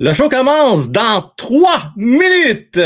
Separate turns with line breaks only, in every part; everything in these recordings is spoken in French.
Le show commence dans trois minutes.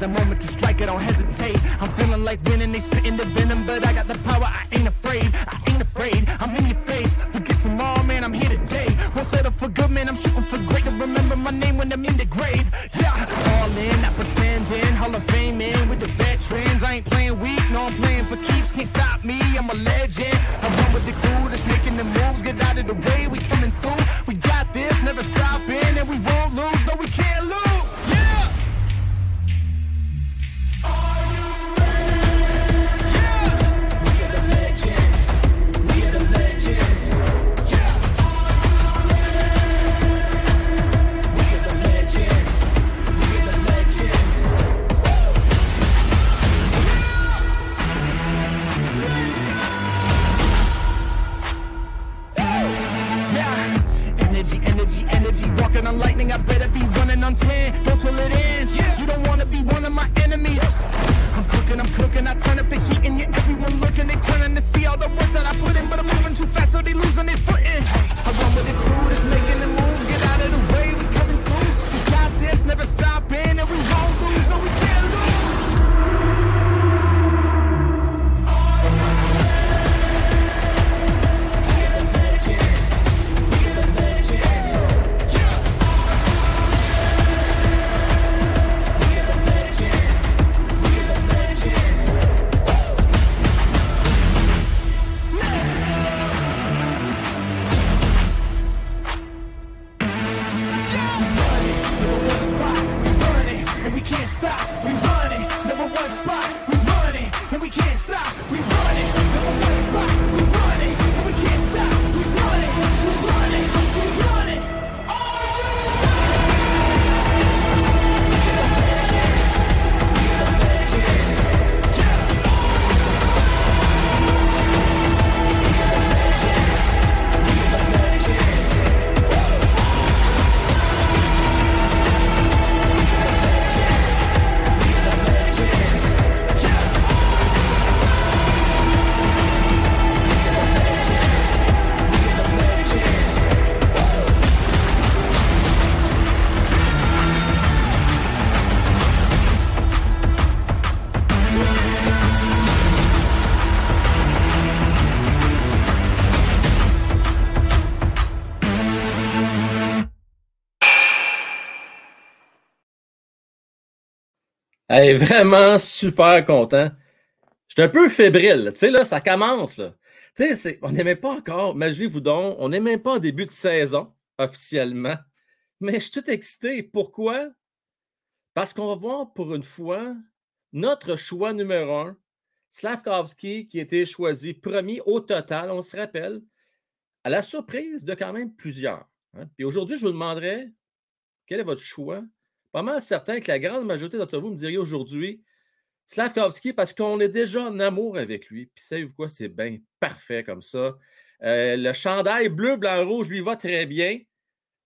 The moment to strike, I don't hesitate. I'm feeling like winning, they spitting the venom, but I got the power, I ain't afraid. I ain't afraid, I'm in your face. Forget tomorrow, man, I'm here today. Won't settle for good, man, I'm shooting for great. To remember my name when I'm in the grave. Yeah, all in, not pretending. Hall of Fame in with the veterans. I ain't playing weak, no, I'm playing for keeps. Can't stop me, I'm a legend. I run with the crew that's making the moves. Get out of the way, we coming through. We got this, never stopping, and we be running on 10. Go till it ends. You don't wanna be one of my enemies. I'm cooking, I'm cooking. I turn up the heat and you everyone looking. They turning to see all the work that I put in. But I'm moving too fast, so they losing their footing. I run with the crew that's making the moves. Get out of the way, we coming through. We got this, never stopping.
Hey, vraiment super content. Je suis un peu fébrile. Tu sais, là, ça commence. Tu sais, on n'aimait pas encore, imaginez-vous donc, on même pas en début de saison officiellement. Mais je suis tout excité. Pourquoi? Parce qu'on va voir pour une fois notre choix numéro un, Slavkovski, qui a été choisi premier au total, on se rappelle, à la surprise de quand même plusieurs. hein. Puis aujourd'hui, je vous demanderai quel est votre choix. Pas mal certain que la grande majorité d'entre vous me diriez aujourd'hui Slavkovski parce qu'on est déjà en amour avec lui. Puis savez-vous quoi? C'est bien parfait comme ça. Euh, le chandail bleu, blanc, rouge lui va très bien.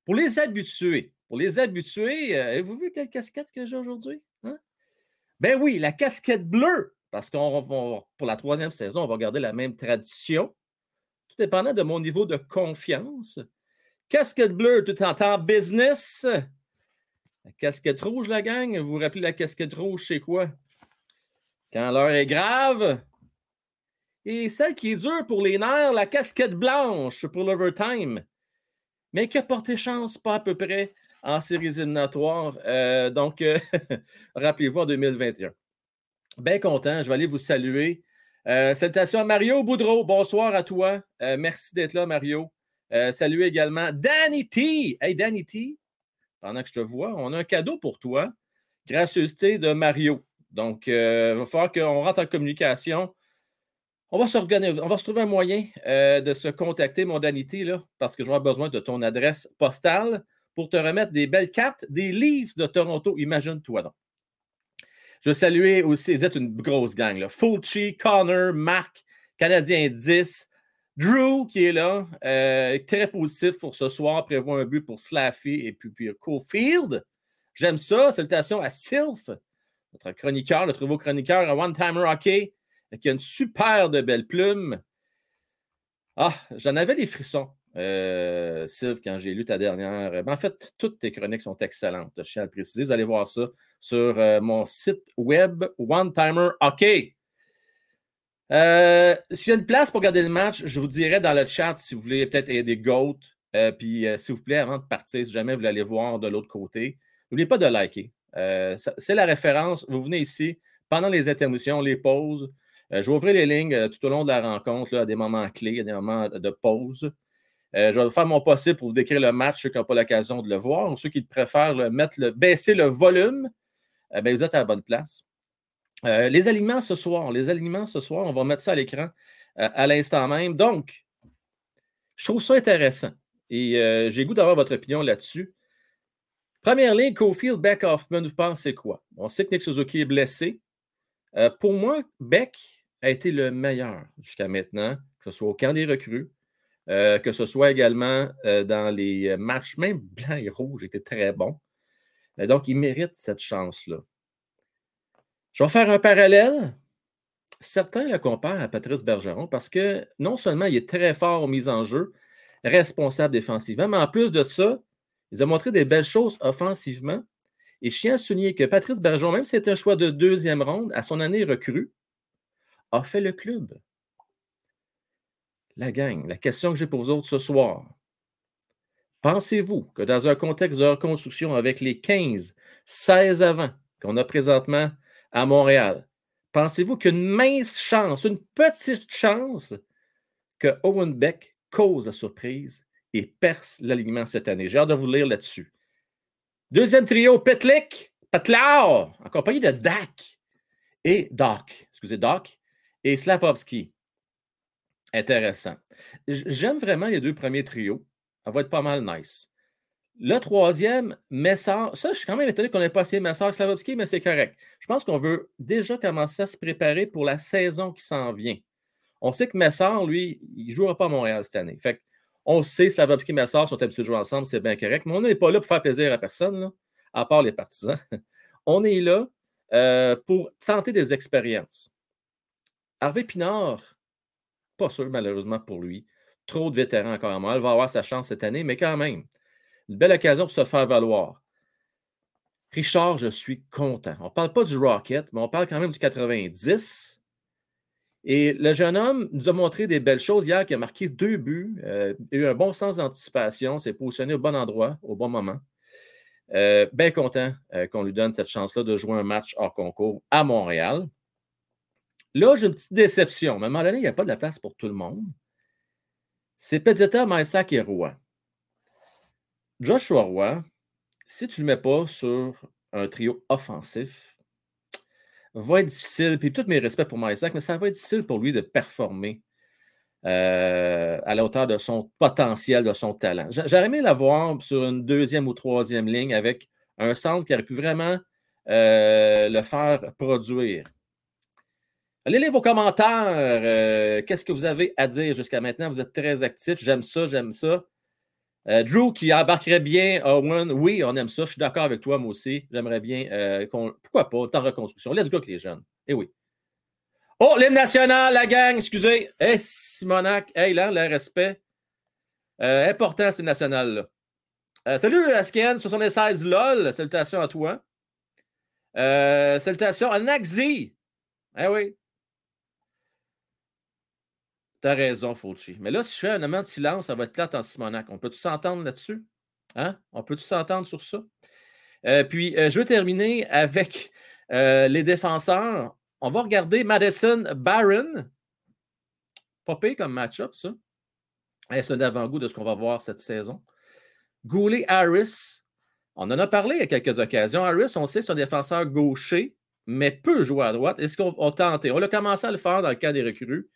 Pour les habitués, pour les habitués, euh, avez-vous vu quelle casquette que j'ai aujourd'hui? Hein? Ben oui, la casquette bleue, parce qu'on va, pour la troisième saison, on va garder la même tradition, tout dépendant de mon niveau de confiance. Casquette bleue, tout en temps business. La casquette rouge, la gang, vous vous rappelez la casquette rouge, c'est quoi? Quand l'heure est grave. Et celle qui est dure pour les nerfs, la casquette blanche pour l'overtime. Mais qui a porté chance pas à peu près en séries éliminatoires. Euh, donc, euh, rappelez-vous en 2021. Bien content, je vais aller vous saluer. Euh, salutations à Mario Boudreau. Bonsoir à toi. Euh, merci d'être là, Mario. Salut également Danny T. Hey, Danny T, pendant que je te vois, on a un cadeau pour toi. Gracieuseté de Mario. Donc, euh, il va falloir qu'on rentre en communication. On va, s'organiser- on va se trouver un moyen euh, de se contacter, mon Danny T, là, parce que j'aurai besoin de ton adresse postale pour te remettre des belles cartes des livres de Toronto. Imagine-toi donc. Je veux saluer aussi, vous êtes une grosse gang. Là. Connor, Marc, Canadien 10, Drew qui est là, euh, très positif pour ce soir, prévoit un but pour Slaffy et puis, puis Cofield. J'aime ça. Salutations à Sylph, notre chroniqueur, notre nouveau chroniqueur à One Timer Hockey, qui a une super de belle plume. Ah, j'en avais des frissons, euh, Sylph, quand j'ai lu ta dernière. Ben, en fait, toutes tes chroniques sont excellentes, je tiens à le préciser. Vous allez voir ça sur euh, mon site web One Timer Hockey. Euh, s'il y a une place pour regarder le match, je vous dirais dans le chat si vous voulez peut-être aider Goat. Euh, puis, euh, s'il vous plaît, avant de partir, si jamais vous voulez aller voir de l'autre côté, n'oubliez pas de liker. c'est la référence. Vous venez ici pendant les intermissions, les pauses. je vais ouvrir les lignes tout au long de la rencontre à des moments clés, à des moments de pause. je vais faire mon possible pour vous décrire le match, ceux qui n'ont pas l'occasion de le voir, ou ceux qui préfèrent mettre baisser le volume. Ben, vous êtes à la bonne place. Euh, les alignements ce soir, les alignements ce soir, on va mettre ça à l'écran euh, à l'instant même. Donc, je trouve ça intéressant et euh, j'ai goût d'avoir votre opinion là-dessus. Première ligne, Cofield, Beck, Hoffman, vous pensez quoi? On sait que Nick Suzuki est blessé. pour moi, Beck a été le meilleur jusqu'à maintenant, que ce soit au camp des recrues, que ce soit également dans les matchs, même blanc et rouge, était très bon. donc, il mérite cette chance-là. Je vais faire un parallèle. Certains le comparent à Patrice Bergeron parce que non seulement il est très fort aux mises en jeu, responsable défensivement, mais en plus de ça, il a montré des belles choses offensivement. Et je tiens à souligner que Patrice Bergeron, même si c'est un choix de deuxième ronde, à son année recrue, a fait le club. La gang, la question que j'ai pour vous autres ce soir. Pensez-vous que dans un contexte de reconstruction avec les 15, 16 avant qu'on a présentement à Montréal. Pensez-vous qu'une mince chance, une petite chance que Owen Beck cause la surprise et perce l'alignement cette année? J'ai hâte de vous lire là-dessus. Deuxième trio, Petlik, Petlar, en compagnie de Dak et Doc, excusez, Doc et Slavovski. Intéressant. J'aime vraiment les deux premiers trios. Ça va être pas mal nice. Le troisième, Messard. Ça, je suis quand même étonné qu'on n'ait pas essayé Messard Slavovski, mais c'est correct. Je pense qu'on veut déjà commencer à se préparer pour la saison qui s'en vient. On sait que Messard, lui, il ne jouera pas à Montréal cette année. Fait on sait Slavovski et Messard sont habitués de jouer ensemble, c'est bien correct, mais on n'est pas là pour faire plaisir à personne, à part les partisans. on est là euh, pour tenter des expériences. Harvey Pinard, pas sûr malheureusement pour lui. Trop de vétérans encore à Montréal. Va avoir sa chance cette année, mais quand même. Une belle occasion pour se faire valoir. Richard, je suis content. On ne parle pas du Rocket, mais on parle quand même du 90. Et le jeune homme nous a montré des belles choses hier, qui a marqué deux buts, euh, eu un bon sens d'anticipation, s'est positionné au bon endroit, au bon moment. Euh, bien content euh, qu'on lui donne cette chance-là de jouer un match hors concours à Montréal. Là, j'ai une petite déception. À un moment donné, il n'y a pas de la place pour tout le monde. C'est Pedita, Maïsak et Roy. Joshua Roy, si tu ne le mets pas sur un trio offensif, va être difficile, puis tous mes respects pour Isaac, mais ça va être difficile pour lui de performer euh, à la hauteur de son potentiel, de son talent. J'aurais aimé l'avoir sur une deuxième ou troisième ligne avec un centre qui aurait pu vraiment euh, le faire produire. Allez lire vos commentaires. Euh, qu'est-ce que vous avez à dire jusqu'à maintenant? Vous êtes très actifs. J'aime ça, j'aime ça. Euh, Drew qui embarquerait bien Owen. Oui, on aime ça. Je suis d'accord avec toi, moi aussi. J'aimerais bien euh, qu'on. Pourquoi pas? Temps reconstruction. Let's go avec les jeunes. Eh oui. Oh, l'hymne national, la gang, excusez. Hey, Simonac. Hey, là, le respect. Euh, important, c'est national, là. salut, Asken, 76 LOL. Salutations à toi. salutations à Naxi. Eh oui. T'as raison, Fauci. Mais là, si je fais un moment de silence, ça va être plate en Simonac. On peut-tu s'entendre là-dessus? Hein? On peut-tu s'entendre sur ça? Euh, puis, euh, je veux terminer avec euh, les défenseurs. On va regarder Madison Barron. Pas comme match-up, ça. C'est un avant-goût de ce qu'on va voir cette saison. Goulet Harris. On en a parlé à quelques occasions. Harris, on sait, c'est un défenseur gaucher, mais peut jouer à droite. Est-ce qu'on va tenter? On a commencé à le faire dans le cas des recrues.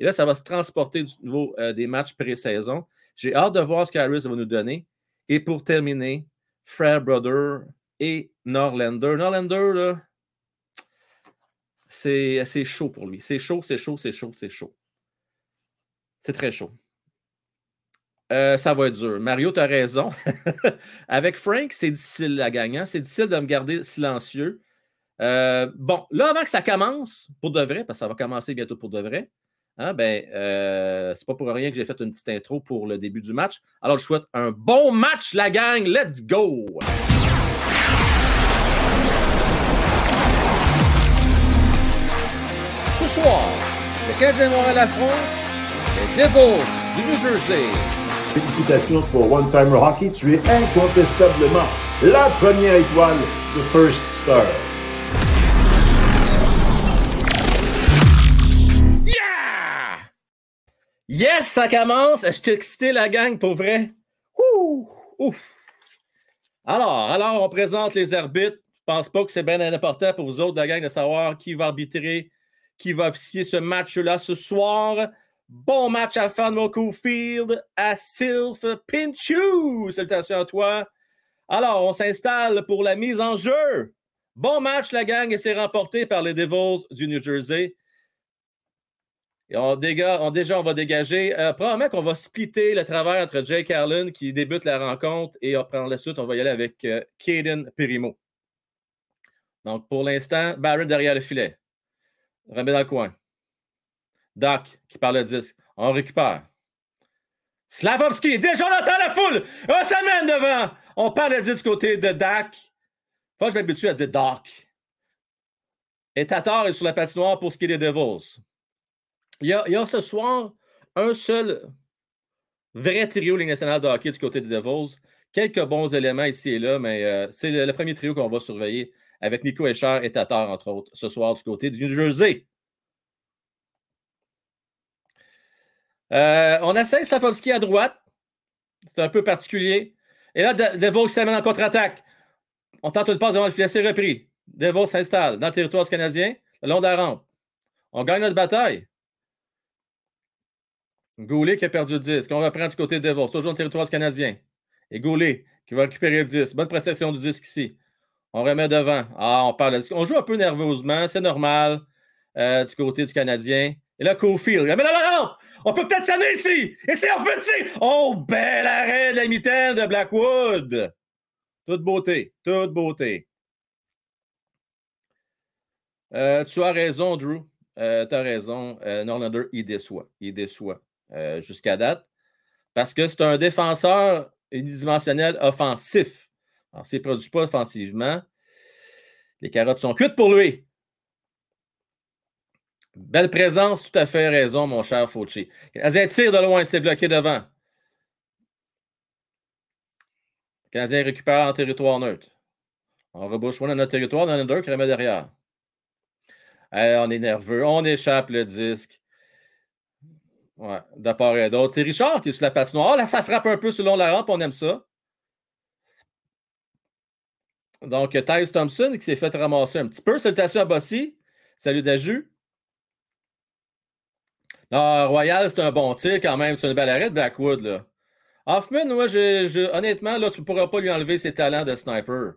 Et là, ça va se transporter du niveau euh, des matchs pré-saison. J'ai hâte de voir ce qu'Harris va nous donner. Et pour terminer, Fred Brother et Norlander. Norlander, là, c'est chaud pour lui. C'est chaud, c'est chaud, c'est chaud, c'est chaud. C'est très chaud. Euh, ça va être dur. Mario, tu as raison. Avec Frank, c'est difficile la gagnant. C'est difficile de me garder silencieux. Euh, bon, là, avant que ça commence, pour de vrai, parce que ça va commencer bientôt pour de vrai, hein, ben, euh, c'est pas pour rien que j'ai fait une petite intro pour le début du match. Alors, je souhaite un bon match, la gang. Let's go! Ce soir, le Canadien Montréal affronte les Devils du New Jersey.
Félicitations pour One Timer Hockey. Tu es incontestablement la première étoile de First Star.
Yes, ça commence. Je t'ai excité la gang pour vrai. Ouh! Ouf! Alors, alors, on présente les arbitres. Je pense pas que c'est bien important pour vous autres, la gang, de savoir qui va arbitrer, qui va officier ce match-là ce soir. Bon match à Fanmo Field, à Sylph Pinchou. Salutations à toi. Alors, on s'installe pour la mise en jeu. Bon match, la gang, et c'est remporté par les Devils du New Jersey. Et on, déjà, on va dégager. Euh, probablement qu'on va splitter le travail entre Jake Allen qui débute la rencontre et par la suite, on va y aller avec euh, Perimo. Donc, pour l'instant, Barrett derrière le filet. Remet dans le coin. Doc qui parle le disque. On récupère. Slavovski, déjà on entend la foule. On s'amène devant. On parle le disque du côté de Dak. Faut que je m'habitue à dire Doc. Et Tatar est sur la patinoire pour ce qui est des Devils. Il y, a, ce soir un seul vrai trio Ligue nationale de hockey du côté des Devils. Quelques bons éléments ici et là, mais euh, c'est le, premier trio qu'on va surveiller avec Nico Escher et Tatar, entre autres, ce soir du côté du New Jersey. Euh, on essaie Slavovski à droite. C'est un peu particulier. Et là, Devos s'amène en contre-attaque. On tente une passe devant le filet, c'est repris. Devos s'installe dans le territoire Canadien, le long de la rampe. On gagne notre bataille. Goulet qui a perdu le 10. On reprend du côté de Devos, toujours le territoire Canadien. Et Goulet qui va récupérer le 10. Bonne prestation du disque ici. On remet devant. Ah, on parle. On joue un peu nerveusement, c'est normal euh, du côté du Canadien. Et là, Cofield. Dans la! On peut peut-être s'amener ici! Et c'est en ici! Oh, bel arrêt de la mitaine de Blackwood! Toute beauté, toute beauté. Euh, tu as raison, Drew. Euh, tu as raison. Norlander, il déçoit. Il déçoit euh, jusqu'à date. Parce que c'est un défenseur unidimensionnel offensif. Alors, s'il ne produit pas offensivement, les carottes sont cuites pour lui. Belle présence, tout à fait raison, mon cher Fauci. Canadien tire de loin, c'est bloqué devant. Canadien récupère en territoire neutre. On rebouche dans notre territoire, dans le deux qui remet derrière. on est nerveux, on échappe le disque. Ouais, de part et d'autre. C'est Richard qui est sur la patinoire. Oh, là, ça frappe un peu selon la rampe, on aime ça. Donc, Thais Thompson qui s'est fait ramasser un petit peu. Salutations à Bossy. Salut Daju. Non, Royal, c'est un bon tir quand même. C'est une belle de Blackwood. Là. Hoffman, moi, honnêtement, là, tu ne pourras pas lui enlever ses talents de sniper.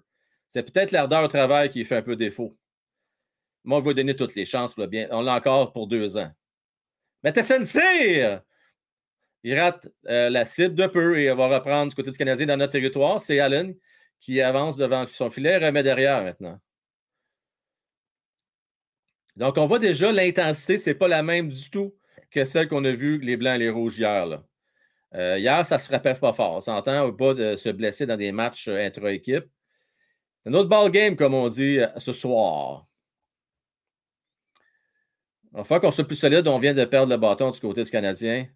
C'est peut-être l'ardeur au travail qui fait un peu défaut. Moi, on va lui donner toutes les chances. Bien. On l'a encore pour deux ans. Mais une tir! Il rate euh, la cible de peu et va reprendre du côté du Canadien dans notre territoire. C'est Allen qui avance devant son filet, remet derrière maintenant. Donc, on voit déjà l'intensité, ce n'est pas la même du tout que celle qu'on a vue, les Blancs et les Rouges hier. Euh, hier, ça se rappelle pas fort. On s'entend pas de se blesser dans des matchs euh, intra-équipe. C'est un autre ball game, comme on dit ce soir. Fois qu'on soit plus solide, on vient de perdre le bâton du côté du Canadien.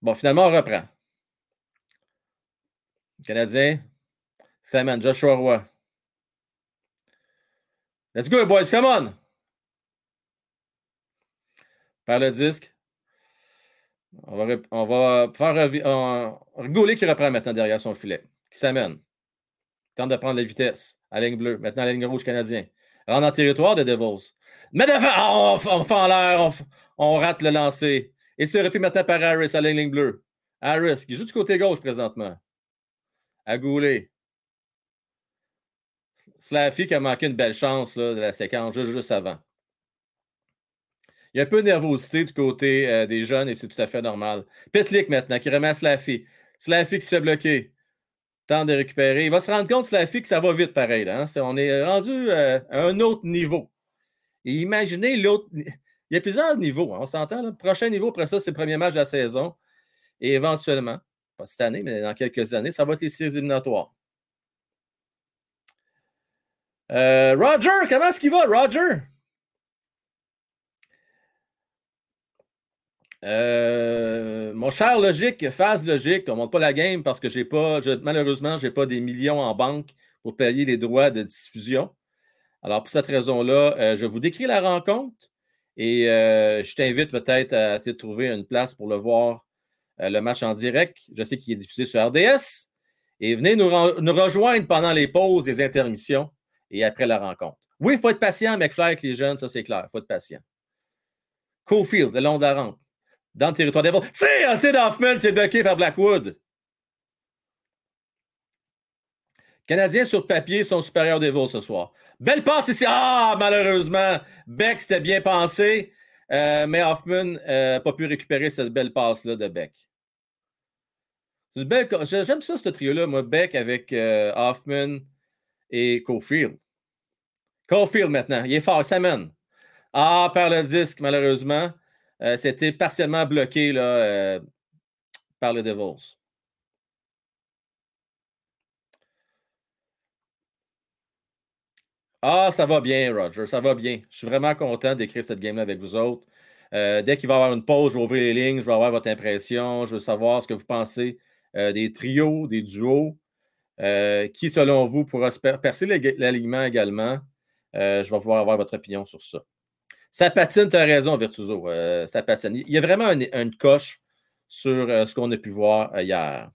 Bon, finalement, on reprend. Le Canadien, Simon, Joshua Roy. Let's go, boys, come on! par le disque. On va, on faire un, Goulet qui reprend maintenant derrière son filet, qui s'amène. Tente de prendre la vitesse à ligne bleue, maintenant à la ligne rouge canadien. Rentre en territoire de Devils. Mais devant, on, on fait en l'air, on, rate le lancer. Et c'est repris maintenant par Harris à la ligne bleue. Harris, qui joue du côté gauche présentement. À Goulet. Slaffy qui a manqué une belle chance là, de la séquence juste, juste avant. Il y a un peu de nervosité du côté euh, des jeunes et c'est tout à fait normal. Pitlick maintenant qui remet Slaffy. Slaffy qui se fait bloquer. Temps de récupérer. Il va se rendre compte, Slaffy, que ça va vite pareil. Hein. on est rendu euh, à un autre niveau. Et imaginez l'autre. Il y a plusieurs niveaux, hein, on s'entend. Le prochain niveau, après ça, c'est le premier match de la saison. Et éventuellement, pas cette année, mais dans quelques années, ça va être les séries éliminatoires. Euh, Roger, comment est-ce qu'il va, Roger? Euh, mon cher logique, phase logique, on ne monte pas la game parce que j'ai pas, malheureusement, je n'ai pas des millions en banque pour payer les droits de diffusion. Alors, pour cette raison-là, euh, je vous décris la rencontre et euh, je t'invite peut-être à essayer de trouver une place pour le voir, le match en direct. Je sais qu'il est diffusé sur RDS. Et venez nous, rejoindre pendant les pauses, les intermissions et après la rencontre. Oui, il faut être patient, McFly, avec les jeunes, ça c'est clair. Il faut être patient. Cofield, le long de la rampe dans le territoire. C'est Antin Hoffman, c'est bloqué par Blackwood. Canadiens sur papier sont supérieurs des Devils ce soir. Belle passe ici. Ah, malheureusement, Beck, c'était bien pensé, euh, mais Hoffman n'a euh, pas pu récupérer cette belle passe-là de Beck. belle... J'aime ça, ce trio-là, moi, Beck avec euh, Hoffman et Cofield. Cofield maintenant, il est fort, ça mène. Ah, par le disque, malheureusement. C'était partiellement bloqué là, par les Devils. Ah, ça va bien, Roger, ça va bien. Je suis vraiment content d'écrire cette game-là avec vous autres. Euh, dès qu'il va y avoir une pause, je vais ouvrir les lignes, je vais avoir votre impression, je veux savoir ce que vous pensez des trios, des duos. qui, selon vous, pourra percer l'alignement également? je vais pouvoir avoir votre opinion sur ça. Ça patine, tu as raison, Virtuoso. Euh, ça patine. Il y a vraiment une, coche sur euh, ce qu'on a pu voir euh, hier.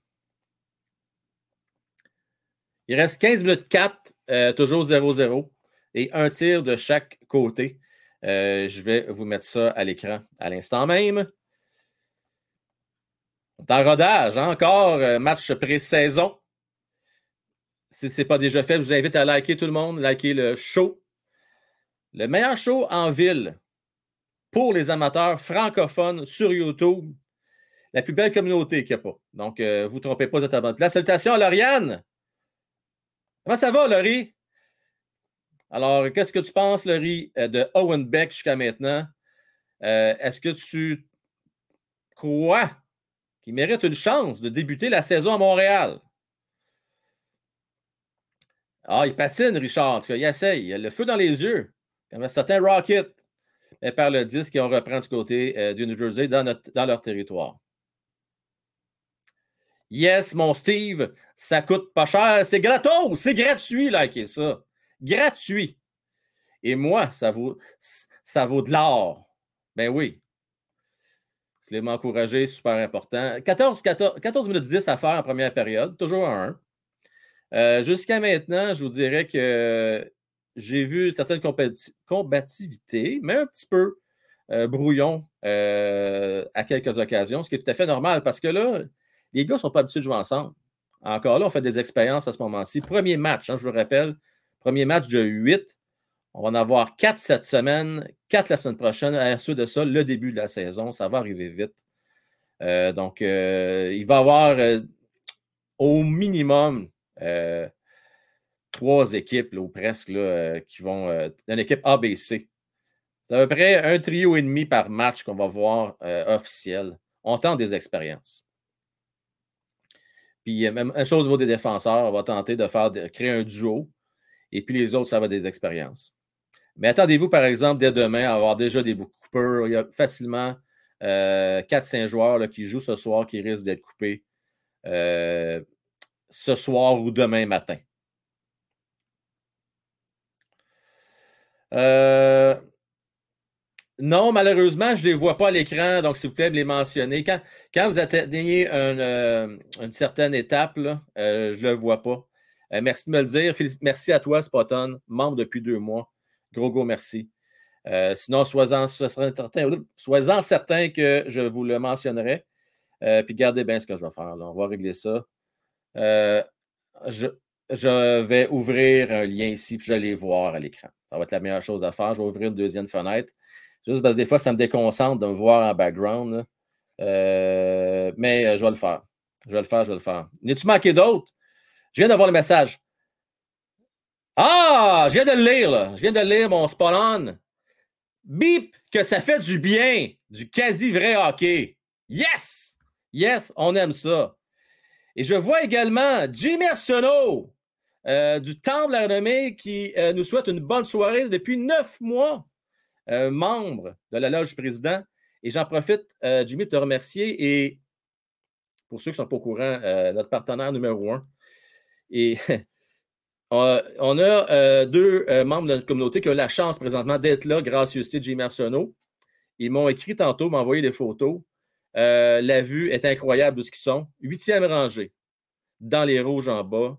Il reste 15 minutes 4, toujours 0-0, et un tir de chaque côté. je vais vous mettre ça à l'écran à l'instant même. On en rodage, encore match pré-saison. Si ce n'est pas déjà fait, je vous invite à liker tout le monde, liker le show, le meilleur show en ville pour les amateurs francophones sur YouTube. La plus belle communauté qu'il n'y a pas. Donc, euh, vous trompez pas, de à La Salutations à Lauriane. Comment ça va, Laurie? Alors, qu'est-ce que tu penses, Laurie, euh, de Owen Beck jusqu'à maintenant? Euh, est-ce que tu crois qu'il mérite une chance de débuter la saison à Montréal? Ah, il patine, Richard. Il essaye. Il a le feu dans les yeux. Comme un certain Rocket par le disque et on reprend du côté euh, du New Jersey dans, leur territoire. Yes, mon Steve, ça coûte pas cher. C'est gratos, c'est gratuit, liker ça. Gratuit. Et moi, ça vaut, ça vaut de l'or. Ben oui. C'est les m'encourager, super important. 14, 14, 14 minutes 10 à faire en première période, toujours un 1. Euh, jusqu'à maintenant, je vous dirais que j'ai vu certaines combativités, mais un petit peu euh, brouillon euh, à quelques occasions, ce qui est tout à fait normal parce que là, les gars ne sont pas habitués de jouer ensemble. Encore là, on fait des expériences à ce moment-ci. Premier match, hein, je vous rappelle, premier match de 8. On va en avoir 4 cette semaine, 4 la semaine prochaine. À ceux de ça, le début de la saison, ça va arriver vite. Euh, donc, il va y avoir au minimum trois équipes, ou presque, euh, qui vont. Euh, une équipe ABC. C'est à peu près un trio et demi par match qu'on va voir euh, officiel. On tente des expériences. Puis, même chose au des défenseurs, on va tenter de faire créer un duo. Et puis les autres, ça va des expériences. Mais attendez-vous, par exemple, dès demain, à avoir déjà des coupeurs. Il y a facilement 4-5 joueurs qui jouent ce soir qui risquent d'être coupés ce soir ou demain matin. Euh, non, malheureusement, je ne les vois pas à l'écran, donc s'il vous plaît, les mentionner. Quand, vous atteignez euh, une certaine étape, euh, je ne le vois pas. Merci de me le dire. Merci à toi, Spotton, membre depuis deux mois. Gros, gros merci. sinon, soyez-en certain, que je vous le mentionnerai. puis gardez bien ce que je vais faire. On va régler ça. je, vais ouvrir un lien ici, puis je vais aller voir à l'écran. Ça va être la meilleure chose à faire. Je vais ouvrir une deuxième fenêtre. Juste parce que des fois, ça me déconcentre de me voir en background. Euh, mais euh, je vais le faire. Je vais le faire, je vais le faire. N'es-tu manqué d'autres? Je viens d'avoir le message. Ah, je viens de le lire, là. Je viens de lire mon spawn Bip, que ça fait du bien, du quasi vrai hockey. Yes! Yes, on aime ça. Et je vois également Jimmy Arsenault euh, du Temple la Renommée qui euh, nous souhaite une bonne soirée depuis neuf mois, euh, membre de la Loge président. Et j'en profite, Jimmy, de te remercier. Et pour ceux qui ne sont pas au courant, notre partenaire numéro un. Et on a deux membres de notre communauté qui ont la chance présentement d'être là, grâce à Jimmy Arsenault. Ils m'ont écrit tantôt, m'ont envoyé des photos. la vue est incroyable de ce qu'ils sont. Huitième rangée, dans les rouges en bas.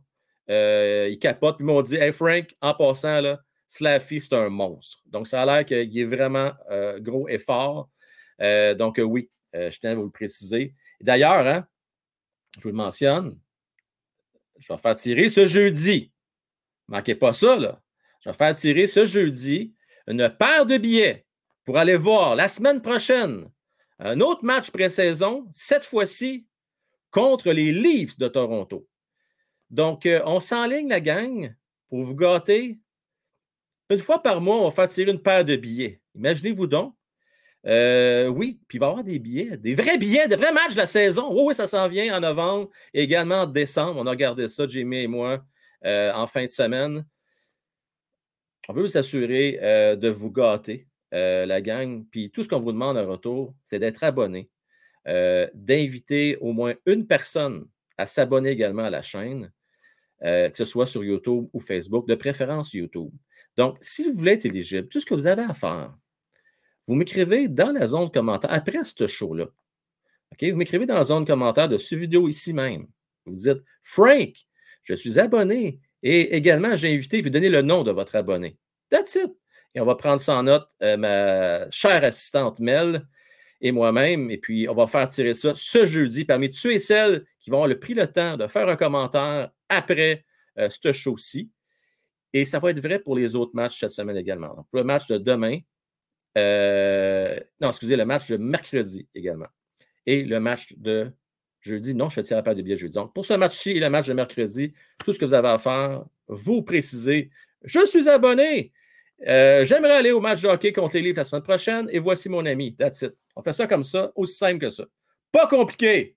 Euh, il capote. Puis ils m'ont dit Hey Frank, en passant, là, Slaffy, c'est un monstre. Donc, ça a l'air qu'il est vraiment euh, gros et fort. Euh, donc, oui, je tiens à vous le préciser. D'ailleurs, hein, je vous le mentionne, je vais faire tirer ce jeudi. Manquez pas ça, là. Je vais faire tirer ce jeudi une paire de billets pour aller voir la semaine prochaine un autre match pré-saison, cette fois-ci contre les Leafs de Toronto. Donc, euh, on s'enligne la gang pour vous gâter. Une fois par mois, on va faire tirer une paire de billets. Imaginez-vous donc. Euh, oui, puis il va y avoir des billets, des vrais billets, des vrais matchs de la saison. Oui, oui, ça s'en vient en novembre également en décembre. On a regardé ça, Jimmy et moi, euh, en fin de semaine. On veut vous assurer de vous gâter, la gang. Puis tout ce qu'on vous demande en retour, c'est d'être abonné, d'inviter au moins une personne à s'abonner également à la chaîne. Euh, que ce soit sur YouTube ou Facebook, de préférence YouTube. Donc, si vous voulez être éligible, tout ce que vous avez à faire, vous m'écrivez dans la zone de commentaires après ce show-là. OK? Vous m'écrivez dans la zone de commentaires de ce vidéo ici même. Vous dites Frank, je suis abonné et également j'ai invité puis donner le nom de votre abonné. That's it. Et on va prendre ça en note, euh, ma chère assistante Mel et moi-même. Et puis, on va faire tirer ça ce jeudi parmi tous et celles qui vont avoir le pris le temps de faire un commentaire après euh, ce show-ci. Et ça va être vrai pour les autres matchs cette semaine également. pour le match de demain, euh, non, excusez, le match de mercredi également. Et le match de jeudi, non, je fais tirer pas de billets jeudi. Donc, pour ce match-ci et le match de mercredi, tout ce que vous avez à faire, vous précisez Je suis abonné. Euh, j'aimerais aller au match de hockey contre les Livres la semaine prochaine et voici mon ami. That's it. On fait ça comme ça, aussi simple que ça. Pas compliqué.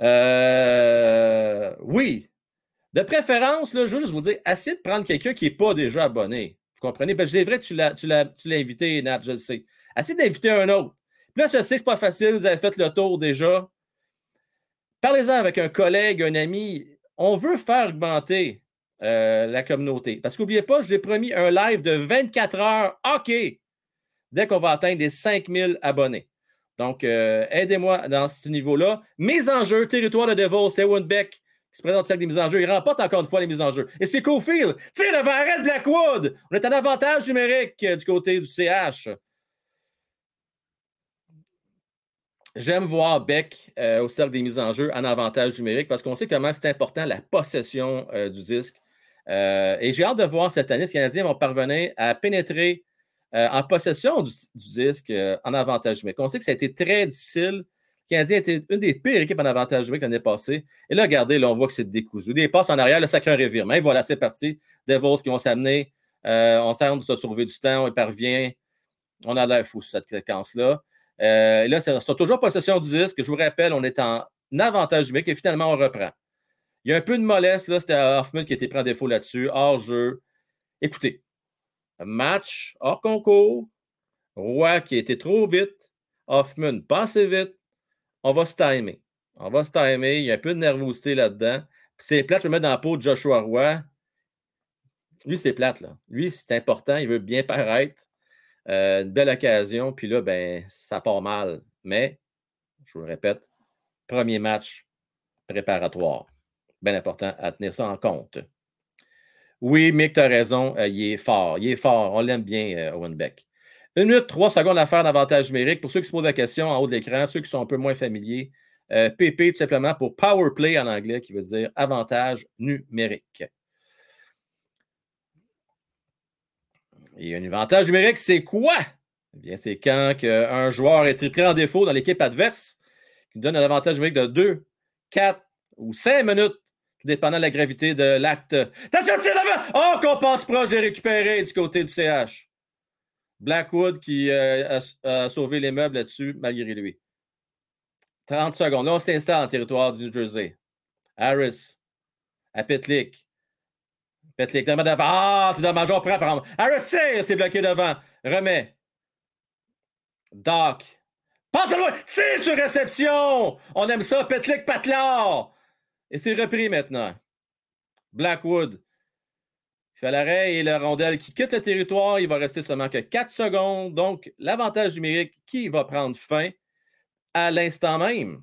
Euh, oui. De préférence, là, je veux juste vous dire, essayez de prendre quelqu'un qui n'est pas déjà abonné. Vous comprenez? Ben, c'est vrai que tu l'as, tu, l'as, invité, Nat, je le sais. Essayez d'inviter un autre. Puis là, je sais que ce pas facile, vous avez fait le tour déjà. Parlez-en avec un collègue, un ami. On veut faire augmenter euh, la communauté. Parce qu'oubliez pas, je vous ai promis un live de 24 heures OK dès qu'on va atteindre les 5000 abonnés. Donc, euh, aidez-moi dans ce niveau-là. Mes enjeux, territoire de Devils, c'est Beck qui se présente avec des mises en jeu. Il remporte encore une fois les mises en jeu. Et c'est Cofield. Tire devant Red Blackwood. On est en avantage numérique euh, du côté du CH. J'aime voir Beck euh, au cercle des mises en jeu en avantage numérique parce qu'on sait comment c'est important la possession du disque. et j'ai hâte de voir cette année si les Canadiens vont parvenir à pénétrer euh, en possession du, disque euh, en avantage numérique. On sait que ça a été très difficile. Canadien était une des pires équipes en avantage numérique l'année passée. Et là, regardez, là, on voit que c'est décousu. Des passes en arrière, le sacré revirement. Et voilà, c'est parti. Devils qui vont s'amener. Euh, on s'arrête de se sauver du temps. On parvient. On a l'air fou sur cette séquence-là. Euh, là, c'est toujours possession du disque. Je vous rappelle, on est en avantage numérique et finalement, on reprend. Il y a un peu de mollesse. Là, c'était Hoffman qui été pris en défaut là-dessus. Hors jeu. Écoutez, match hors concours. Roy qui était trop vite. Hoffman pas assez vite. On va se timer. On va se timer. Il y a un peu de nervosité là-dedans. c'est plate, je me mettre dans la peau de Joshua Roy. Lui, c'est plate. Là. Lui, c'est important. Il veut bien paraître. Euh, une belle occasion. Puis là, ben, ça part mal. Mais, je vous le répète, premier match préparatoire. Bien important à tenir ça en compte. Oui, Mick, tu as raison. Euh, il est fort. Il est fort. On l'aime bien, euh, Owen Beck. Une minute, trois secondes à faire d'avantage numérique. Pour ceux qui se posent la question en haut de l'écran, ceux qui sont un peu moins familiers, PP euh, tout simplement pour Power Play en anglais, qui veut dire avantage numérique. Et un avantage numérique, c'est quoi? Eh bien, c'est quand un joueur est pris en défaut dans l'équipe adverse, qui donne un avantage numérique de 2, 4 ou 5 minutes, tout dépendant de la gravité de l'acte. Attention, l'avant! Oh, qu'on passe proche de récupérer du côté du CH. Blackwood qui euh, a, sauvé les meubles là-dessus, malgré lui. 30 secondes. Là, on s'installe en territoire du New Jersey. Harris à Petlick. Petlick, Ah, c'est dommage, on prend exemple. Harris tire, c'est bloqué devant. Remet. Doc. Passe loin. C'est sur réception. On aime ça. Petlick, Patlar. Et c'est repris maintenant. Blackwood. L'arrêt et le rondelle qui quitte le territoire. Il va rester seulement que 4 secondes. Donc, l'avantage numérique qui va prendre fin à l'instant même.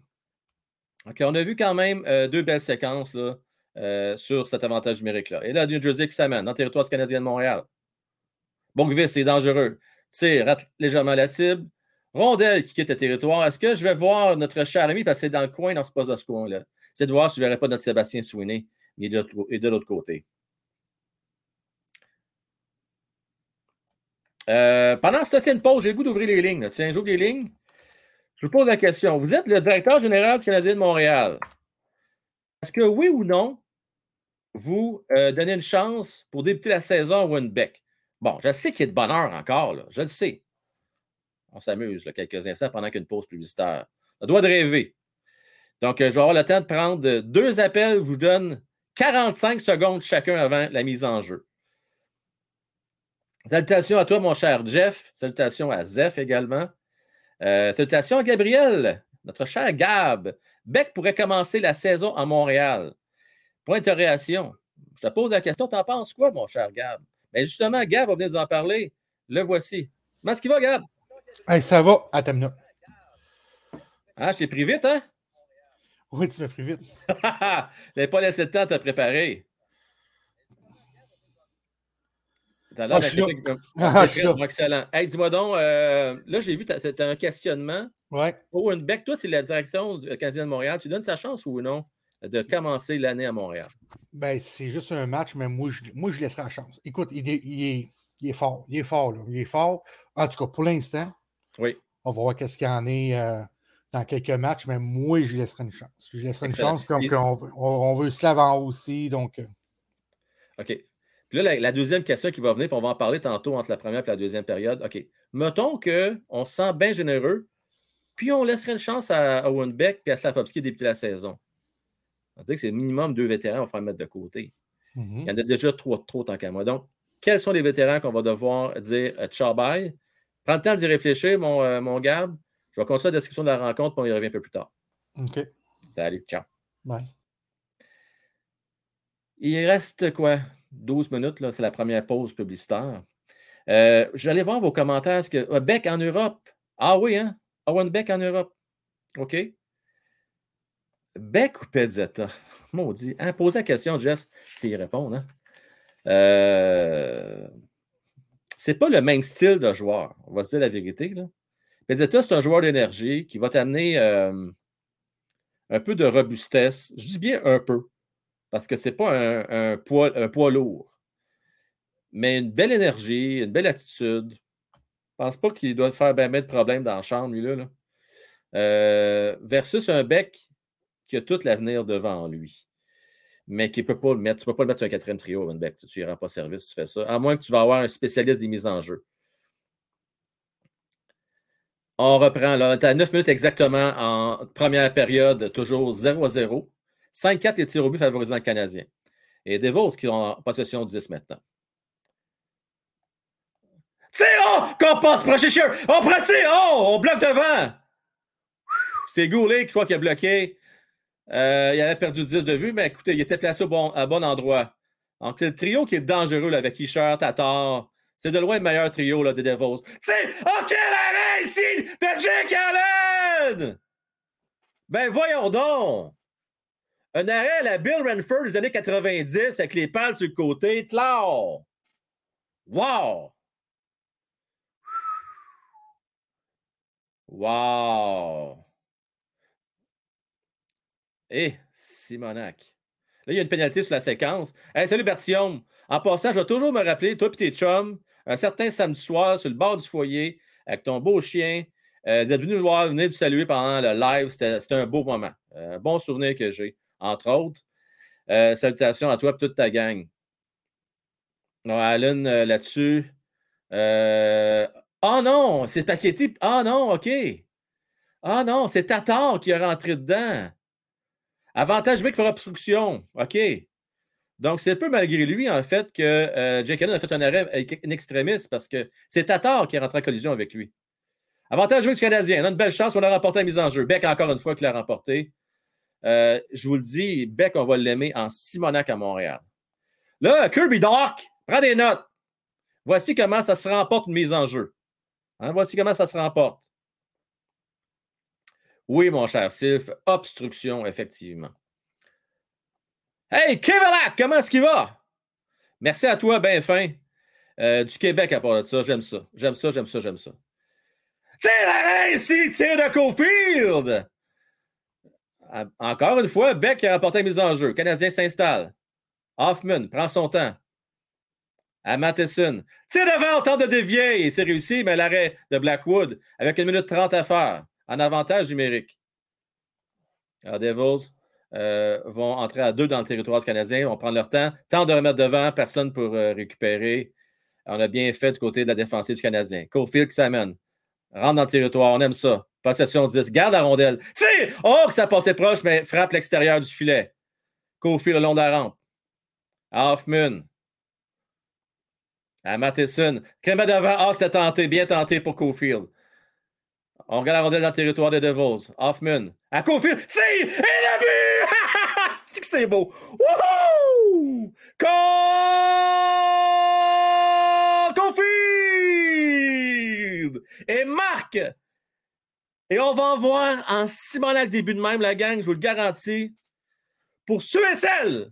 OK, on a vu quand même euh, deux belles séquences euh, sur cet avantage numérique-là. Et là, New Jersey qui s'amène dans le territoire canadien de Montréal. Bonkvist, c'est dangereux. Tire, légèrement la cible. Rondelle qui quitte le territoire. Est-ce que je vais voir notre cher ami passer dans le coin dans ce poste de ce coin-là? C'est de voir si je ne verrai pas notre Sébastien Sweeney et de l'autre côté. Euh, pendant cette une pause, j'ai le goût d'ouvrir les lignes. Tiens, j'ouvre les lignes. Je vous pose la question. Vous êtes le directeur général du Canadien de Montréal. Est-ce que oui ou non, vous euh, donnez une chance pour débuter la saison à Winbeck? Bon, je sais qu'il y a de bonheur encore, je le sais. On s'amuse quelques instants pendant qu'une pause publicitaire. On doit rêver. Donc, euh, je vais avoir le temps de prendre deux appels. Je vous donne 45 secondes chacun avant la mise en jeu. Salutations à toi, mon cher Jeff. Salutations à Zef également. Euh, salutations à Gabriel, notre cher Gab. Beck pourrait commencer la saison à Montréal. Point d'interrogation. Je te pose la question, t'en penses quoi, mon cher Gab? Mais justement, Gab va venir nous en parler. Le voici. Comment est-ce qu'il va, Gab?
ça va. Attends une
Ah, je t'ai pris vite, hein?
Oui, tu m'as pris vite.
Je pas laissé le temps de te préparer.
Ah, ah,
excellent. Hey, dis-moi donc, euh, là, j'ai vu, as, un questionnement.
Ouais.
Owen Beck, toi, c'est la direction du Canadien de Montréal. Tu donnes sa chance ou non de commencer l'année à Montréal?
Ben, c'est juste un match, mais moi, je, moi, je laisserai la chance. Écoute, il est, il est, fort. Il est fort, là. Il est fort. En tout cas, pour l'instant.
Oui.
On va voir qu'est-ce qu'il y en est euh, dans quelques matchs, mais moi, je laisserai une chance. Je laisserai une chance comme on, on, veut en aussi. Donc. Euh.
OK. Puis là, la, deuxième question qui va venir, puis on va en parler tantôt entre la première et la deuxième période. OK. Mettons qu'on se sent bien généreux, puis on laisserait une chance à Owen Beck et à Slavovski de débuter la saison. On dire que c'est minimum deux vétérans, on va faire mettre de côté. Mm-hmm. Il y en a déjà trop, trop tant qu'à moi. Donc, quels sont les vétérans qu'on va devoir dire euh, ciao bye? Prends le temps d'y réfléchir, mon, euh, mon garde. Je vais continuer la description de la rencontre, puis on y revient un peu plus tard.
OK.
Salut, ciao.
Bye.
Il reste quoi? 12 minutes, c'est la première pause publicitaire. Euh, J'allais voir vos commentaires. ce que, euh, Beck en Europe? Ah oui, hein? Owen Beck en Europe. OK. Beck ou Pezzetta? Maudit. Hein? Posez la question, Jeff, s'il répond. Hein? Euh, c'est pas le même style de joueur. On va se dire la vérité. Là. C'est un joueur d'énergie qui va t'amener euh, un peu de robustesse. Je dis bien un peu parce que ce n'est pas un, poids, lourd. Mais une belle énergie, une belle attitude. Je ne pense pas qu'il doit faire bien de problèmes dans la chambre, lui-là. Euh, versus un bec qui a tout l'avenir devant lui. Mais qui ne peut pas le mettre. Tu ne peux pas le mettre sur un quatrième trio, un bec. Tu n'iras pas service si tu fais ça. À moins que tu vas avoir un spécialiste des mises en jeu. On reprend. Là, est à 9 minutes exactement en première période, toujours 0 à 0. 5-4 les tirs au but favorisant le Canadien. Et Devos qui ont en possession 10 maintenant. Tire! Oh! Qu'on passe proche On prend tir! Oh! On bloque devant! C'est Goulet qui croit qu'il a bloqué. Euh, il avait perdu 10 de vue, mais écoutez, il était placé au bon endroit. Donc, c'est le trio qui est dangereux là, avec Isher, Tatar. C'est de loin le meilleur trio là, des Devos. C'est oh, quel arrêt ici de Jake Allen! Ben voyons donc! Un arrêt à la Bill Renford des années 90 avec les pales sur le côté. Tlau! Wow! Wow! Eh, Simonac. Là, il y a une pénalité sur la séquence. Hey, salut Bertillon. En passant, je vais toujours me rappeler, toi et tes chums, un certain samedi soir sur le bord du foyer, avec ton beau chien. Euh, vous êtes venu voir, venir nous saluer pendant le live. C'était un beau moment. Un bon souvenir que j'ai, entre autres. salutations à toi et toute ta gang. Non, Alan, là-dessus. oh non, c'est Paquetti. Ah non, OK. Ah non, c'est Tatar qui est rentré dedans. Avantage mec pour obstruction. OK. Donc, c'est un peu malgré lui, en fait, que euh, Jake Allen a fait un arrêt extrémiste parce que c'est Tatar qui est rentré en collision avec lui. Avantage du Canadien. On a une belle chance. On a remporté la mise en jeu. Beck, encore une fois, qui l'a remporté. Euh, je vous le dis, Beck, on va l'aimer en Simonac à Montréal. Là, Kirby Doc, prends des notes. Voici comment ça se remporte une mise. Hein, voici comment ça se remporte. Oui, mon cher Sylph, obstruction, effectivement. Hey, Kevin, comment est-ce qu'il va? Merci à toi, ben fin. Euh, du Québec à part de ça, j'aime ça. J'aime ça, j'aime ça, j'aime ça. La ici, tire de Cofield! Encore une fois, Beck a rapporté la mise en jeu. Canadien s'installe. Hoffman prend son temps. À Matheson. Tire devant, tente de dévier et c'est réussi, mais l'arrêt de Blackwood avec une minute trente à faire en avantage numérique. Alors, Devils euh, vont entrer à deux dans le territoire canadien, vont prendre leur temps, temps de remettre devant, personne pour euh, récupérer. On a bien fait du côté de la défensive du Canadien. Cofield qui s'amène. Rentre dans le territoire, on aime ça. Possession 10, garde la rondelle. Tire! Oh, que ça passait proche, mais frappe l'extérieur du filet. Cofield le long de la rampe. Hoffman. À Matheson. Crème devant. Ah, c'était tenté, bien tenté pour Cofield. On regarde la rondelle dans le territoire des Devils. Hoffman. À Cofield. Si! Et le but! c'est c'est beau. Wouhou! Cofield! Et Marc! Et on va en voir en Simonac début de même, la gang, je vous le garantis. Pour ceux et celles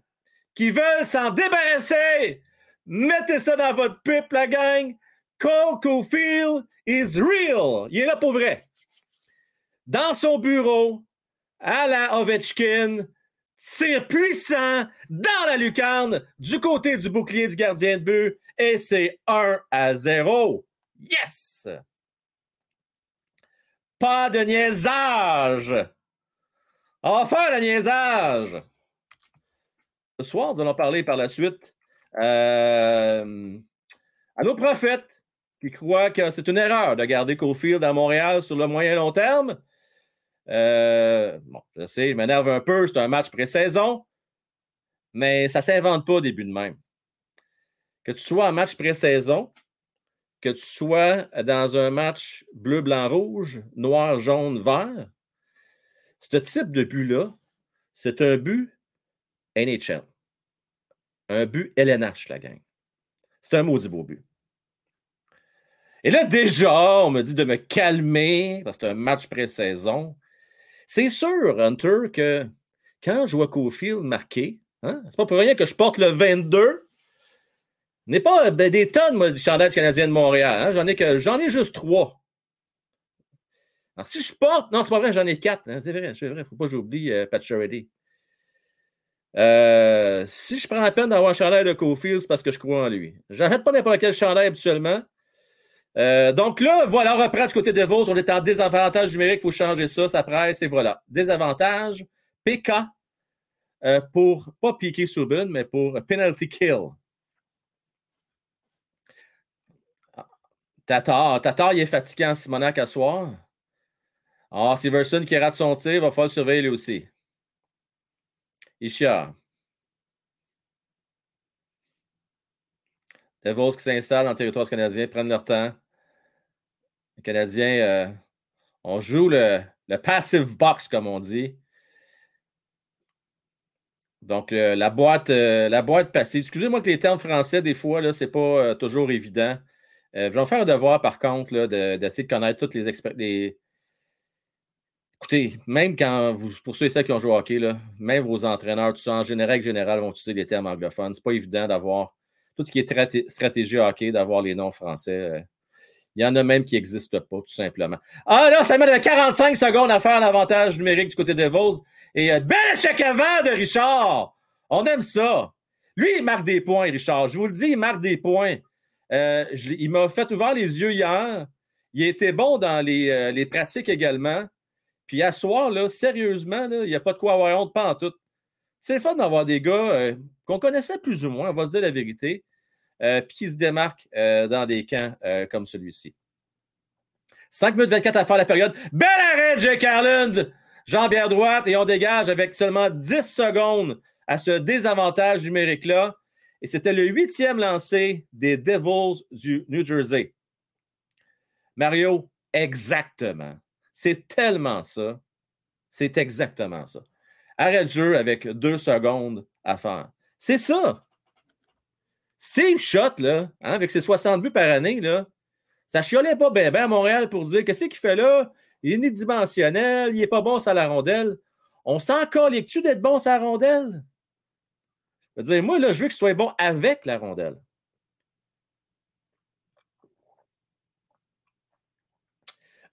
qui veulent s'en débarrasser, mettez ça dans votre pipe, la gang. Cole Cofield is real. Il est là pour vrai dans son bureau, à la Ovechkin, tire puissant dans la lucarne du côté du bouclier du gardien de but et c'est 1 à 0. Yes! Pas de niaisage! On va faire le niaisage! Ce soir, nous allons parler par la suite euh, à nos prophètes qui croient que c'est une erreur de garder Cofield à Montréal sur le moyen long terme. Euh, bon, je sais, je m'énerve un peu, c'est un match pré-saison, mais ça ne s'invente pas au début de même. Que tu sois en match pré-saison, que tu sois dans un match bleu, blanc, rouge, noir, jaune, vert, ce type de but-là, c'est un but NHL. Un but LNH, la gang. C'est un maudit beau but. Et là, déjà, on me dit de me calmer parce que c'est un match pré-saison. C'est sûr, Hunter, que quand je vois Cofield marqué, hein, c'est pas pour rien que je porte le 22. N'est pas ben, des tonnes, moi, du chandail canadien de Montréal. Hein. J'en ai que j'en ai juste trois. Alors, si je porte. Non, c'est pas vrai, j'en ai quatre. Hein, c'est vrai, c'est vrai. Faut pas que j'oublie euh, Pat Charity. Euh, si je prends la peine d'avoir un chandail de Cofield, c'est parce que je crois en lui. J'arrête pas n'importe quel chandail habituellement. Euh, donc là, voilà, on reprend du côté des Vos. On est en désavantage numérique. Il faut changer ça, ça presse et voilà. Désavantage, PK euh, pour, pas piquer Subin, mais pour penalty kill. Tatar, Tatar, il est fatigué en Simonac à soir. Ah, Siverson qui rate son tir, va falloir le surveiller lui aussi. Ishia. Devos qui s'installent le territoire canadien, prennent leur temps. Les Canadiens, euh, on joue le, passive box, comme on dit. Donc, la, boîte, euh, la boîte passive. Excusez-moi que les termes français, des fois, ce n'est pas euh, toujours évident. Je vais en faire un devoir, par contre, d'essayer de, connaître toutes les experts. Écoutez, même quand vous, pour ceux et celles qui ont joué au hockey, même vos entraîneurs, tout ça, en général, général, vont utiliser les termes anglophones. Ce n'est pas évident d'avoir tout ce qui est stratégie hockey, d'avoir les noms français. Il y en a même qui n'existent pas, tout simplement. Ah là, ça met de 45 secondes à faire l'avantage numérique du côté des Vos. Et euh, bel échec avant de Richard. On aime ça. Lui, il marque des points, Richard. Je vous le dis, il marque des points. Euh, il m'a fait ouvrir les yeux hier. Il été bon dans les, les pratiques également. Puis à soir, sérieusement, il n'y a pas de quoi avoir honte, pas en tout. C'est fun d'avoir des gars qu'on connaissait plus ou moins, on va se dire la vérité, puis qui se démarquent dans des camps comme celui-ci. 5 minutes 24 à faire la période. Bel arrêt, Jake Carland! Jambière droite et on dégage avec seulement 10 secondes à ce désavantage numérique-là. Et c'était le huitième lancé des Devils du New Jersey. Mario, exactement. C'est tellement ça. C'est exactement ça. Arrêt de jeu avec deux secondes à faire. C'est ça. Steve Shot, là, hein, avec ses 60 buts par année, là, ça chiolait pas bien à Montréal pour dire qu'est-ce qu'il fait là? Il est unidimensionnel, il n'est pas bon sur la rondelle. On s'en tu d'être bon sur la rondelle? Je veux dire, moi, là, je veux qu'il soit bon avec la rondelle.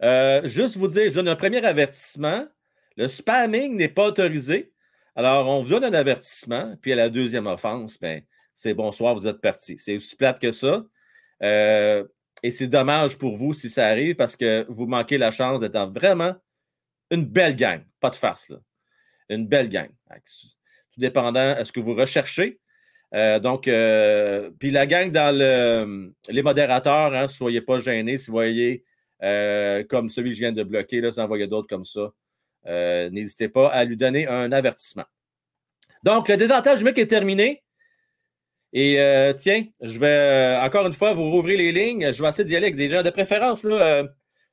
Euh, juste vous dire, je donne un premier avertissement. Le spamming n'est pas autorisé. Alors, on vous donne un avertissement, puis à la deuxième offense, ben, c'est bonsoir, vous êtes parti. C'est aussi plate que ça. Euh, et c'est dommage pour vous si ça arrive parce que vous manquez la chance d'être vraiment une belle gang. Pas de farce, là. Une belle gang. Tout dépendant de ce que vous recherchez. Euh, donc, euh, puis la gang dans le, les modérateurs, hein, soyez pas gênés si vous voyez euh, comme celui que je viens de bloquer, là, en voyez d'autres comme ça. N'hésitez pas à lui donner un avertissement. Donc, le détentage mec est terminé. Et tiens, je vais encore une fois vous rouvrir les lignes. Je vais essayer d'y aller avec des gens de préférence. Là,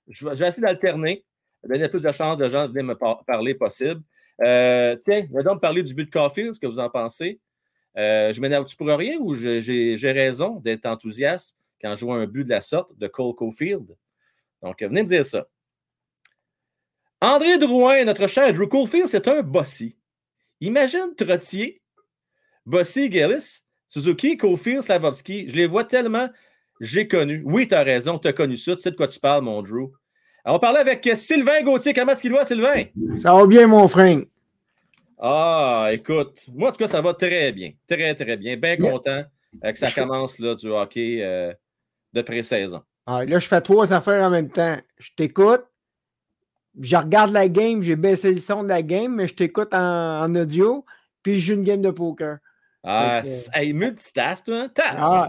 je, vais, essayer d'alterner, donner plus de chances de gens de venir me parler possible. Tiens, je vais donc parler du but de Caulfield, ce que vous en pensez. je m'énerve-tu pour rien ou j'ai raison d'être enthousiaste quand je vois un but de la sorte de Cole Caulfield? Donc, venez me dire ça. André Drouin, notre cher Drew Caulfield, c'est un bossy. Imagine Trottier, Bossy Gillis, Suzuki, Kofield, Slavovski, je les vois tellement, j'ai connu. Oui, tu as raison, tu as connu ça, tu sais de quoi tu parles, mon Drew. on va parler avec Sylvain Gauthier. Comment est-ce qu'il va, Sylvain?
Ça va bien, mon frère.
Ah, écoute, moi, en tout cas, ça va très bien. Très, très bien. Bien content que ça commence là, du hockey euh, de pré-saison.
Ah, là, je fais trois affaires en même temps. Je t'écoute, je regarde la game, j'ai baissé le son de la game, mais je t'écoute en, en, audio, puis je joue une game de poker.
Ah, hey, multitask, toi.
Ah,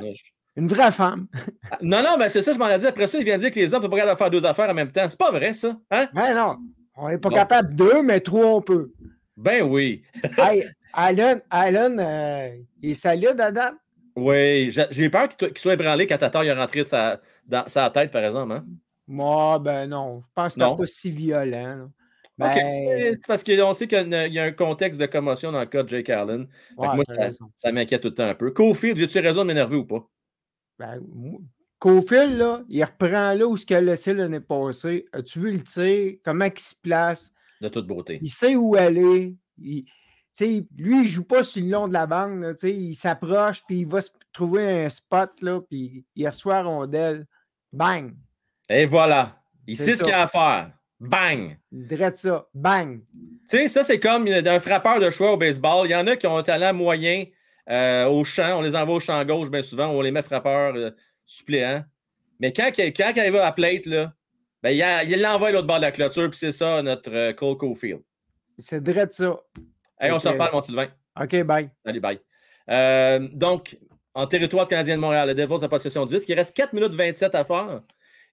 une vraie femme.
Ah, non, non, mais c'est ça, je m'en ai dit. Après ça, il vient de dire que les hommes ne peuvent pas capables de faire deux affaires en même temps. C'est pas vrai, ça. Hein?
Ben non. On n'est pas capable de deux, mais trois, on peut.
Ben oui.
hey, Alan, Alan euh, il est solide date?
Oui, j'ai peur qu'il soit ébranlé quand Tatar est rentré sa, dans sa tête, par exemple. Hein?
Moi, ben non. Je pense que c'est pas si violent.
Ben... Parce qu'on sait qu'il y, a un contexte de commotion dans le cas de Jake Allen. moi, ça, m'inquiète tout le temps un peu. Cofield, j'ai-tu raison de m'énerver ou pas?
Ben, Cofield, là, il reprend là où ce qu'il a laissé l'année passée. As-tu vu le tir? Comment il se place?
De toute beauté.
Il sait où aller. Il, lui, il ne joue pas sur le long de la bande. il s'approche, puis il va se trouver un spot, là, puis il reçoit la rondelle. Bang!
Et voilà. Il sait ce qu'il a à faire. Bang!
Drette ça. Bang!
Tu sais, ça, c'est comme un frappeur de choix au baseball. Il y en a qui ont un talent moyen euh, au champ. On les envoie au champ gauche bien souvent. On les met frappeurs euh, suppléants. Mais quand, quand, il va à plate, là, ben, il l'envoie à l'autre bord de la clôture. Puis c'est ça, notre euh, Cole Cofield.
C'est drette ça.
Hey, on se reparle, mon Sylvain.
OK, bye.
Salut, bye. donc, en territoire canadien de Montréal, le Devils a possession 10. Il reste 4 minutes 27 à faire.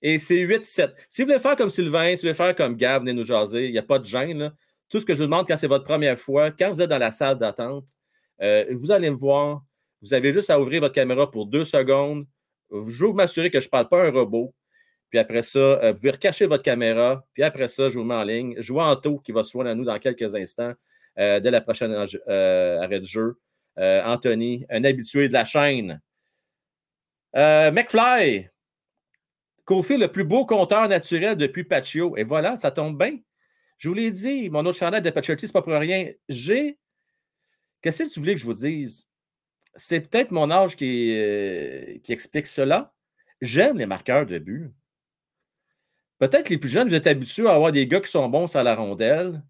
Et c'est 8-7. Si vous voulez faire comme Sylvain, si vous voulez faire comme Gab, venez nous jaser, il n'y a pas de gêne. Tout ce que je vous demande quand c'est votre première fois, quand vous êtes dans la salle d'attente, euh, vous allez me voir. Vous avez juste à ouvrir votre caméra pour deux secondes. Je veux m'assurer que je ne parle pas un robot. Puis après ça, euh, vous pouvez recacher votre caméra. Puis après ça, je vous mets en ligne. Je vois Anto qui va se joindre à nous dans quelques instants euh, dès la prochaine arrêt de jeu. Anthony, un habitué de la chaîne. McFly, fait le plus beau compteur naturel depuis Paccio. Et voilà, ça tombe bien. Je vous l'ai dit, mon autre chanel de Paciotti, c'est pas pour rien. J'ai. Qu'est-ce que tu voulais que je vous dise? C'est peut-être mon âge qui, euh, qui explique cela. J'aime les marqueurs de but. Peut-être les plus jeunes, vous êtes habitués à avoir des gars qui sont bons sur la rondelle.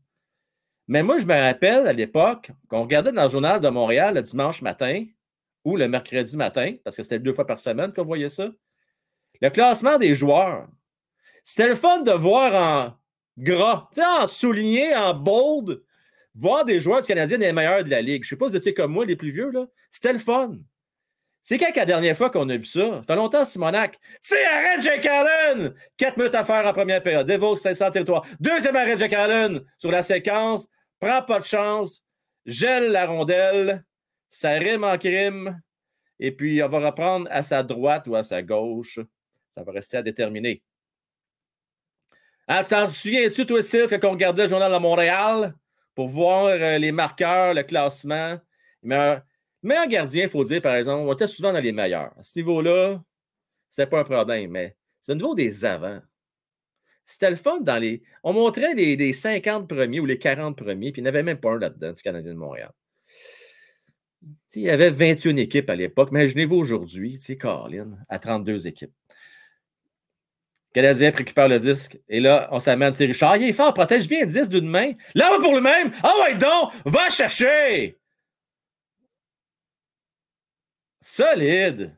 Mais moi, je me rappelle à l'époque qu'on regardait dans le journal de Montréal le dimanche matin ou le mercredi matin, parce que c'était deux fois par semaine qu'on voyait ça. Le classement des joueurs. C'était le fun de voir en gras, en souligné, en bold, voir des joueurs du Canadien des meilleurs de la Ligue. Je ne sais pas si vous étiez comme moi, les plus vieux, là. C'était le fun. C'est quand la dernière fois qu'on a vu ça? Ça fait longtemps, Simonac. C'est arrête Jake Allen! Quatre minutes à faire en première période. Devos 500 territoire. Deuxième arrêt Jake Allen sur la séquence. Prends pas de chance. Gèle la rondelle. Ça rime en crime. Et puis, on va reprendre à sa droite ou à sa gauche. Ça va rester à déterminer. Ah, t'en souviens-tu, toi, Sylph, quand on regardait le journal de Montréal pour voir euh, les marqueurs, le classement? Mais Meilleur gardien, il faut dire, par exemple, on était souvent dans les meilleurs. À ce niveau-là, c'était pas un problème, mais c'est au niveau des avants. C'était le fun dans les. On montrait les, 50 premiers ou les 40 premiers, puis il n'y en avait même pas un là-dedans du Canadien de Montréal. il y avait 21 équipes à l'époque. Imaginez-vous aujourd'hui, Carlin, à 32 équipes. Le Canadien récupère le disque. Et là, on s'amène, c'est Richard. Il est fort, protège bien le disque d'une main. Là, va pour le même. Ah ouais, donc, va chercher. Solide!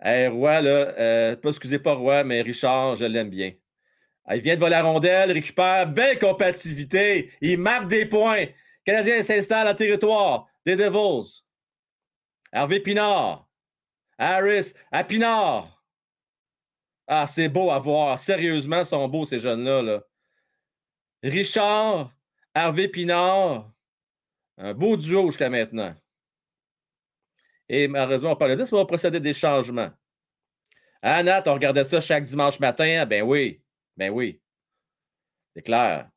Hey, Roy, là, euh, pas excusez pas Roy, mais Richard, je l'aime bien. il vient de voler la rondelle, récupère, belle compatibilité. Il marque des points. Canadien s'installe en territoire des Devils. Hervé Pinard. Harris à Pinard. Ah, c'est beau à voir. Sérieusement, sont beaux ces jeunes-là. Là. Richard, Hervé Pinard. Un beau duo jusqu'à maintenant. Et malheureusement, on parlait de ça, on va procéder des changements. Ah, Nat, on regardait ça chaque dimanche matin. Ben oui, ben oui. C'est clair.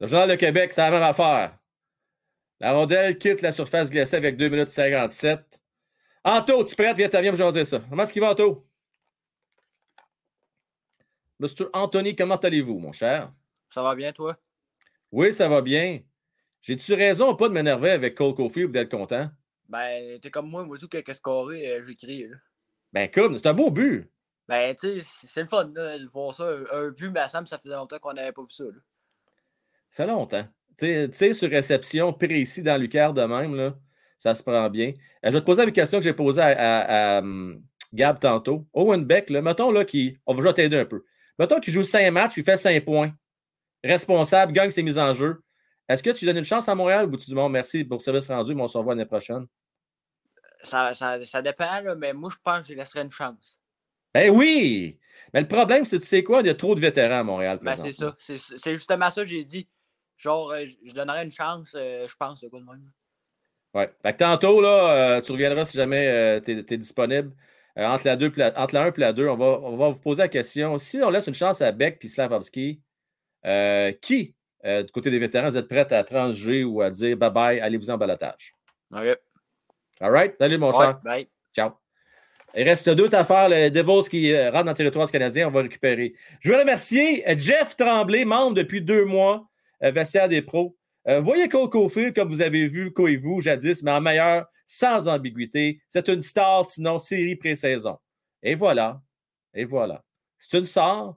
Le Journal de Québec, c'est la même affaire. La rondelle quitte la surface glacée avec 2 minutes 57. Anto, tu prêtes? Viens, viens me jaser ça. Comment est-ce qu'il va, Anto? Monsieur Anthony, comment allez-vous, mon cher?
Ça va bien, toi?
Oui, ça va bien. J'ai-tu raison ou pas de m'énerver avec Cole Cofield ou d'être content?
Ben, t'es comme moi, moi, tout, quelques scoré, euh, j'écris.
Ben, comme, c'est un beau but.
Ben, tu sais, c'est le fun, là, de voir ça. Un, but, mais ça, ça faisait longtemps qu'on n'avait pas vu ça. Là.
Ça fait longtemps. Tu sais, sur réception précis dans Lucaire de même, là, ça se prend bien. Euh, je vais te poser la question que j'ai posée à, hum, Gab tantôt. Owen Beck, là, mettons là, qui. On va t'aider un peu. Mettons qu'il joue 5 matchs, il fait 5 points. Responsable, gagne ses mises en jeu. Est-ce que tu donnes une chance à Montréal ou tu dis bon, merci pour le service rendu, mais on se revoit l'année prochaine?
Ça, ça, ça dépend, là, mais moi, je pense que je laisserais une chance.
Ben oui! Mais le problème, c'est tu sais quoi? Il y a trop de vétérans à Montréal.
Ben, c'est ça. C'est justement ça que j'ai dit. Genre, euh, je donnerais une chance, euh, je pense, de quoi de même.
Ouais. Fait que tantôt, là, euh, tu reviendras si jamais tu es, disponible. entre, la 2 entre la 1 et la 2, on va, on va vous poser la question. Si on laisse une chance à Beck et Slavovski, qui euh, du côté des vétérans, vous êtes prêts à trancher ou à dire bye bye, allez-vous en balotage?
OK.
All right. Salut, mon cher.
Bye.
Ciao. Il reste deux affaires. Le Devils qui euh, rentre dans le territoire canadien, on va récupérer. Je veux remercier euh, Jeff Tremblay, membre depuis deux mois, vestiaire des pros. voyez Cole comme vous avez vu, vous, jadis, mais en meilleur, sans ambiguïté. C'est une star, sinon série pré-saison. Et voilà. Et voilà. C'est une star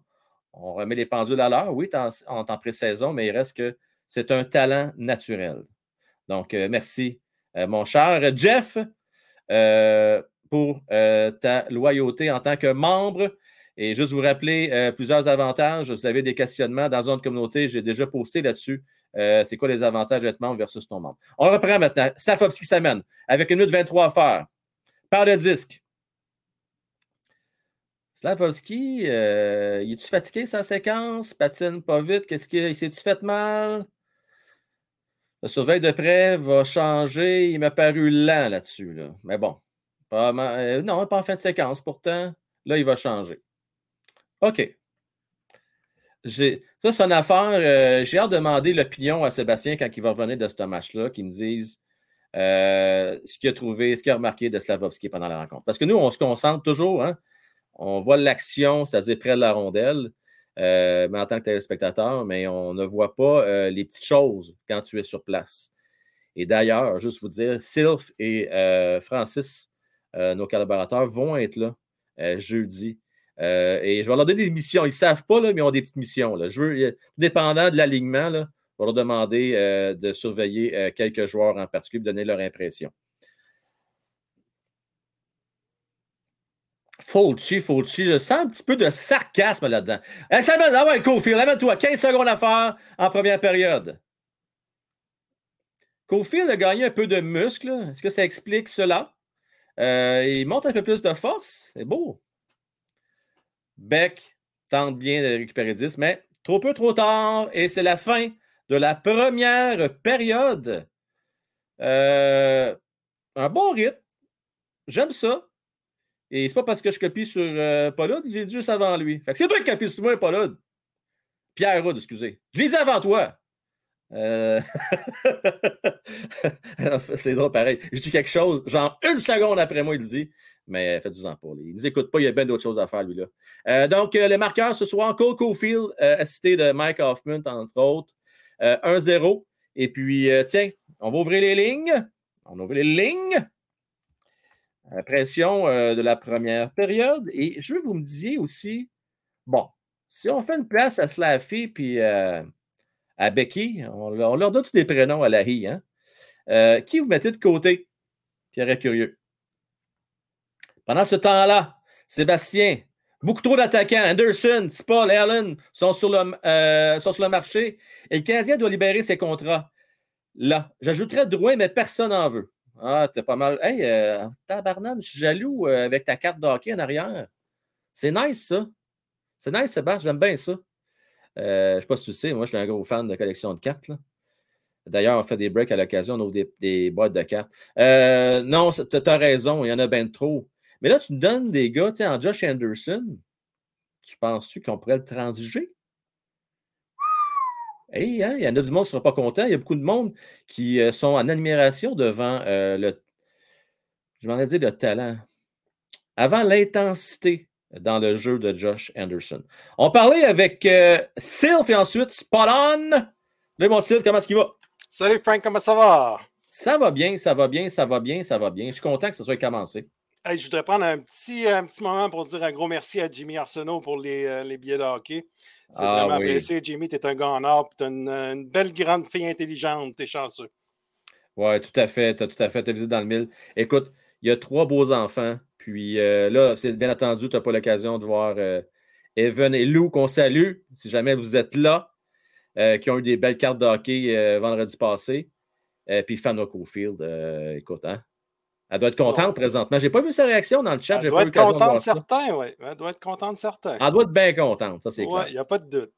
on remet les pendules à l'heure, oui, en, temps pré-saison, mais il reste que c'est un talent naturel. Donc, euh, merci, euh, mon cher Jeff, euh, pour ta loyauté en tant que membre. Et juste vous rappeler plusieurs avantages. Vous avez des questionnements dans Zone Communauté, j'ai déjà posté là-dessus. c'est quoi les avantages d'être membre versus ton membre? On reprend maintenant. Stafovski s'amène avec une minute 23 à faire. Par le disque. Slavovski, euh, il est-tu fatigué sa séquence? Patine pas vite? Qu'est-ce qu'il s'est-tu fait mal? Le surveille de près va changer. Il m'a paru lent là-dessus. Là. Mais bon. Pas, euh, non, pas en fin de séquence. Pourtant, là, il va changer. OK. Ça, c'est une affaire. Euh, j'ai hâte de demander l'opinion à Sébastien quand il va revenir de ce match-là, qu'il me dise ce qu'il a trouvé, ce qu'il a remarqué de Slavovski pendant la rencontre. Parce que nous, on se concentre toujours. Hein, on voit l'action, c'est-à-dire près de la rondelle, euh, mais en tant que téléspectateur, mais on ne voit pas euh, les petites choses quand tu es sur place. Et d'ailleurs, juste vous dire, Sylph et euh, Francis, nos collaborateurs, vont être là jeudi. et je vais leur donner des missions. Ils ne savent pas, mais ils ont des petites missions. Là. Je veux, dépendant de l'alignement, je vais leur demander de surveiller quelques joueurs en particulier, de donner leur impression. Fulci, Fulci, je sens un petit peu de sarcasme là-dedans. Ça va, ah ouais, Cofield, amène-toi. 15 secondes à faire en première période. Cofield a gagné un peu de muscle. Est-ce que ça explique cela? Euh, il monte un peu plus de force. C'est beau. Beck tente bien de récupérer 10, mais trop peu, trop tard. Et c'est la fin de la première période. Euh, un bon rythme. J'aime ça. Et c'est pas parce que je copie sur euh, Paulud, je l'ai dit juste avant lui. C'est toi qui copies sur moi, Paulud. Pierre Rudd, excusez. Je l'ai dit avant toi. Euh... c'est drôle pareil. Je dis quelque chose, genre une seconde après moi, il dit. Mais faites-vous-en pas. Il ne nous écoute pas, il y a bien d'autres choses à faire, lui-là. Euh, donc, euh, les marqueurs ce soir, Cole Cofield, assisté de Mike Hoffman, entre autres. 1-0. Et puis, tiens, on va ouvrir les lignes. On ouvre les lignes. Pression de la première période. Et je veux que vous me disiez aussi, bon, si on fait une place à Slaffy puis à Becky, on, leur donne tous des prénoms à la hein? Euh, qui vous mettez de côté? Pierre curieux. Pendant ce temps-là, Sébastien, beaucoup trop d'attaquants. Anderson, Paul, Allen sont sur, le, euh, sont sur le marché et le Canadien doit libérer ses contrats. Là, j'ajouterais Drouin, mais personne n'en veut. Ah, t'es pas mal. Hey, euh, tabarnane, je suis jaloux euh, avec ta carte d'hockey en arrière. C'est nice, ça. C'est nice, Sébastien, j'aime bien ça. Euh, je ne sais pas si tu sais, moi, je suis un gros fan de collection de cartes. D'ailleurs, on fait des breaks à l'occasion, on ouvre des, boîtes de cartes. Euh, non, tu as raison, il y en a bien trop. Mais là, tu nous donnes des gars, tu sais, en Josh Anderson, tu penses-tu qu'on pourrait le transiger? Hey, hein, il y en a du monde qui ne sera pas content. Il y a beaucoup de monde qui euh, sont en admiration devant le, je m'en ai dit, le talent. Avant l'intensité dans le jeu de Josh Anderson. On parlait avec euh, Sylph et ensuite Spot On. Là, mon Sylph, comment est-ce qu'il va?
Salut Frank, comment ça va?
Ça va bien, ça va bien, ça va bien, ça va bien. Je suis content que ça soit commencé.
je voudrais prendre un petit, un petit moment pour dire un gros merci à Jimmy Arsenault pour les, euh, les billets de hockey. C'est ah vraiment apprécié. Jimmy, tu es un gars en or, tu es une, belle grande fille intelligente, tu es chanceux.
Oui, tout à fait, tu as tout à fait, tu visité dans le mille. Écoute, il y a trois beaux enfants. Puis euh, là, c'est bien entendu, tu n'as pas l'occasion de voir euh, Evan et Lou qu'on salue, si jamais vous êtes là, euh, qui ont eu des belles cartes de hockey vendredi passé. puis Fano Cofield, écoute, hein? Elle doit être contente présentement. Je n'ai pas vu sa réaction dans le chat.
Elle doit être contente de certains, oui. Elle doit être contente certains.
Elle doit être bien contente, ça c'est clair.
il n'y a pas de doute.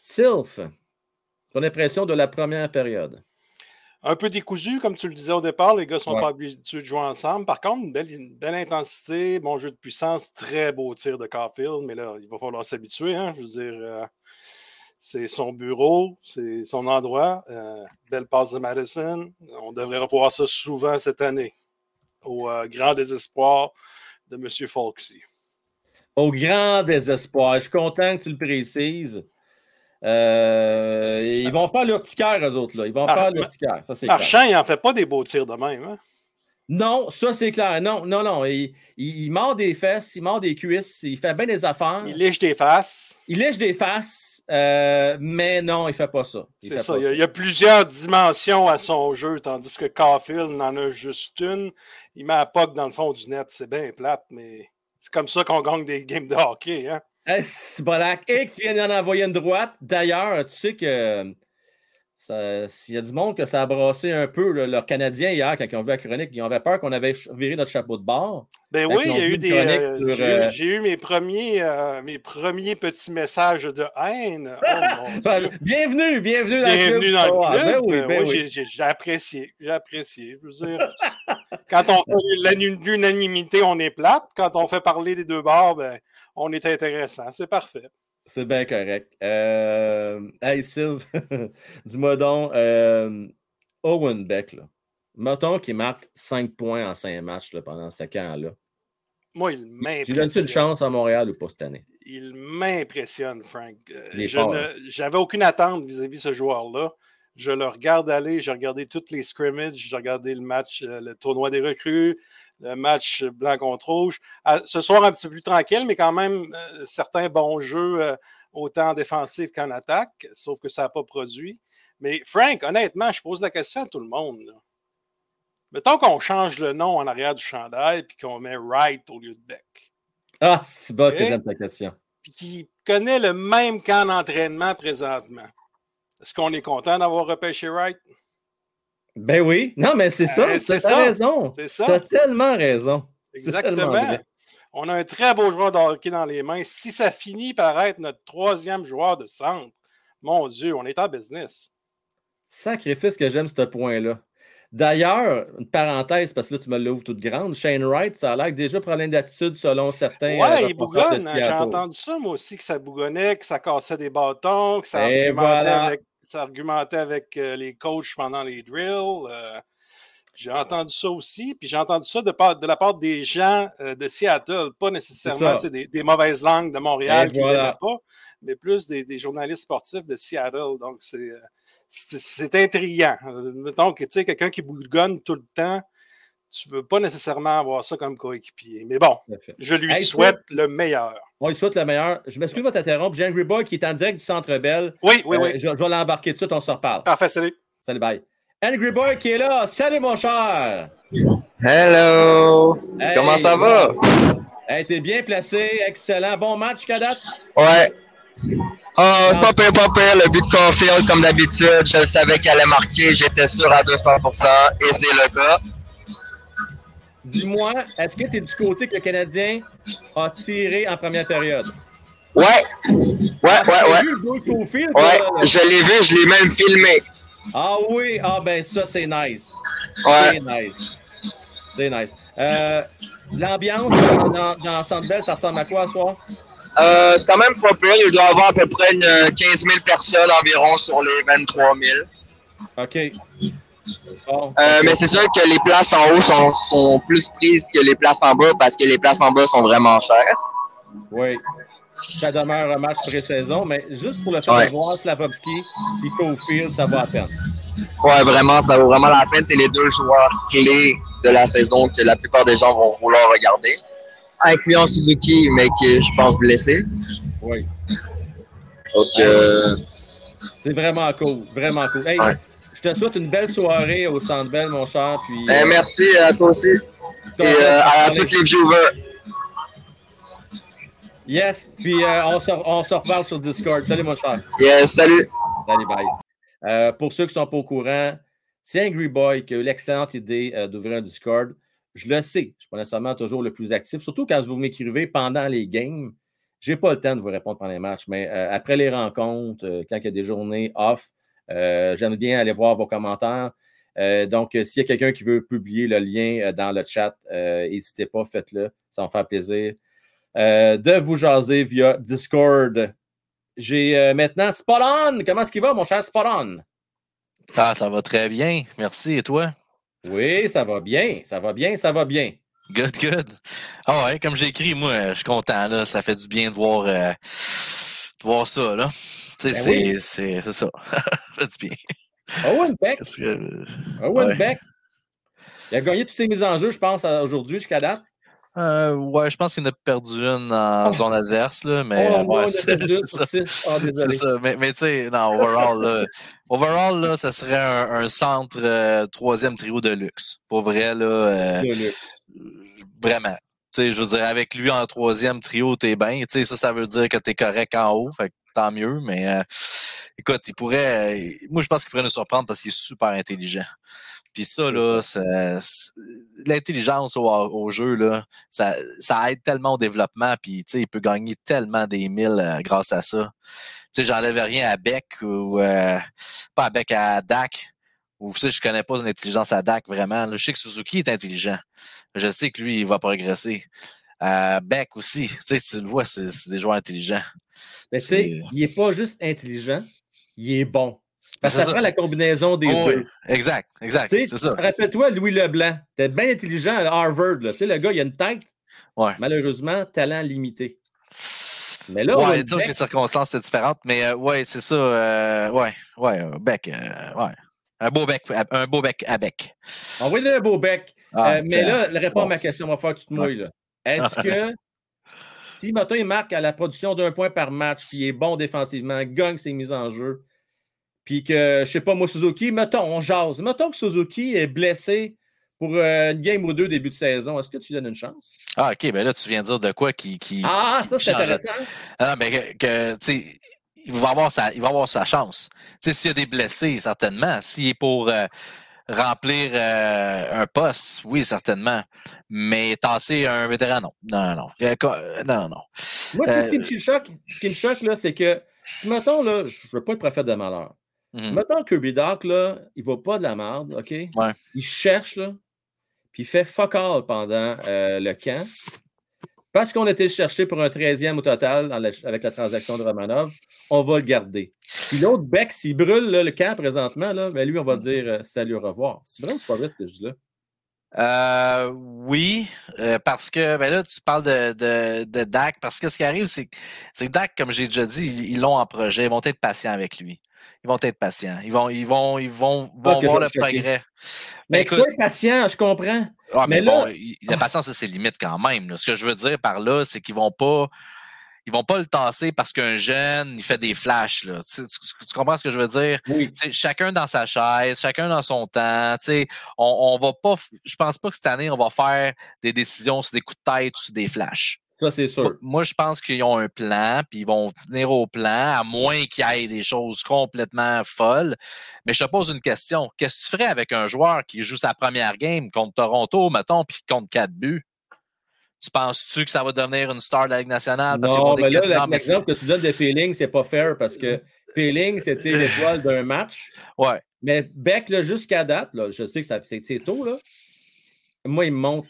Sylph, ton impression de la première période?
un peu décousu, comme tu le disais au départ. Les gars ne sont pas habitués de jouer ensemble. Par contre, une belle, intensité, bon jeu de puissance, très beau tir de Carfield, mais là, il va falloir s'habituer. Hein, je veux dire, euh, c'est son bureau, c'est son endroit. Euh, belle passe de Madison. On devrait revoir ça souvent cette année, au euh, grand désespoir de M. Folksy.
Au grand désespoir. Je suis content que tu le précises. Euh, ils vont faire leur petit cœur, eux autres. Là. Ils vont faire leur petit cœur.
Marchand, il n'en fait pas des beaux tirs de même. Hein?
Non, ça c'est clair. Non, non, non. Il, il, mord des fesses, il mord des cuisses, il fait bien des affaires.
Il lèche des faces.
Il lèche des faces, euh, mais non, il ne fait pas ça.
C'est ça. Il y, a, plusieurs dimensions à son jeu, tandis que Caulfield n'en a juste une. Il met la POC dans le fond du net. C'est bien plate, mais c'est comme ça qu'on gagne des games de hockey. Hein?
C'est Et que tu viens d'en envoyer une droite. D'ailleurs, tu sais que s'il y a du monde que ça a brassé un peu leur Canadien hier quand ils ont vu la chronique, ils avaient peur qu'on avait viré notre chapeau de bord.
Ben oui, il y a eu des. Euh, euh, j'ai eu mes premiers, euh, mes premiers petits messages de haine. Oh,
ben, bienvenue, bienvenue
dans le club. Dans le ah, club. Ben oui, ben oui. J'ai apprécié. J'ai apprécié. Je veux dire, quand on fait l'unanimité, on est plate. Quand on fait parler des deux bords, ben, on est intéressant. C'est parfait.
C'est bien correct. Euh, hey, Sylve, dis-moi donc, euh, Owen Beck, là, mettons qu'il marque 5 points en 5 matchs pendant ce camp-là.
Moi, il m'impressionne. Tu
donnes une chance à Montréal ou pas cette année?
Il m'impressionne, Frank. Euh, j'avais aucune attente vis-à-vis de ce joueur-là. Je le regarde aller, j'ai regardé toutes les scrimmages, j'ai regardé le match, le tournoi des recrues, le match blanc contre rouge. Ce soir, un petit peu plus tranquille, mais quand même euh, certains bons jeux, euh, autant en défensif qu'en attaque, sauf que ça n'a pas produit. Mais Frank, honnêtement, je pose la question à tout le monde. Mettons qu'on change le nom en arrière du chandail et qu'on met Wright au lieu de Beck.
Ah, c'est bon que j'aime ta question.
Puis qui connaît le même camp d'entraînement présentement. Est-ce qu'on est content d'avoir repêché Wright?
Ben oui. Non, mais c'est ça.
Ben,
c'est ça. raison.
C'est ça.
Tu as tellement raison.
Exactement. On a un très beau joueur de hockey dans les mains. Si ça finit par être notre troisième joueur de centre, mon Dieu, on est en business.
Sacrifice que j'aime ce point-là. D'ailleurs, une parenthèse, parce que là, tu me l'ouvres toute grande. Shane Wright, ça a l'air déjà problème d'attitude selon certains.
Ouais, il bougonne. J'ai entendu ça, moi aussi, que ça bougonnait, que ça cassait des bâtons, que ça avec, ça argumentait avec euh, les coachs pendant les drills. Euh, j'ai entendu ça aussi, puis j'ai entendu ça de, de, la part des gens euh, de Seattle, pas nécessairement des, des, mauvaises langues de Montréal qui ne pas, mais plus des, des, journalistes sportifs de Seattle. Donc, c'est c'est intriguant. Mettons que tu sais, quelqu'un qui bougonne tout le temps, tu ne veux pas nécessairement avoir ça comme coéquipier. Mais bon, je lui souhaite le meilleur.
On lui souhaite le meilleur. Je m'excuse de t'interrompre. J'ai Angry Boy qui est en direct du Centre Bell.
Oui, oui, oui.
Euh, je, vais l'embarquer tout de suite, on se reparle.
Parfait, salut.
Salut, bye. Angry Boy qui est là. Salut, mon cher.
Hello. Comment ça va?
Hey, T'es bien placé. Excellent. Bon match, Kadat?
Ouais. Oh, pas pire, pas pire. Le but de Caulfield, comme d'habitude, je savais qu'il allait marquer. J'étais sûr à 200% et c'est le cas.
Dis-moi, est-ce que tu es du côté que le Canadien a tiré en première période?
Ouais. Ouais, ah, ouais, ouais. Vu ouais, je l'ai vu, je l'ai même filmé.
Ah oui, ah ben ça, c'est nice.
Ouais.
C'est nice. C'est nice. Euh, L'ambiance dans, dans, Centre ça ressemble à quoi ce soir?
Euh, c'est quand même pas pire. Il doit y avoir à peu près une 15 000 personnes environ sur les 23 000.
OK.
Euh, mais c'est sûr que les places en haut sont, sont, plus prises que les places en bas parce que les places en bas sont vraiment chères.
Oui. Ça demeure un match pré-saison, mais juste pour le fait de voir Slavovski et Cofield, ça vaut la peine.
Ouais, vraiment, ça vaut vraiment la peine. C'est les deux joueurs clés de la saison que la plupart des gens vont vouloir regarder incluant Suzuki, mais qui est, je pense, blessé.
Oui.
Donc, euh...
C'est vraiment cool, vraiment cool. Hey, je te souhaite une belle soirée au Centre Bell, mon cher. Puis,
eh, merci à toi aussi. Et euh, à, tous les viewers.
Yes, puis euh, on, se, on se reparle sur Discord. Salut, mon cher.
Yes, salut.
Salut, bye. Euh, pour ceux qui ne sont pas au courant, c'est Angry Boy qui a eu l'excellente idée d'ouvrir un Discord. Je le sais, je ne suis pas nécessairement toujours le plus actif, surtout quand vous m'écrivez pendant les games. Je n'ai pas le temps de vous répondre pendant les matchs, mais euh, après les rencontres, euh, quand il y a des journées off, euh, j'aime bien aller voir vos commentaires. donc, s'il y a quelqu'un qui veut publier le lien dans le chat, n'hésitez pas, faites-le. Ça va me faire plaisir de vous jaser via Discord. J'ai maintenant Spot On. Comment est-ce qu'il va, mon cher Spot On?
Ah, ça va très bien. Merci. Et toi?
Oui, ça va bien, ça va bien, ça va bien.
Good, good. Ah ouais, comme j'ai écrit, moi, je suis content, là. Ça fait du bien de voir, euh, de voir ça, là. Tu sais, ben c'est, ça. ça fait du bien.
Owen Beck. Owen Beck. Il a gagné toutes ses mises en jeu, je pense, aujourd'hui jusqu'à date.
Euh, ouais, je pense qu'il en a perdu une en zone adverse, là, mais oh, ouais, c'est ça. Ah, ça. Mais, mais tu sais, non, overall, là, overall, là, ça serait un, centre euh, troisième trio de luxe. Pour vrai, là. Euh, vraiment. Tu sais, je veux dire, avec lui en troisième trio, t'es bien. Tu sais, ça, ça veut dire que t'es correct en haut, fait que tant mieux, mais euh, écoute, il pourrait. moi, je pense qu'il pourrait nous surprendre parce qu'il est super intelligent. Puis ça, là, l'intelligence au, jeu, là, ça, ça, aide tellement au développement. Puis, il peut gagner tellement des milles euh, grâce à ça. Tu sais, j'enlève rien à Beck ou euh, pas à Beck, à Dak. Ou tu sais, je connais pas son intelligence à Dak vraiment. Je sais que Suzuki est intelligent. Je sais que lui, il va progresser. Euh, Beck aussi. Tu sais, tu le vois, c'est des joueurs intelligents.
Mais tu sais, il est pas juste intelligent, il est bon. Parce que ça, prend la combinaison des
oh,
deux.
Exact, exact. C'est ça.
Rappelle-toi Louis Leblanc. T'es bien intelligent à Harvard. Tu sais, le gars, il a une tête.
Ouais.
Malheureusement, talent limité.
Mais là, ouais, dire que les circonstances étaient différentes, mais euh, ouais, c'est ça. Euh, ouais, ouais, bec, euh, ouais. Un beau bec, un beau bec à bec.
Envoyez-le un beau bec. Ah, mais là, réponds à ma question, on va faire toute mouille. Est-ce que si Moto il marque à la production d'un point par match, puis il est bon défensivement, gagne ses mises en jeu, puis que, je sais pas, moi, Suzuki, mettons, on jase. Mettons que Suzuki est blessé pour euh, une game ou deux début de saison, est-ce que tu lui donnes une chance?
Ah, OK. Ben là, tu viens de dire de quoi qui. qui
ah, ça, c'est intéressant.
Ah, mais que, tu sais, il va avoir sa, il va avoir sa chance. S'il y a des blessés, certainement. S'il est pour euh, remplir euh, un poste, oui, certainement. Mais tasser un vétéran, non. Non, non, non. Non, non,
Moi, ce qui me choque, ce qui me choque, là, c'est que, si mettons, là, je ne veux pas être prophète de malheur. Mm Mettons Kirby Doc, là, il va pas de la merde, OK?
Ouais.
Il cherche, là, puis il fait fuck all pendant euh, le camp. Parce qu'on a été chercher pour un 13e au total avec la transaction de Romanov, on va le garder. Puis l'autre bec, s'il brûle le camp présentement, là, ben lui, on va dire euh, salut, au revoir. C'est vrai ou c'est pas vrai ce que je dis là?
Euh, oui, euh, parce que ben là, tu parles de, de, de DAC, parce que ce qui arrive, c'est que DAC, comme j'ai déjà dit, ils l'ont en projet, ils vont être patients avec lui ils vont être patients. Ils vont, ils vont, ils vont, vont voir le progrès.
Mais, que soient patients, je comprends.
Mais, bon, la patience, c'est limite quand même. Ce que je veux dire par là, c'est qu'ils vont pas. Ils vont pas le tasser parce qu'un jeune, il fait des flashs. Là. Tu, comprends ce que je veux dire?
Oui.
Chacun dans sa chaise, chacun dans son temps. On, on va pas. Je pense pas que cette année, on va faire des décisions sur des coups de tête ou sur des flashs.
Ça, c'est sûr.
Moi, je pense qu'ils ont un plan, puis ils vont venir au plan, à moins qu'il y ait des choses complètement folles. Mais je te pose une question. Qu'est-ce que tu ferais avec un joueur qui joue sa première game contre Toronto, mettons, puis qui compte quatre buts? Tu penses-tu que ça va devenir une star de la Ligue nationale?
Parce non, mais là, l'exemple que tu donnes de Feeling, c'est pas fair parce que Feeling, c'était l'étoile d'un match.
Ouais.
Mais Beck, jusqu'à date, là, je sais que c'est tôt, là, moi, il me montre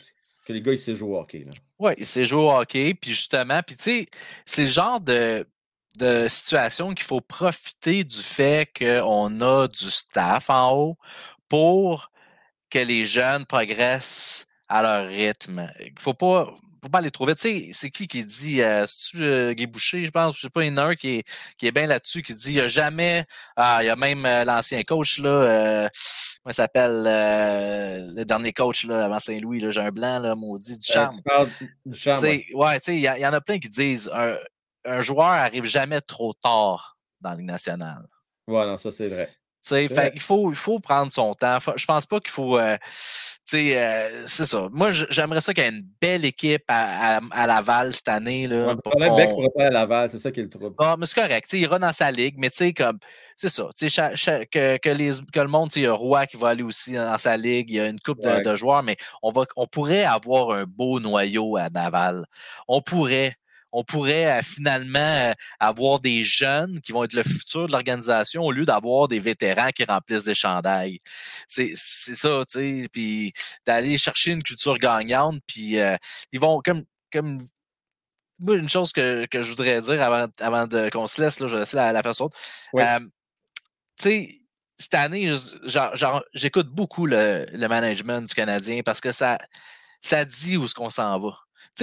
que les gars, ils savent jouer au hockey.
Oui, il sait jouer au hockey. Puis justement, puis tu sais, c'est le genre de, de situation qu'il faut profiter du fait qu'on a du staff en haut pour que les jeunes progressent à leur rythme. Il faut pas, faut pas aller trop vite. Tu sais, c'est qui qui dit, euh, c'est-tu euh, Guy Boucher, je pense, je sais pas, il y en a un qui est, qui est bien là-dessus, qui dit, il n'y a jamais, ah, il y a même euh, l'ancien coach, là, euh, comment s'appelle, euh, le dernier coach, là, avant Saint-Louis, là, j'ai un blanc, là, maudit, du charme.
du charme.
Ouais, tu sais, il y, en a plein qui disent, un, un joueur arrive jamais trop tard dans la Ligue nationale.
Ouais, non, ça, c'est vrai.
Fait, il, faut, il faut prendre son temps. Je pense pas qu'il faut. Euh, euh, c'est ça. Moi, j'aimerais ça qu'il y ait une belle équipe à, à, Laval cette année. Là,
ouais, le problème, Beck pourrait pas à Laval, c'est ça qui est le trouble.
Ah, mais c'est correct. Il ira dans sa ligue, mais. C'est ça. que, que, les, que le monde, il y a Roy qui va aller aussi dans sa ligue. Il y a une coupe de, de, joueurs, mais on, va, on pourrait avoir un beau noyau à Laval. On pourrait on pourrait euh, finalement euh, avoir des jeunes qui vont être le futur de l'organisation au lieu d'avoir des vétérans qui remplissent des chandails. C'est ça, tu sais, puis d'aller chercher une culture gagnante, puis euh, ils vont comme comme une chose que, que je voudrais dire avant, avant de qu'on se laisse, là, je vais laisser la, la personne. tu sais, cette année, j'écoute beaucoup le, le, management du Canadien parce que ça, ça dit où est-ce qu'on s'en va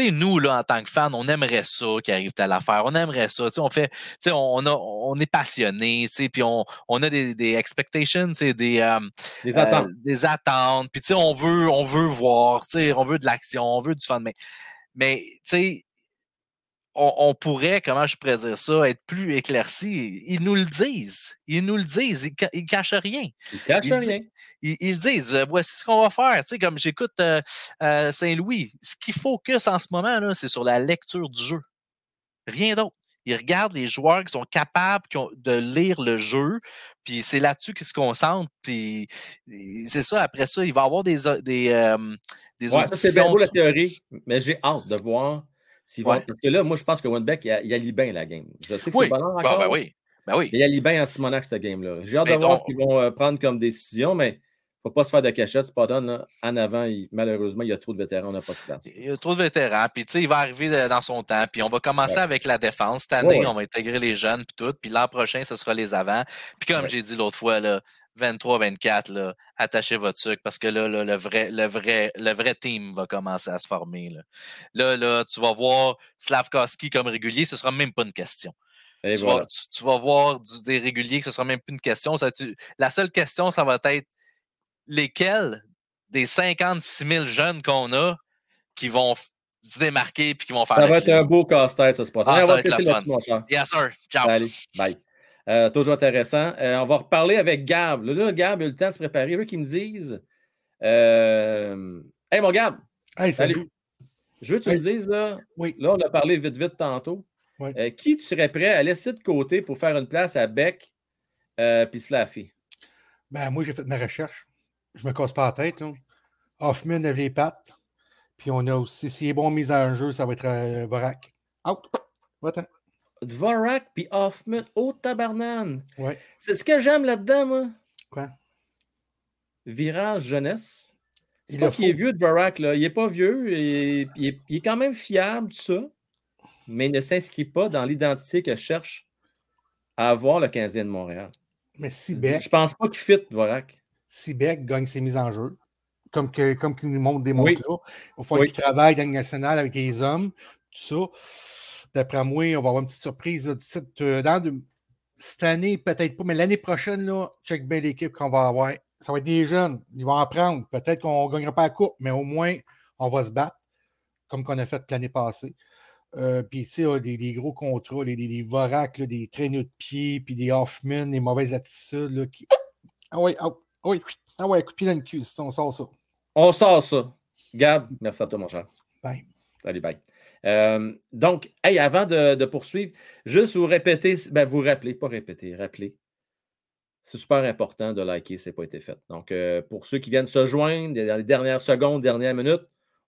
sais, nous, là, en tant que fans, on aimerait ça qu'il arrive telle affaire. On aimerait ça. on fait, on, a, on est passionné, puis on, on a des, des expectations, des, euh,
des attentes. Euh,
des attentes. Puis, on veut, on veut voir, on veut de l'action, on veut du fun. Mais, mais tu sais, on, pourrait, comment je pourrais dire ça, être plus éclairci. Ils nous le disent. Ils nous le disent. Ils, ne cachent rien.
Ils cachent rien.
Ils, disent, euh, voici ce qu'on va faire. Tu sais, comme j'écoute euh, euh, Saint-Louis, ce qu'il focus en ce moment, c'est sur la lecture du jeu. Rien d'autre. Ils regardent les joueurs qui sont capables de lire le jeu, puis c'est là-dessus qu'ils se concentrent, puis c'est ça. Après ça, il va y avoir des, des, des
ouais, ça, c'est bien beau la théorie, mais j'ai hâte de voir parce que là, moi, je pense que Winbeck, il, il allie bien la game. Je sais que c'est ballon
encore. Ben, oui. Ben oui.
Il allie bien en Simonac, cette game-là. J'ai hâte de voir ce qu'ils vont euh, prendre comme décision, mais il ne faut pas se faire de cachette. Spadon, en avant, malheureusement, il y a trop de vétérans, on n'a pas de place.
Il y a trop de vétérans, puis tu sais, il va arriver dans son temps, puis on va commencer avec la défense. Cette année, on va intégrer les jeunes, puis tout, puis l'an prochain, ce sera les avants. Puis comme j'ai dit l'autre fois, là, 23-24, attachez votre sucre parce que là, le, vrai, le, vrai, le vrai team va commencer à se former. Là, là, tu vas voir Slavkowski comme régulier, ce sera même pas une question. Tu, vas, voir des réguliers, ce sera même plus une question. la seule question, ça va être lesquels des 56 000 jeunes qu'on a qui vont se démarquer et qui vont faire.
Ça va être un beau casse-tête, ce spot.
Ah, ça va être fun. Yes, sir. Ciao.
Allez, bye. Euh, toujours intéressant. Euh, on va reparler avec Gab. Là, Gab a eu le temps de se préparer. Eux qui me disent Euh... Hey, mon gars!
Hey, salut!
Je veux que tu me dises, là, oui. là, on a parlé vite, vite tantôt. Qui tu serais prêt à laisser de côté pour faire une place à Beck puis Slaffy?
Ben, moi, j'ai fait ma recherche. Je me casse pas la tête. Là. Hoffman lève les pattes. Puis on a aussi, s'il est bon mise en jeu, ça va être Vorak. Out! Va-t'en.
Dvorak puis Hoffman, oh tabarnane.
Ouais.
C'est ce que j'aime là-dedans, moi.
Quoi?
Virage jeunesse. C'est pas qu'il est vieux, Dvorak, là. Il est pas vieux. Il est, il est, quand même fiable, tout ça. Mais il ne s'inscrit pas dans l'identité que cherche à avoir le Canadien de Montréal.
Mais si Beck.
Je pense pas qu'il fit, Dvorak.
Si Beck gagne ses mises en jeu, comme, que, comme qu'il nous montre des montres là, il faut qu'il travaille dans le national avec les hommes, tout ça. D'après moi, on va avoir une petite surprise. Là, euh, dans de, cette année, peut-être pas, mais l'année prochaine, là, check bien l'équipe qu'on va avoir. Ça va être des jeunes. Ils vont apprendre. Peut-être qu'on ne gagnera pas la coupe, mais au moins, on va se battre, comme qu'on a fait l'année passée. Euh, puis, tu sais, des, gros contrats, des, des, Vorac, des traîneaux de pied, puis des Hoffman, des mauvaises attitudes. Là, qui... Ah ouais, ah, oui, ah ouais, coup de pied dans le cul, on sort ça.
On sort ça. Gab, merci à toi, mon cher.
Bye.
Salut, bye. Euh, donc, hey, avant de, poursuivre, juste vous répéter, ben, vous rappelez, pas répéter, rappelez. C'est super important de liker, ce n'est pas été fait. Donc, euh, pour ceux qui viennent se joindre dans les dernières secondes, dernières minutes,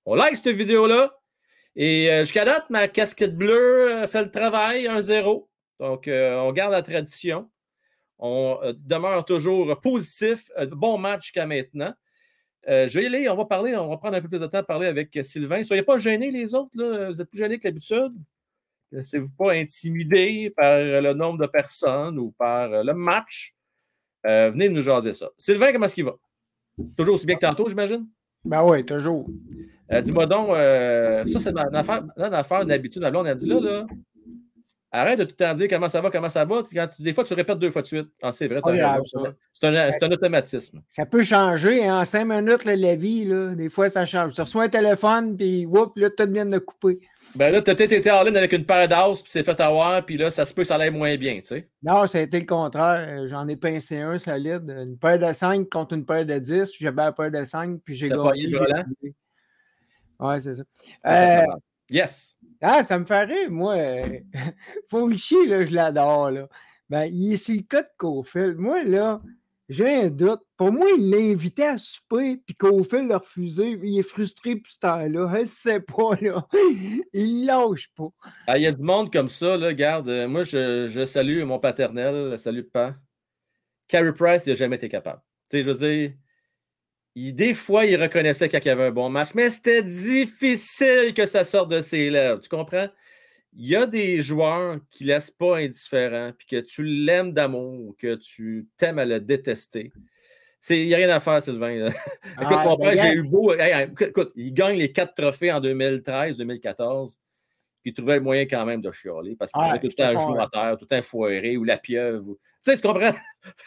on like cette vidéo-là. Et euh, jusqu'à date, ma casquette bleue fait le travail, 1-0. Donc, on garde la tradition. On demeure toujours positif. bon match jusqu'à maintenant. Euh, je vais y aller, on va parler, on va prendre un peu plus de temps à parler avec Sylvain. Soyez pas gênés, les autres, vous êtes plus gênés que l'habitude. Laissez-vous pas intimider par le nombre de personnes ou par le match. Euh, venez nous jaser ça. Sylvain, comment est-ce qu'il va? Toujours aussi bien que tantôt, j'imagine?
Ben oui, toujours.
Euh, dis-moi donc, ça, c'est une affaire, une affaire, une habitude. on a dit là, là, Arrête de tout le temps dire comment ça va, comment ça va. des fois, tu répètes deux fois de suite. Ah, c'est vrai, c'est un, automatisme.
Ça peut changer. Hein. En cinq minutes, la vie, là, des fois, ça change. Tu reçois un téléphone, puis whoop, là, tu viens de couper.
Ben là, tu as peut-être été en ligne avec une paire d'as, puis c'est fait avoir, puis là, ça se peut que ça aille moins bien, tu sais.
Non, ça a été le contraire. J'en ai pincé un solide. Une paire de 5 contre une paire de 10. J'avais une paire de 5, puis j'ai gagné. Ouais, c'est ça. Euh,
yes.
Ah, ça me fait rire, moi. Fauchi, là, je l'adore, là. Ben, il est sur le cas de Cofield. Moi, là, j'ai un doute. Pour moi, il l'a invité à souper, puis Cofield l'a refusé. Il est frustré pour ce temps-là. Je sais pas, là. Il lâche pas.
Ah, il y a du monde comme ça, là. Garde, euh, moi, je, je salue mon paternel. Salut, pas. Carey Price, il n'a jamais été capable. Tu sais, je veux dire, des fois, il reconnaissait qu'il y avait un bon match, mais c'était difficile que ça sorte de ses lèvres. Tu comprends? Il y a des joueurs qui ne laissent pas indifférent, puis que tu l'aimes d'amour, que tu t'aimes à le détester. Il n'y a rien à faire, Sylvain. écoute, mon ah, père, ben, j'ai eu beau. écoute, il gagne les quatre trophées en 2013, 2014 puis il trouvait le moyen quand même de chialer parce qu'il ah, tout le temps un jour à terre, tout le temps foiré ou la pieuvre. Tu sais, tu comprends?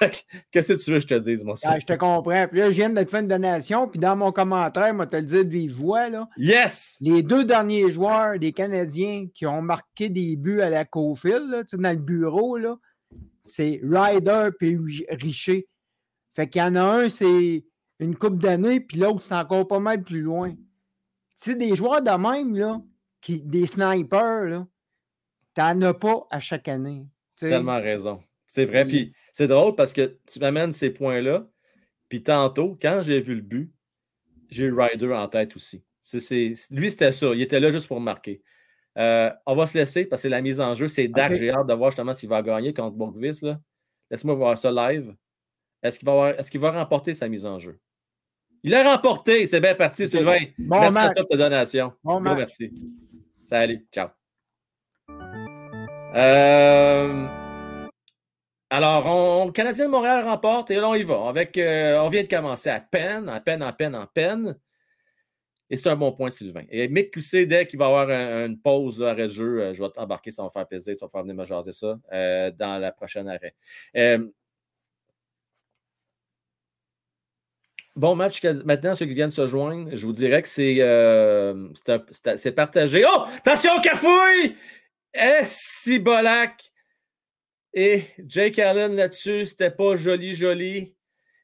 Qu'est-ce que tu veux que je te dise, moi?
Ah, je te comprends. Puis là, je viens de te faire une donation, puis dans mon commentaire, moi, te le dire de vive voix. Là,
yes!
Les deux derniers joueurs des Canadiens qui ont marqué des buts à la Cofield, dans le bureau, là, c'est Ryder et Richer. Fait qu'il y en a un, c'est une coupe d'années, puis l'autre, c'est encore pas mal plus loin. Tu sais, des joueurs de même, là, qui, des snipers, là, t'en as pas à chaque année.
Tellement raison. C'est vrai. Puis c'est drôle parce que tu m'amènes ces points-là. Puis tantôt, quand j'ai vu le but, j'ai eu Ryder en tête aussi. lui, c'était ça. Il était là juste pour marquer. Euh, on va se laisser parce que la mise en jeu, c'est Dak. J'ai hâte de voir justement s'il va gagner contre Bonkvis. Laisse-moi voir ça live. Est-ce qu'il va, est va remporter sa mise en jeu? Il a remporté. C'est bien parti, Sylvain. merci à toi de ta donation. merci. Salut. Ciao. Euh, alors, on, Canadien de Montréal remporte et là, on y va. Euh, on vient de commencer à peine, à peine, en peine, en peine. Et c'est un bon point, Sylvain. Et Mick Coussé, dès qu'il va avoir une pause là, arrêt de jeu, euh, je vais t'embarquer, ça va me faire plaisir, ça va faire venir me jaser ça dans la prochaine arrêt. Bon match maintenant, ceux qui viennent se joindre, je vous dirais que c'est euh, partagé. Oh! Attention, cafouille! Si! Et Jake Allen là-dessus, c'était pas joli, joli.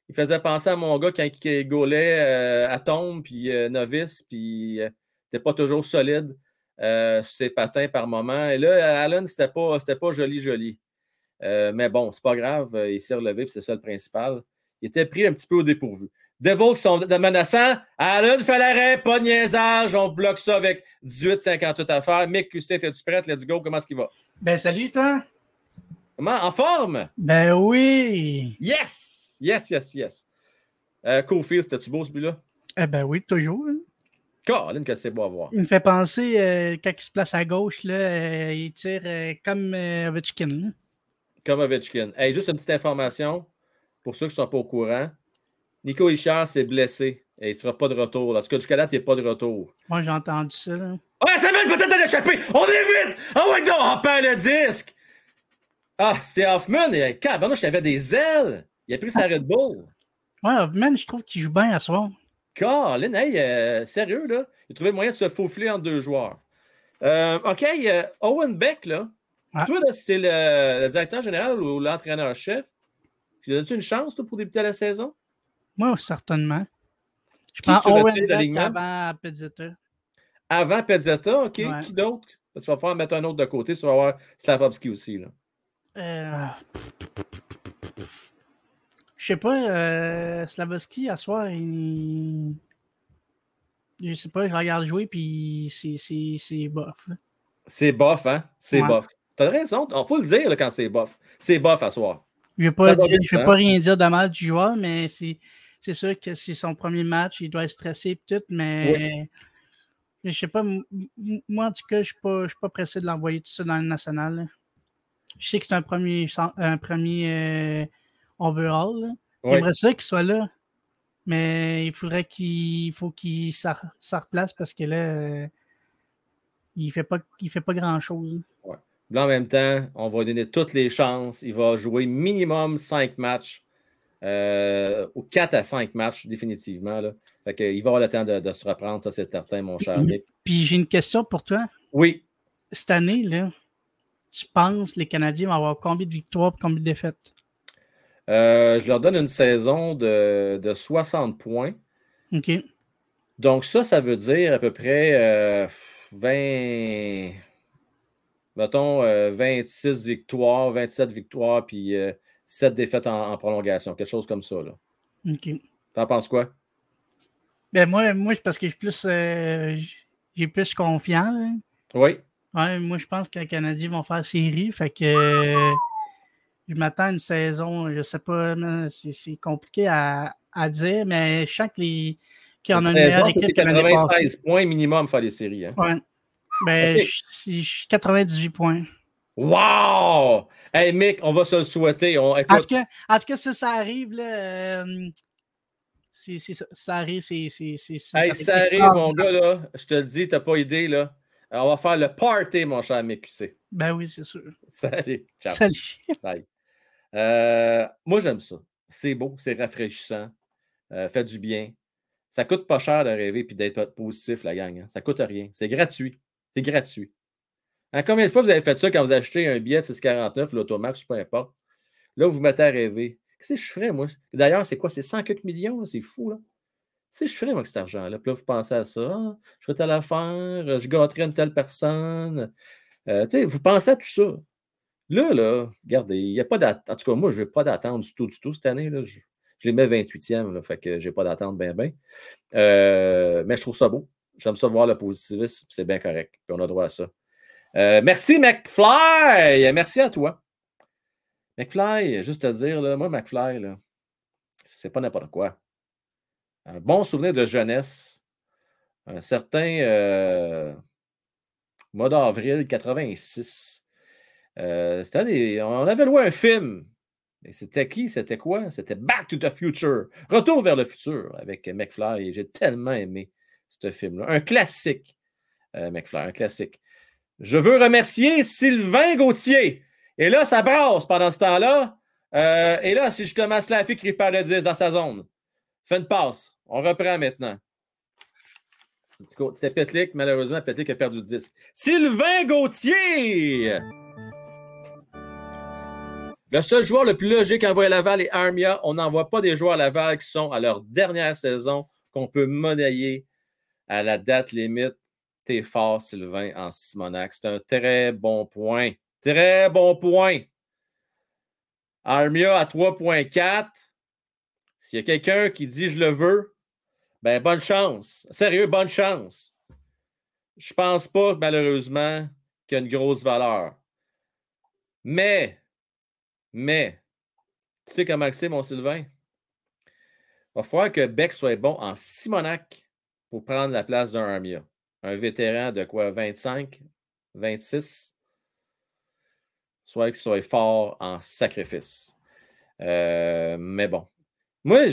Il faisait penser à mon gars quand il gaulait euh, à tombe, puis euh, novice, puis n'était pas toujours solide sur ses patins par moment. Et là, Allen, c'était pas, pas joli, joli. mais bon, c'est pas grave, il s'est relevé, c'est ça le principal. Il était pris un petit peu au dépourvu. Devils qui sont menaçants. Allen fait l'arrêt, pas de niaisage. On bloque ça avec 18-58 à faire. Mick QC, es-tu prête? Let's go. Comment est-ce qu'il va?
Ben, salut, toi.
Comment? En forme?
Ben oui.
Yes! Yes, yes, yes. Euh, Cofield, c'était-tu beau ce but-là?
Eh ben oui, toujours. Hein.
Caroline, que c'est beau à voir.
Il me fait penser, euh, quand il se place à gauche, là, euh, il tire euh, comme Ovechkin.
Comme Ovechkin. Hey, juste une petite information pour ceux qui ne sont pas au courant. Nico Hichard s'est blessé et il ne sera pas de retour. En tout cas, jusqu'à date, il n'est pas de retour.
Moi, j'ai entendu ça. Là.
Ouais, ça mène peut-être à l'échapper. On est vite! Ah ouais, non, on perd le disque! Ah, c'est Hoffman. Et, il avait des ailes. Il a pris sa Red Bull.
Ouais, Hoffman, je trouve qu'il joue bien à soir.
Colin, hey, euh, sérieux, là? Il a trouvé le moyen de se faufiler entre deux joueurs. Euh, OK, euh, Owen Beck, là. Toi, là, c'est le, le, directeur général ou l'entraîneur-chef. Tu donnes-tu une chance toi, pour débuter la saison?
Moi, certainement. Je prends Owen avant Pezzetta.
Avant Pezzetta, OK. Qui d'autre? Parce qu'il va falloir mettre un autre de côté. Ça va avoir Slavovski aussi. Là.
Euh... Je sais pas. Euh... Slavovski, à soir, il... Je sais pas, je regarde jouer, puis c'est bof.
C'est bof, hein? C'est bof. T'as raison. Il faut le dire là, quand c'est bof. C'est bof à soir.
Je ne vais pas, rien dire de mal du joueur, mais c'est c'est sûr que c'est son premier match, il doit être stressé et tout, mais je sais pas, moi en tout cas, je ne suis, pas pressé de l'envoyer tout ça dans le national. Je sais que c'est un premier, un premier euh, overall. J'aimerais ça qu'il soit là, mais il faudrait qu'il faut qu'il s'en replace parce que là, euh, il ne fait pas, fait pas grand-chose.
en même temps, on va lui donner toutes les chances. Il va jouer minimum cinq matchs euh, ou 4 à 5 matchs définitivement. Là. Fait il va avoir le temps de, se reprendre, ça c'est certain, mon cher Nick.
Puis j'ai une question pour toi.
Oui.
Cette année, là, tu penses les Canadiens vont avoir combien de victoires et combien de défaites?
Euh, je leur donne une saison de, 60 points.
OK.
Donc, ça, ça veut dire à peu près 20. Euh, mettons 26 victoires, 27 victoires, puis sept défaites en, prolongation, quelque chose comme ça. Là.
OK.
T'en penses quoi?
Ben moi, moi c'est parce que j'ai plus, euh, j'ai plus confiance. Hein.
Oui.
Ouais, moi, je pense que les Canadiens vont faire série. Fait que je m'attends à une saison, je sais pas, c'est compliqué à, à, dire, mais je sens que les qui en a une meilleure équipe
96 points minimum faire les séries. Hein?
Ouais. Ben, okay. 98 points.
Wow! Hey, Mick, on va se le souhaiter. On,
En, tout cas, ça, ça arrive, là. Euh, ça arrive, c'est.
Hey, ça arrive, mon gars, là. Je te le dis, t'as pas idée, là. on va faire le party, mon cher Mick QC.
Ben oui, c'est sûr.
Salut.
Ciao. Salut.
Bye. Euh, moi, j'aime ça. C'est beau, c'est rafraîchissant. Euh, fait du bien. Ça coûte pas cher de rêver et d'être positif, la gang. Hein. Ça coûte rien. C'est gratuit. C'est gratuit. Hein, combien de fois vous avez fait ça quand vous achetez un billet de 649, l'automax, peu importe? Là, vous vous mettez à rêver. Qu'est-ce que je ferais, moi? D'ailleurs, c'est quoi? C'est 100 quelques millions? C'est fou, là. Qu'est-ce que je ferais, moi, cet argent-là? Puis là, vous pensez à ça. Ah, je ferais telle affaire, je gâterais une telle personne. Euh, vous pensez à tout ça. Là, là, regardez, il n'y a pas d'attente. En tout cas, moi, je n'ai pas d'attente du tout, du tout cette année. Là. Je, les mets 28e, là, fait que je n'ai pas d'attente bien, bien. Euh, mais je trouve ça beau. J'aime ça voir le positivisme, c'est bien correct. Puis on a droit à ça. Euh, merci, McFly. Merci à toi. McFly, juste te dire, moi, McFly, c'est pas n'importe quoi. Un bon souvenir de jeunesse. Un certain euh, mois d'avril 86. Euh, on avait loué un film. C'était qui? C'était quoi? C'était Back to the Future. Retour vers le futur avec McFly. J'ai tellement aimé ce film-là. Un classique, McFly, un classique. Je veux remercier Sylvain Gauthier. Et là, ça brasse pendant ce temps-là. Euh, et là, c'est justement Slaffy qui perd le 10 dans sa zone. Fait une passe. On reprend maintenant. C'était Petlik. Malheureusement, Petlik a perdu le 10. Sylvain Gauthier! Le seul joueur le plus logique à envoyer à Laval est Armia. On n'envoie pas des joueurs à Laval qui sont à leur dernière saison qu'on peut monnayer à la date limite. T'es fort, Sylvain, en Simonac. C'est un très bon point. Très bon point. Armia à 3.4. S'il y a quelqu'un qui dit je le veux, ben bonne chance. Sérieux, bonne chance. Je ne pense pas, malheureusement, qu'il y a une grosse valeur. Mais, mais, tu sais comment c'est, mon Sylvain? Il va falloir que Beck soit bon en Simonac pour prendre la place d'un Armia. Un vétéran de quoi, 25, 26? Soit qu'il soit fort en sacrifice. Euh, mais bon. Moi,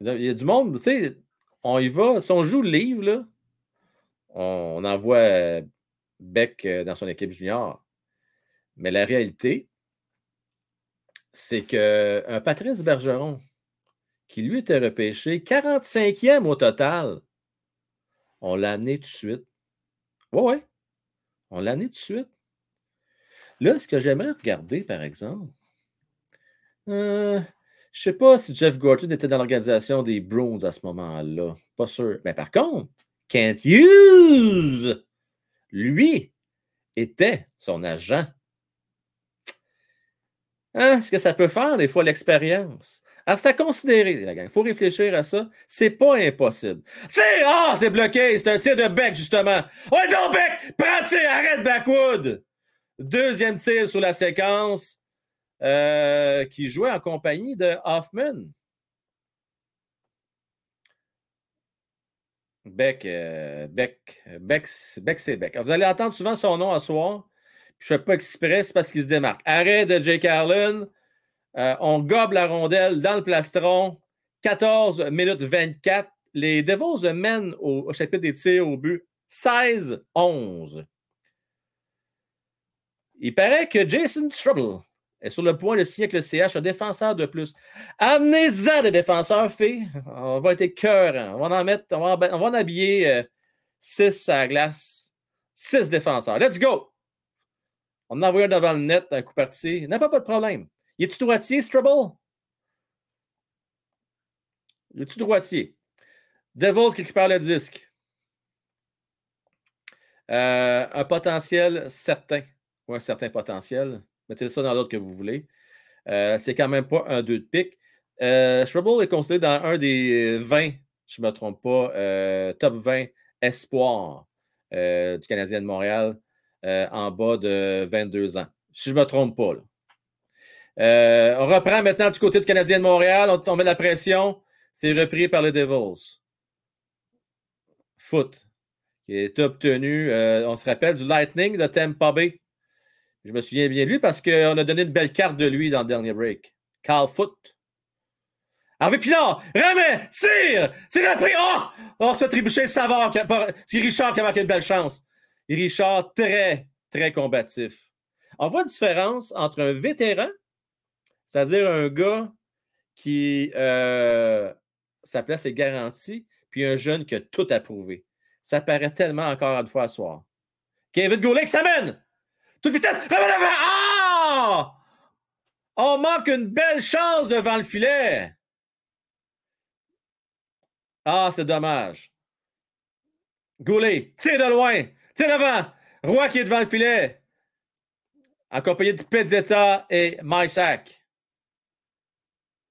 il y a du monde, tu sais, on y va. Si on joue le livre, là, on, envoie euh, Beck euh, dans son équipe junior. Mais la réalité, c'est qu'un Patrice Bergeron, qui lui était repêché 45e au total, on l'a amené tout de suite. Oui. On l'a amené tout de suite. Là, ce que j'aimerais regarder, par exemple, euh, je ne sais pas si Jeff Gorton était dans l'organisation des Bruins à ce moment-là. Pas sûr. Mais par contre, Kent Hughes, lui, était son agent. Hein, ce que ça peut faire, des fois, l'expérience. Alors, c'est à considérer. Il faut réfléchir à ça. C'est pas impossible. Tire! Ah, c'est bloqué! C'est un tir de bec, justement. Ouais, non, bec! Prends tir! Arrête, Backwood! Deuxième tir sur la séquence euh, qui jouait en compagnie de Hoffman. Beck, euh, Beck, Beck, Beck, c'est Beck. Vous allez entendre souvent son nom à soir. Je ne fais pas exprès, c'est parce qu'il se démarque. Arrêt de Jake Carlin. Euh, on gobe la rondelle dans le plastron. 14 minutes 24. Les Devils mènent au, chapitre des tirs au but 16-11. Il paraît que Jason Trouble est sur le point de signer avec le CH un défenseur de plus. Amenez-en des défenseurs, filles. On va être cœur. On va en mettre, on va, habiller 6 euh, à la glace. 6 défenseurs. Let's go! On en a envoyé un devant le net, un coup parti. Il n'a pas, pas de problème. Y est-tu droitier, Strubble? Y est-tu droitier? Devils qui récupère le disque. Euh, un potentiel certain, ou un certain potentiel. Mettez ça dans l'ordre que vous voulez. Euh, c'est quand même pas un 2 de pique. Euh, est considéré dans un des 20, je ne me trompe pas, euh, top 20 espoirs euh, du Canadien de Montréal en bas de 22 ans. Si je ne me trompe pas. on reprend maintenant du côté du Canadien de Montréal. On, met la pression. C'est repris par les Devils. Foot, qui est obtenu, on se rappelle, du Lightning de Tampa Bay. Je me souviens bien de lui parce qu'on a donné une belle carte de lui dans le dernier break. Carl Foot. Harvey Pinard, remet, tire, c'est repris. Oh, oh ce trébuchet savant. C'est Richard qui a marqué une belle chance. Richard, très, très combatif. On voit la différence entre un vétéran, c'est-à-dire un gars qui euh, sa place est garantie, puis un jeune qui a tout approuvé. Ça paraît tellement encore une fois à soir. Kevin Goulet qui s'amène. Toute vitesse. Ah! On manque une belle chance devant le filet. Ah, c'est dommage. Goulet, tire de loin. Tire devant. Roy qui est devant le filet. Accompagné de Pezzetta et Mysack.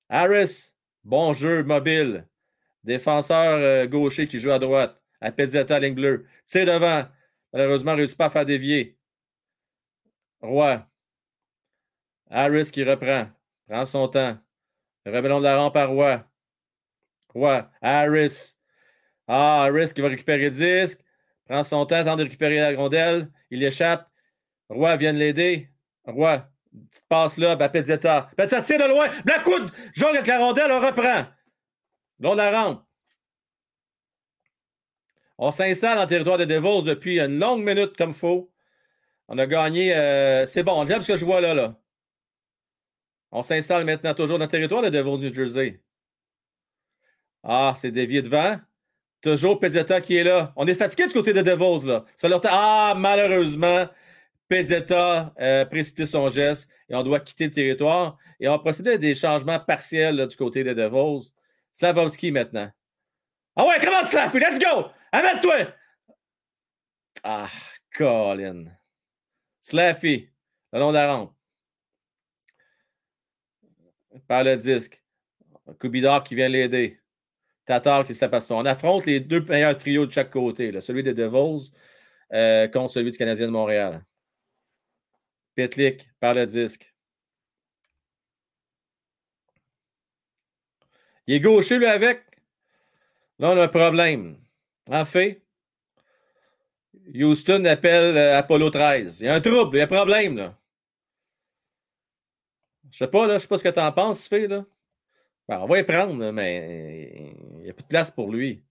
Harris, bon jeu mobile. Défenseur euh, gaucher qui joue à droite. À Pezzetta, ligne bleue. Tire devant. Malheureusement, ne réussit pas à faire dévier. Roy. Harris qui reprend. Prend son temps. Rebellon de la rampe à Roy. Roy. Harris. Ah, Harris qui va récupérer le disque. Prend son temps, tente de récupérer la rondelle. Il échappe. Roy vient de l'aider. Roy. Petite passe là, ben Pezzetta. Pezzetta tire de loin. Blackwood jongle avec la rondelle, on reprend. Long de la rampe. On s'installe en territoire de Devils depuis une longue minute comme faux. On a gagné. Euh, c'est bon, on ce que je vois là. là. On s'installe maintenant toujours dans le territoire de Devils, New Jersey. Ah, c'est dévié devant. Toujours Pezzetta qui est là. On est fatigué du côté de Devils. Là. Ça leur Ah, malheureusement, Pizzetta euh, précipite son geste et on doit quitter le territoire. Et on procède à des changements partiels du côté des Devils. Slavovski maintenant. Ah ouais, comment Slav? Let's go! Amène-toi! Ah, Colin. Slaffy, le long de la rampe. Par le disque. Kubidar qui vient l'aider. Tatar qui se la passe. On affronte les deux meilleurs trios de chaque côté. Celui des Devils euh, contre celui du Canadien de Montréal. Petlik par le disque. Il est gaucher, lui, avec? Là, on a un problème. En fait, Houston appelle euh, Apollo 13. Il y a un trouble, il y a un problème, là. Je sais pas, là, je sais pas ce que tu en penses, fait, là. Ben, on va y prendre, mais il n'y a plus de place pour lui.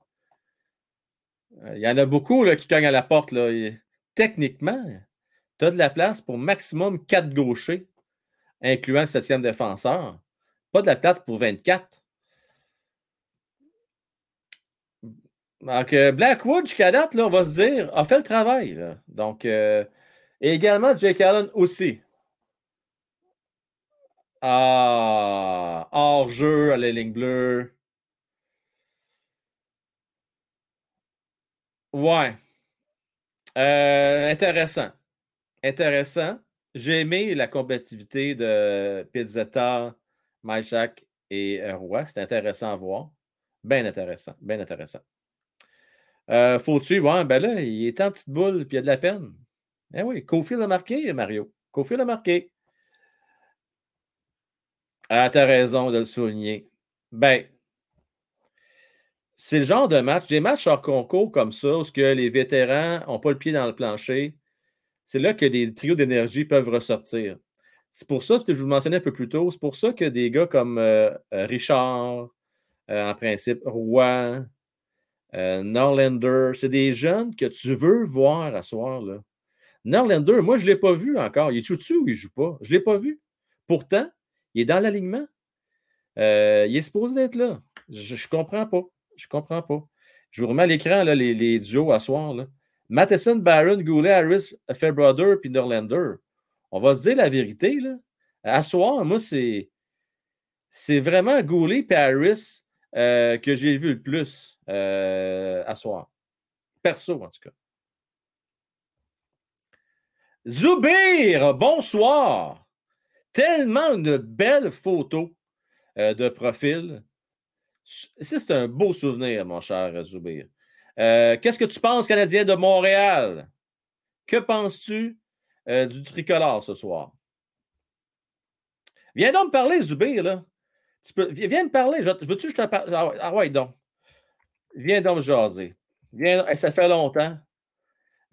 Euh, il y en a beaucoup là, qui cognent à la porte. Là. Techniquement, tu as de la place pour maximum 4 gauchers, incluant le septième défenseur. Pas de la place pour 24. Donc, euh, Blackwood, jusqu'à date, là, on va se dire, a fait le travail. Donc, euh, et également Jake Allen aussi. Ah, hors-jeu à la ligne bleue. Ouais. Euh, intéressant. Intéressant. J'ai aimé la combativité de Pizzetta, Maïchak et euh, Roy. C'est intéressant à voir. Bien intéressant. Bien intéressant. Euh, Faut-tu? Ouais, ben là, il est en petite boule puis il y a de la peine. Eh oui, Kofi a marqué, Mario. Kofi a marqué. Ah, tu as raison de le souligner. Ben, c'est le genre de match, des matchs hors concours comme ça, où que les vétérans n'ont pas le pied dans le plancher, c'est là que les trios d'énergie peuvent ressortir. C'est pour ça, que je vous le mentionnais un peu plus tôt, c'est pour ça que des gars comme euh, euh, Richard, euh, en principe, Roy, Norlander, c'est des jeunes que tu veux voir à soir. Là. Norlander, moi, je ne l'ai pas vu encore. Il joue dessus ou il ne joue pas? Je ne l'ai pas vu. Pourtant, il est dans l'alignement. il est supposé d'être là. Je ne comprends pas. Je comprends pas. Je vous remets à l'écran les, les, duos à soir. Là. Matheson, Barron, Goulet, Harris, Fairbrother puis Norlander. On va se dire la vérité. Là. À soir, moi, c'est, c'est vraiment Goulet et Harris euh, que j'ai vu le plus euh, à soir. Perso, en tout cas. Zoubir, bonsoir. Tellement une belle photo euh, de profil. C'est un beau souvenir, mon cher Zoubir. Euh, qu'est-ce que tu penses, Canadien de Montréal? Que penses-tu euh, du tricolore ce soir? Viens donc me parler, Zoubir, là. viens me parler. Veux-tu que je te parle? Ah, ah ouais, donc. Viens donc me jaser. Viens, ça fait longtemps.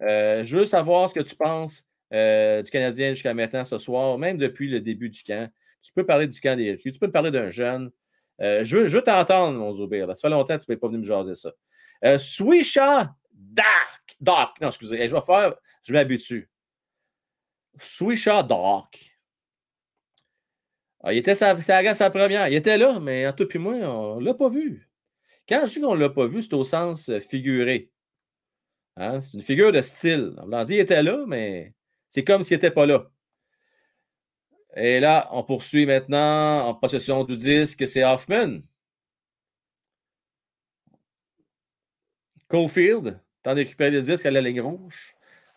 Je veux savoir ce que tu penses du Canadien jusqu'à maintenant ce soir, même depuis le début du camp. Tu peux parler du camp des recrues, tu peux parler d'un jeune. Euh, je, veux t'entendre, mon Zoubir. Ça fait longtemps que tu ne pas venu me jaser ça. Euh, Swisha Dark. Dark. Non, excusez. je vais faire. Je m'habitue. Swisha Dark. Ah, il était sa, sa, première. Il était là, mais en tout puis moi, on ne l'a pas vu. Quand je dis qu'on ne l'a pas vu, c'est au sens euh, figuré. Hein? C'est une figure de style. On dit il était là, mais c'est comme s'il n'était pas là. Et là, on poursuit maintenant en possession du disque, c'est Hoffman. Cofield, temps de récupérer le disque à la ligne rouge,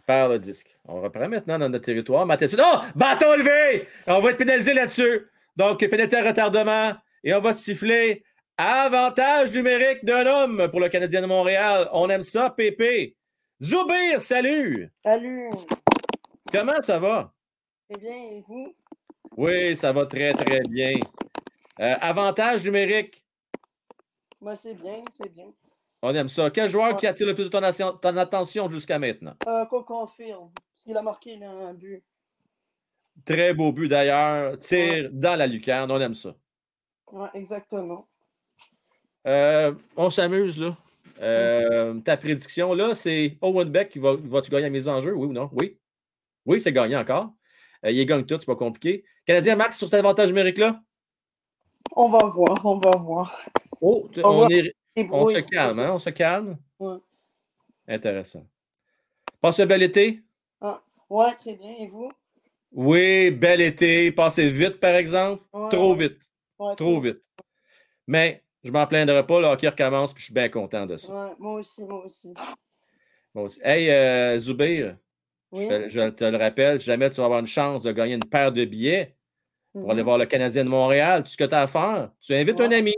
perd le disque. On reprend maintenant dans notre territoire. Matheson, oh, bâton levé! On va être pénalisé là-dessus. Donc, pénalité retardement. Et on va siffler avantage numérique d'un homme pour le Canadien de Montréal. On aime ça, Pépé. Zoubir, salut!
Salut!
Comment ça va?
Très bien, et vous?
Oui, ça va très, très bien. Euh, avantage numérique?
Moi, c'est bien, c'est bien.
On aime ça. Quel joueur qui attire le plus de ton, attention jusqu'à maintenant?
Euh, confirme. S'il a marqué un but.
Très beau but d'ailleurs. Tire dans la lucarne. On aime ça.
Oui, exactement.
Euh, on s'amuse, là. Euh, ta prédiction, là, c'est Owen Beck qui va, va-tu gagner la mise en jeu, oui ou non? Oui. Oui, c'est gagné encore. Euh, il gagne tout, c'est pas compliqué. Canadien Max sur cet avantage numérique-là?
On va voir, on va voir.
Oh, on, se calme, hein? On se calme. Ouais. Intéressant. Passe un bel été?
Ah, Ouais, très bien. Et vous?
Oui, bel été. Passé vite, par exemple. trop vite. trop vite. Mais je m'en plaindrai pas. Le hockey recommence, puis je suis bien content de ça.
Moi aussi, moi aussi.
Moi aussi. Hey, euh, Zoubir, je, te le rappelle, si jamais tu vas avoir une chance de gagner une paire de billets pour aller mhm. voir le Canadien de Montréal, tout ce que tu as à faire, tu invites un ami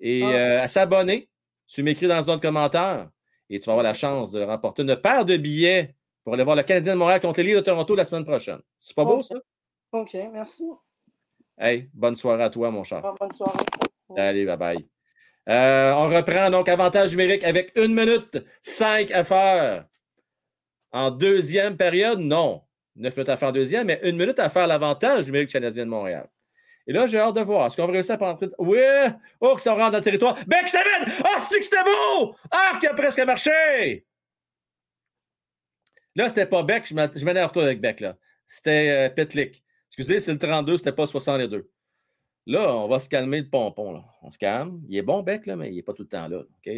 et ah. euh, à s'abonner. Tu m'écris dans de commentaire et tu vas avoir la chance de remporter une paire de billets pour aller voir le Canadien de Montréal contre les Lille de Toronto la semaine prochaine. C'est pas beau, ça?
OK, merci.
Hey, bonne soirée à toi, mon cher.
bonne soirée.
Allez, bye bye. Euh, on reprend donc avantage numérique avec une minute cinq à faire. En deuxième période, non. Neuf minutes à faire en deuxième, mais une minute à faire l'avantage numérique canadien de Montréal. Et là, j'ai hâte de voir. Est-ce qu'on va réussir à prendre. Oui! Oh, que ça rentre dans le territoire. Beck Seven! Ah, c'est que c'était beau! Ah, qui a presque marché! Là, c'était pas Beck. Je m'énerve toi avec Beck, là. C'était euh, Petlik. Excusez, c'est le 32, c'était pas 62. Là, on va se calmer le pompon. Là. On se calme. Il est bon, Beck, là, mais il n'est pas tout le temps là. OK?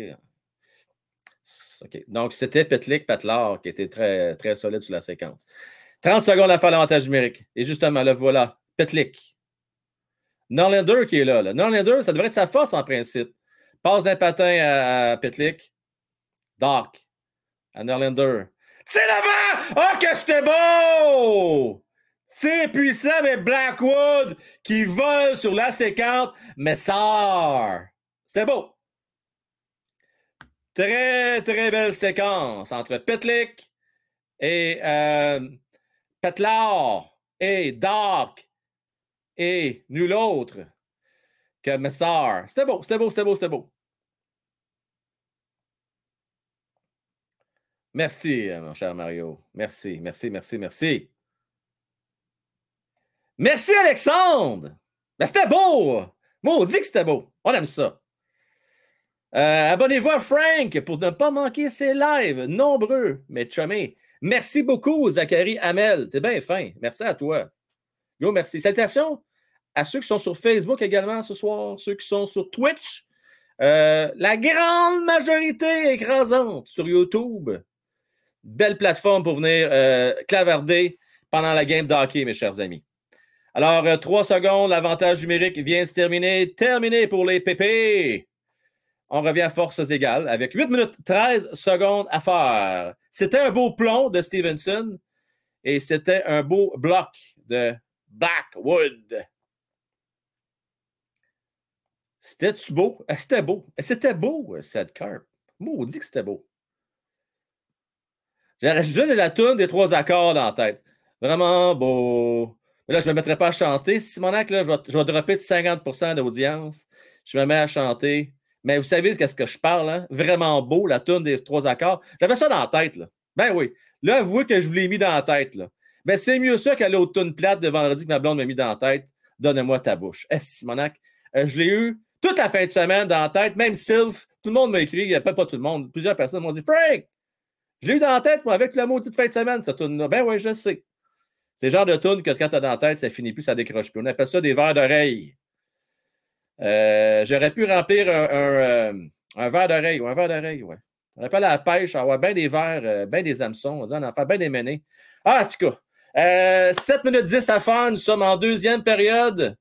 Donc, c'était Petlik Patlar qui était très, solide sur la séquence. 30 secondes à faire l'avantage numérique. Et justement, là, voilà. Petlik. Norlander qui est là. là. Norlander, ça devrait être sa force en principe. Passe d'un patin à, Petlik. Dark. À Norlander. C'est l'avant! Oh, que c'était beau! C'est puissant, mais Blackwood qui vole sur la séquence, mais sort. C'était beau. Très, très belle séquence entre Petlik et euh, Petlar et Dark et nul autre que Messar. C'était beau, c'était beau, c'était beau, c'était beau. Merci, mon cher Mario. Merci, merci, merci, merci. Merci, Alexandre! Ben, c'était beau! Moi, on dit que c'était beau. On aime ça. Euh, abonnez-vous à Frank pour ne pas manquer ses lives. Nombreux, mais chumés. Merci beaucoup, Zachary Hamel. T'es bien fin. Merci à toi. Go, merci. Salutations à ceux qui sont sur Facebook également ce soir, ceux qui sont sur Twitch. Euh, la grande majorité écrasante sur YouTube. Belle plateforme pour venir euh, clavarder pendant la game d'hockey, mes chers amis. Alors, euh, trois secondes, l'avantage numérique vient de se terminer. Terminé pour les PP. On revient à forces égales avec 8 minutes 13 secondes à faire. C'était un beau plomb de Stevenson et c'était un beau bloc de Blackwood. C'était-tu beau? Eh, c'était beau. Eh, c'était beau, cette carpe. Maudit que c'était beau. J'ai la toune des trois accords dans la tête. Vraiment beau. Là, je ne me mettrai pas à chanter. Simonac, là, je vais, je vais dropper de 50% d'audience. Je me mets à chanter. Mais vous savez qu'est-ce que je parle, hein? Vraiment beau, la tune des trois accords. J'avais ça dans la tête, là. Ben oui. Là, avouez que je vous l'ai mis dans la tête, là. Ben, c'est mieux ça qu'aller au tune plate de vendredi que ma blonde m'a mis dans la tête. Donne-moi ta bouche. Eh, Simonac, euh, je l'ai eu toute la fin de semaine dans la tête. Même Sylph, tout le monde m'a écrit, il n'y a pas, pas tout le monde. Plusieurs personnes m'ont dit Frank, je l'ai eu dans la tête, moi, avec la maudite fin de semaine, ça tune Ben oui, je sais. C'est le genre de tune que quand tu as dans la tête, ça finit plus, ça décroche plus. On appelle ça des verres d'oreille. Euh, j'aurais pu remplir un, euh, verre d'oreille ou un verre d'oreille, ouais. On appelle à la pêche, avoir bien des verres, euh, bien des hameçons, on dit en faire bien des menées. Ah, en tout cas, 7 minutes 10 à faire, nous sommes en deuxième période.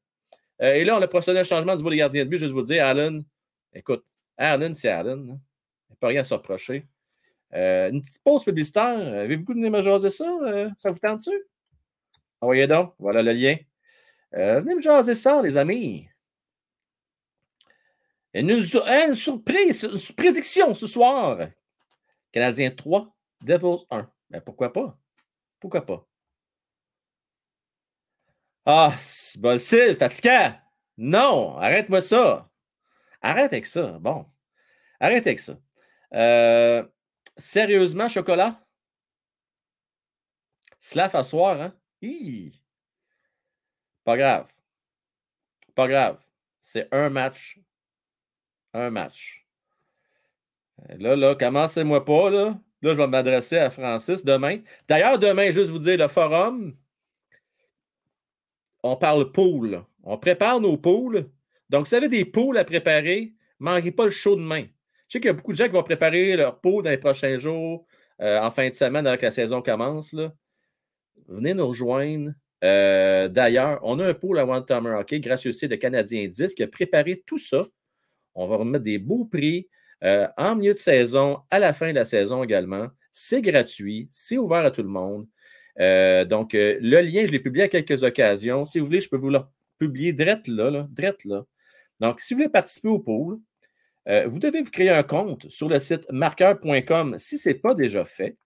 et là, on a procédé un changement du niveau des gardiens de but. Je vais vous dire, Allen, écoute, Allen, c'est Allen. Hein. Il n'y a pas rien à se reprocher. une petite pause publicitaire. Avez-vous de me jaser ça? ça vous tente-tu? Envoyez donc, voilà le lien. Venez me jaser ça, les amis. Une, surprise, une prédiction ce soir. Canadien 3, Devils 1. Mais pourquoi pas? Pourquoi pas? Ah, c'est fatigant. Non, arrête-moi ça. Arrête avec ça. Bon. Arrête avec ça. Euh, sérieusement, chocolat? Slav à soir, hein? Pas grave. Pas grave. C'est un match. Un match. Là, là, commencez-moi pas, là. Là, je vais m'adresser à Francis demain. D'ailleurs, demain, juste vous dire, le forum, on parle pool. On prépare nos poules. Donc, si vous avez des poules à préparer, ne manquez pas le show demain. Je sais qu'il y a beaucoup de gens qui vont préparer leur pool dans les prochains jours, euh, en fin de semaine, avant que la saison commence. Venez nous rejoindre. Euh, d'ailleurs, on a un pôle à One Timer Hockey, gracieux de Canadien 10, qui a préparé tout ça. On va remettre des beaux prix euh, en milieu de saison, à la fin de la saison également. C'est gratuit, c'est ouvert à tout le monde. Euh, donc, le lien, je l'ai publié à quelques occasions. Si vous voulez, je peux vous le publier direct là, là, là. Donc, si vous voulez participer au pool, vous devez vous créer un compte sur le site marqueur.com si ce n'est pas déjà fait.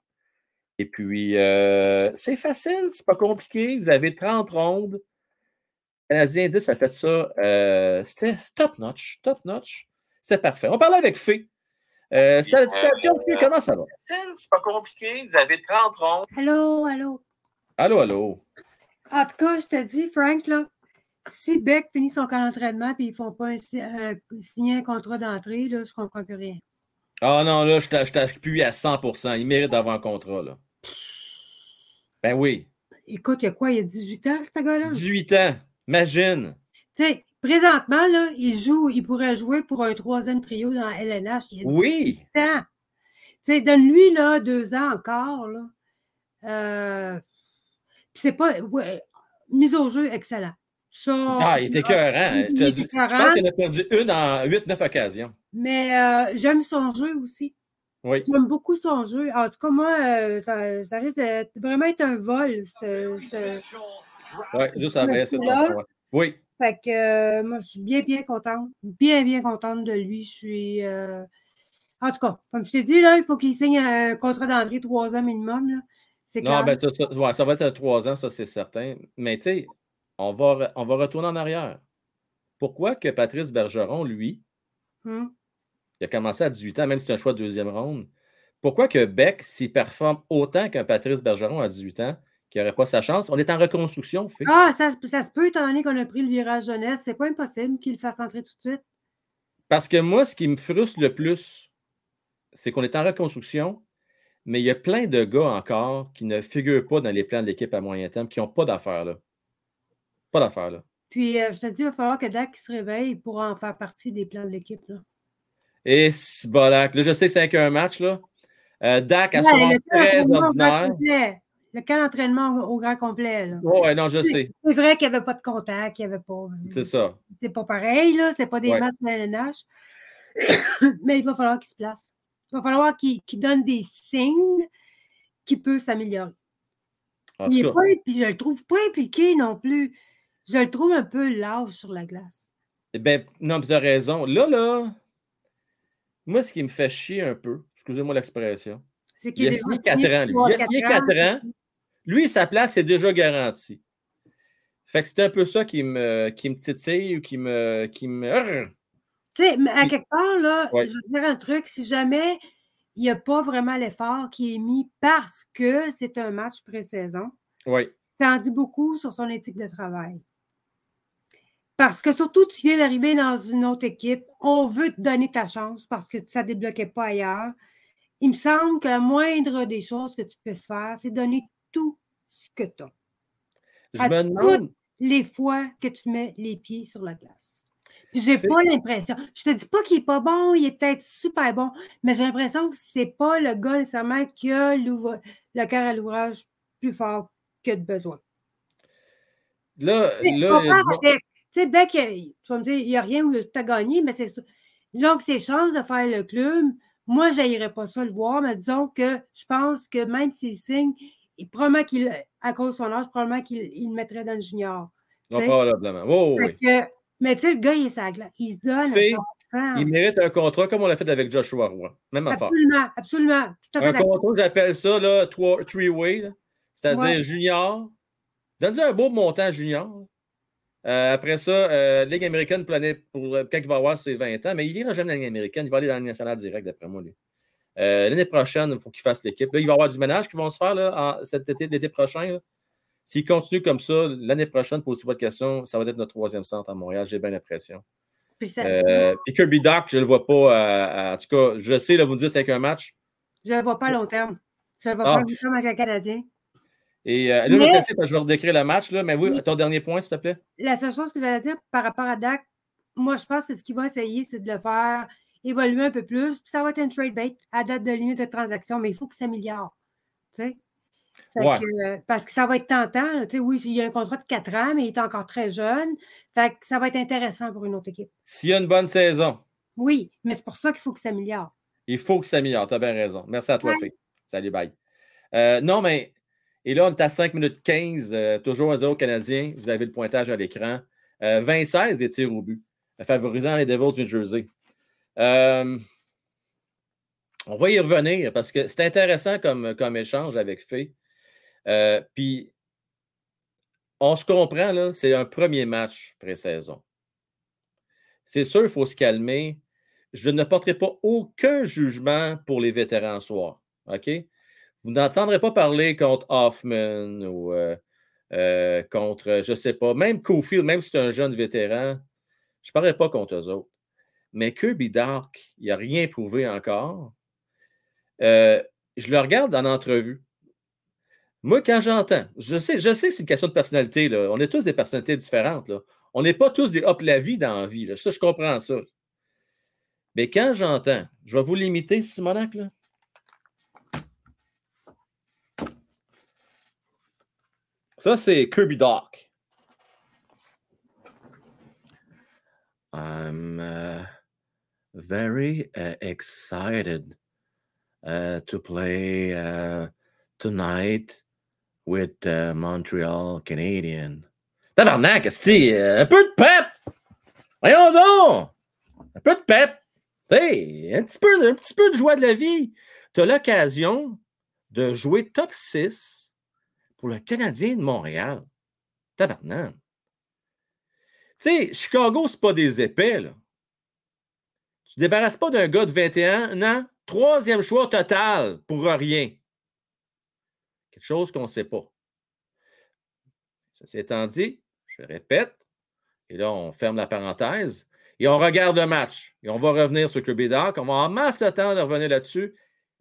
Et puis, euh, c'est facile, c'est pas compliqué. Vous avez 30 rondes. Canadien 10 a fait ça. Euh, c'était top notch, top notch. C'était parfait. On parlait avec Fé. Euh, c'était la situation. Fé, comment ça va?
C'est pas compliqué. Vous avez 30 rondes.
Allô, allô.
Allô, allô.
En tout cas, je te dis, Frank, là, si Beck finit son camp d'entraînement et ils ne font pas signer un contrat d'entrée, là, je ne comprends plus rien.
Ah non, là, je t'appuie à 100% Il mérite d'avoir un contrat, là. Ben oui.
Écoute, il y a quoi? Il y a 18 ans, ce gars-là?
18 ans. Imagine.
Tu sais, présentement, là, il joue, il pourrait jouer pour un troisième trio dans LNH. Il y a 18
oui.
ans. Tu sais, donne-lui, là, deux ans encore, là. Euh, c'est pas. Ouais, mise au jeu, excellent. Ça,
ah, il était cœurant. Je pense qu'il a perdu une en 8-9 occasions.
Mais euh, j'aime son jeu aussi.
Oui.
J'aime beaucoup son jeu. En tout cas, moi, euh, ça, ça, risque de vraiment être un vol.
Oui, juste après, c'est Oui.
Fait que euh, moi, je suis bien, bien contente. Bien, bien contente de lui. Je suis. Euh, en tout cas, comme je t'ai dit, là, il faut qu'il signe un contrat d'entrée trois ans minimum. Là.
C'est non, ben, ça, ça, ça, va être trois ans, ça, c'est certain. Mais tu sais, on va, on va retourner en arrière. Pourquoi que Patrice Bergeron, lui,
hum.
Il a commencé à 18 ans, même si c'est un choix de deuxième ronde. Pourquoi que Beck, s'il performe autant qu'un Patrice Bergeron à 18 ans, qui n'aurait pas sa chance? On est en reconstruction, fait.
Ah, ça, se peut, étant donné qu'on a pris le virage jeunesse. C'est pas impossible qu'il le fasse entrer tout de suite.
Parce que moi, ce qui me frustre le plus, c'est qu'on est en reconstruction, mais il y a plein de gars encore qui ne figurent pas dans les plans de l'équipe à moyen terme, qui n'ont pas d'affaires là. Pas d'affaires là.
Puis, euh, je te dis, il va falloir que Dak se réveille pour en faire partie des plans de l'équipe. là.
Et Là, je sais que c'est qu'un match. Là. Euh, Dak a souvent très ordinaire.
Le camp d'entraînement au grand complet.
Oui, ouais, non, je sais.
C'est vrai qu'il n'y avait pas de contact, il n'y avait pas.
C'est ça.
C'est pas pareil, là. C'est pas des matchs de LNH. Mais il va falloir qu'il se place. Il va falloir qu'il donne des signes qui peuvent s'améliorer. Il est pas, je le trouve pas impliqué non plus. Je le trouve un peu lâche sur la glace.
Eh ben, non, tu as raison. Là, là, moi, ce qui me fait chier un peu, excusez-moi l'expression, il a signé 4 ans. Lui. Il a signé 4 ans. Lui, sa place est déjà garantie. Fait que c'est un peu ça qui me, qui me titille ou qui me. Qui me...
Tu sais, à quelque part, là, je veux dire un truc, si jamais il n'y a pas vraiment l'effort qui est mis parce que c'est un match pré-saison, ça en dit beaucoup sur son éthique de travail. Parce que surtout, tu viens d'arriver dans une autre équipe, on veut te donner ta chance parce que ça ne débloquait pas ailleurs. Il me semble que la moindre des choses que tu puisses faire, c'est donner tout ce que tu as.
Je me demande. Toutes
les fois que tu mets les pieds sur la glace. J'ai pas l'impression. Je te dis pas qu'il est pas bon, il est peut-être super bon, mais j'ai l'impression que c'est pas le gars nécessairement qui a le cœur à l'ouvrage plus fort que de besoin.
Là, là,
tu sais, Beck, tu vas me dire, il n'y a rien où tu as gagné, mais c'est ça. Disons que ses chances de faire le club, moi, je n'irais pas ça le voir, mais disons que je pense que même s'il signe, il, probablement qu'il, à cause de son âge, probablement qu'il le mettrait dans le junior.
Non, probablement. Oh, oui.
mais tu sais, le gars, il, est il se donne.
il mérite un contrat comme on l'a fait avec Joshua Roy. Même affaire.
Absolument, absolument.
Tout à fait un contrat, j'appelle ça là, three-way, c'est-à-dire junior. Donne-lui un beau montant junior. Euh, après ça, euh, Ligue américaine pour, pour euh, quand il va avoir ses 20 ans, mais il ira jamais dans la Ligue américaine, il va aller dans la Ligue nationale direct, d'après moi. L'année prochaine, il faut qu'il fasse l'équipe. il va y avoir du ménage qui vont se faire là, cet été, l'été prochain. S'il continue comme ça, l'année prochaine, pour pas de questions, ça va être notre troisième centre à Montréal, j'ai bien l'impression. Puis, Kirby Doc, je ne le vois pas. en tout cas, je sais, là, vous me dites c'est un match.
Je ne le vois pas à long terme. Je ne le vois pas à long terme avec un Canadien.
Et euh, là, je, vais redécrire le match, là, mais oui, ton dernier point, s'il te plaît.
La seule chose que j'allais dire par rapport à Dak, moi, je pense que ce qu'il va essayer, c'est de le faire évoluer un peu plus. Puis ça va être un trade bait à date de limite de transaction, mais il faut qu'il s'améliore. Tu sais? parce que ça va être tentant. oui, il y a un contrat de 4 ans, mais il est encore très jeune. Fait que ça va être intéressant pour une autre équipe.
S'il y a une bonne saison.
Oui, mais c'est pour ça qu'il faut qu'il s'améliore.
Il faut qu'il s'améliore. Tu as bien raison. Merci à toi, ouais. Salut, bye. Euh, non, mais. Et là, on est à 5 minutes 15, euh, toujours un 0 Canadien. Vous avez le pointage à l'écran. 26 euh, des tirs au but, favorisant les Devils du Jersey. On va y revenir parce que c'est intéressant comme, échange avec Faye. Puis, on se comprend, là, c'est un premier match pré-saison. C'est sûr, il faut se calmer. Je ne porterai pas aucun jugement pour les vétérans soir. OK? Vous n'entendrez pas parler contre Hoffman ou euh, euh, contre, je ne sais pas, même Cofield, même si c'est un jeune vétéran, je ne parlerai pas contre eux autres. Mais Kirby Dark, il n'a rien prouvé encore. Euh, je le regarde en entrevue. Moi, quand j'entends, je sais, je sais que c'est une question de personnalité. Là. On est tous des personnalités différentes. Là. On n'est pas tous des hop la vie dans la vie. Là. Ça, je comprends ça. Mais quand j'entends, je vais vous limiter, Simonac. Ça, c'est Kirby Doc. I'm uh, very uh, excited uh, to play uh, tonight with uh, Montreal Canadian. Tabarnak, un peu de pep! Voyons donc! Un peu de pep! Un petit, peu, un petit peu de joie de la vie. Tu as l'occasion de jouer top 6 pour le Canadien de Montréal. Tabarnak! Tu sais, Chicago, c'est pas des épais, là. Tu te débarrasses pas d'un gars de 21 ans, troisième choix total pour rien. Quelque chose qu'on ne sait pas. Ceci étant dit, je répète, et là, on ferme la parenthèse, et on regarde le match. Et on va revenir sur Kirby. On va avoir masse le temps de revenir là-dessus.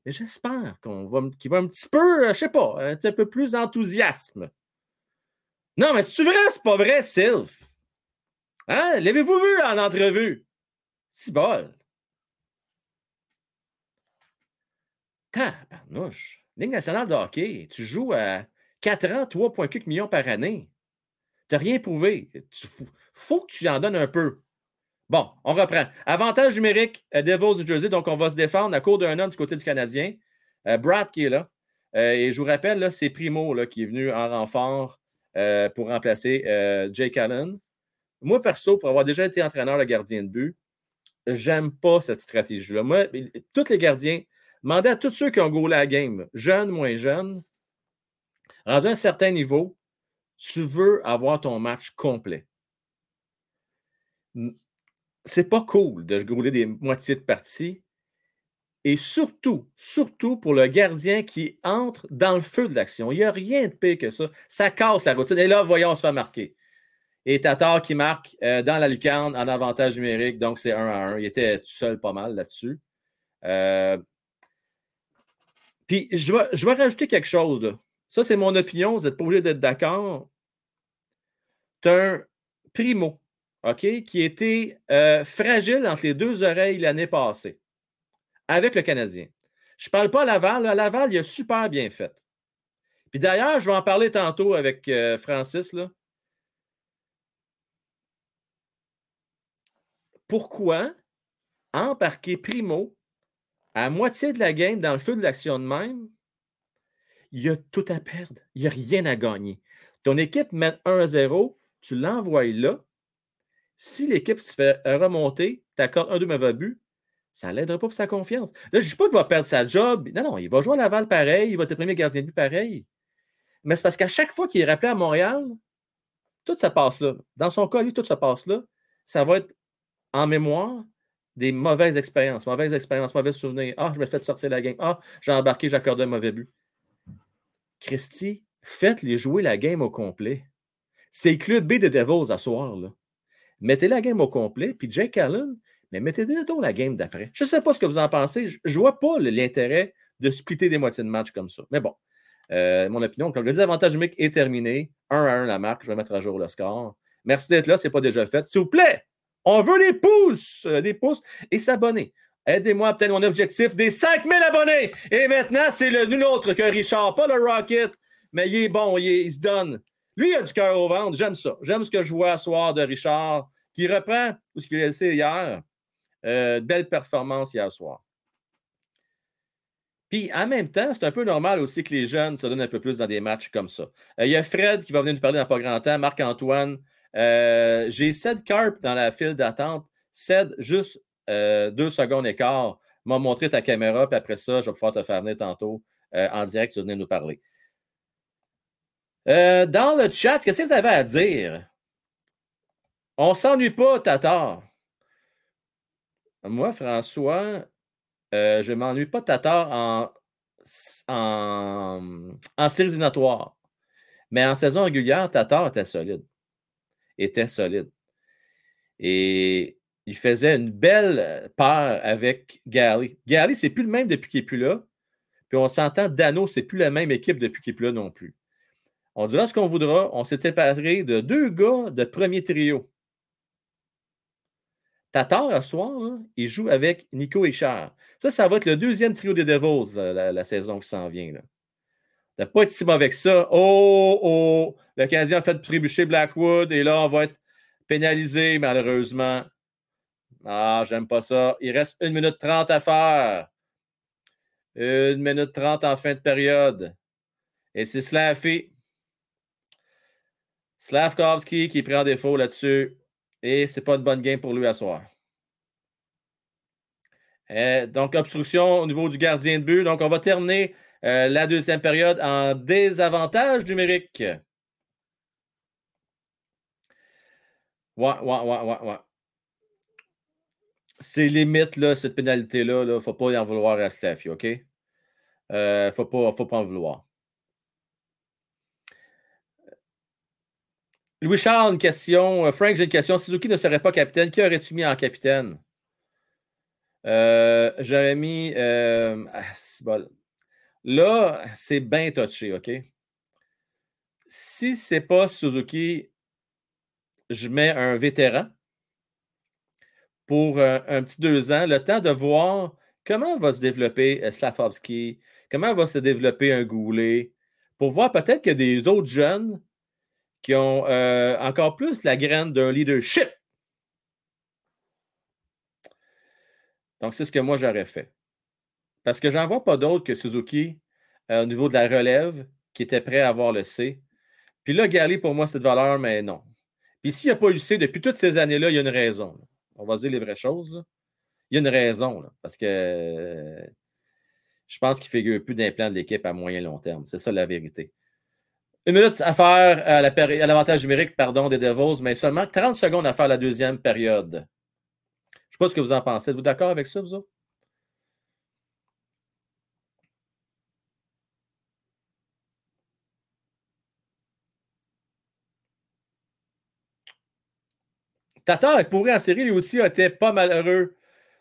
Mais j'espère qu'on va, qu'il va un petit peu, je ne sais pas, être un peu plus enthousiasme. Non, mais c'est vrai, c'est pas vrai, Sylph? Hein? L'avez-vous vu en entrevue? Si bol. Tabarnouche. Ligue nationale de hockey, tu joues à 4 ans, 3,4 millions par année. Tu n'as rien prouvé. Il faut que tu en donnes un peu. Bon, on reprend. Avantage numérique, euh, Devils du Jersey. Donc, on va se défendre à court d'un an du côté du Canadien. Euh, Brad qui est là. Euh, et je vous rappelle, c'est Primo là, qui est venu en renfort pour remplacer Jake Allen. Moi, perso, pour avoir déjà été entraîneur de gardien de but, j'aime pas cette stratégie-là. Moi, tous les gardiens, demandez à tous ceux qui ont goulé la game, jeunes, moins jeunes, rendu à un certain niveau, tu veux avoir ton match complet. C'est pas cool de rouler des moitiés de partie. Et surtout, surtout pour le gardien qui entre dans le feu de l'action. Il n'y a rien de pire que ça. Ça casse la routine. Et là, voyons, on se fait marquer. Et Tatar qui marque euh, dans la lucarne en avantage numérique, donc c'est 1 à 1. Il était tout seul pas mal là-dessus. Euh, puis je vais, rajouter quelque chose. Là. Ça, c'est mon opinion. Vous n'êtes pas obligé d'être d'accord. Tu un primo, OK, qui était euh, fragile entre les deux oreilles l'année passée avec le Canadien. Je ne parle pas à Laval. Laval, il a super bien fait. Puis d'ailleurs, je vais en parler tantôt avec euh, Francis. Là. Pourquoi embarquer Primo à moitié de la game dans le feu de l'action de même il y a tout à perdre. Il n'y a rien à gagner. Ton équipe met 1-0, tu l'envoies là. Si l'équipe se fait remonter, t'accordes un de mauvais buts, ça ne l'aidera pas pour sa confiance. Là, je ne dis pas qu'il va perdre sa job. Non, non, il va jouer à Laval pareil, il va être premier gardien de but pareil. Mais c'est parce qu'à chaque fois qu'il est rappelé à Montréal, tout se passe là. Dans son cas, lui, tout se passe là. Ça va être en mémoire des mauvaises expériences, mauvaises expériences, mauvais souvenirs. Ah, je me fait sortir la game. Ah, j'ai embarqué, j'ai accordé un mauvais but. Christy, faites-les jouer la game au complet. C'est le club B de Devils à soir. Là. Mettez la game au complet, puis Jake Allen, mais mettez-le donc la game d'après. Je ne sais pas ce que vous en pensez. Je ne vois pas l'intérêt de splitter des moitiés de match comme ça. Mais bon, euh, mon opinion, comme le désavantage numérique est terminé. 1 à 1 la marque. Je vais mettre à jour le score. Merci d'être là, ce n'est pas déjà fait. S'il vous plaît, on veut des pouces, euh, des pouces et s'abonner. Aidez-moi à obtenir mon objectif des 5000 abonnés. Et maintenant, c'est le nul autre que Richard, pas le Rocket. mais il est bon, il, se donne. Lui, il a du cœur au ventre. J'aime ça. J'aime ce que je vois ce soir de Richard, qui reprend ce qu'il a laissé hier. Euh, belle performance hier soir. Puis en même temps, c'est un peu normal aussi que les jeunes se donnent un peu plus dans des matchs comme ça. Euh, il y a Fred qui va venir nous parler dans pas grand temps, Marc-Antoine. Euh, j'ai Ced Carp dans la file d'attente. Ced, juste deux secondes et quart, m'a montré ta caméra, puis après ça, je vais pouvoir te faire venir tantôt en direct, tu vas venir nous parler. dans le chat, qu'est-ce que vous avez à dire? On s'ennuie pas, Tatar. Moi, François, euh, je m'ennuie pas Tatar en, en, en. Mais en saison régulière, Tatar était solide. Était solide. Et il faisait une belle paire avec Gally. Gally, c'est plus le même depuis qu'il n'est plus là. Puis on s'entend, Dano, c'est plus la même équipe depuis qu'il n'est plus là non plus. On dira ce qu'on voudra. On s'est séparé de deux gars de premier trio. Tatar, ce soir, il joue avec Nico Echard. Ça, ça va être le deuxième trio des Devils la, saison qui s'en vient. Pas être si mauvais que ça. Oh, oh, le Canadien a fait trébucher Blackwood et là, on va être pénalisé, malheureusement. Ah, j'aime pas ça. Il reste une minute trente à faire. Une minute trente en fin de période. Et c'est Slaffy. Slavkovski qui prend défaut là-dessus. Et ce n'est pas une bonne game pour lui à soir. Euh, donc, obstruction au niveau du gardien de but. Donc, on va terminer euh, la deuxième période en désavantage numérique. Ouais, ouais, ouais, ouais, ouais. C'est limite, là, cette pénalité-là. Il ne faut pas y en vouloir à Staffy, OK? Il euh, ne faut, pas, en vouloir. Louis-Charles, une question. Euh, Frank, j'ai une question. Suzuki ne serait pas capitaine. Qui aurais-tu mis en capitaine? J'aurais mis. Euh, ah, Là, c'est bien touché, OK? Si ce n'est pas Suzuki, je mets un vétéran pour un, petit deux ans, le temps de voir comment va se développer Slavovski, comment va se développer un Goulet, pour voir peut-être a des autres jeunes qui ont euh, encore plus la graine d'un leadership. Donc, c'est ce que moi j'aurais fait. Parce que j'en vois pas d'autres que Suzuki euh, au niveau de la relève qui était prêt à avoir le C. Puis là, Gali, pour moi, c'est valeur, mais non. Puis s'il n'y a pas eu le C depuis toutes ces années-là, il y a une raison. On va dire les vraies choses. Il y a une raison. parce que je pense qu'il figure plus d'implant de l'équipe à moyen long terme. C'est ça la vérité. Une minute à faire à l'avantage numérique pardon, des Devils, mais seulement 30 secondes à faire la deuxième période. Je ne sais pas ce que vous en pensez. Êtes-vous d'accord avec ça, vous? Tatar, pourri en série, lui aussi, été pas malheureux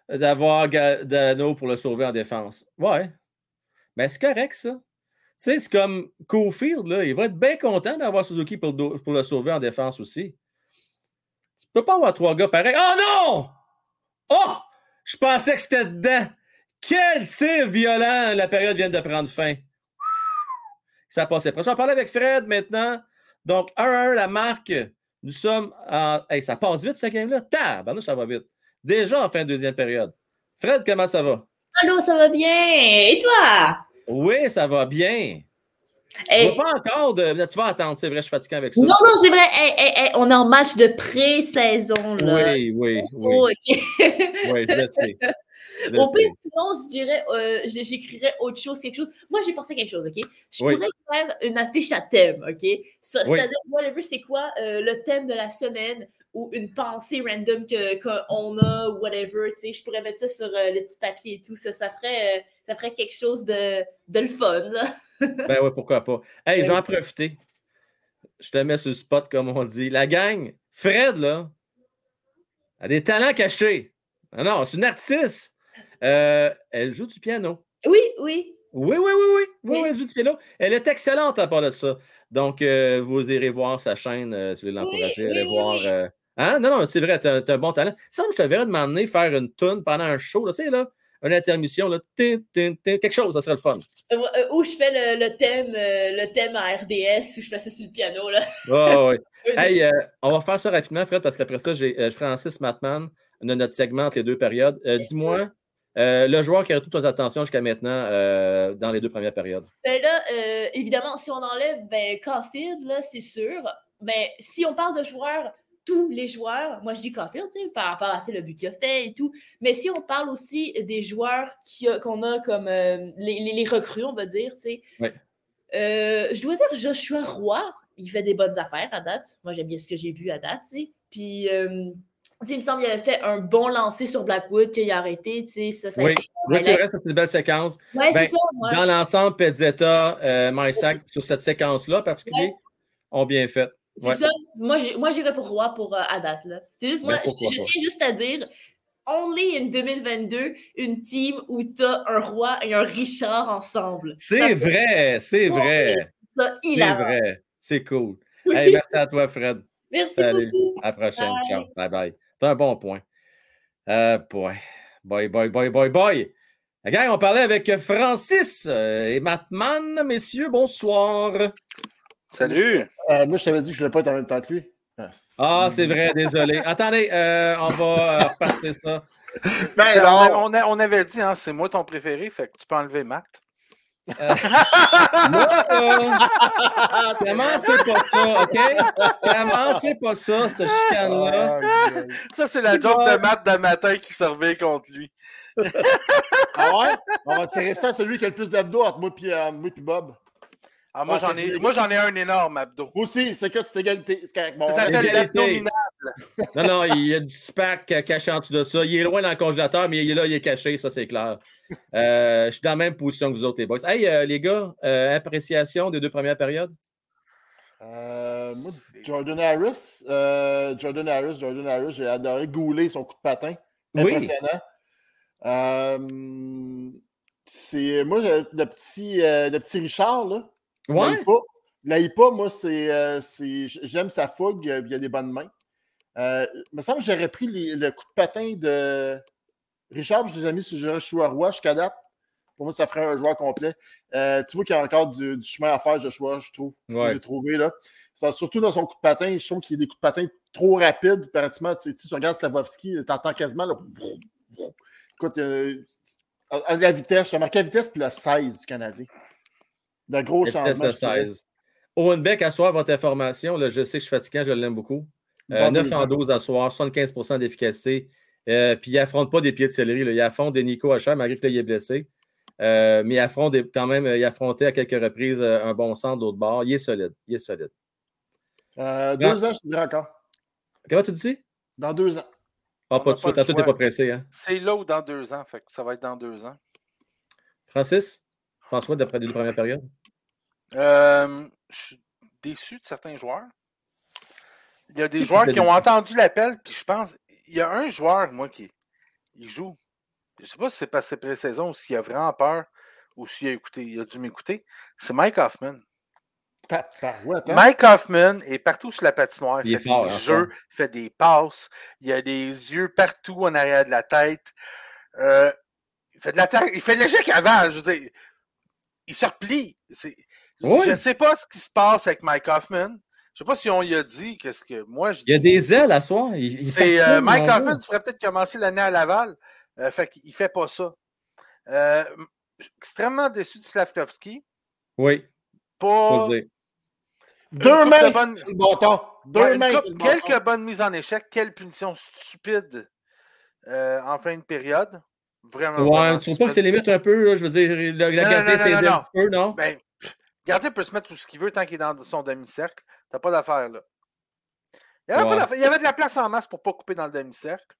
d'avoir Dano pour le sauver en défense. Ouais. Mais c'est correct, ça sais, c'est comme Cofield, là, il va être bien content d'avoir Suzuki pour, le sauver en défense aussi. Tu peux pas avoir trois gars pareils. Oh non! Oh! Je pensais que c'était dedans. Quel tir violent! La période vient de prendre fin. Ça passait pas. Je vais parler avec Fred maintenant. Donc, 1-1, la marque. Nous sommes en. Hey, ça passe vite, ce game-là? Tab! ça va vite. Déjà en fin de deuxième période. Fred, comment ça va?
Allô, ça va bien. Et toi?
Oui, ça va bien. Hey. pas encore de. Tu vas attendre, c'est vrai, je suis fatigué avec ça.
Non, non, c'est vrai. on est en match de pré-saison.
Oui, oui, oui. Oh, oui, je sais.
Au pire, sinon, je dirais, euh, j'écrirais autre chose, quelque chose. Moi, j'ai pensé quelque chose, OK? Je pourrais faire une affiche à thème, OK? C'est-à-dire, whatever, c'est quoi euh, le thème de la semaine ou une pensée random qu'on a, whatever, tu sais, je pourrais mettre ça sur euh, le petit papier et tout. Ça, ça, ferait, ça ferait quelque chose de, de le fun,
ben ouais, pourquoi pas. Hey, j'en profiter. Je te mets sur le spot, comme on dit. La gang, Fred, là, a des talents cachés. Ah non, c'est une artiste. Euh, elle joue du piano.
Oui, oui.
Oui, oui, oui, oui. Oui, oui, elle joue du piano. Elle est excellente à part de ça. Donc, euh, vous irez voir sa chaîne euh, si vous voulez l'encourager. allez voir. Hein? Non, non, c'est vrai, tu as, un bon talent. Ça, je te verrais de m'emmener faire une tune pendant un show, tu sais, là, une intermission, là, quelque chose, ça serait le fun.
Euh, où je fais le, thème, le thème à RDS, où je fais ça sur le piano. Là.
Oh, oui. hey, on va faire ça rapidement, Fred, parce qu'après ça, j'ai Francis Matman, notre segment entre les deux périodes. Dis-moi, le joueur qui a toute notre attention jusqu'à maintenant dans les deux premières périodes.
Ben là, évidemment, si on enlève ben, Caulfield, là, c'est sûr. Mais ben, si on parle de joueurs tous les joueurs, moi je dis Caulfield, par rapport à le but qu'il a fait et tout, mais si on parle aussi des joueurs qu'on a, comme euh, les, recrues, on va dire, tu sais, euh, je dois dire Joshua Roy, il fait des bonnes affaires à date. Moi j'aime bien ce que j'ai vu à date, tu sais. Puis, il me semble qu'il avait fait un bon lancer sur Blackwood, qu'il a arrêté, ça, ça
Oui, oui c'est vrai, c'est une belle séquence.
Ouais,
ben,
ça.
Dans l'ensemble, Pezzetta, euh, Mysack, sur cette séquence-là particulier, ont bien fait.
C'est ça. Moi, j'irais pour Roi pour euh, à date. C'est juste, moi, je, tiens juste à dire, only in 2022, une team où tu as un Roi et un Richard ensemble.
C'est vrai, c'est vrai. C'est vrai. C'est cool. merci à toi, Fred.
Merci
Salut.
beaucoup.
À la prochaine. Ciao. Bye bye. C'est un bon point. Euh, boy. Boy, boy, boy, boy, boy. Gang, on parlait avec Francis euh, et Matman. Messieurs, bonsoir.
Salut! Euh, moi, je t'avais dit que je ne voulais pas être en même temps que lui.
Ah, c'est vrai, désolé. Attendez, euh, on va repartir ça.
Ben, on, on, avait dit, hein, c'est moi ton préféré, fait que tu peux enlever Matt.
Euh, c'est pas ça, OK? Comment c'est pas ça, cette chicane-là?
Oh, ça, c'est la joke de Matt de matin qui servait contre lui.
ah ouais? On va tirer ça à celui qui a le plus d'abdos entre moi et Bob.
Ah, moi, j'en ai, moi, j'en ai un énorme abdo.
Aussi, c'est que c'est égalité.
Bon, ça s'appelle l'abdominable.
non, non, il y a du SPAC caché en dessous de ça. Il est loin dans le congélateur, mais il est là, il est caché, ça, c'est clair. Euh, je suis dans la même position que vous autres, les boys. Hey, euh, les gars, euh, appréciation des deux premières périodes?
moi, Jordan Harris, Jordan Harris, Jordan Harris, j'ai adoré gouler son coup de patin. Impressionnant. c'est moi, le petit, le petit Richard, là.
Ouais.
L'AIPA, moi, euh, c'est, j'aime sa fougue, il y a des bonnes mains. Euh, il me semble que j'aurais pris le coup de patin de Richard, je les ai mis sur Joshua Roy jusqu'à date. Pour moi, ça ferait un joueur complet. Euh, tu vois qu'il y a encore du, chemin à faire, Joshua, je trouve. J'ai trouvé, là. surtout dans son coup de patin, je trouve qu'il y a des coups de patin trop rapides. Pratiquement, tu, tu, tu regardes Slavovski, tu entends quasiment, là, écoute, à la vitesse, j'ai marqué la vitesse, puis la 16 du Canadien de gros changements. 16.
Owen Beck, à soir, votre information, là, je sais que je suis fatiguant, je l'aime beaucoup. 9 euh, en 12 à soir, 75% d'efficacité. Euh, puis il n'affronte pas des pieds de céleri. Là. Il affronte des Nico Hacher, malgré qu'il est blessé. Euh, mais il affronte quand même, il a affronté à quelques reprises un bon centre d'autre bord. Il est solide. Il est solide.
deux ans, je te dirais encore.
Comment tu dis?
Dans deux ans.
Ah, pas de suite. Toi, tu n'es pas pressé. Hein?
C'est là ou dans deux ans. Fait que ça va être dans deux ans.
Francis? François, d'après les deux premières périodes?
Euh, je suis déçu de certains joueurs. Il y a des joueurs qui ont entendu l'appel, puis je pense. Il y a un joueur, moi, qui il joue. Je ne sais pas si c'est passé pré-saison ou s'il a vraiment peur ou s'il a écouté, il a dû m'écouter. C'est Mike Hoffman. Mike Hoffman est partout sur la patinoire. Il, fait des hein, jeux, fait des passes. Il a des yeux partout en arrière de la tête. Euh, il fait de la il fait de l'échec avant. Je veux dire, il se replie. Je ne sais pas ce qui se passe avec Mike Hoffman. Je ne sais pas si on y a dit qu'est-ce que moi je
Il y a des ailes à soi.
C'est euh, Mike Hoffman, tu pourrais peut-être commencer l'année à Laval. Euh, fait qu'il ne fait pas ça. Euh, extrêmement déçu de Slavkovski.
Oui.
Pas.
Deux mains bonnes... sur le bâton. Deux mains
Quelques bonnes mises en échec. Quelle punition stupide en fin de période. Vraiment.
Ouais, tu trouves pas que c'est limite un peu, je veux dire, le, gardien c'est un peu, non?
Ben, le gardien peut se mettre tout ce qu'il veut tant qu'il est dans son demi-cercle. T'as pas d'affaire là. Il y, avait il y, avait de la place en masse pour pas couper dans le demi-cercle.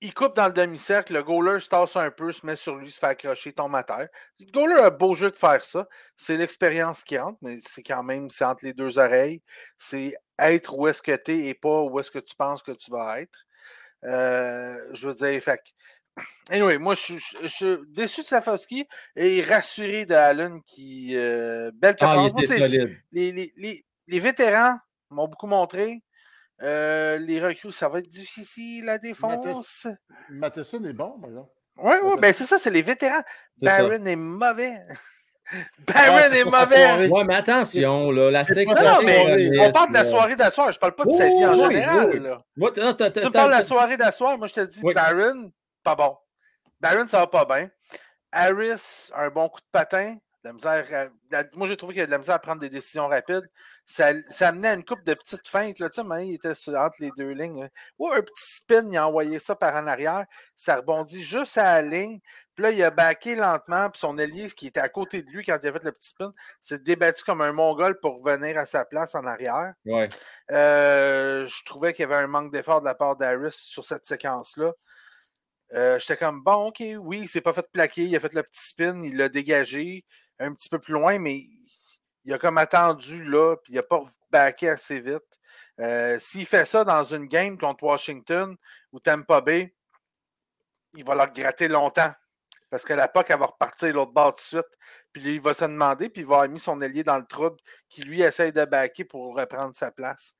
Il coupe dans le demi-cercle, le goaler se tasse un peu, se met sur lui, se fait accrocher, tombe à terre. Le goaler a un beau jeu de faire ça. C'est l'expérience qui entre, mais c'est quand même, c'est entre les deux oreilles. C'est être où est-ce que tu es et pas où est-ce que tu penses que tu vas être. Euh, je veux dire, fait Anyway, moi, je, suis déçu de Safowski et rassuré de Allen qui. Euh, belle
ah, performance.
les, les, les, vétérans m'ont beaucoup montré. Euh, les recrues, ça va être difficile la défense.
Matheson est bon, par exemple.
Oui, oui, ben c'est ça, c'est les vétérans. Baron est mauvais. Baron est, mauvais.
Ouais, mais attention, là, la séquence.
on parle de la soirée d'asseoir. Je parle pas de sa vie en général. tu me parles de la soirée d'asseoir. Moi, je te dis, Baron, pas bon. Baron, ça va pas bien. Harris, un bon coup de patin moi, j'ai trouvé qu'il y a de la misère à prendre des décisions rapides. Ça, ça amenait à une coupe de petites feintes. Là. Tu sais, il était entre les deux lignes. Ou un petit spin, il a envoyé ça par en arrière. Ça rebondit juste à la ligne. Puis là, il a backé lentement. Puis son allié, qui était à côté de lui quand il a fait le petit spin, s'est débattu comme un mongol pour revenir à sa place en arrière.
Ouais.
Euh, je trouvais qu'il y avait un manque d'effort de la part d'Harris sur cette séquence-là. Euh, j'étais comme, bon, OK, oui, il s'est pas fait plaquer, il a fait le petit spin, il l'a dégagé un petit peu plus loin, mais il a comme attendu là, puis il n'a pas backé assez vite. Euh, s'il fait ça dans une game contre Washington ou Tampa Bay, il va leur gratter longtemps. Parce que la POC, elle va repartir l'autre bord tout de suite. Puis il va se demander, puis il va avoir mis son allié dans le trouble qui lui essaye de backer pour reprendre sa place.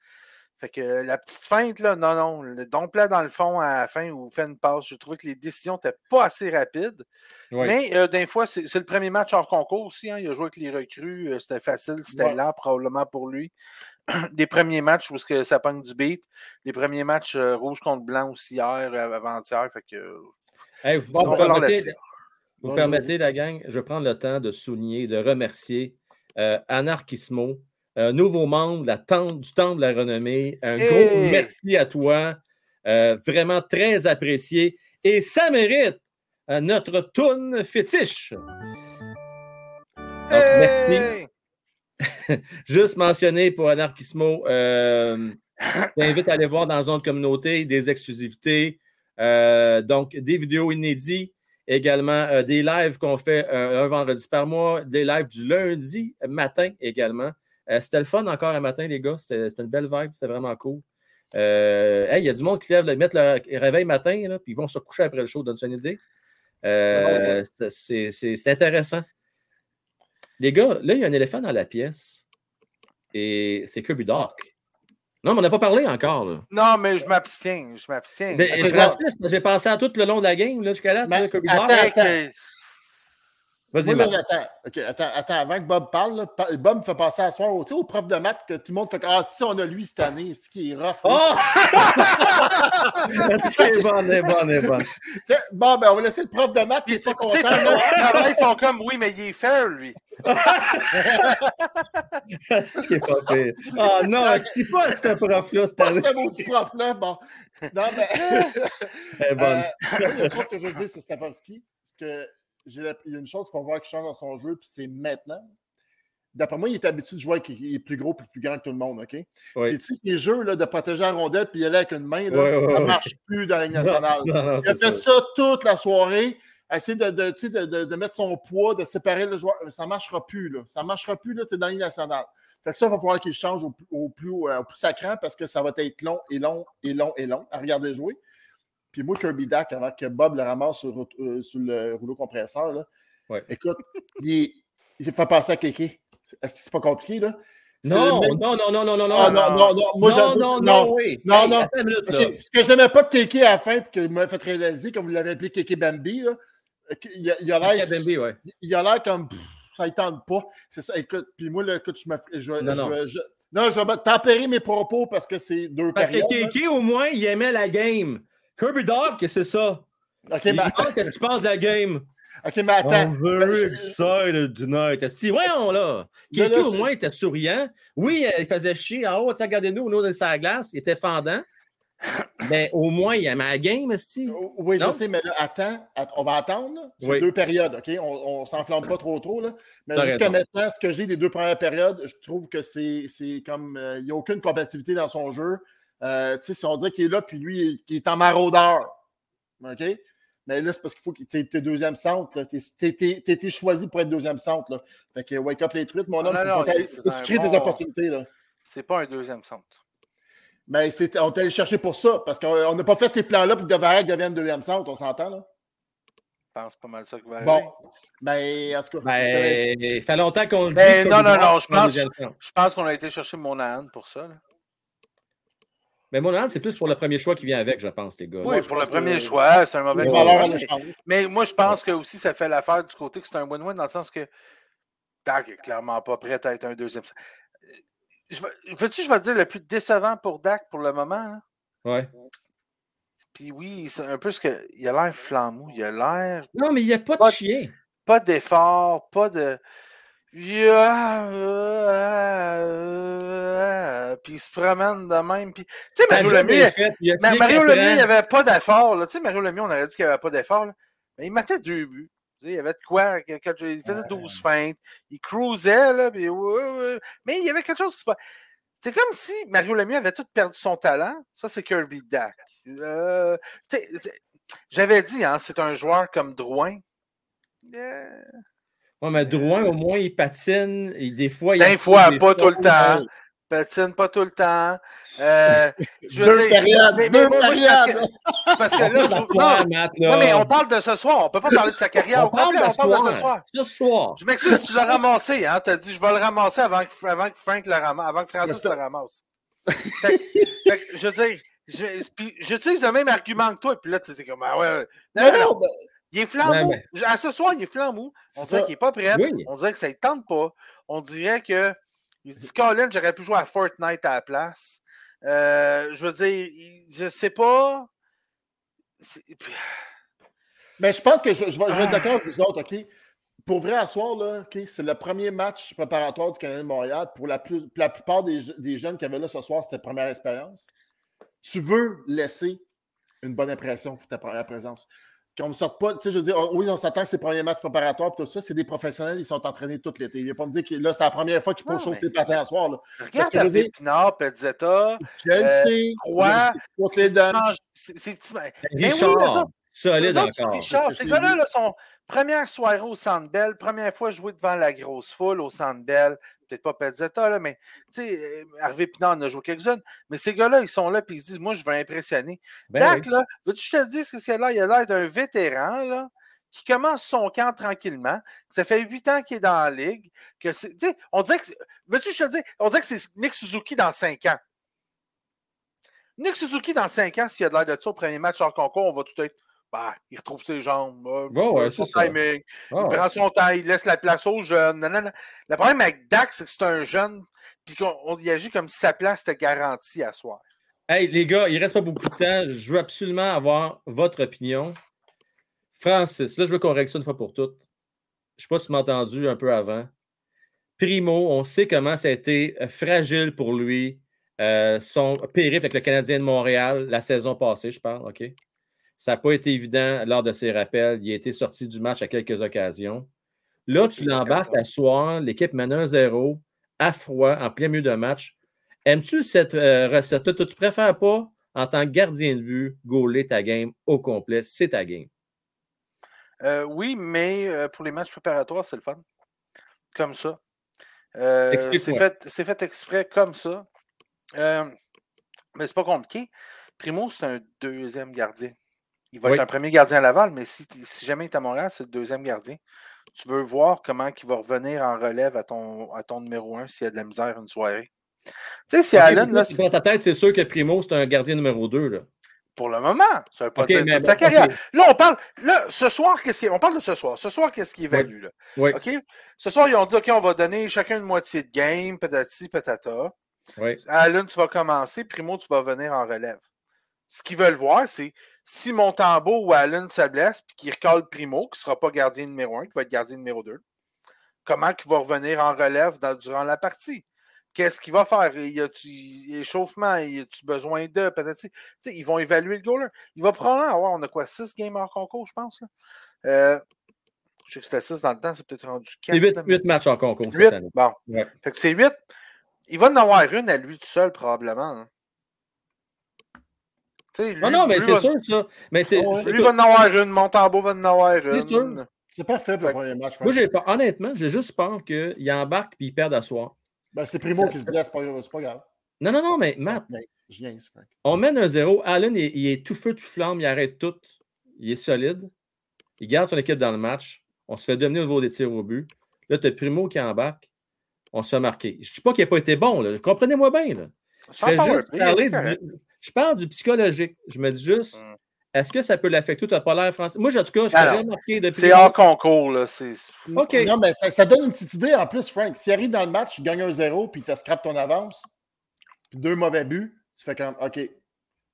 Fait que la petite feinte, là, non, non, le don plat dans le fond à la fin ou fait une passe, je trouvais que les décisions n'étaient pas assez rapides. Mais euh, d'un fois, c'est le premier match hors concours aussi. Hein, il a joué avec les recrues, euh, c'était facile, c'était là probablement pour lui. Les premiers matchs où que ça pogne du beat. Les premiers matchs euh, rouge contre blanc aussi hier, avant-hier. Fait que.
vous, bon, permettez, vous permettez, la gang, je vais prendre le temps de souligner, de remercier Anarchismo un nouveau membre la tente, du Temple de la Renommée. Un gros merci à toi. Euh, vraiment très apprécié. Et ça mérite euh, notre toune fétiche. merci. Juste mentionné pour Anarchismo, euh, j'invite à aller voir dans Zone Communauté des exclusivités, euh, donc des vidéos inédites, également des lives qu'on fait un vendredi par mois, des lives du lundi matin également. Euh, c'était le fun encore un matin, les gars. C'était une belle vibe, c'était vraiment cool. Euh, il y a du monde qui lève, mettre le réveil matin, là, puis ils vont se coucher après le show, donne une idée. Euh, c'est intéressant. Les gars, là, il y a un éléphant dans la pièce. Et c'est Kirby Doc. Non, mais on n'a pas parlé encore. Là.
Non, mais je m'abstiens. Je m'abstiens.
Francis, j'ai pensé à tout le long de la game jusqu'à là, là, Kirby Doc.
Vas-y, attends, attends, attends, avant que Bob parle, Bob me fait passer à soir au, au prof de maths que tout le monde fait Ah, si on a lui cette année, c'est qui est rough. Oh!
c'est bon, c'est bon, c'est bon.
Bon, ben, on va laisser le prof de maths qui est pas content.
ils font comme Oui, mais il est fair, lui.
c'est qui est pas pire. Oh non, c'est pas ce prof-là cette année.
Pas ce petit prof-là, bon. Non, mais.
Est bonne.
Euh, le truc que je veux dire sur Stafowski, c'est que il y a une chose qu'on voir qui change dans son jeu, puis c'est maintenant. D'après moi, il est habitué de jouer avec il est plus gros et plus grand que tout le monde, OK? Et tu sais, ces jeux là, de protéger la rondelle puis y aller avec une main, là, ça ne marche plus dans la Ligue nationale. il a fait ça. toute la soirée, essayer de, de, de, mettre son poids, de séparer le joueur. Ça ne marchera plus, là. Ça ne marchera plus, là, tu es dans la Ligue nationale. Fait que ça, il va falloir qu'il change au, au, plus, euh, au plus sacrant parce que ça va être long et long et long et long à regarder jouer. Puis moi, Kirby Dak, avant que Bob le ramasse sur, euh, le rouleau compresseur, là, écoute, il, il fait passer à Kéké. Est-ce que c'est pas compliqué, là?
Non, non, non, non, non, non, non,
ah, non, non, non, moi,
non, non, non, oui.
non, non. Okay. Ce que je n'aimais pas de Kéké à la fin, puis que m'a fait réaliser, comme vous l'avez appelé Kéké Bambi, là, il, a, l'air.
Ouais.
Il a l'air comme. ça ne tente pas. C'est ça. Écoute, puis moi, là, écoute, je me. Je, non, non. Je, non, je vais tempérer mes propos parce que c'est deux
Parce que Kéké, au moins, il aimait la game. Kirby Dog, c'est ça.
OK, mais
Qu'est-ce qu'il pense de la game?
OK, mais attends.
I'm very excited tonight. Si, voyons là. Quelqu'un au moins était souriant. Oui, il faisait chier. Ah, oh, regardez-nous, nous, dans sa glace. Il était fendant. Mais au moins, il aimait la game, Esti.
Oui, je sais, mais là, attends, on va attendre. C'est deux périodes, OK? On ne s'enflamme pas trop, trop. Là. Mais jusqu'à maintenant, ce que j'ai des deux premières périodes, je trouve que c'est comme. Euh, il n'y a aucune compatibilité dans son jeu. Euh, tu sais, si on dit qu'il est là, puis lui, il est en maraudeur. OK? Mais là, c'est parce qu'il faut que tu es, deuxième centre. Tu été choisi pour être deuxième centre. Là. Fait que wake up les truites, mon homme. Non, tu crées des opportunités. Là.
C'est pas un deuxième centre.
Mais on est allé chercher pour ça, parce qu'on n'a pas fait ces plans-là pour que Devarek devienne deuxième centre, on s'entend, là?
Je pense pas mal ça que va
arriver. Bon, ben, en tout cas.
Ben, il fait longtemps qu'on le
ben, dit. non, non, non, je pense, je pense qu'on a été chercher Monahan pour ça. Là.
Mais mon c'est plus pour le premier choix qui vient avec, je pense, les gars.
Oui, pour le premier choix, c'est un mauvais choix. Mais moi, je pense que aussi, ça fait l'affaire du côté que c'est un win-win dans le sens que Dak est clairement pas prêt à être un deuxième. Veux-tu, je vais te dire le plus décevant pour Dak pour le moment?
Ouais.
Puis oui, c'est un peu ce que. Il a l'air flamou, il a l'air.
Non, mais il n'y a pas de chien.
Pas d'effort, pas de. Puis il se promène de même. Puis, tu sais, Mario Lemieux, il, Mario Lemieux, il n'y avait pas d'effort. Tu sais, Mario Lemieux, on aurait dit qu'il n'y avait pas d'effort. Mais il mettait deux buts. Il y avait de quoi. Il faisait 12 feintes. Il cruisait, là. Puis, Mais il y avait quelque chose qui se c'est comme si Mario Lemieux avait tout perdu son talent. Ça, c'est Kirby Dak. Euh, j'avais dit, hein, c'est un joueur comme Drouin.
Ouais, mais Drouin, au moins, il patine. Et des fois, il
Des fois, pas tout le temps. Patine pas tout le temps. Euh, je veux
deux périodes, mais, deux périodes.
Parce que, là, non, non, mais on parle de ce soir. On ne peut pas parler de sa carrière.
on, parle, de on parle de ce soir. Ce soir.
Je m'excuse, tu l'as ramassé. Hein? Tu as dit, je vais le ramasser avant que, avant que Frank le ramasse, avant que Francis le ramasse. je veux dire, j'utilise le même argument que toi. Et puis là, tu es comme, ah ouais. Non, non, ben, il est flambeau. À ce soir, il est flambeau. On dirait qu'il n'est pas prêt. On dirait que ça ne tente pas. On dirait que. Il se dit, Colin, j'aurais pu jouer à Fortnite à la place. Euh, je veux dire, je sais pas.
Mais je pense que je, je vais, être d'accord avec vous autres, OK? Pour vrai, à soir, là, c'est le premier match préparatoire du Canadien de Montréal. Pour la, plus, la plupart des, des, jeunes qui avaient là ce soir, c'était la première expérience. Tu veux laisser une bonne impression pour ta première présence qu'on ne sorte pas, tu sais, je veux dire, oui, on s'attend que c'est le premier match préparatoire, tout ça, c'est des professionnels, ils sont entraînés tout l'été. Il ne pas me dire que là, c'est la première fois qu'ils font chauffer les patins à soir. Là.
Regarde que, Hervé Pinard, Pezzetta,
je le euh, sais, les
c'est petit.
Richard, solide encore.
Richard, ces gars-là là, sont première soirée au Centre Bell, première fois joué devant la grosse foule au Centre Bell, peut-être pas Pezzetta, là, mais tu sais, euh, Hervé Pinard en a joué quelques-unes, mais ces gars-là, ils sont là et ils se disent, moi, je veux impressionner. Ben Dak, là, veux-tu que je te dise que c'est là? Il a l'air d'un vétéran, là, qui commence son camp tranquillement. Ça fait huit ans qu'il est dans la ligue. Que on dirait que. Veux-tu que je te dise? On dirait que c'est Nick Suzuki dans cinq ans. Nick Suzuki dans cinq ans, s'il a de l'air de ça au premier match hors concours, on va tout être. Ben, il retrouve ses jambes,
son
timing, il prend son temps, il laisse la place aux jeunes. Le problème avec Dax, c'est que c'est un jeune, puis qu'on y agit comme si sa place était garantie à soir.
Hey, les gars, il ne reste pas beaucoup de temps. Je veux absolument avoir votre opinion. Francis, là, je veux qu'on règle ça une fois pour toutes. Je ne sais pas si tu m'as entendu un peu avant. Primo, on sait comment ça a été fragile pour lui, euh, son périple avec le Canadien de Montréal la saison passée, je parle, OK? Ça n'a pas été évident lors de ses rappels. Il a été sorti du match à quelques occasions. Là, tu l'embarques à soir, l'équipe mène 1-0, à froid, en plein milieu de match. Aimes-tu cette euh, recette-là? Tu ne préfères pas, en tant que gardien de but, gauler ta game au complet? C'est ta game.
Euh, oui, mais euh, pour les matchs préparatoires, c'est le fun. Comme ça. c'est fait, fait, exprès comme ça. mais c'est pas compliqué. Primo, c'est un deuxième gardien. Il va être un premier gardien à Laval, mais si, jamais il est à Montréal, c'est le deuxième gardien. Tu veux voir comment il va revenir en relève à ton, à ton numéro un s'il y a de la misère une soirée. Tu sais, si Allen. Là,
dans ta tête, c'est sûr que Primo, c'est un gardien numéro 2. Là.
Pour le moment, ça veut pas dire toute sa carrière. Là, on parle. Là, ce soir, qu'est-ce qui, on parle de ce soir. Ce soir, qu'est-ce qui? Là? OK? Ce soir, ils ont dit OK, on va donner chacun une moitié de game, patati, patata. Allen, tu vas commencer. Primo, tu vas venir en relève. Ce qu'ils veulent voir, c'est si Montembeau ou Allen se blesse, puis qu'il recale Primo, qui ne sera pas gardien numéro 1, qui va être gardien numéro 2, comment il va revenir en relève durant la partie? Qu'est-ce qu'il va faire? Y a-tu échauffement? Y a-tu besoin de? Peut-être, ils vont évaluer le goaler. Il va probablement avoir, on a quoi, 6 games hors concours, je pense. Euh, je sais que c'était 6 dans le temps, c'est peut-être rendu 4.
C'est 8, matchs en concours
8, Bon. Fait que c'est 8. Il va en avoir une à lui tout seul, probablement. Hein.
Lui, non, non, mais c'est sûr, ça. Mais c'est,
lui va en avoir une, Montembeau va en avoir une.
C'est sûr. C'est parfait pour le premier match.
Moi, j'ai pas, honnêtement, j'ai juste peur qu'il embarque et il perde à soir.
Ben, c'est Primo qui se blesse, c'est pas grave.
Non, non, non, mais Matt, on mène un zéro. Allen, il, est tout feu, tout flamme, il arrête tout. Il est solide. Il garde son équipe dans le match. On se fait dominer au niveau des tirs au but. Là, tu as Primo qui embarque. On se fait marquer. Je ne dis pas qu'il n'a pas été bon. Comprenez-moi bien. Là. Je, fais juste parler Je parle du psychologique. Je me dis juste, mm. est-ce que ça peut l'affecter? Tu n'as pas l'air français? Moi, en tout cas, je t'ai remarqué depuis.
C'est hors concours, là.
OK. Non, mais ça, donne une petite idée en plus, Frank. S'il arrive dans le match, il gagne un zéro, puis tu scrap ton avance, puis deux mauvais buts, tu fais comme, OK. Tu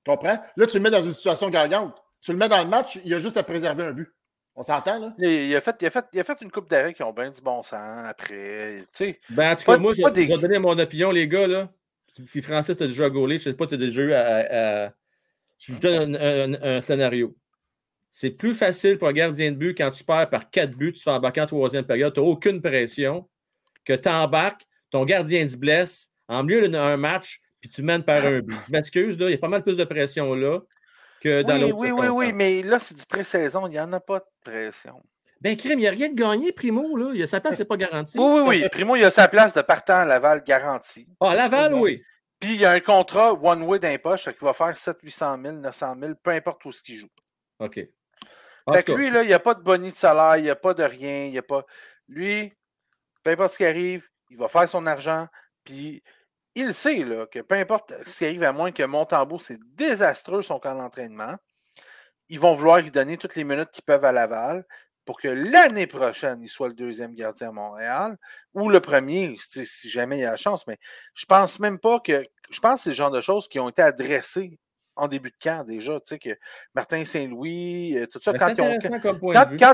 comprends? Là, tu le mets dans une situation gagnante. Tu le mets dans le match, il a juste à préserver un but. On s'entend, là?
Il, a fait, il, a fait, il a fait une coupe d'arrêt qui ont bien du bon sens après. Tu sais,
ben, en tout cas, moi, je vais donner mon opinion, les gars. Là. Puis Francis, tu as déjà gaulé. Je ne sais pas, tu as déjà eu à. Je vous donne un, scénario. C'est plus facile pour un gardien de but quand tu perds par quatre buts, tu fais embarquer en troisième période, tu n'as aucune pression, que tu embarques, ton gardien se blesse en milieu d'un match, puis tu mènes par un but. Je m'excuse, il y a pas mal plus de pression là que dans
oui,
l'autre.
Oui, oui, oui, mais là, c'est du pré-saison, il n'y en a pas de pression.
Ben, Crime, il n'y a rien de gagné, Primo. Là. Il a sa place, c'est pas garanti.
Oui, oui, oui. Primo, il a sa place de partant à Laval garantie.
Ah, Laval, oui.
Puis il y a un contrat one-way d'impoche qui va faire 700 800 000, 900 000, peu importe où ce qu'il joue.
OK.
fait que lui, là, il n'y a pas de boni de salaire, il n'y a pas de rien, il n'y a pas. Lui, peu importe ce qui arrive, il va faire son argent, puis il sait là, que peu importe ce qui arrive, à moins que Montembeau, c'est désastreux son camp d'entraînement, ils vont vouloir lui donner toutes les minutes qu'ils peuvent à Laval pour que l'année prochaine, il soit le deuxième gardien à Montréal ou le premier, si jamais il y a la chance. Mais je pense même pas que. Je pense que c'est le genre de choses qui ont été adressées en début de camp déjà. Tu sais, que Martin Saint-Louis, euh, tout ça, quand ils, ont,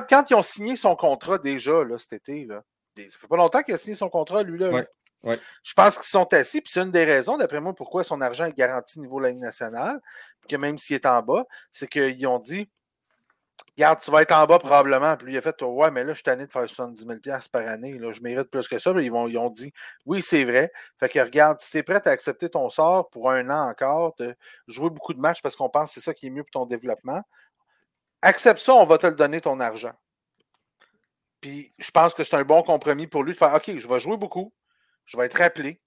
quand, ils, ont, signé son contrat déjà là, cet été, là, ça fait pas longtemps qu'il a signé son contrat, lui-là. Je pense qu'ils sont assis, puis c'est une des raisons, d'après moi, pourquoi son argent est garanti au niveau de la Ligue nationale, que même s'il est en bas, c'est qu'ils ont dit Regarde, tu vas être en bas probablement. Puis lui, il a fait Ouais, mais là, je suis tanné de faire 70 000 par année. Là, je mérite plus que ça. ils, vont, ils ont dit Oui, c'est vrai. Fait que regarde, si tu es prêt à accepter ton sort pour un an encore, de jouer beaucoup de matchs parce qu'on pense que c'est ça qui est mieux pour ton développement, accepte ça, on va te le donner ton argent. Puis je pense que c'est un bon compromis pour lui de faire OK, je vais jouer beaucoup, je vais être rappelé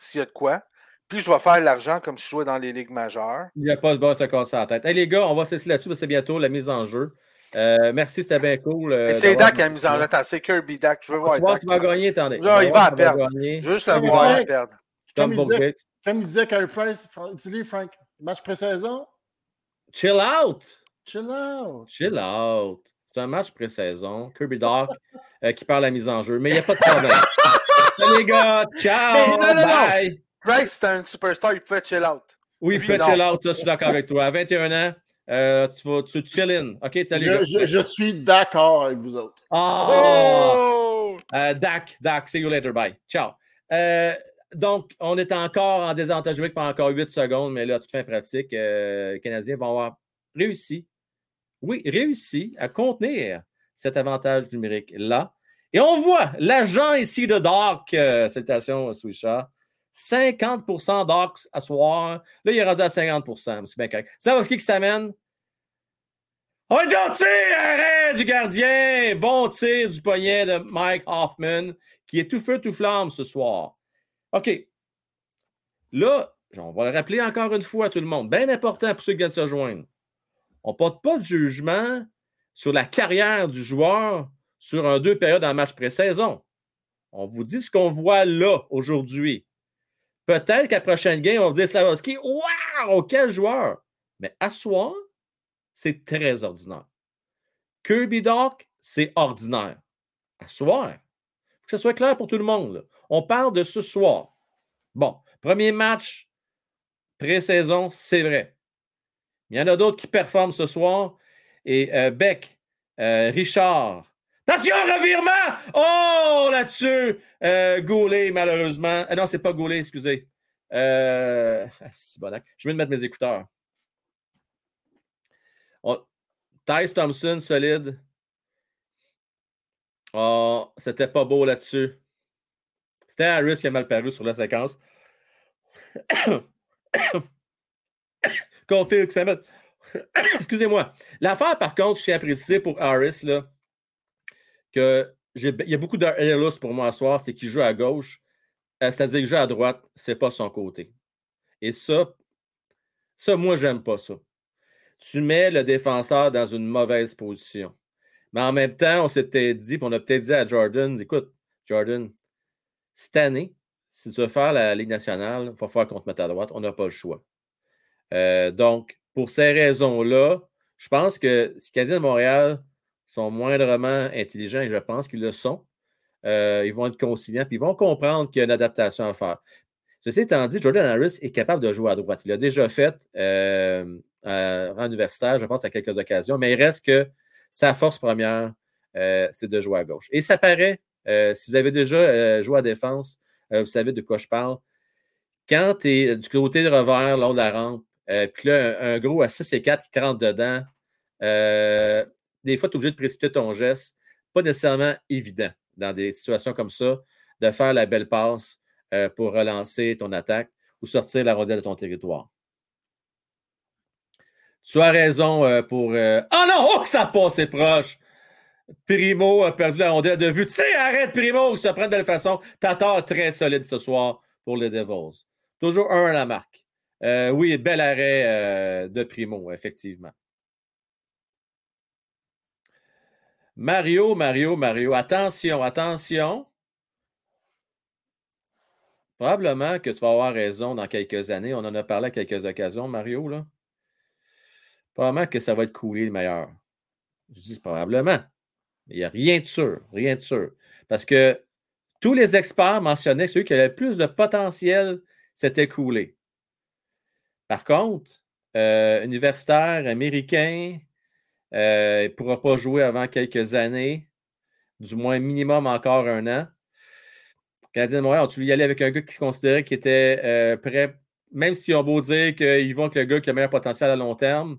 s'il y a de quoi. Puis je vais faire l'argent comme si je jouais dans les ligues majeures.
Il n'y a pas de bas à se casser la tête. Hey, les gars, on va cesser là-dessus parce que c'est bientôt la mise en jeu. Euh, merci, c'était bien cool.
Euh, c'est Dak qui a mis en jeu. C'est Kirby Dak. Je veux voir.
Tu vois qu'il va gagner, attendez.
Là, il va perdre. Je veux juste le voir perdre.
Comme, il disait, comme il disait Carey Price, dis Frank, match pré-saison?
Chill out.
Chill out.
Chill out. C'est un match pré-saison. Kirby Doc euh, qui parle la mise en jeu. Mais il n'y a pas de problème. Salut les gars. Ciao. bye.
Price, c'est un superstar. Il peut chill out.
Oui, il peut chill out. Ça, je suis d'accord avec toi. À 21 ans. Euh, tu vas tu chill in. OK.
Je, je, je suis d'accord avec vous autres.
Oh! Euh, Dak, Dak, see you later. Bye. Ciao. Euh, donc, on est encore en désavantage numérique pendant encore 8 secondes, mais là, à toute fin pratique, les Canadiens vont avoir réussi, oui, réussi à contenir cet avantage numérique-là. Et on voit l'agent ici de Dark, salutations, Swisha, 50% d'ox à soir. Là, il est rendu à 50% C'est bien correct. C'est ce qui s'amène? On est tir! Arrêt du gardien! Bon tir du poignet de Mike Hoffman, qui est tout feu, tout flamme ce soir. OK. Là, on va le rappeler encore une fois à tout le monde. Bien important pour ceux qui viennent se joindre. On ne porte pas de jugement sur la carrière du joueur sur un deux périodes en match pré-saison. On vous dit ce qu'on voit là, aujourd'hui. Peut-être qu'à la prochaine game, on va dire Slavovski, waouh, quel joueur! Mais à soi, c'est très ordinaire. Kirby Doc, c'est ordinaire. À soir. Faut que ce soit clair pour tout le monde. On parle de ce soir. Bon, premier match, pré-saison, c'est vrai. Il y en a d'autres qui performent ce soir. Et euh, Beck, euh, Richard, Attention, revirement! Oh, là-dessus! Euh, malheureusement. Ah non, c'est pas Goulet, excusez. Euh... C'est bon, Je vais mettre mes écouteurs. On... Tyce Thompson, solide. Oh, c'était pas beau là-dessus. C'était Harris qui a mal paru sur la séquence. Config, ça Excusez-moi. L'affaire, par contre, je suis apprécié pour Harris, là il y a beaucoup d'Ellis pour moi à soir, c'est qu'il joue à gauche. Euh, c'est-à-dire qu'il joue à droite, c'est pas son côté. Et ça, ça, moi, j'aime pas ça. Tu mets le défenseur dans une mauvaise position. Mais en même temps, on s'est peut-être dit, on a peut-être dit à Jordan, écoute, Jordan, cette année, si tu veux faire la Ligue nationale, il va falloir qu'on te mette à droite. On n'a pas le choix. donc, pour ces raisons-là, je pense que si Canadiens de Montréal sont moindrement intelligents, et je pense qu'ils le sont, ils vont être conciliants, puis ils vont comprendre qu'il y a une adaptation à faire. Ceci étant dit, Jordan Harris est capable de jouer à droite. Il l'a déjà fait euh, en universitaire, je pense, à quelques occasions, mais il reste que sa force première, euh, c'est de jouer à gauche. Et ça paraît, euh, si vous avez déjà joué à défense, vous savez de quoi je parle. Quand tu es du côté de revers, long de la rampe, puis là, un, gros à 6 et 4 qui rentre dedans, des fois, tu es obligé de précipiter ton geste. Pas nécessairement évident dans des situations comme ça de faire la belle passe euh, pour relancer ton attaque ou sortir la rondelle de ton territoire. Tu as raison euh, pour. Oh non! Oh, que ça passe proche! Primo a perdu la rondelle de vue. Tu sais, arrête, Primo, se prend de belle façon. Tatar très solide ce soir pour les Devils. Toujours un à la marque. oui, bel arrêt de Primo, effectivement. Mario, Mario, Mario, attention, attention. Probablement que tu vas avoir raison dans quelques années. On en a parlé à quelques occasions, Mario. Là. Probablement que ça va être coulé le meilleur. Je dis probablement. Il n'y a rien de sûr. Rien de sûr. Parce que tous les experts mentionnaient que qui avait le plus de potentiel, c'était coulé. Par contre, euh, universitaire américain, euh, il ne pourra pas jouer avant quelques années, du moins minimum encore un an. Canadien de Montréal, tu veux y aller avec un gars qui considérait qu'il était euh, prêt, même s'ils ont beau dire qu'ils vont avec le gars qui a le meilleur potentiel à long terme,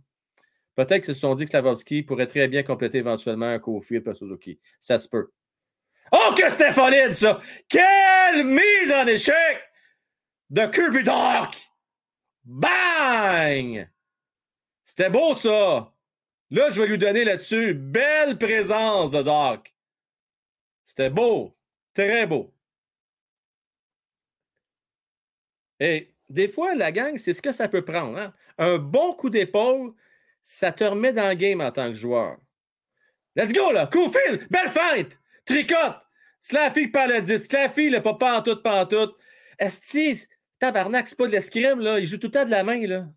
peut-être qu'ils se sont dit que Slavovski pourrait très bien compléter éventuellement un Cofield et Suzuki. Ça se peut. Oh, que c'était ça! Quelle mise en échec de Kirby Dark! Bang! C'était beau, ça! Là, je vais lui donner là-dessus belle présence de Dark. C'était beau. Très beau. Et des fois, la gang, c'est ce que ça peut prendre. Hein. Un bon coup d'épaule, ça te remet dans le game en tant que joueur. Let's go, là! Coufil! Belle feinte! Tricote! Slaffy par le disque. Slaffy, le pas pantoute, pantoute. Esti, tabarnak, c'est pas de l'escrime, là. Il joue tout le temps de la main, là.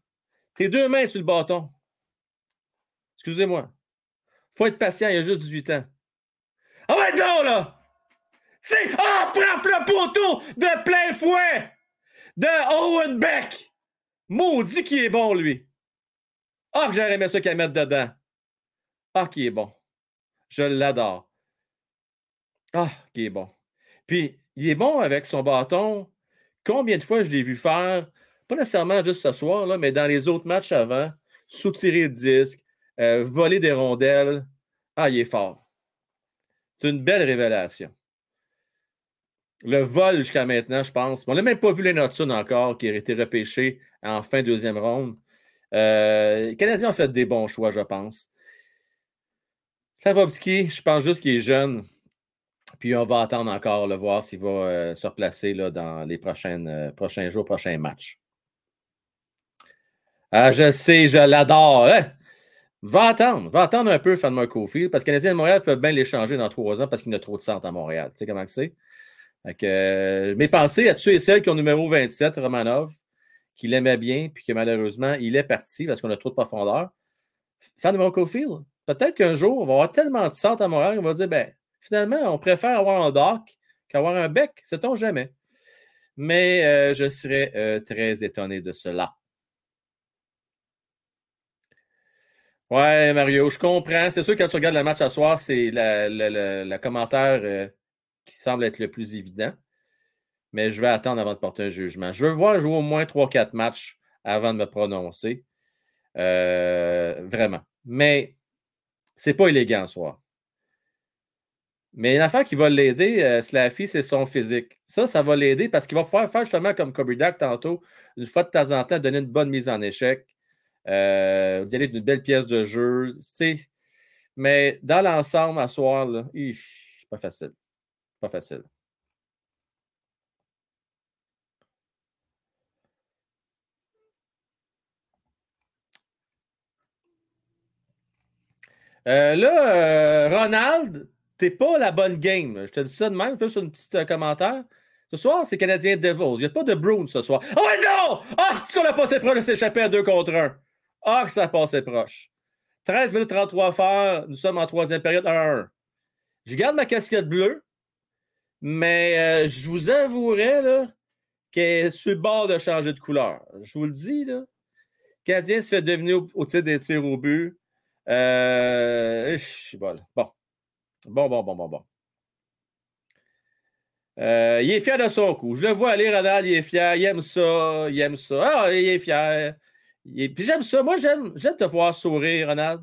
Tes deux mains sur le bâton. Excusez-moi. Faut être patient, il a juste 18 ans. Ah ouais, non, là! C'est. Ah, frappe le poteau de plein fouet! de Owen Beck. Maudit qui est bon, lui. Ah, que j'aurais aimé ça qu'elle mette dedans. Ah, qui est bon. Je l'adore. Ah, qui est bon. Puis, il est bon avec son bâton. Combien de fois je l'ai vu faire, pas nécessairement juste ce soir, là, mais dans les autres matchs avant, soutirer le disque, euh, voler des rondelles. Ah, il est fort. C'est une belle révélation le vol jusqu'à maintenant, je pense. On n'a même pas vu les Notsun encore, qui a été repêché en fin deuxième ronde. Euh, les Canadiens ont fait des bons choix, je pense. Slavovski, je pense juste qu'il est jeune. Puis on va attendre encore le voir s'il va euh, se replacer dans les prochains jours, prochains matchs. Ah, je sais, je l'adore. Hein? Va attendre, va attendre un peu, Fan Kofi, parce que les de Montréal peuvent bien l'échanger dans trois ans parce qu'il y a trop de centre à Montréal. Tu sais comment c'est? Euh, mes pensées à ceux et celles qui ont numéro 27, Romanov, qui l'aimait bien, puis que malheureusement, il est parti parce qu'on a trop de profondeur. Fan de Moncofield, peut-être qu'un jour, on va avoir tellement de centre à Montréal qu'on va dire, ben, finalement, on préfère avoir un dock qu'avoir un bec, sait-on jamais. Mais euh, je serais euh, très étonné de cela. Ouais, Mario, je comprends. C'est sûr que quand tu regardes le match à soir, c'est le commentaire qui semble être le plus évident. Mais je vais attendre avant de porter un jugement. Je veux voir jouer au moins 3-4 matchs avant de me prononcer. Euh, vraiment. Mais c'est pas élégant ce soir. Mais une affaire qui va l'aider, euh, Slaffy, c'est son physique. Ça, ça va l'aider parce qu'il va pouvoir faire justement comme Kobe Dak tantôt, une fois de temps en temps, donner une bonne mise en échec, euh, donner une belle pièce de jeu. Mais dans l'ensemble, à soir, là, pas facile. Pas facile. Là, Ronald, t'es pas la bonne game. Je te dis ça de même, fais un petit commentaire. Ce soir, c'est Canadien Devils. Il n'y a pas de Bruins ce soir. Oh non! Ah, c'est qu'on a passé proche de s'échapper à deux contre un. Ah, que ça passé proche. 13 minutes 33 faire. Nous sommes en troisième période 1-1. Je garde ma casquette bleue, mais euh, je vous avouerai là, qu'elle est sur le bord de changer de couleur. Je vous le dis, là. Canadien se fait devenir au, titre des tirs au but. Euh, bon. Bon, bon, bon, bon, bon. Euh, il est fier de son coup. Je le vois aller, Ronald, il est fier, il aime ça, il aime ça. Ah, il est fier. Puis j'aime ça. Moi, j'aime, te voir sourire, Ronald.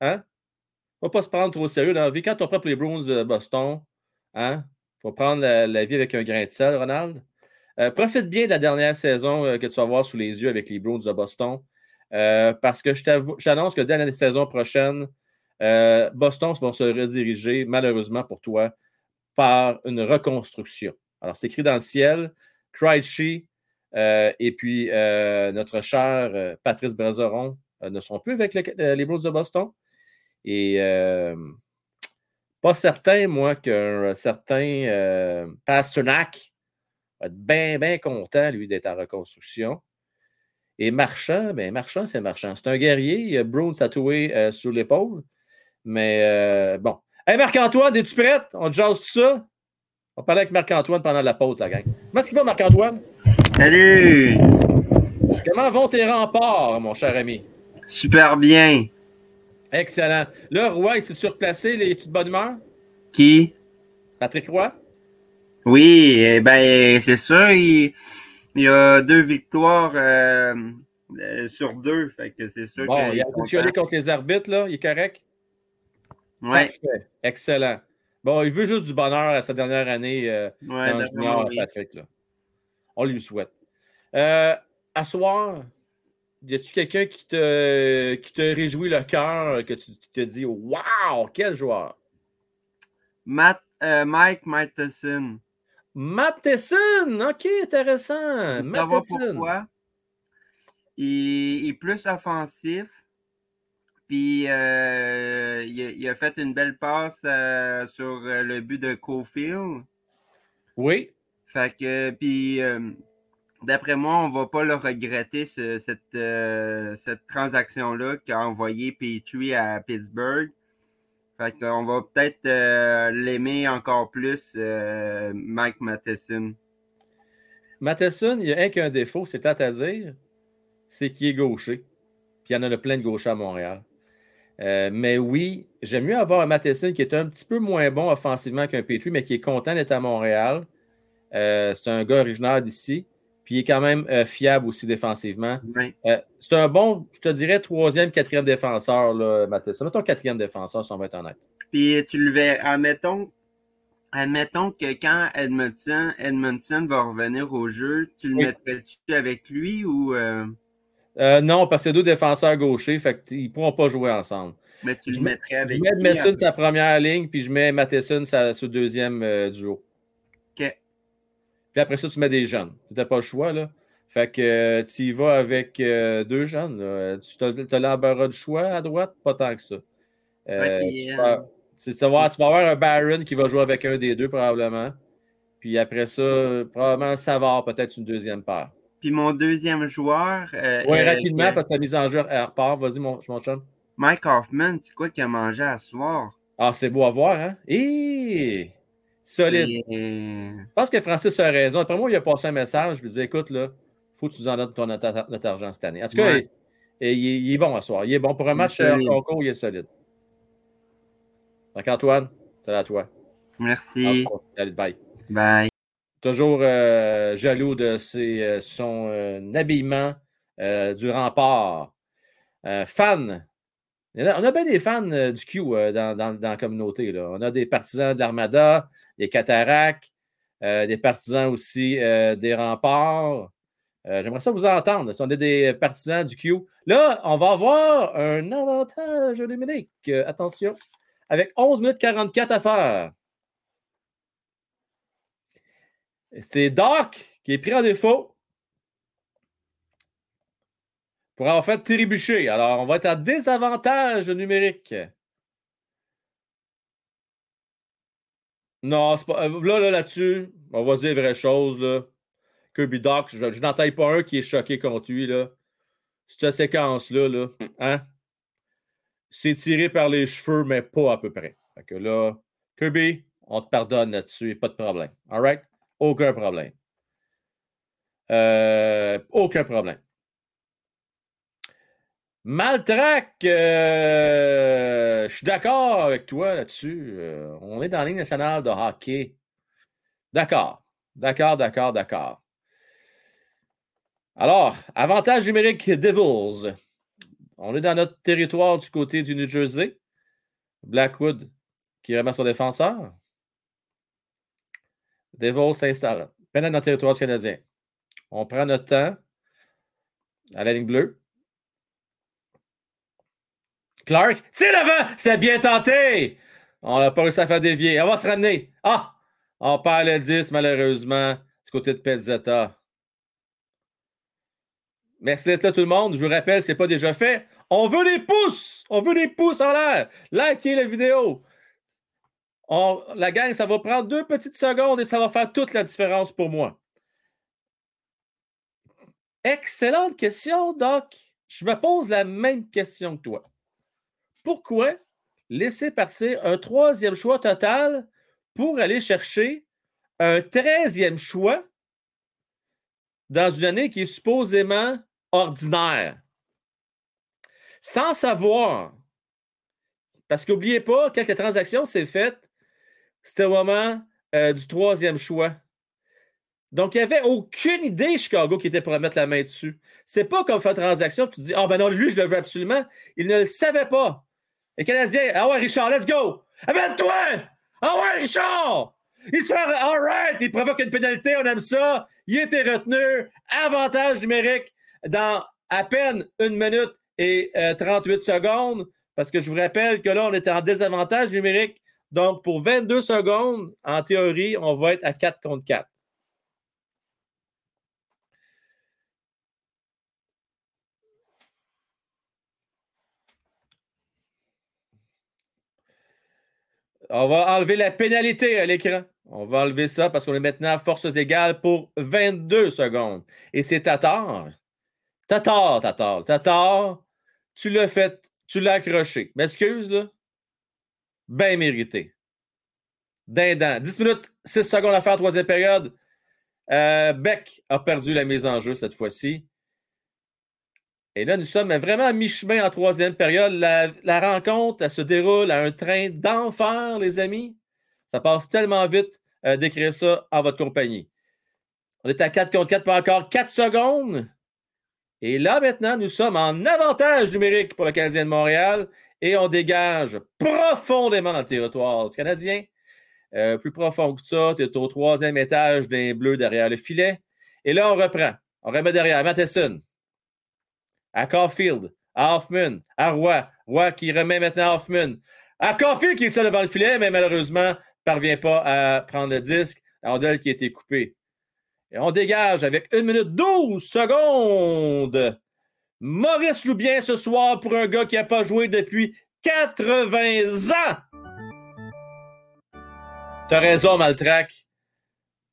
Hein? Faut pas se prendre trop sérieux dans la vie. Quand on prend les Bruins de Boston, hein? Faut prendre la, vie avec un grain de sel, Ronald. Euh, profite bien de la dernière saison euh, que tu vas voir sous les yeux avec les Bruins de Boston. parce que j'annonce que dès la saison prochaine, Boston va se rediriger, malheureusement pour toi, par une reconstruction. Alors, c'est écrit dans le ciel, Krejci euh, et puis euh, notre cher euh, Patrice Brazeron ne sont plus avec les Bruins de Boston. Et pas certain, moi, qu'un certain Pasternak va être bien, bien content, lui, d'être en reconstruction. Et Marchand, bien, Marchand, c'est Marchand. C'est un guerrier. Il a Bruins tatoué sur l'épaule. Mais bon, Hey Marc-Antoine, es-tu prête? On jase tout ça? On parler avec Marc-Antoine pendant la pause, la gang. Comment est-ce qu'il va, Marc-Antoine?
Salut!
Comment vont tes remparts, mon cher ami?
Super bien.
Excellent. Le Roi, il s'est surplacé. Il est de bonne humeur?
Qui?
Patrick Roy?
Oui, eh ben, c'est ça. Il, y a deux victoires euh, euh, sur deux. Fait que c'est sûr
bon, il a contre les arbitres, là. Il est correct? Parfait. Excellent. Bon, il veut juste du bonheur à sa dernière année euh, dans le junior, Patrick. On lui souhaite. Euh, à soir, y a-tu quelqu'un qui te, qui te réjouit le cœur, que tu te dis Waouh, quel joueur?
Matt, euh, Mike Matheson.
Matheson, ok, intéressant. Matheson. pourquoi?
il, est plus offensif. Puis euh, il, a fait une belle passe euh, sur euh, le but de Cofield.
Oui.
Fait que, puis d'après moi, on va pas le regretter, cette, cette transaction-là qu'a envoyé Petrie à Pittsburgh. Fait qu'on va peut-être l'aimer encore plus, Mike Matheson.
Matheson, il y a un qu'un défaut, c'est peut-être à dire, c'est qu'il est gaucher. Puis il y en a plein de gauchers à Montréal. Euh, mais oui, j'aime mieux avoir un Matheson qui est un petit peu moins bon offensivement qu'un Petrie, mais qui est content d'être à Montréal. Euh, c'est un gars originaire d'ici. Puis il est quand même euh, fiable aussi défensivement. c'est un bon, je te dirais, troisième, quatrième défenseur, là, Matheson. Mettons quatrième défenseur, si on va être honnête.
Puis tu le verras, admettons, admettons que quand Edmondson, Edmondson va revenir au jeu, tu le mettrais-tu avec lui ou.
Euh, non, parce que c'est deux défenseurs gauchers, fait qu'ils ne pourront pas jouer ensemble.
Mais tu je le mettrais avec.
Je mets sa première ligne, puis je mets Matheson sa, sa deuxième euh, duo.
OK.
Puis après ça, tu mets des jeunes. Tu n'as pas le choix, là. Fait que euh, tu y vas avec deux jeunes. Tu as, l'embarras de choix à droite, pas tant que ça. tu, vas, tu, vas avoir, un Baron qui va jouer avec un des deux, probablement. Puis après ça, probablement Savard, peut-être une deuxième paire.
Puis mon deuxième joueur.
Euh, oui, euh, rapidement, parce que la mise en jeu elle repart. Vas-y, mon, mon chum.
Mike Hoffman, c'est quoi qu'il a mangé à soir?
Ah, c'est beau à voir, hein? Hé! Solide. Je pense que Francis a raison. Après moi, il a passé un message. Je lui disais, écoute, là, faut que tu nous en donnes ton, notre, argent cette année. En tout cas, il, est bon à soir. Il est bon pour un match en concours, il est solide. Donc, Antoine, c'est à toi.
Merci.
Allez, bye.
Bye.
Toujours euh, jaloux de euh, son euh, habillement du rempart. fan. On a bien des fans du Q dans, la communauté. Là. On a des partisans de l'Armada, des cataractes, des partisans aussi des remparts. J'aimerais ça vous entendre. Si on est des partisans du Q. Là, on va avoir un avantage numérique. attention. Avec 11 minutes 44 à faire. C'est Doc qui est pris en défaut pour avoir fait trébucher. Alors, on va être à désavantage numérique. Non, pas. Là, là, là-dessus, on va dire vraie chose, là. Kirby Doc, je, je n'entends pas un qui est choqué contre lui, là. Cette séquence-là, là, hein? C'est tiré par les cheveux, mais pas à peu près. Fait que là, Kirby, on te pardonne là-dessus, pas de problème. All right? Aucun problème. Euh, aucun problème. Maltrac, euh, je suis d'accord avec toi là-dessus. Euh, on est dans la ligne nationale de hockey. D'accord. D'accord, d'accord, d'accord. Alors, avantage numérique Devils. On est dans notre territoire du côté du New Jersey. Blackwood qui remet son défenseur. Devils s'installe. Peine dans le territoire canadien. On prend notre temps à la ligne bleue. Clark, c'est l'avant! C'est bien tenté! On n'a pas réussi à faire dévier. On va se ramener. Ah! On perd le 10, malheureusement, du côté de Pezzetta. Merci d'être là, tout le monde. Je vous rappelle, ce n'est pas déjà fait. On veut des pouces! On veut des pouces en l'air. Likez la vidéo. la gang, ça va prendre deux petites secondes et ça va faire toute la différence pour moi. Excellente question, Doc. Je me pose la même question que toi. Pourquoi laisser partir un troisième choix total pour aller chercher un treizième choix dans une année qui est supposément ordinaire? Sans savoir. Parce qu'oubliez pas, quelques transactions s'est faites, c'était au moment euh, du troisième choix. Donc, il n'y avait aucune idée, Chicago, qui était pour mettre la main dessus. C'est pas comme faire une transaction, tu te dis, ah ben non, lui, je le veux absolument. Il ne le savait pas. Les Canadiens, ah ouais, Richard, let's go! Amène-toi! Ah ouais, Richard! Il se fait, all right, il provoque une pénalité, on aime ça. Il était retenu. Avantage numérique dans à peine une minute et 38 euh, secondes. Parce que je vous rappelle que là, on était en désavantage numérique. Donc, pour 22 secondes, en théorie, on va être à 4 contre 4. On va enlever la pénalité à l'écran. On va enlever ça parce qu'on est maintenant à forces égales pour 22 secondes. Et c'est Tatar. Tatar, Tatar. Tatar, tu l'as fait, tu l'as accroché. M'excuse, là. Bien mérité. Dindant. 10 minutes, 6 secondes à faire, troisième période. Euh, Beck a perdu la mise en jeu cette fois-ci. Et là, nous sommes vraiment à mi-chemin en troisième période. La, rencontre, elle se déroule à un train d'enfer, les amis. Ça passe tellement vite euh, d'écrire ça en votre compagnie. On est à 4 contre 4 pour encore 4 secondes. Et là, maintenant, nous sommes en avantage numérique pour le Canadien de Montréal et on dégage profondément dans le territoire du Canadien. Euh, plus profond que ça, tu es au troisième étage d'un bleu derrière le filet. Et là, on reprend. On remet derrière Matheson à Caulfield, à Hoffman, à Roy. Roy qui remet maintenant Hoffman. À Caulfield qui est seul devant le filet, mais malheureusement, ne parvient pas à prendre le disque. Andel qui a été coupé. Et on dégage avec 1 minute 12 secondes. Maurice joue bien ce soir pour un gars qui n'a pas joué depuis 80 ans. T'as raison, Maltrac.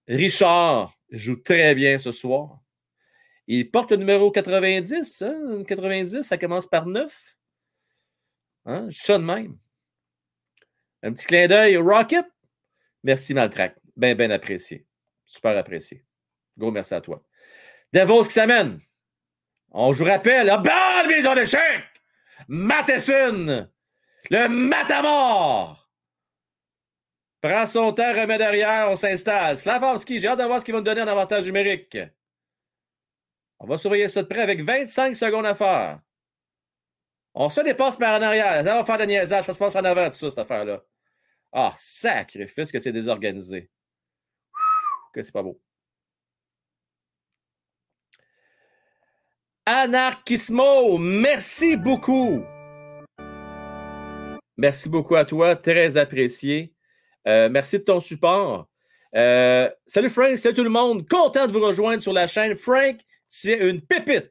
Richard joue très bien ce soir. Il porte le numéro 90. 90, hein? ça commence par 9. Hein? Ça de même. Un petit clin d'œil Rocket. Merci, Maltrac. Bien, bien apprécié. Super apprécié. Gros merci à toi. Devos qui s'amène. On vous rappelle, la bonne maison d'échec. Matheson. Le matamor. Prend son temps, remet derrière, on s'installe. Slavovski, j'ai hâte de voir ce qu'il va nous donner en avantage numérique. On va surveiller ça de près avec 25 secondes à faire. On se dépasse par en arrière. Ça va faire de niaisage. Ça se passe en avant, tout ça, cette affaire-là. Ah, sacrifice que c'est désorganisé. Que c'est pas beau. Anarchismo, merci beaucoup. Merci beaucoup à toi, très apprécié. Euh, merci de ton support. Euh, salut Frank, salut tout le monde. Content de vous rejoindre sur la chaîne. Frank, c'est une pépite.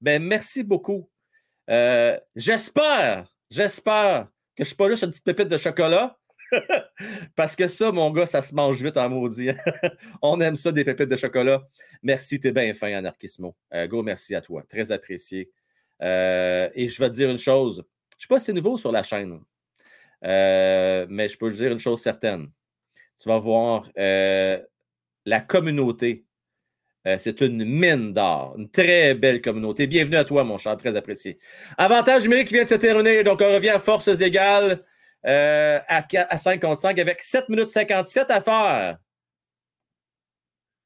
Ben, merci beaucoup. Euh, j'espère, j'espère que je ne suis pas juste une petite pépite de chocolat. Parce que ça, mon gars, ça se mange vite en maudit. On aime ça, des pépites de chocolat. Merci, t'es bien fin, Anarchismo. Euh, go, merci à toi. Très apprécié. Euh, et je vais te dire une chose. Je ne sais pas si c'est nouveau sur la chaîne, mais je peux te dire une chose certaine. Tu vas voir la communauté. C'est une mine d'or, une très belle communauté. Bienvenue à toi, mon cher, très apprécié. Avantage numérique qui vient de se terminer, donc on revient à forces égales. Euh, à, 5 contre 5 avec 7 minutes 57 à faire.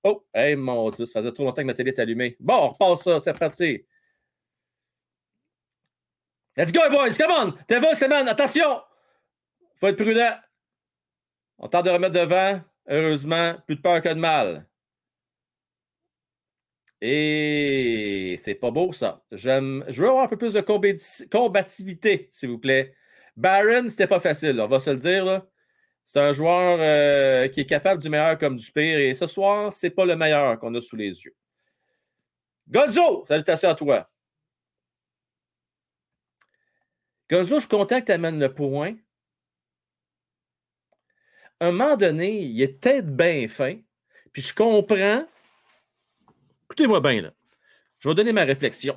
Oh, hey, mon Dieu, ça faisait trop longtemps que ma télé est allumée. Bon, on repasse ça, c'est parti. Let's go, boys, come on! T'es semaine, attention! Faut être prudent. On tente de remettre devant. Heureusement, plus de peur que de mal. Et c'est pas beau, ça. Je veux avoir un peu plus de combativité, s'il vous plaît. Barron, c'était pas facile, on va se le dire. C'est un joueur euh, qui est capable du meilleur comme du pire. Et ce soir, c'est pas le meilleur qu'on a sous les yeux. Gonzo, salutations à toi. Gonzo, je tu amènes le point. À un moment donné, il est peut-être bien fin. Puis je comprends. Écoutez-moi bien, là. Je vais donner ma réflexion.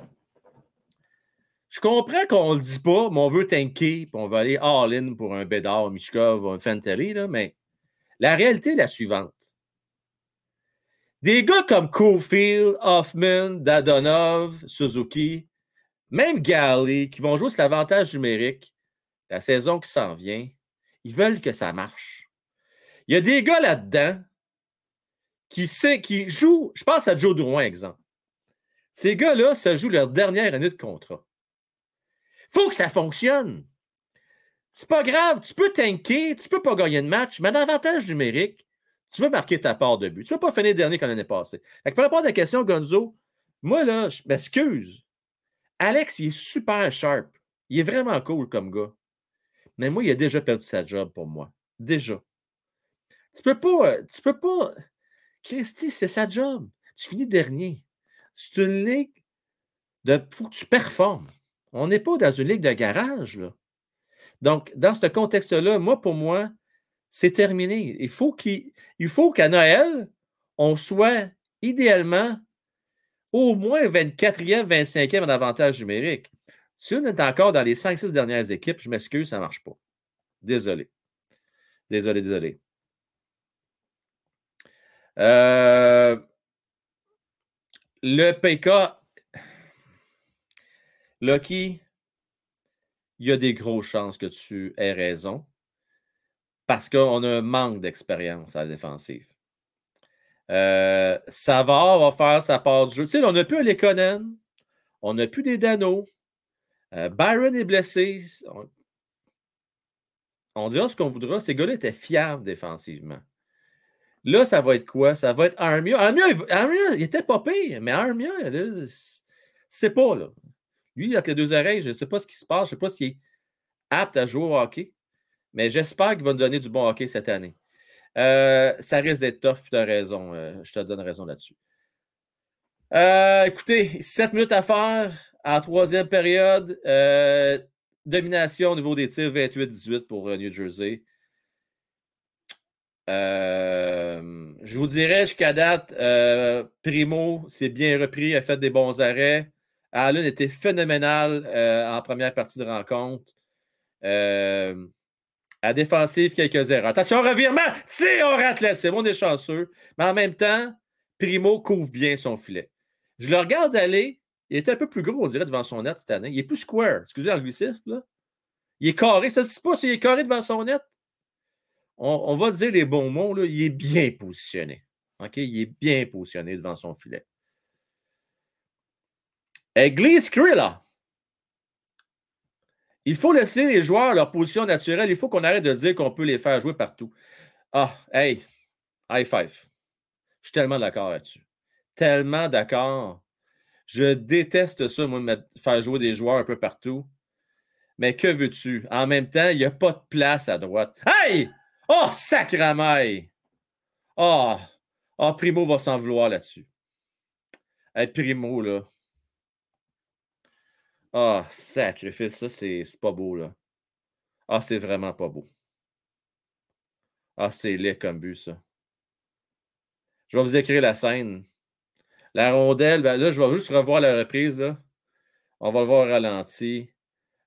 Je comprends qu'on ne le dit pas, mais on veut tanker, puis on veut aller all-in pour un Bédard, Mishkov, un Fentelli, là, mais la réalité est la suivante. Des gars comme Cofield, Hoffman, Dadonov, Suzuki, même Galley, qui vont jouer sur l'avantage numérique, la saison qui s'en vient, ils veulent que ça marche. Il y a des gars là-dedans qui, sait, jouent, je pense à Joe Drouin, exemple. Ces gars-là, ça joue leur dernière année de contrat faut que ça fonctionne. C'est pas grave, tu peux tanker, tu peux pas gagner de match, mais l'avantage numérique, tu veux marquer ta part de but. Tu veux pas finir dernier quand l'année passée. Par rapport à la question, Gonzo, moi, là, je m'excuse. Alex, il est super sharp. Il est vraiment cool comme gars. Mais moi, il a déjà perdu sa job pour moi. Déjà. Tu peux pas. Tu peux pas. Christy, c'est sa job. Tu finis dernier. C'est une ligue de. faut que tu performes. On n'est pas dans une ligue de garage. Donc, dans ce contexte-là, moi, pour moi, c'est terminé. Il faut qu'à Noël, on soit idéalement au moins 24e, 25e en avantage numérique. Si on est encore dans les 5-6 dernières équipes, je m'excuse, ça ne marche pas. Désolé. Désolé, désolé. Euh, le PK Lucky, il y a des grosses chances que tu aies raison parce qu'on a un manque d'expérience à la défensive. Euh, Savard va faire sa part du jeu. Tu sais, on n'a plus un Lekonen, on n'a plus des Dano. Euh, Byron est blessé. On, dira ce qu'on voudra. Ces gars-là étaient fiables défensivement. Là, ça va être quoi? Ça va être Armia. Armia, il était pas pire, mais Armia, c'est pas là. Lui, avec les deux oreilles, je ne sais pas ce qui se passe. Je ne sais pas s'il est apte à jouer au hockey. Mais j'espère qu'il va nous donner du bon hockey cette année. Euh, ça risque d'être tough, tu as raison. Euh, je te donne raison là-dessus. Euh, écoutez, 7 minutes à faire en troisième période. domination au niveau des tirs 28-18 pour New Jersey. Je vous dirais jusqu'à date, Primo s'est bien repris, a fait des bons arrêts. Allen était phénoménal euh, en première partie de rencontre. Euh, à défensive, quelques erreurs. Attention, revirement! Si on rate C'est bon, on est chanceux. Mais en même temps, Primo couvre bien son filet. Je le regarde aller. Il est un peu plus gros, on dirait, devant son net cette année. Il est plus square. Excusez l'anglicisme, là. Il est carré. Ça se dit pas s'il est carré devant son net? On, va dire les bons mots. Là. Il est bien positionné. Il est bien positionné devant son filet. Glee Skrilla. Il faut laisser les joueurs leur position naturelle. Il faut qu'on arrête de dire qu'on peut les faire jouer partout. Ah, hey, high five. Je suis tellement d'accord là-dessus. Tellement d'accord. Je déteste ça, moi, de faire jouer des joueurs un peu partout. Mais que veux-tu? En même temps, il n'y a pas de place à droite. Hey! Oh, sacramaille! Oh! oh, Primo va s'en vouloir là-dessus. Hey, Primo, là. Ah, sacrifice, ça, c'est pas beau, là. Ah, c'est vraiment pas beau. Ah, c'est laid comme but, ça. Je vais vous écrire la scène. La rondelle, ben là, je vais juste revoir la reprise. Là. On va le voir ralenti.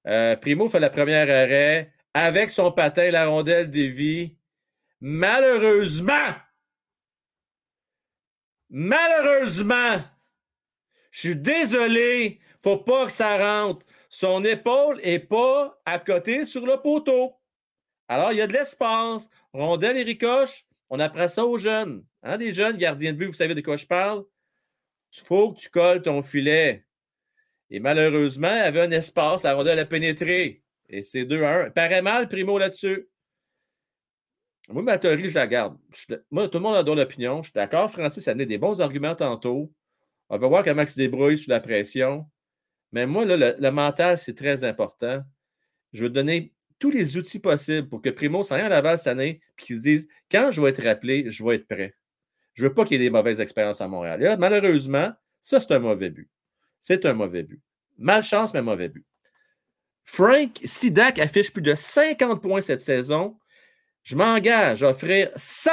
Euh, Primo fait la première arrêt avec son patin, la rondelle dévie. Malheureusement, malheureusement, je suis désolé, faut pas que ça rentre. Son épaule n'est pas à côté sur le poteau. Alors, il y a de l'espace. Rondelle et ricoche, on apprend ça aux jeunes. Hein, les jeunes gardiens de but, vous savez de quoi je parle? Il faut que tu colles ton filet. Et malheureusement, il y avait un espace, la rondelle a pénétré. Et c'est 2 à 1. Paraît mal, Primo, là-dessus. Moi, ma théorie, je la garde. moi, tout le monde a donné l'opinion. Je suis d'accord, Francis a donné des bons arguments tantôt. On va voir comment il se débrouille sous la pression. Mais moi, le, mental, c'est très important. Je veux donner tous les outils possibles pour que Primo s'en aille à Laval cette année et qu'il dise quand je vais être rappelé, je vais être prêt. Je ne veux pas qu'il y ait des mauvaises expériences à Montréal. malheureusement, ça, c'est un mauvais but. C'est un mauvais but. Malchance, mais mauvais but. Frank Sidak affiche plus de 50 points cette saison. Je m'engage à offrir 100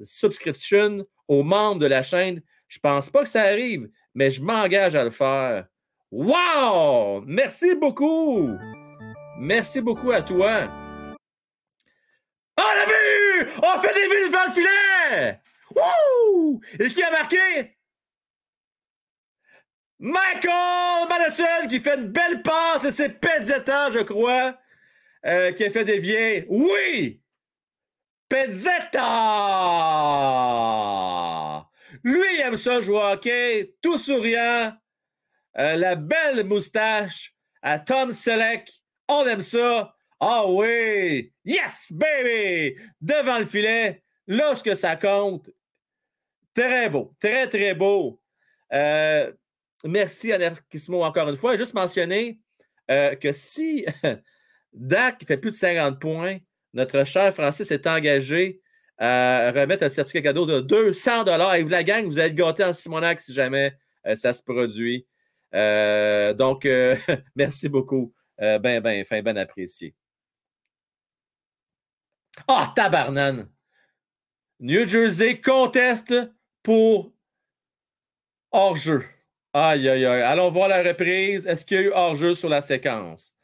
subscriptions aux membres de la chaîne. Je ne pense pas que ça arrive, mais je m'engage à le faire. Wow! Merci beaucoup! Merci beaucoup à toi. On a vu! On fait des vues devant le! Wouh! Et qui a marqué? Michael Madison qui fait une belle passe et c'est Pezzetta, je crois, euh, qui a fait dévier. Oui! Pezzetta! Lui, il aime ça jouer hockey, tout souriant, euh, la belle moustache à Tom Selleck. On aime ça. Ah oui! Yes, baby! Devant le filet, lorsque ça compte. Très beau, très, très beau. Euh, merci Anarchismo encore une fois. Juste mentionner euh, que si Dak fait plus de 50 points, notre cher Francis est engagé à remettre un certificat cadeau de 200 Et vous, la gang, vous allez gâtés en Simonac si jamais ça se produit. Euh, donc, euh, merci beaucoup. Euh, ben, ben, fin, ben apprécié. Ah, tabarnane! New Jersey conteste pour hors-jeu. Aïe, aïe, aïe. Allons voir la reprise. Est-ce qu'il y a eu hors-jeu sur la séquence?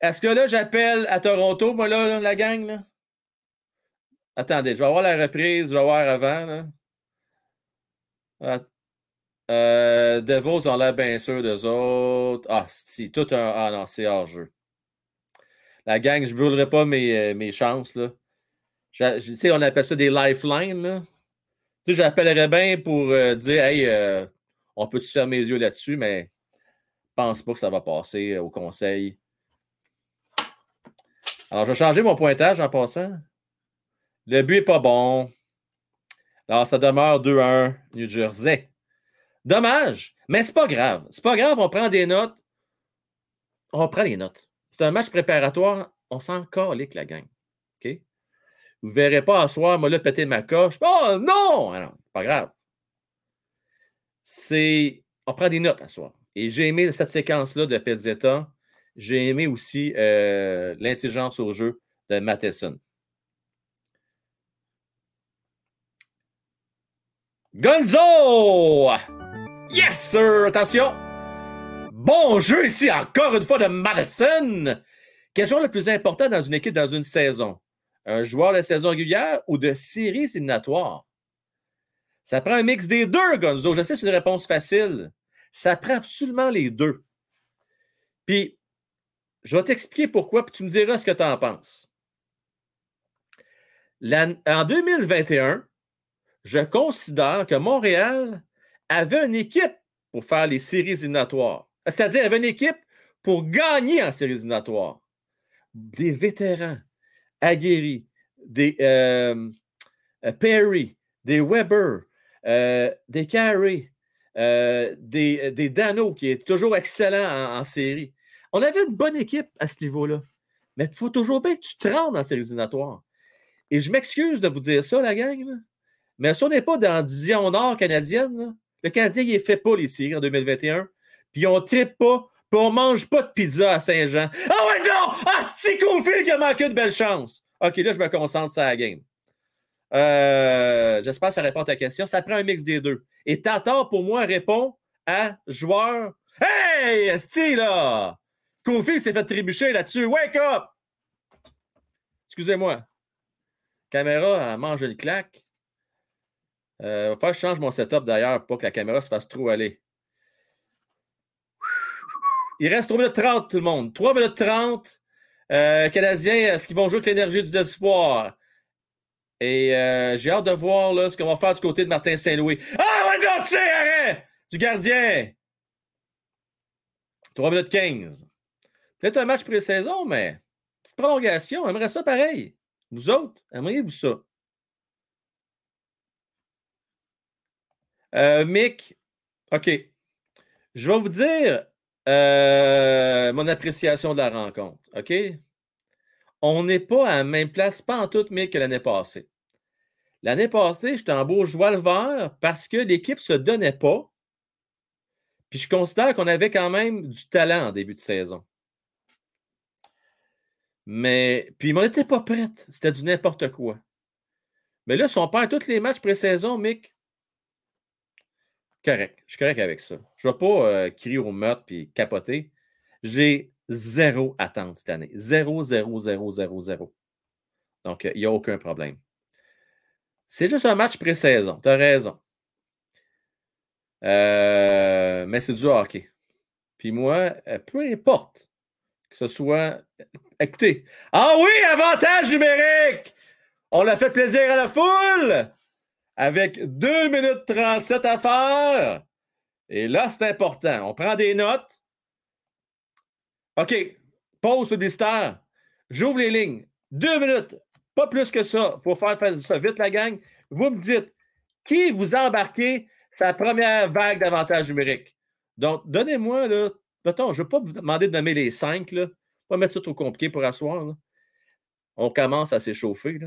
Est-ce que là, j'appelle à Toronto, moi, là, la gang? Là? Attendez, je vais voir la reprise, je vais voir avant. Là. Euh, Devils ont l'air bien sûr d'eux autres. Ah, si, tout un. Ah non, c'est hors jeu. La gang, je ne brûlerai pas mes, euh, mes chances. Là. Tu sais, on appelle ça des lifelines. Là. Tu sais, j'appellerais bien pour euh, dire Hey, euh, on peut-tu fermer les yeux là-dessus, mais pense pas que ça va passer au conseil. Alors, je vais changer mon pointage en passant. Le but n'est pas bon. Alors, ça demeure 2-1, New Jersey. Dommage, mais c'est pas grave. C'est pas grave, on prend des notes. On prend les notes. C'est un match préparatoire, on s'en calique la gang. OK? Vous ne verrez pas à soir, moi, là, péter ma coche. Oh non! Alors, pas grave. C'est. On prend des notes à soir. Et j'ai aimé cette séquence-là de Pezzetta. J'ai aimé aussi euh, l'intelligence au jeu de Matheson. Gonzo! Yes, sir! Attention! Bon jeu ici, encore une fois, de Madison. Quel joueur le plus important dans une équipe dans une saison? Un joueur de saison régulière ou de séries éliminatoires? Ça prend un mix des deux, Gonzo. Je sais, c'est une réponse facile. Ça prend absolument les deux. Puis, je vais t'expliquer pourquoi, puis tu me diras ce que tu en penses. en 2021, je considère que Montréal avait une équipe pour faire les séries éliminatoires. C'est-à-dire, avait une équipe pour gagner en séries éliminatoires. Des vétérans aguerris, des euh, euh, Perry, des Weber, euh, des Carey, des, des, Dano, qui est toujours excellent en, série. On avait une bonne équipe à ce niveau-là. Mais il faut toujours bien que tu te rendes en séries éliminatoires. Et je m'excuse de vous dire ça, la gang, mais si on n'est pas dans la division nord canadienne, le Canadien, il ne fait pas les séries en 2021. Puis on ne tripe pas. Puis on ne mange pas de pizza à Saint-Jean. Ah ouais, non! Ah, c'est Cofield qui a manqué de belles chances. OK, là, je me concentre sur la game. Euh, j'espère que ça répond à ta question. Ça prend un mix des deux. Et Tatar, pour moi, répond à joueur. Hey, Esti, là! Kofi s'est fait trébucher là-dessus. Wake up! Excusez-moi. Caméra, elle mange une claque. Euh, va falloir que je change mon setup d'ailleurs pour que la caméra se fasse trop aller. Il reste 3 minutes 30, tout le monde. 3 minutes 30. Euh, Canadiens, est-ce qu'ils vont jouer avec l'énergie du désespoir? Et euh, j'ai hâte de voir là, ce qu'on va faire du côté de Martin Saint-Louis. Ah, ouais, non, arrêt! Du gardien! 3 minutes 15. Peut-être un match pré-saison, mais petite prolongation. On aimerait ça pareil. Vous autres, aimeriez-vous ça? Euh, Mick, OK. Je vais vous dire euh, mon appréciation de la rencontre. OK? On n'est pas à la même place, pas en tout, Mick, que l'année passée. L'année passée, j'étais en beau joie le vert parce que l'équipe ne se donnait pas. Puis je considère qu'on avait quand même du talent en début de saison. Mais, puis, on n'était pas prête. C'était du n'importe quoi. Mais là, si on perd tous les matchs pré-saison, Mick, correct. Je suis correct avec ça. Je ne vais pas euh, crier au meurtre puis capoter. J'ai zéro attente cette année. Zéro, zéro, zéro, zéro, zéro. Donc, il n'y a aucun problème. C'est juste un match pré-saison. Tu as raison. Euh, mais c'est du hockey. Puis moi, euh, peu importe que ce soit. Écoutez. Ah oui, avantage numérique! On a fait plaisir à la foule avec 2 minutes 37 à faire. Et là, c'est important. On prend des notes. OK. Pause publicitaire. J'ouvre les lignes. Deux minutes. Pas plus que ça. Faut faire, faire ça vite, la gang. Vous me dites qui vous a embarqué sa première vague d'avantage numérique. Donc, donnez-moi, là, Mettons, je ne vais pas vous demander de nommer les cinq. Là. On va mettre ça trop compliqué pour asseoir. On commence à s'échauffer.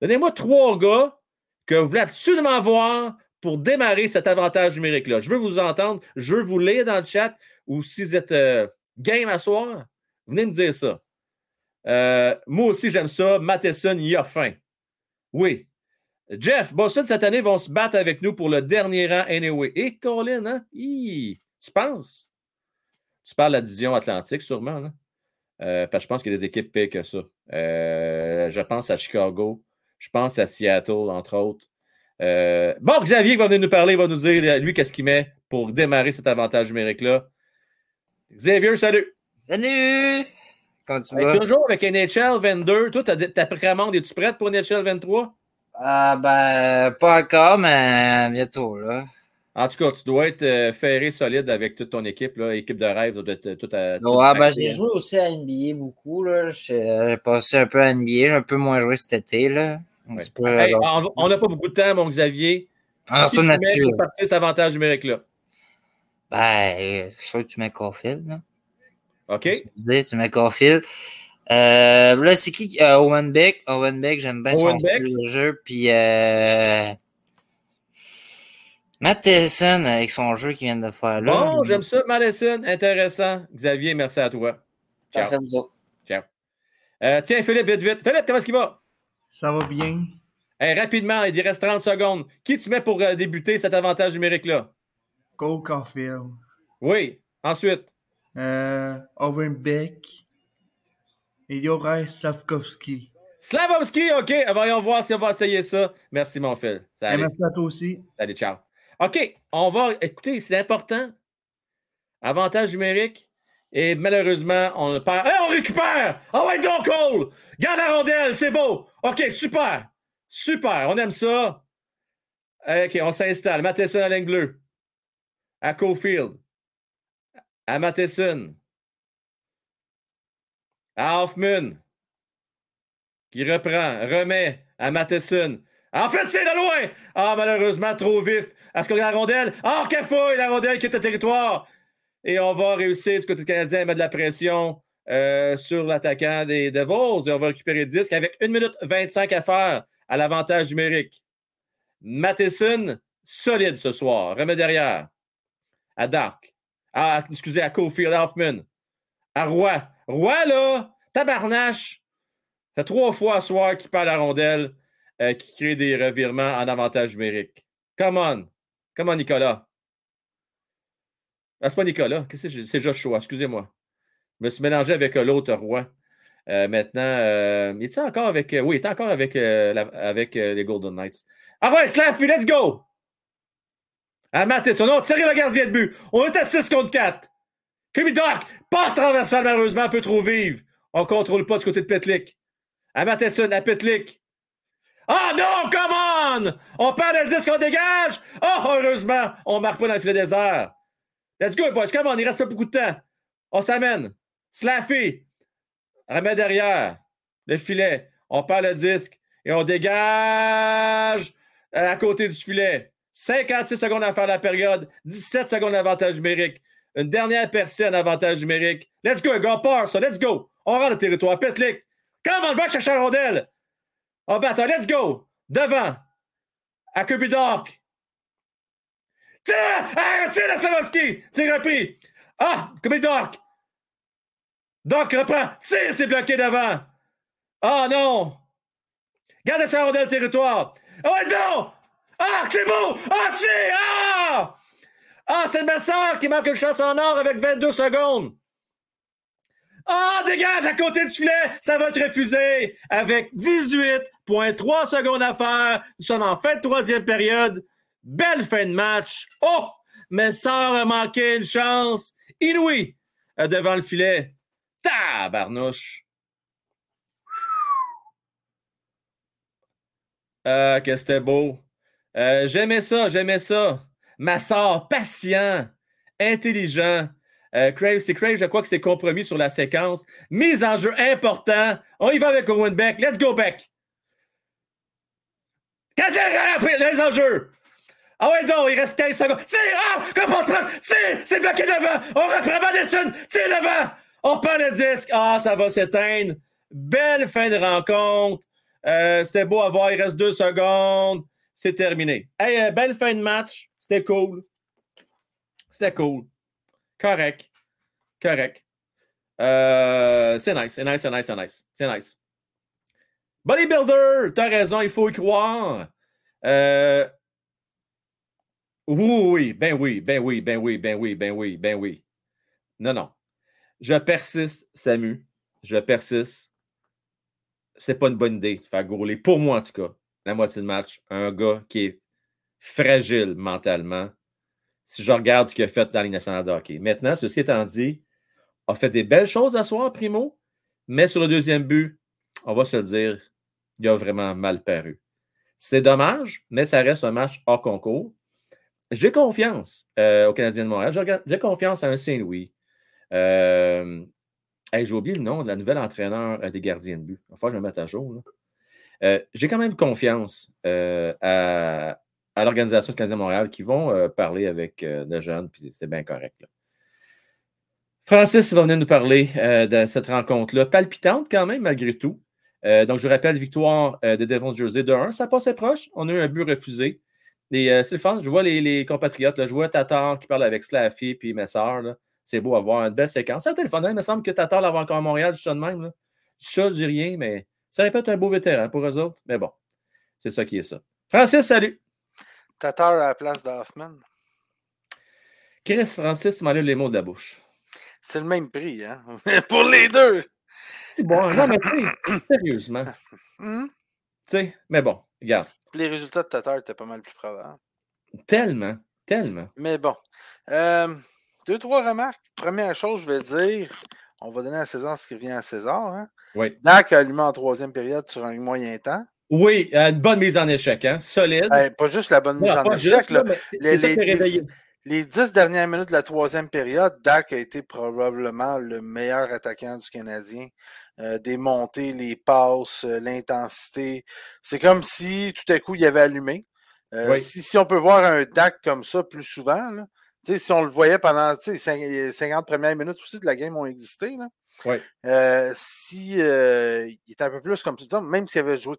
Donnez-moi trois gars que vous voulez absolument voir pour démarrer cet avantage numérique-là. Je veux vous entendre, je veux vous lire dans le chat ou si vous êtes euh, game à soir, venez me dire ça. Euh, moi aussi, j'aime ça. Matheson, il a faim. Oui. Jeff, Boston, cette année, vont se battre avec nous pour le dernier rang anyway. Et Colin, hein? tu penses? Tu parles de la division atlantique, sûrement. Là. Euh, parce que je pense qu'il y a des équipes pires que ça. Euh, je pense à Chicago. Je pense à Seattle, entre autres. Bon, Xavier va venir nous parler, il va nous dire, lui, qu'est-ce qu'il met pour démarrer cet avantage numérique-là. Xavier, salut!
Salut! Quand tu vas?
Toujours avec NHL 22. Toi, ta, précommande, es-tu prête pour NHL 23?
Ah, ben, pas encore, mais bientôt, là.
En tout cas, tu dois être euh, ferré solide avec toute ton équipe, là, équipe de rêve. Tout à,
ben, j'ai joué aussi à NBA beaucoup. J'ai passé un peu à NBA, j'ai un peu moins joué cet été. Là.
on n'a pas beaucoup de temps, mon Xavier. Alors, Qui tu mets pour partir cet avantage numérique-là?
Ben, c'est sûr que tu mets Caulfield. Là.
OK.
Tu mets Caulfield? Euh, là, c'est qui? Euh, Owen Beck? Owen Beck, j'aime bien son style de jeu. Puis, euh, Matheson avec son jeu qu'il vient de faire là.
Bon, j'aime ça, Matheson. Intéressant. Xavier, merci à toi.
Ciao. Merci à vous autres.
Ciao. Euh, tiens, Philippe, vite, vite. Philippe, comment est-ce qu'il va?
Ça va bien.
rapidement, il reste 30 secondes. Qui tu mets pour euh, débuter cet avantage numérique-là?
Cole Caulfield.
Oui. Ensuite?
Euh, Owen Beck. Et Yorai Slavkovski.
Slavkovski, OK. Voyons voir si on va essayer ça. Merci, mon Phil.
merci à toi aussi.
Salut, ciao. OK, on va. Écoutez, c'est important. Avantage numérique. Et malheureusement, on perd. on récupère! Ah oh ouais, go Cole! Garde la rondelle, c'est beau! OK, super! Super, on aime ça. OK, on s'installe. Matheson à ligne bleue. À Cofield. À Matheson. À Hoffman. Qui reprend, remet à Matheson. En fait, c'est de loin! Ah, malheureusement, trop vif. Est-ce qu'on a la rondelle? Ah, oh, fouille, la rondelle quitte le territoire. Et on va réussir du côté canadien à mettre de la pression euh, sur l'attaquant des Devils et on va récupérer le disque avec 1 minute 25 à faire à l'avantage numérique. Matheson, solide ce soir. Remet derrière. À Dark. À, excusez, à Cofield Hoffman. À Roy. Roy, là, tabarnache. C'est trois fois ce soir qu'il perd la rondelle euh, qui crée des revirements en avantage numérique. Come on! Come on, Nicolas. Ah, c'est pas Nicolas. Qu'est-ce que c'est? Joshua, excusez-moi. Je me suis mélangé avec l'autre roi. Euh, maintenant, euh, il est encore avec. Euh, oui, il est encore avec, avec les Golden Knights. Ah ouais, Slaffy, let's go! Ah, Matheson, on tiré le gardien de but. On est à 6 contre 4. Kirby Doc, passe transversale, malheureusement, un peu trop vive. On ne contrôle pas du côté de Petlik. À Matheson, à Petlik. Ah oh, non, come on! On perd le 10 qu'on dégage! Oh, heureusement, on ne marque pas dans le filet désert. Let's go, boys, come on, il reste pas beaucoup de temps. On s'amène. Slaffy, remet derrière le filet. On perd le disque et on dégage à côté du filet. 56 secondes à faire la période, 17 secondes d'avantage numérique. Une dernière percée en avantage numérique. Let's go, go, part ça, let's go. On rentre le territoire. Petlik. Comment on va chercher la rondelle? On bat, let's go. Devant. À Doc. Tire! Ah, tire Slavovski! C'est repris. Ah, Kirby Doc. Reprend. Tire, c'est bloqué devant. Ah non. Garde sa rondelle territoire. Oh non! Ah, c'est beau! Ah, c'est! Ah! Ah, c'est Messard qui marque une chasse en or avec 22 secondes. Ah, dégage à côté du filet, ça va être refusé avec 18,3 secondes à faire. Nous sommes en fin de troisième période. Belle fin de match. Oh, Messard a manqué une chance inouïe euh, devant le filet. Tabarnouche. Ah, que c'était beau. Euh, j'aimais ça, j'aimais ça. Massard, patient, intelligent. Euh, Crave, c'est Crave, je crois que c'est compromis sur la séquence. Mise en jeu important. On y va avec Owen Beck. Let's go, Beck. Les enjeux. Ah ouais, donc, il reste 15 secondes. Tire! Ah! Comment se prend? Tire! C'est bloqué devant! On reprend Madison! Tire devant! On prend le disque! Ah, ça va s'éteindre. Belle fin de rencontre. Euh, C'était beau à voir. Il reste deux secondes c'est terminé. Hey, euh, belle fin de match. C'était cool. C'était cool. Correct. Correct. Euh, c'est nice, c'est nice, c'est nice, c'est nice. C'est nice. Bodybuilder, t'as raison, il faut y croire. Euh, oui, oui, ben oui, ben oui, ben oui, ben oui, ben oui, ben oui. Non, non. Je persiste, Samu. Je persiste. C'est pas une bonne idée de faire grouler. Pour moi, en tout cas la moitié de match, un gars qui est fragile mentalement, si je regarde ce qu'il a fait dans la nationale hockey. Maintenant, ceci étant dit, a fait des belles choses à soir, Primo, mais sur le deuxième but, on va se dire, il a vraiment mal paru. C'est dommage, mais ça reste un match hors concours. J'ai confiance euh, au Canadien de Montréal. J'ai confiance à un Saint-Louis. Euh, J'ai oublié le nom de la nouvelle entraîneur euh, des gardiens de but. Il va falloir que je me mette à jour. Euh, j'ai quand même confiance euh, à, l'organisation de Canadien Montréal qui vont euh, parler avec des jeunes, puis c'est bien correct. Francis va venir nous parler de cette rencontre-là, palpitante quand même, malgré tout. donc, je rappelle, victoire des Devils de Jersey de 1. Ça passait proche. On a eu un but refusé. Et c'est le fun. Je vois les, compatriotes. je vois Tatar qui parle avec Slaffy puis Messard. C'est beau avoir une belle séquence. Été le fun. Hein. Il me semble que Tatar l'avait encore à Montréal, juste de même. Ça, je dis rien, mais ça répète un beau vétéran pour eux autres, mais bon, c'est ça qui est ça. Francis, salut.
Tatar à la place d'Hoffman.
Chris, Francis, tu m'enlèves les mots de la bouche.
C'est le même prix, hein? pour les deux.
C'est bon, non, mais sérieusement. Hmm? Tu sais, mais bon, regarde.
Les résultats de Tatar étaient pas mal plus probables.
Tellement, tellement.
Mais bon. Euh, deux, trois remarques. Première chose, je vais dire, on va donner à César ce qui revient à César. Hein?
Oui.
Dak a allumé en troisième période sur un moyen temps.
Oui, euh, une bonne mise en échec, hein? solide.
Ben, pas juste la bonne mise en échec. là, les, les, dix, dernières minutes de la troisième période, Dak a été probablement le meilleur attaquant du Canadien. Euh, des montées, les passes, euh, l'intensité. C'est comme si tout à coup il avait allumé. si, si, on peut voir un Dak comme ça plus souvent, là, si on le voyait pendant les 50 premières minutes aussi de la game ont existé, là, euh, si euh, il était un peu plus comme ça, même s'il avait joué,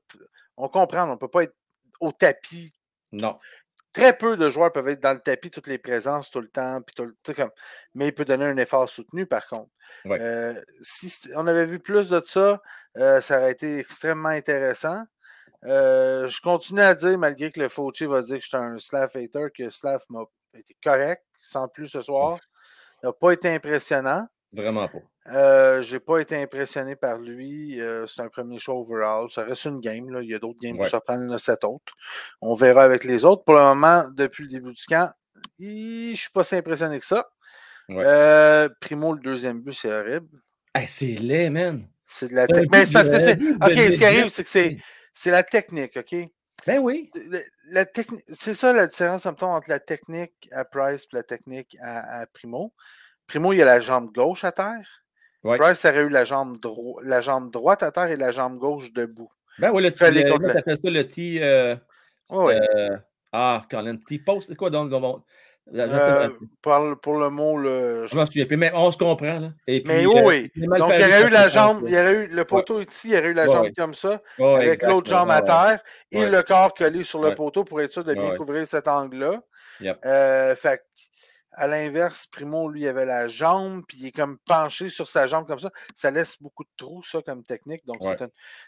on comprend, on ne peut pas être au tapis.
Non.
Très peu de joueurs peuvent être dans le tapis, toutes les présences tout le temps, puis tout, comme, mais il peut donner un effort soutenu par contre. Euh, si on avait vu plus de ça, ça aurait été extrêmement intéressant. Je continue à dire, malgré que le Fauci va dire que je suis un Slav hater, que Slav m'a été correct, sans plus ce soir. Il n'a pas été impressionnant.
Vraiment pas.
Euh, j'ai pas été impressionné par lui. Euh, c'est un premier show overall. Ça reste une game. Là. Il y a d'autres games qui se prennent a sept autres. On verra avec les autres. Pour le moment, depuis le début du camp, je ne suis pas si impressionné que ça. Euh, Primo, le deuxième but, c'est horrible.
c'est laid, man.
C'est de la technique. Mais c'est parce que c'est. OK, ce qui arrive, c'est que c'est la technique, OK?
Ben oui.
La, c'est ça la différence, entre la technique à Price et la technique à, Primo. Primo, il a la jambe gauche à terre. Price aurait eu la jambe, la jambe droite à terre et la jambe gauche debout.
Ben oui, le, le, le, ça le T. Euh, euh, ah, quand le T-post, c'est quoi donc?
Euh, pour, le mot, le...
je m'en souviens plus, mais on se comprend. Là.
mais oui, oui. Donc, il y aurait eu la jambe, il y aurait eu le poteau ici, il y aurait eu la jambe comme ça, avec l'autre jambe à terre et le corps collé sur le poteau pour être sûr de bien couvrir cet angle-là. Euh, fait à l'inverse, Primo, lui, avait la jambe, puis il est comme penché sur sa jambe comme ça. Ça laisse beaucoup de trous, ça, comme technique. Donc,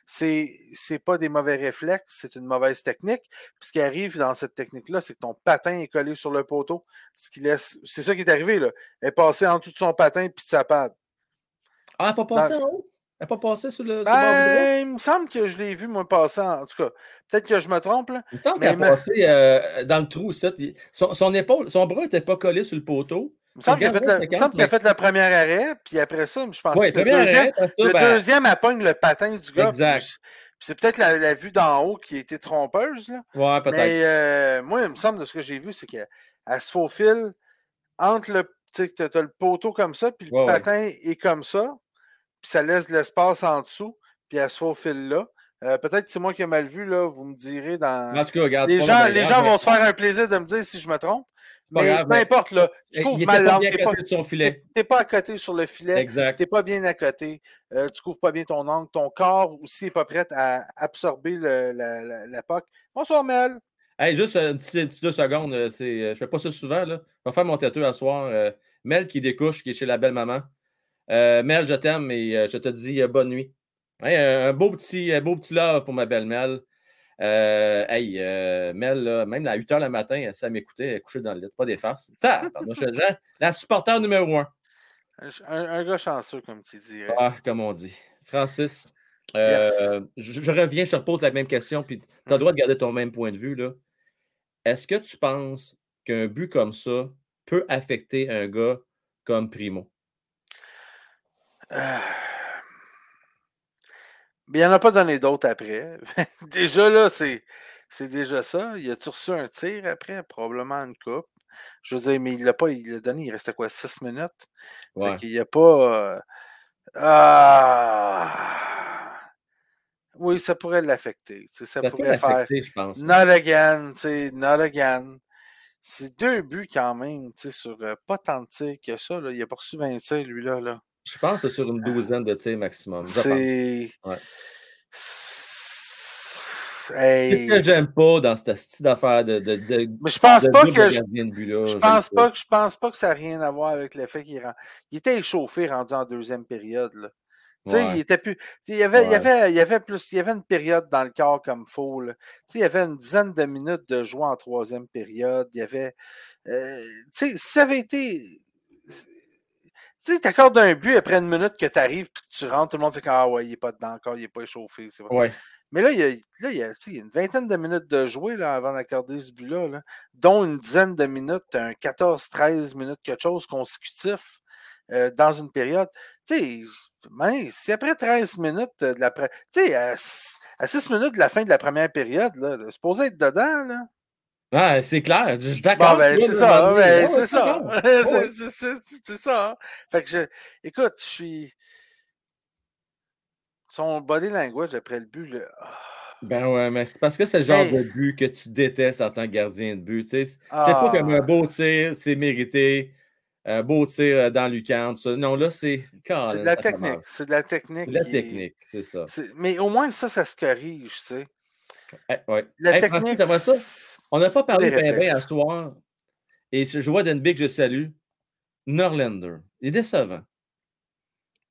c'est c'est pas des mauvais réflexes, c'est une mauvaise technique. Puis ce qui arrive dans cette technique-là, c'est que ton patin est collé sur le poteau. Ce qui laisse. C'est ça qui est arrivé, là. Elle est passée en dessous de son patin puis de sa patte.
Ah, elle n'a pas passé en haut? Elle n'a pas passé sur le.
Ben, il me semble que je l'ai vu, moi, passer. En, tout cas, peut-être que je me trompe. Là.
Il me semble qu'elle a passé euh, dans le trou. Son, son, épaule, son bras n'était pas collé sur le poteau.
Il me semble qu'il a, fait le, a fait le premier arrêt, puis après ça, je pense que le deuxième, le ben deuxième elle pogne le patin du gars. Exact. C'est peut-être la, vue d'en haut qui a été trompeuse. Là.
Ouais, peut-être.
Mais euh, moi, il me semble de ce que j'ai vu, c'est qu'elle se faufile entre le. Tu sais, tu as le poteau comme ça, puis le patin est comme ça puis ça laisse de l'espace en dessous, puis elle se faufile là. Euh, peut-être que c'est moi qui ai mal vu, là, vous me direz dans.
En tout cas, regarde.
Les gens, les gens vont se faire un plaisir de me dire si je me trompe. Mais peu importe, là. Tu couvres mal l'angle. Tu n'es pas à côté sur le filet.
Exact.
Tu n'es pas bien à côté. Euh, tu couvres pas bien ton angle. Ton corps aussi n'est pas prêt à absorber le, la, la, POC. Bonsoir, Mel.
Hey, juste un petit, deux secondes. Euh, je ne fais pas ça souvent. Là. Je vais faire mon tatou à soir. Mel qui découche, qui est chez la belle maman. Euh, Mel, je t'aime et euh, je te dis euh, bonne nuit. un, beau petit, beau petit love pour ma belle Mel. hey, Mel, même à 8 h le matin, ça m'écoutait, couché dans le lit, pas des farces. la supporter numéro un.
Un, gars chanceux, comme tu dirais.
Ah, comme on dit. Francis, je, reviens, je te repose la même question, puis tu as le droit de garder ton même point de vue. Est-ce que tu penses qu'un but comme ça peut affecter un gars comme Primo?
Mais il n'en a pas donné d'autres après. déjà, là, c'est, c'est déjà ça. Il a-tu reçu un tir après? Probablement une coupe. Je veux dire, mais il l'a pas, il l'a donné, il restait quoi, 6 minutes? Ouais. Il n'y a pas. Euh, ah! Oui, ça pourrait l'affecter. Ça, pourrait faire. Je pense, not again, not again. C'est deux buts quand même, sur euh, pas tant de tirs que ça. Là. Il a pas reçu 20 tirs, lui-là. Là.
Je pense que c'est sur une douzaine de tirs maximum.
C'est. Ouais.
Hey. Ce que j'aime pas dans cette style d'affaire de, de, de,
Mais je pense pas que je, je pense pas, que je pense pas que ça n'a rien à voir avec le fait qu'il il était échauffé rendu en deuxième période. Là. Ouais. Il était plus. Il y, avait, il, y avait, il y avait plus. Il y avait une période dans le corps comme faux. Là. Il y avait une dizaine de minutes de joie en troisième période. Il y avait. Euh, si ça avait été tu sais, t'accordes un but après une minute que tu arrives et que tu rentres, tout le monde fait que ah ouais, il n'est pas dedans encore, il n'est pas échauffé.
Ouais.
Mais là, il y a, là, il y a une vingtaine de minutes de jouer là, avant d'accorder ce but-là, dont une dizaine de minutes, un 14-13 minutes, quelque chose consécutif euh, dans une période. Tu sais, si après 13 minutes de la. Tu sais, à, 6 minutes de la fin de la première période, là, supposé être dedans, là.
Ah, c'est clair, je suis d'accord.
Ben, c'est ça, ben, c'est ça. C'est ça. Fait que je, écoute, je suis. Son body language après le but, là. Ah.
Ben ouais, mais c'est parce que c'est le genre de but que tu détestes en tant que gardien de but. Tu sais. C'est pas comme un ah. beau tir, c'est mérité. Un beau tir euh, dans Lucan, ça. Non, là, c'est.
C'est de la technique. C'est de la technique.
De la technique, c'est ça.
Mais au moins, ça, ça se corrige, tu sais.
Ouais. La technique. ça? On n'a pas parlé de bien à soir. Et je vois Denby que je salue. Norlander. Il est décevant.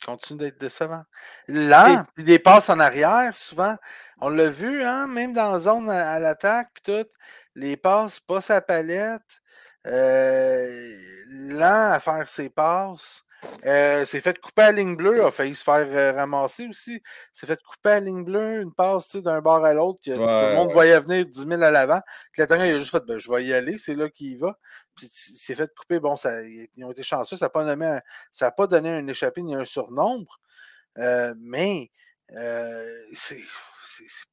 Continue d'être décevant. Lent, puis des passes en arrière, souvent. On l'a vu, hein, même dans la zone à, l'attaque, puis tout. Les passes, pas sa palette. Euh, lent à faire ses passes. Euh, c'est fait couper à la ligne bleue, a failli se faire euh, ramasser aussi. C'est fait couper à la ligne bleue, une passe d'un bord à l'autre, que tout le monde voyait venir 10 000 à l'avant. Puis il a juste fait ben, Je vais y aller, c'est là qu'il va. Puis c'est fait couper. Bon, ça, ils ont été chanceux, ça n'a pas, un, pas donné un échappé ni un surnombre. Euh, mais c'est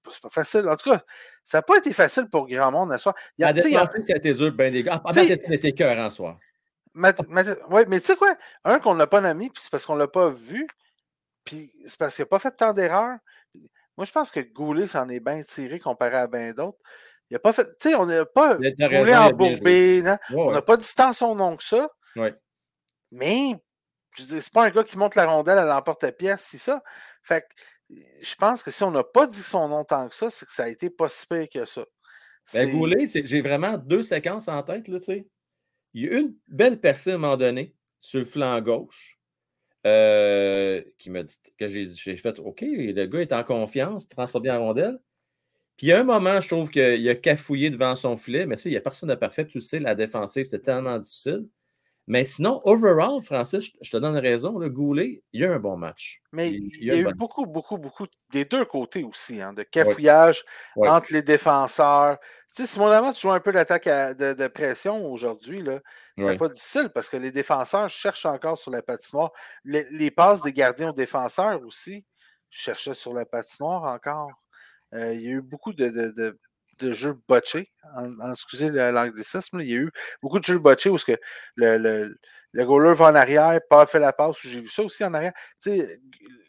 pas, pas facile. En tout cas, ça n'a pas été facile pour grand monde à soir.
Il y a, ça a été dur, ben des gars. Ah, c'était cœur en soir.
Oui, mais tu sais quoi? Un, qu'on n'a pas nommé, puis c'est parce qu'on ne l'a pas vu, puis c'est parce qu'il n'a pas fait tant d'erreurs. Moi, je pense que Goulet s'en est bien tiré comparé à bien d'autres. Il n'a pas fait. Tu sais, on n'a pas Goulet embourbé. On n'a pas dit tant son nom que ça. Mais, je dis, c'est pas un gars qui monte la rondelle à l'emporte-pièce, si ça. Fait que, je pense que si on n'a pas dit son nom tant que ça, c'est que ça a été pas si pire que ça.
Ben, Goulet, j'ai vraiment deux séquences en tête, là, tu sais. Il y a une belle personne à un moment donné sur le flanc gauche euh, qui m'a dit que j'ai fait OK, le gars est en confiance, transporte bien la rondelle. Puis il y a un moment, je trouve qu'il a cafouillé devant son filet, mais ça, il n'y a personne de parfait. Tu sais, la défensive, c'est tellement difficile. Mais sinon, overall, Francis, je te donne raison, le Goulet, il y a un bon match.
Mais il, y a, eu beaucoup, beaucoup, beaucoup des deux côtés aussi, hein, de cafouillage entre les défenseurs. Tu sais, Simon tu joues un peu l'attaque de, pression aujourd'hui, là. C'est pas difficile parce que les défenseurs cherchent encore sur la patinoire. Les, passes des gardiens aux défenseurs aussi cherchaient sur la patinoire encore. Euh, il y a eu beaucoup de, de jeux botchés, en, excusez l'anglicisme, il y a eu beaucoup de jeux botchés où que le, le, le goaler va en arrière, pas fait la passe, j'ai vu ça aussi en arrière. Tu sais,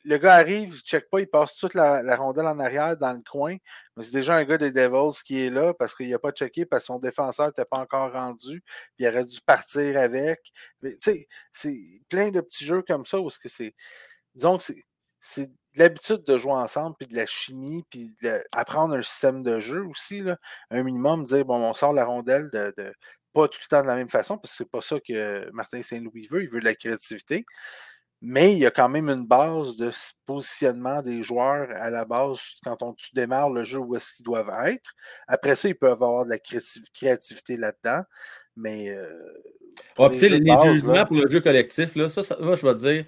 le gars arrive, il ne check pas, il passe toute la, rondelle en arrière dans le coin. Mais c'est déjà un gars des Devils qui est là parce qu'il n'a pas checké parce que son défenseur n'était pas encore rendu. Puis il aurait dû partir avec. Tu sais, c'est plein de petits jeux comme ça où que c'est. Disons que c'est l'habitude de jouer ensemble, puis de la chimie, puis d'apprendre un système de jeu aussi, là, un minimum, dire, bon, on sort la rondelle de, pas tout le temps de la même façon, parce que c'est pas ça que Martin Saint-Louis veut, il veut de la créativité. Mais il y a quand même une base de positionnement des joueurs à la base quand on, tu démarres le jeu où est-ce qu'ils doivent être. Après ça, ils peuvent avoir de la créativité là-dedans. Mais. Euh,
ah, les, les jugements pour le jeu collectif, là, ça, ça, moi, je vais te dire,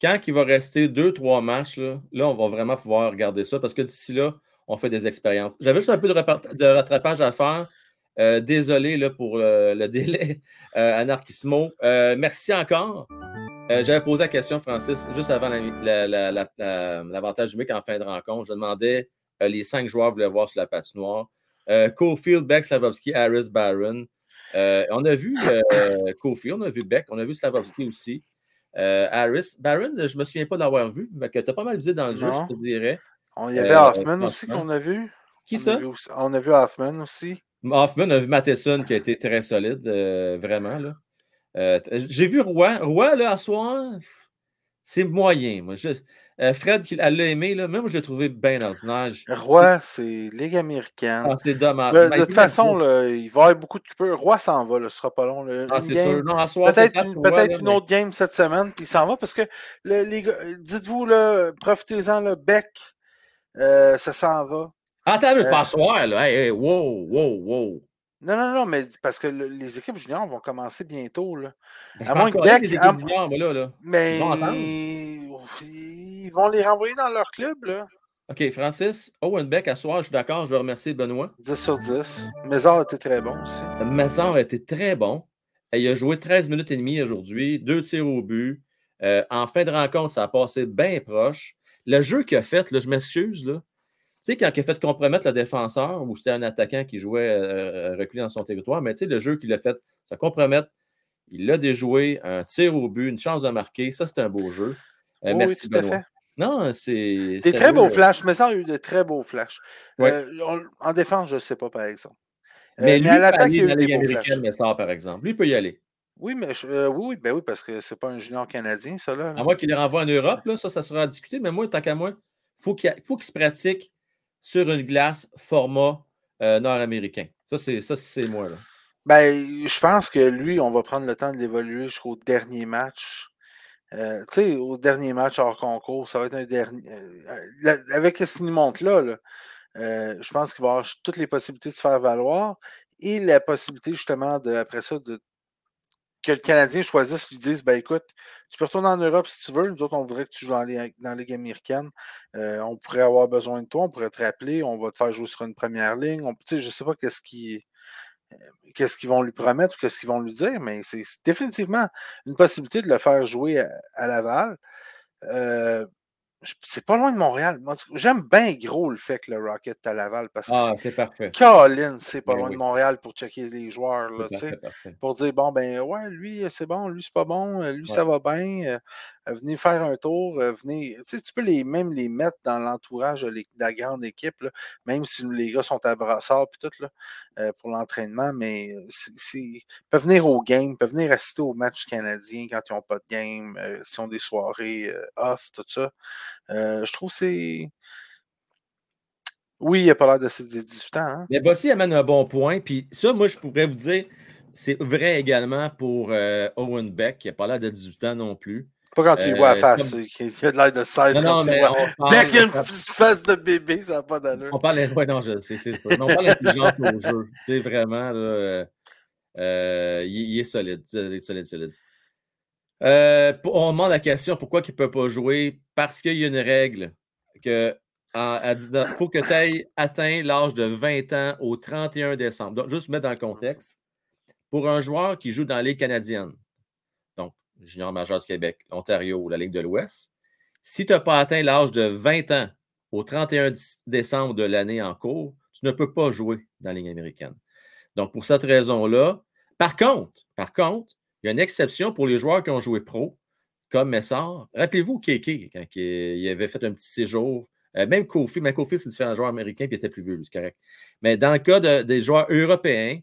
quand il va rester deux, trois matchs, là, on va vraiment pouvoir regarder ça parce que d'ici là, on fait des expériences. J'avais juste un peu de, rattrapage à faire. Euh, désolé là, pour le délai, euh, Anarchismo. Euh, merci encore. J'avais posé la question, Francis, juste avant l'avantage numérique en fin de rencontre. Je demandais les cinq joueurs voulaient voir sur la patinoire. Cofield, Beck, Slavovski, Harris, Barron. on a vu Cofield, on a vu Beck, on a vu Slavovski aussi. Euh, Harris. Baron, je ne me souviens pas d'avoir vu, mais que tu as pas mal visé dans le jeu, je te dirais.
On y avait euh, Hoffman aussi qu'on a vu.
Qui ça?
on a vu Hoffman aussi.
Hoffman, a vu Matheson qui a été très solide, euh, vraiment. Là. J'ai vu Roy. Roy, là, à soir, c'est moyen. Moi. Je, euh, Fred, elle l'a aimé, là. même je l'ai trouvé bien ordinaire.
Roi, c'est Ligue américaine.
Ah, c'est dommage.
de toute façon, il va y avoir beaucoup de coupures. Roi s'en va, là, ce sera pas long.
Ah, c'est sûr.
Peut-être une, peut une autre game cette semaine, puis il s'en va parce que les dites-vous, profitez-en, le Beck, euh, ça s'en va.
Attends, mais euh, pas soir, là. Hey, wow, wow, wow.
Non, non, non, mais parce que les équipes juniors vont commencer bientôt. Là.
Ben, à moins que Beck. Les juniors, mais là, là.
Mais ils vont les renvoyer dans leur club, là.
OK, Francis, Owen Beck, à soir, je suis d'accord, je veux remercier Benoît.
10 sur 10. Mézard était très bon aussi.
Mézard était très bon. Il a joué 13 minutes et demie aujourd'hui, deux tirs au but. Euh, en fin de rencontre, ça a passé bien proche. Le jeu qu'il a fait, là, je m'excuse, là. Tu sais, quand il a fait compromettre le défenseur, ou c'était un attaquant qui jouait euh, euh, reculé dans son territoire, mais tu sais, le jeu qu'il a fait, ça compromettre, il l'a déjoué, un tir au but, une chance de marquer, ça, c'est un beau jeu.
Euh, merci, oui, tout Benoît.
Non, c'est.
Des très beaux flashs. Mais ça a eu de très beaux flashs. Euh, en défense, je ne sais pas, par exemple.
Mais, lui, à l'attaque, il y a eu des américaine, mais ça, par exemple. Lui, il peut y aller.
Oui, mais oui, ben oui, parce que c'est pas un junior canadien, ça. Là,
À moins qu'il les renvoie en Europe, là, ça, ça sera à discuter. Mais moi, tant qu'à moi, faut il faut qu'il se pratique sur une glace format nord-américain. Ça, c'est moi. Là.
Ben, je pense que lui, on va prendre le temps de l'évoluer jusqu'au dernier match. euh, tu sais, au dernier match hors concours, ça va être un dernier. Euh, avec ce qu'il nous montre là, je pense qu'il va avoir toutes les possibilités de se faire valoir et la possibilité justement de, après ça, de que le Canadien choisisse, lui dise ben écoute, tu peux retourner en Europe si tu veux. Nous autres, on voudrait que tu joues dans, les, dans la Ligue américaine. on pourrait avoir besoin de toi, on pourrait te rappeler, on va te faire jouer sur une première ligne. Je ne sais pas qu'est-ce qui qu'est-ce qu'ils vont lui promettre ou qu'est-ce qu'ils vont lui dire, mais c'est définitivement une possibilité de le faire jouer à, Laval. Euh, c'est pas loin de Montréal. J'aime bien gros le fait que le Rocket est à Laval parce que
ah, c'est parfait.
Colin, c'est pas ben loin de Montréal pour checker les joueurs. Là, pour dire bon ben ouais, lui, c'est bon, lui, c'est pas bon, lui, ça va bien. Euh, venez faire un tour, euh, venez. Tu peux les, même les mettre dans l'entourage de, la grande équipe, même si les gars sont à brassard puis tout là, euh, pour l'entraînement, mais ils peuvent venir au game, peuvent venir assister aux matchs canadiens quand ils n'ont pas de game, s'ils ont des soirées off, tout ça. je trouve que c'est. Oui, il a pas l'air de 18 ans. Hein?
Mais Bossy amène un bon point. Puis ça, moi, je pourrais vous dire, c'est vrai également pour Owen Beck, qui n'a pas l'air de 18 ans non plus.
Pas quand tu vois la euh, face, il a de l'air de 16 quand tu vois. Dès qu'il y a une face de bébé, ça n'a pas d'allure.
On parle, ouais, non, je, c'est, c'est, on parle d'intelligence au jeu. Tu sais, vraiment, là, euh, il, est solide, solide, solide, solide. Euh, on demande la question pourquoi il ne peut pas jouer? Parce qu'il y a une règle que il faut que tu aies atteint l'âge de 20 ans au 31 décembre. Donc, juste mettre dans le contexte. Pour un joueur qui joue dans les canadiennes, junior majeur du Québec, l'Ontario ou la Ligue de l'Ouest, si tu n'as pas atteint l'âge de 20 ans au 31 décembre de l'année en cours, tu ne peux pas jouer dans la Ligue américaine. Donc, pour cette raison-là, par contre, par contre, il y a une exception pour les joueurs qui ont joué pro, comme Messard. Rappelez-vous Kéké, quand il avait fait un petit séjour, euh, même Kofi, mais Kofi, c'est différent joueur américain, puis il était plus vieux, c'est correct. Mais dans le cas des joueurs européens,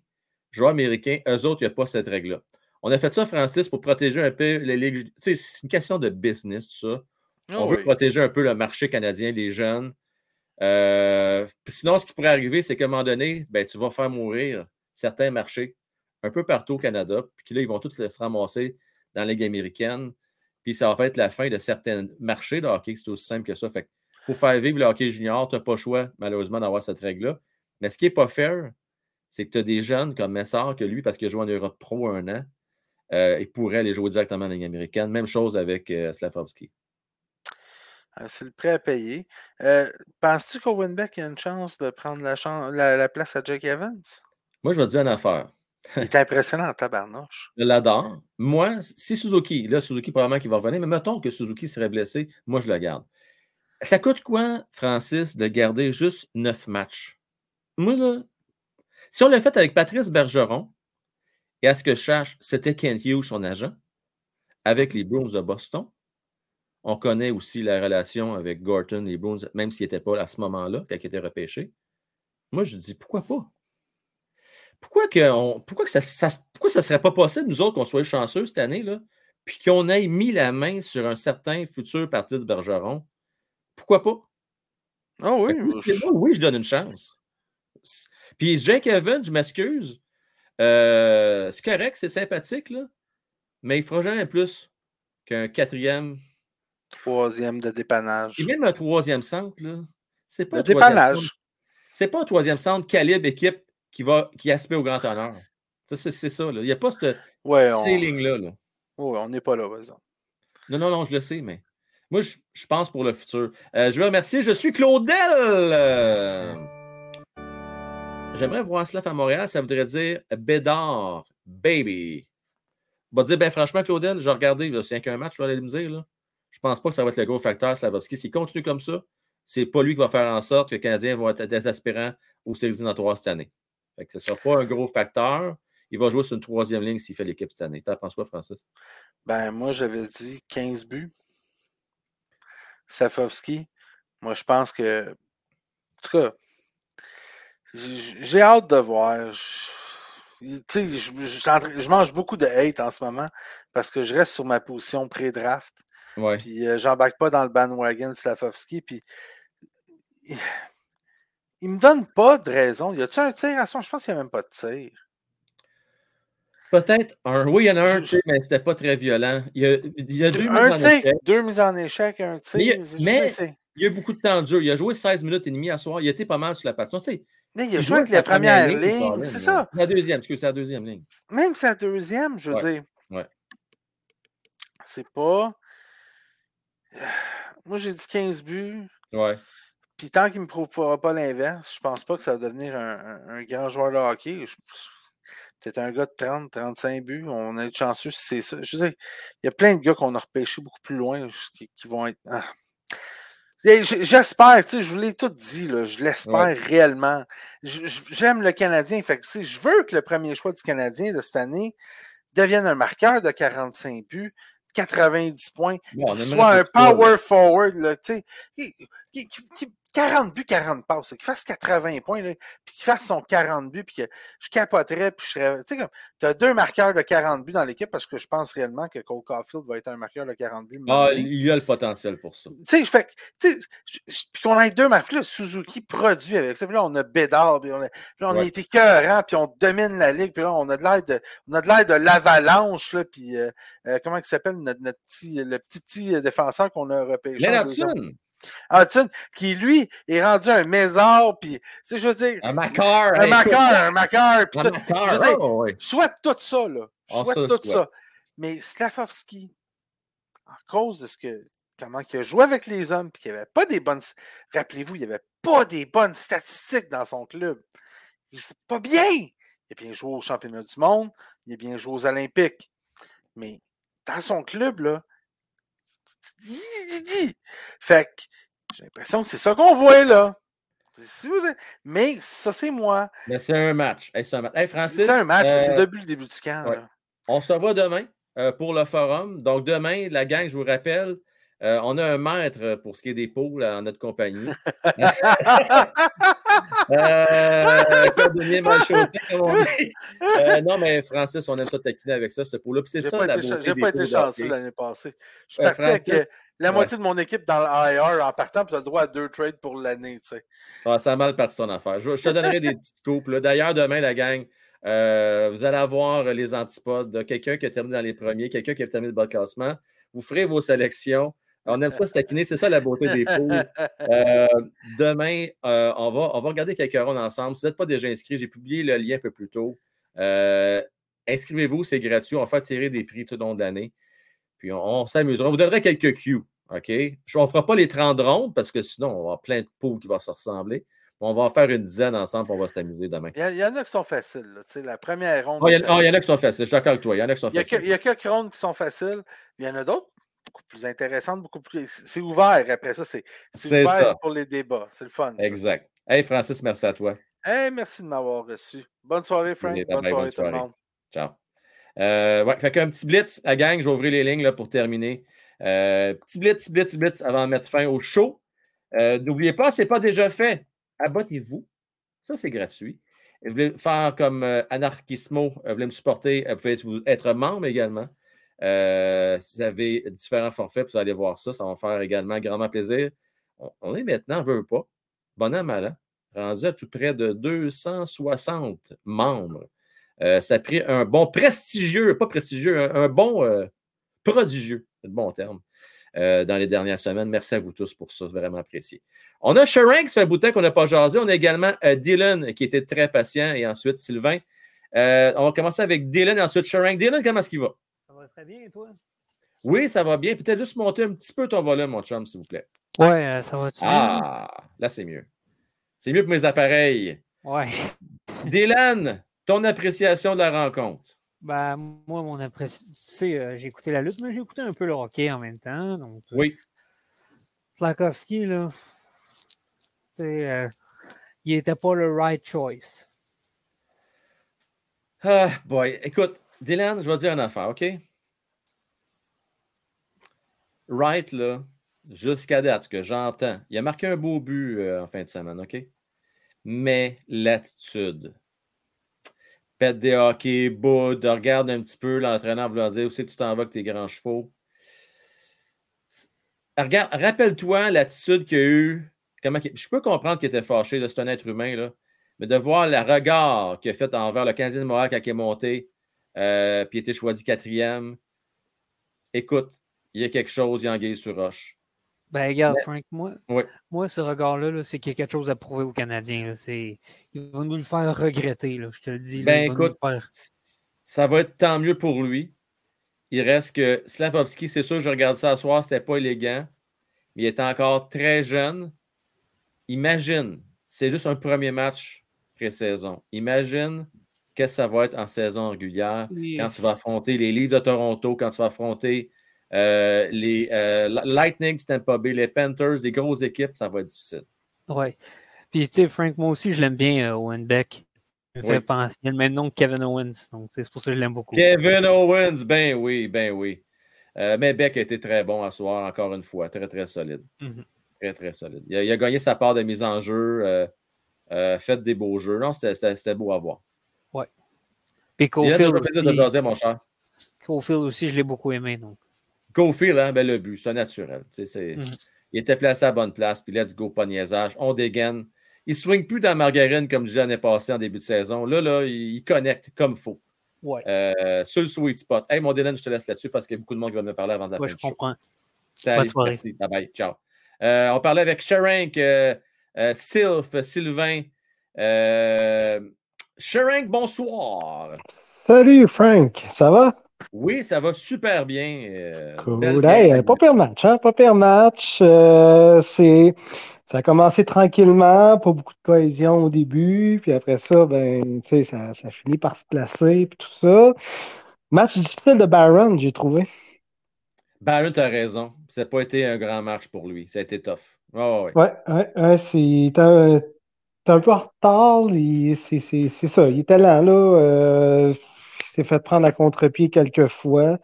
joueurs américains, eux autres, il n'y a pas cette règle-là. On a fait ça, Francis, pour protéger un peu les ligues. C'est une question de business, tout ça. Ah on veut protéger un peu le marché canadien des jeunes. Euh, sinon, ce qui pourrait arriver, c'est qu'à un moment donné, ben, tu vas faire mourir certains marchés un peu partout au Canada, puis là, ils vont tous se ramasser dans la Ligue américaine. Puis ça va être la fin de certains marchés de hockey. C'est aussi simple que ça. Fait pour faire vivre le hockey junior, tu n'as pas le choix, malheureusement, d'avoir cette règle-là. Mais ce qui n'est pas fair, c'est que tu as des jeunes comme Messard, que lui, parce qu'il a joué en Europe Pro un an, euh, il pourrait aller jouer directement en Ligue américaine. Même chose avec euh, Slavovski.
Ah, c'est le prêt à payer. Euh, penses-tu qu'Owen Beck a une chance de prendre la, place à Jack Evans?
Moi, je vais te dire une affaire.
Il est impressionnant en tabarnouche.
Je l'adore. Moi, si Suzuki, là, Suzuki probablement qu'il va revenir, mais mettons que Suzuki serait blessé, moi, je le garde. Ça coûte quoi, Francis, de garder juste neuf matchs? Moi, là, si on l'a fait avec Patrice Bergeron, et à ce que je cherche, c'était Kent Hughes, son agent, avec les Bruins de Boston. On connaît aussi la relation avec Gorton et les Bruins, même s'il n'était pas à ce moment-là, quand il était repêché. Moi, je dis, pourquoi pas? Pourquoi que, pourquoi que ça ne serait pas possible, nous autres, qu'on soit chanceux cette année, là, puis qu'on ait mis la main sur un certain futur parti de Bergeron? Pourquoi pas?
Ah oui.
oui, je donne une chance. Puis Jake Evans, je m'excuse, euh, c'est correct, c'est sympathique, là, mais il ne fera jamais plus qu'un quatrième.
Troisième de dépannage.
Et même un troisième centre, là. C'est pas
un dépannage.
C'est pas un troisième centre calibre équipe qui, va, qui aspire au grand honneur. c'est ça, là. Il n'y a pas ce
ouais,
ceiling-là. Là.
Oui, on n'est pas là, par exemple.
Non, non, non, je le sais, mais moi, je, pense pour le futur. Euh, je veux remercier, je suis Claudel. J'aimerais voir cela à Montréal, ça voudrait dire Bédard, baby. On va dire, ben franchement, Claudel, je vais regarder, c'est qu'un match, je vais aller me dire. Là. Je pense pas que ça va être le gros facteur, Slavovski. S'il continue comme ça, c'est pas lui qui va faire en sorte que les Canadiens vont être désespérants aux séries éliminatoires cette année. Fait que ce ne sera pas un gros facteur. Il va jouer sur une troisième ligne s'il fait l'équipe cette année. Tu penses quoi, Francis?
Ben, moi, j'avais dit 15 buts. Safovski, moi, je pense que. En tout cas, j'ai hâte de voir. Je, je, je, mange beaucoup de hate en ce moment parce que je reste sur ma position pré-draft.
Ouais.
Puis euh, j'embarque pas dans le bandwagon Slavovski. Puis il, me donne pas de raison. Y a-tu un tir à son? Je pense qu'il n'y a même pas de tir.
Peut-être un. Oui, il y en a un, mais c'était pas très violent. Il y a, il y a deux,
un
mises en échec.
deux mises en échec, un tir.
Mais, mais il y a eu beaucoup de temps de jeu. Il a joué 16 minutes et demie à soir. Il était pas mal sur la patine. Tu sais,
mais il a joué avec la première, ligne, c'est ça.
La deuxième, parce que c'est la deuxième ligne.
Même c'est la deuxième, je veux
ouais.
dire.
Ouais.
C'est pas. Moi, j'ai dit 15 buts.
Ouais.
Puis tant qu'il ne me prouvera pas l'inverse, je pense pas que ça va devenir un, un, un grand joueur de hockey. C'est un gars de 30, 35 buts. On a été chanceux si c'est ça. Je sais, il y a plein de gars qu'on a repêchés beaucoup plus loin qui, qui vont être. Ah. J'espère, tu sais, je vous l'ai tout dit, là, je l'espère ouais. réellement. J'aime le Canadien. Fait que, je veux que le premier choix du Canadien de cette année devienne un marqueur de 45 buts, 90 points, bon, qu'il soit un power forward, là, tu sais, qui, qui, qui, 40 buts, 40 passes, qu'il fasse 80 points, là, puis qu'il fasse son 40 buts, puis que je capoterais, puis je serais. Tu sais, comme, tu as deux marqueurs de 40 buts dans l'équipe parce que je pense réellement que Cole Caulfield va être un marqueur de 40 buts.
Ah, il y a le potentiel pour ça.
Tu sais, je fais. Tu sais, puis qu'on ait deux marqueurs, là, Suzuki produit avec ça, puis là, on a Bédard, puis on a, puis là, on ouais. a été cœurant, puis on domine la ligue, puis là, on a de l'air de, on a de l'air de l'avalanche, là, puis euh, euh, comment il s'appelle notre, notre, petit, le petit petit défenseur qu'on a repêché. Hudson, qui lui est rendu un Mézard, puis, tu sais, je veux dire.
Un Macar.
Un Macar, un Macar. Puis tout, Macar. Je veux dire, oh, oui. souhaite tout ça, là. Je souhaite oh, ça, tout ça. Mais Slavovski, en cause de ce que. Comment il a joué avec les hommes, puis qu'il n'y avait pas des bonnes. Rappelez-vous, il n'y avait pas des bonnes statistiques dans son club. Il ne joue pas bien. Il a bien joué au championnat du monde, il a bien joué aux Olympiques. Mais dans son club, là, fait que j'ai l'impression que c'est ça qu'on voit là. Mais ça, c'est moi.
Mais c'est un match. Hey, c'est un match. Hey, Francis.
C'est un match, euh, c'est depuis le début du camp. Ouais.
On se revoit demain euh, pour le forum. Donc, demain, la gang, je vous rappelle, euh, on a un maître pour ce qui est des poules en notre compagnie. euh. Euh, non, mais Francis, on aime ça taquiner avec ça, ce pot-là. c'est ça
pas
la
été, J'ai pas été chanceux l'année passée. Je suis euh, parti Francis, avec la ouais. moitié de mon équipe dans l'IR en partant, puis tu as le droit à deux trades pour l'année. Tu sais.
ah, ça a mal parti ton affaire. Je, je te donnerai des petites coupes. D'ailleurs, demain, la gang, euh, vous allez avoir les antipodes de quelqu'un qui a terminé dans les premiers, quelqu'un qui a terminé le bas de classement. Vous ferez vos sélections. On aime ça se taquiner, c'est ça la beauté des poules. Euh, demain, euh, on, va, on va regarder quelques rondes ensemble. Si vous n'êtes pas déjà inscrit, j'ai publié le lien un peu plus tôt. Euh, inscrivez-vous, c'est gratuit. On va faire tirer des prix tout au long de l'année. Puis on, on s'amusera. On vous donnerai quelques cues. OK? On ne fera pas les 30 rondes parce que sinon, on va avoir plein de poules qui vont se ressembler. On va en faire une dizaine ensemble on va s'amuser demain.
Il y, en a qui sont faciles. Là. La première ronde.
Oh, il, y a, oh, il y en a qui sont faciles. Je suis d'accord avec toi. Il y en a qui sont faciles.
Il y a quelques rondes qui sont faciles. Il y en a d'autres? Beaucoup plus intéressantes, beaucoup plus. C'est ouvert après ça. C'est ouvert ça. pour les débats. C'est le fun. Ça.
Exact. Hey Francis, merci à toi.
Hey, merci de m'avoir reçu. Bonne soirée, Frank.
Oui,
bonne, soirée,
bonne
soirée tout le monde.
Ciao. Euh, ouais, fait qu'un petit blitz à gang, je vais ouvrir les lignes là, pour terminer. Euh, petit blitz, blitz, blitz avant de mettre fin au show. Euh, N'oubliez pas, ce n'est pas déjà fait. Abonnez-vous. Ça, c'est gratuit. Vous voulez faire comme euh, Anarchismo, vous voulez me supporter, vous pouvez être membre également. Euh, si vous avez différents forfaits, vous allez voir ça. Ça va faire également grandement plaisir. On, on est maintenant, veut, veut pas, bon an, mal an, rendu à tout près de 260 membres. Euh, ça a pris un bon prestigieux, pas prestigieux, un, bon euh, prodigieux, c'est le bon terme, dans les dernières semaines. Merci à vous tous pour ça, vraiment apprécié. On a Sharank, ça fait un bout qu'on n'a pas jasé. On a également Dylan qui était très patient et ensuite Sylvain. On va commencer avec Dylan et ensuite Sharank. Dylan, comment est-ce qu'il va?
Très bien, et toi?
Oui, ça va bien. Peut-être juste monter un petit peu ton volume, mon chum, s'il vous plaît.
Ouais, euh, ça va bien?
Ah, là, c'est mieux. C'est mieux pour mes appareils.
Ouais.
Dylan, ton appréciation de la rencontre?
Ben, moi, mon appréciation. Tu sais, euh, j'ai écouté la lutte, mais j'ai écouté un peu le hockey en même temps. Donc, euh,
oui.
Flakowski, là, tu sais, euh, il n'était pas le right choice.
Ah, boy. Écoute, Dylan, je vais dire une affaire, OK? Right, là, jusqu'à date, ce que j'entends, il a marqué un beau but euh, en fin de semaine, OK? Mais l'attitude, pète des hockey, boud, regarde un petit peu l'entraîneur vouloir dire où c'est que tu t'en vas avec tes grands chevaux? Regarde, rappelle-toi l'attitude qu'il a eu. Je peux comprendre qu'il était fâché, c'est un être humain, là, mais de voir le regard qu'il a fait envers le Canadien de Montréal quand il est monté, euh, puis il était choisi quatrième. Écoute, il y a quelque chose, il y a anguille sur roche.
Ben, regarde, Frank, moi, moi ce regard-là, c'est qu'il y a quelque chose à prouver aux Canadiens. Il va nous le faire regretter, là, je te le dis.
ben, écoute, ça va être tant mieux pour lui. Il reste que Slavovski, c'est sûr, je regarde ça ce soir, c'était pas élégant. Mais il est encore très jeune. Imagine, c'est juste un premier match pré-saison. Imagine qu'est-ce que ça va être en saison régulière quand tu vas affronter les Leafs de Toronto, quand tu vas affronter euh, les euh, Lightning du Tampa Bay, les Panthers, des grosses équipes, ça va être difficile.
Oui. Puis, tu sais, Frank, moi aussi, je l'aime bien, euh, Owen Beck. Il me fait penser. Il a le même nom que Kevin Owens. Donc, c'est pour ça que je l'aime beaucoup.
Kevin Owens, ben oui, ben oui. mais Beck a été très bon à soir, encore une fois. Très, très solide.
Mm-hmm.
Très, très solide. Il a, gagné sa part de mise en jeu, fait des beaux jeux. Non, c'était beau à voir.
Oui. Puis Cofield aussi.
mon cher.
Cofield aussi, je l'ai beaucoup aimé. Donc.
Cofield, hein, ben, le but, c'est naturel. Mm-hmm. Il était placé à la bonne place, puis let's go, pas niaisage. On dégaine. Il ne swing plus dans la margarine comme je l'année passée en début de saison. Là, là, il, connecte comme il faut.
Ouais.
Euh, sur le sweet spot. Hey, mon Dylan, je te laisse là-dessus parce qu'il y a beaucoup de monde qui va me parler avant de la
ouais, je comprends.
Bonne soirée. Bye bye. Ciao. Euh, on parlait avec Sharank, euh, Sylph, Sylvain. Sharank, bonsoir.
Salut, Frank. Ça va?
Oui, ça va super bien. Euh,
cool. Hey, pas pire match, hein? Pas pire match. Euh, c'est... Ça a commencé tranquillement, pas beaucoup de cohésion au début, puis après ça, ben, ça, ça finit par se placer, puis tout ça. Match difficile de Baron, j'ai trouvé.
Baron, tu as raison. Ça n'a pas été un grand match pour lui. Ça a été tough. Oh,
ouais, ouais, ouais c'est un, un, peu en retard. C'est ça. Il était là, là. Euh, s'est fait prendre à contre-pied quelques fois.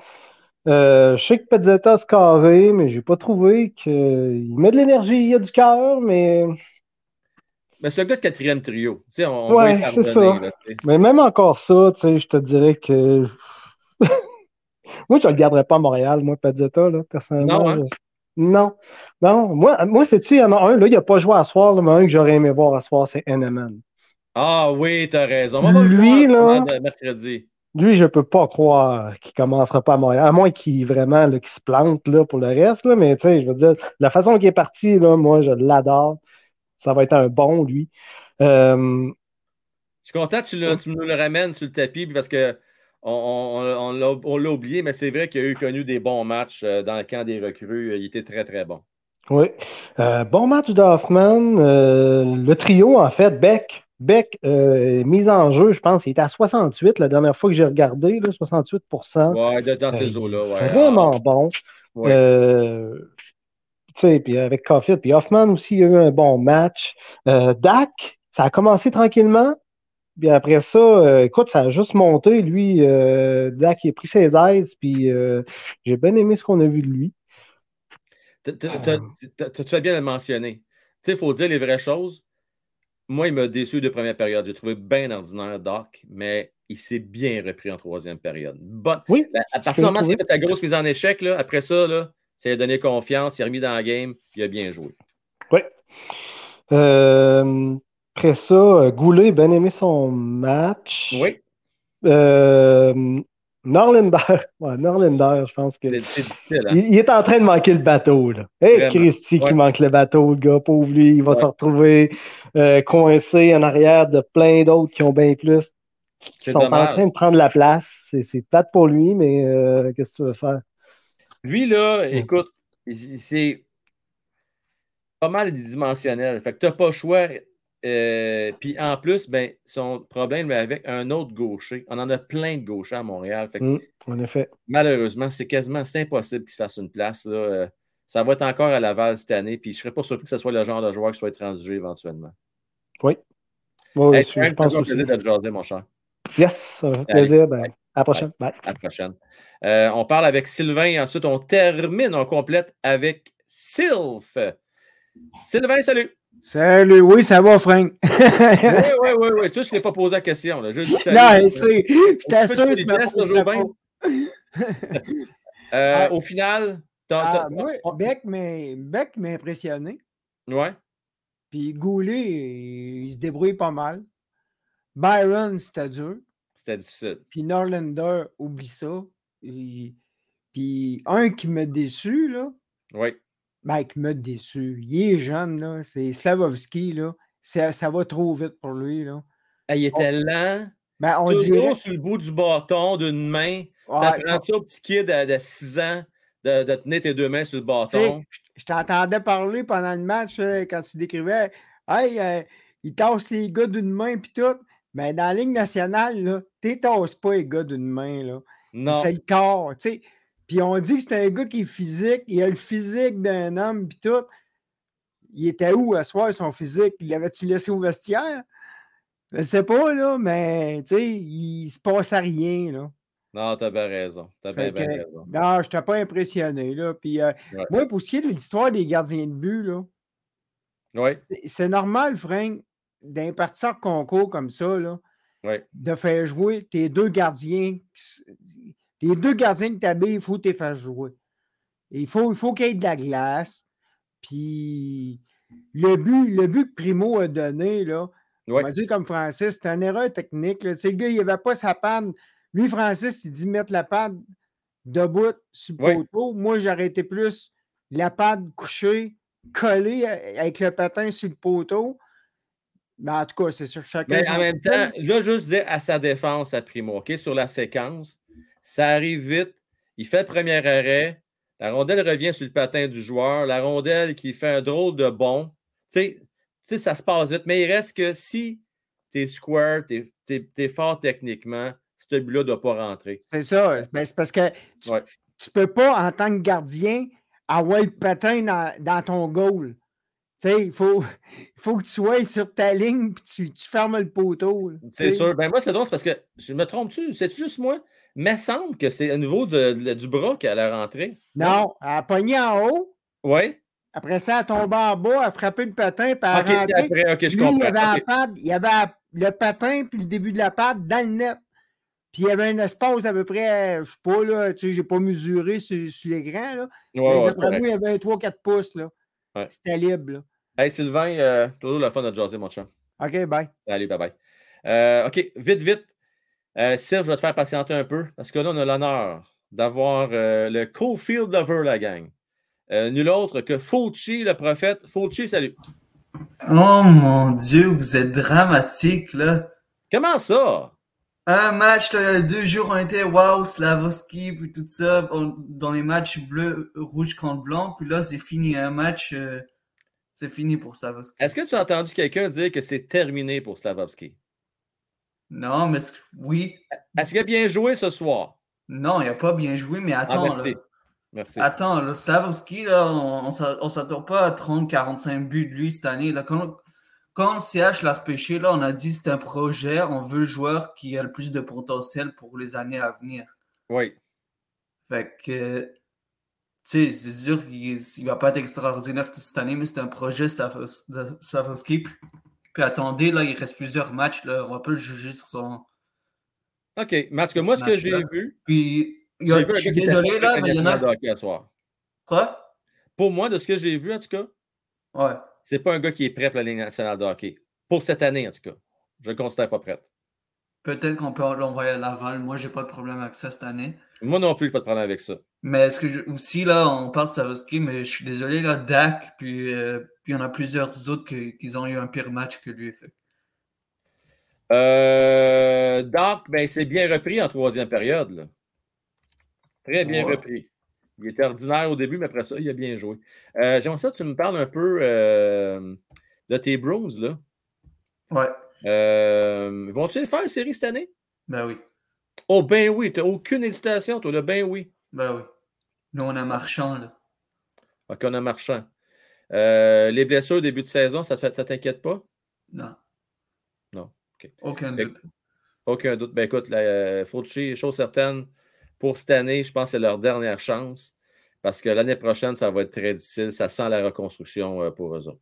Euh, je sais que Pezzetta se carré, mais j'ai pas trouvé qu'il met de l'énergie, il y a du cœur, mais.
Mais c'est un gars de quatrième trio. Tu sais, on,
ouais, c'est ça. mais même encore ça, tu sais, je te dirais que. moi, je ne le garderais pas à Montréal, moi, Pezzetta, là, personnellement. Non, hein? non. Non. Moi, moi c'est-tu, il y en a un, là, il n'a pas joué à soir, mais un que j'aurais aimé voir à soir, c'est NMN.
Ah oui, tu as raison. On va
Lui, là,
mercredi.
Lui, je ne peux pas croire qu'il ne commencera pas à Montréal, à moins qu'il vraiment qu'il se plante là, pour le reste. Là, mais je veux dire, la façon qu'il est parti, là, moi, je l'adore. Ça va être un bon, lui. Euh,
je suis content que tu, tu, nous le ramènes sur le tapis parce que on, l'a oublié, mais c'est vrai qu'il a eu connu des bons matchs euh, dans le camp des recrues. Il était très, très bon.
Oui. Euh, bon match d'Hoffman. le trio, en fait, Beck, Beck, euh, mise en jeu, je pense, il était à 68 la dernière fois que j'ai regardé, là, 68%
Ouais, dans ces euh, eaux-là, ouais.
Vraiment bon. Euh, tu sais, puis avec Caulfield, puis Hoffman aussi, il a eu un bon match. Dak, ça a commencé tranquillement. Puis après ça, écoute, ça a juste monté. Lui, Dak, il a pris ses aises, puis j'ai bien aimé ce qu'on a vu de lui.
Tu fais bien le mentionner. Tu sais, il faut dire les vraies choses moi, il m'a déçu de première période. J'ai trouvé bien ordinaire, Doc, mais il s'est bien repris en troisième période. Bon,
oui,
à partir du moment où il a fait ta grosse mise en échec, là, après ça, là, ça a donné confiance, il a remis dans la game, il a bien joué.
Oui. Euh, après ça, euh, Goulet, bien aimé son match.
Oui.
Euh, Norlinder, ouais, Norlinder, je pense que.
C'est difficile. Hein?
Il, est en train de manquer le bateau. Là. Hey, Christy qui manque le bateau, le gars, pauvre lui, il va se retrouver euh, coincé en arrière de plein d'autres qui ont bien plus. Qui sont en train de prendre la place. C'est plate pour lui, mais euh, qu'est-ce que tu veux faire?
Lui, là, écoute, c'est pas mal dimensionnel. Fait que tu n'as pas le choix euh, puis en plus, ben, son problème avec un autre gaucher. On en a plein de gauchers à Montréal.
Mmh, en effet.
Malheureusement, c'est quasiment impossible qu'il se fasse une place. Euh, ça va être encore à Laval cette année. Puis je ne serais pas surpris que ce soit le genre de joueur qui soit transigé éventuellement.
Oui.
oui je, pense un plaisir de te jaser, mon cher.
Yes, ça fait plaisir. Ben, à la prochaine. Bye.
À la prochaine. Euh, on parle avec Sylvain et ensuite on termine, on complète avec Sylph. Sylvain, salut.
Salut, oui, ça va, Frank?
oui, oui, oui, oui. Tu sais, je n'ai pas posé la question. Là. Je dis salut.
Non, c'est. Je t'assure
bien? euh, Au final,
ah, moi, Beck m'a impressionné.
Ouais.
Puis Goulet, il se débrouille pas mal. Byron, c'était dur.
C'était difficile.
Puis Norlander, oublie ça. Puis un qui m'a déçu, là.
Oui.
Ben, qui m'a déçu. Il est jeune, là. C'est Slavovski, là. Ça, ça, va trop vite pour lui, là.
il était lent.
Ben, on
Toujours
dirait...
sur le bout du bâton d'une main. T'apprends ça au petit kid de, 6 ans de, de, tenir tes deux mains sur le bâton.
Je t'entendais parler pendant le match quand tu décrivais Hey, euh, il tasse les gars d'une main puis tout. Mais dans la Ligue nationale, là, tu tasses pas les gars d'une main. Là.
Non.
C'est le corps. sais. Puis on dit que c'est un gars qui est physique, il a le physique d'un homme puis tout. Il était où à soir son physique? L'avais-tu laissé au vestiaire? Je sais pas, là, mais tu sais, il se passe à rien. Là.
Non, t'as bien raison. T'as bien, bien raison.
Non, je n'étais pas impressionné. Là. Puis, euh, Moi, pour ce qui est de l'histoire des gardiens de but, là,
ouais.
c'est normal, Frank, d'un partir concours comme ça, là,
ouais.
de faire jouer tes deux gardiens. Les deux gardiens que tu il faut les fasses jouer. Il faut, il faut qu'il y ait de la glace. Puis le but, le but que Primo a donné, là, on va dire comme Francis, c'est une erreur technique. Là. Le gars, il avait pas sa panne lui, Francis, il dit mettre la pad debout sur le poteau. Moi, j'aurais été plus la pad couchée, collée avec le patin sur le poteau. Mais en tout cas, c'est sûr chacun.
Mais en même temps, là, juste dire à sa défense à Primo, OK, sur la séquence, ça arrive vite. Il fait le premier arrêt. La rondelle revient sur le patin du joueur. La rondelle qui fait un drôle de bon. Tu sais, ça se passe vite. Mais il reste que si tu es square, tu es, fort techniquement, ce but-là ne doit pas rentrer.
C'est ça. Ben, c'est parce que tu ne peux pas, en tant que gardien, avoir le patin dans, ton goal. Il faut, faut que tu sois sur ta ligne et tu, tu fermes le poteau.
C'est sûr. Ben moi, c'est drôle parce que je me trompe-tu? C'est juste moi? Mais semble que c'est au niveau de, du bras qu'elle a rentré.
Non, elle a pogné en haut.
Oui.
Après ça, elle a tombé en bas, elle a frappé le patin. Puis
elle OK, c'est après. OK, je comprends.
Il y avait, il y avait le patin puis le début de la patte dans le net. Puis il y avait un espace à peu près, je ne sais pas, là, tu sais, j'ai pas mesuré sur, l'écran, là.
Ouais,
mais il y avait 3-4 pouces, là. C'était libre, là.
Hey, Sylvain, euh, toujours la fun de jaser, mon chum.
OK, bye.
Allez, bye bye. Euh, OK, vite, vite. Euh, je vais te faire patienter un peu, parce que là, on a l'honneur d'avoir euh, le Cofield Lover, la gang. nul autre que Fauci, le prophète. Fauci, salut.
Oh mon Dieu, vous êtes dramatique, là.
Comment ça?
Un match, deux jours, on était wow, Slavovski, puis tout ça, dans les matchs bleu, rouge contre blanc, puis là, c'est fini. Un match, euh, c'est fini pour Slavovski.
Est-ce que tu as entendu quelqu'un dire que c'est terminé pour Slavovski?
Non, mais oui.
Est-ce qu'il a bien joué ce soir?
Non, il n'a pas bien joué, mais ah, attends.
merci. merci.
Attends, là, Slavovski, là, on ne s'attend pas à 30-45 buts de lui cette année. Là. Quand, quand le CH l'a repêché, là, on a dit c'est un projet, on veut le joueur qui a le plus de potentiel pour les années à venir.
Oui.
Fait que, tu sais, c'est sûr qu'il ne va pas être extraordinaire cette année, mais c'est un projet de Savovski. Puis attendez, là, il reste plusieurs matchs, là, on va pas le juger sur son.
OK, mais en tout cas, moi, ce que j'ai vu.
Puis, il a, je suis désolé, là, mais il y en a. Quoi?
Pour moi, de ce que j'ai vu, en tout cas.
Ouais
c'est pas un gars qui est prêt pour la Ligue nationale de hockey. Pour cette année, en tout cas. Je ne le considère pas prêt.
Peut-être qu'on peut, l'envoyer à Laval. Moi, j'ai pas de problème avec ça cette année.
Moi non plus, pas de problème avec ça.
Mais est-ce que aussi, là, on parle de Savoski, mais je suis désolé, là, Dak, puis, euh, il y en a plusieurs autres qui ont eu un pire match que lui. Fait.
Euh, Dak, ben, c'est bien repris en troisième période. Là. Très bien repris. Il était ordinaire au début, mais après ça, il a bien joué. Euh, J'aimerais ça que tu me parles un peu euh, de tes Bruins, là.
Ouais.
Euh, Vont-tu faire une série cette année?
Ben oui.
Oh, ben oui. Tu n'as aucune hésitation, toi, là. Ben oui.
Ben oui. Nous, on a marchand, là.
OK, on a marchand. Euh, les blessures au début de saison, ça ne t'inquiète pas?
Non.
Non.
Aucun doute.
Aucun doute. Ben écoute, il faut chose certaine pour cette année, je pense que c'est leur dernière chance parce que l'année prochaine, ça va être très difficile. Ça sent la reconstruction euh, pour eux autres.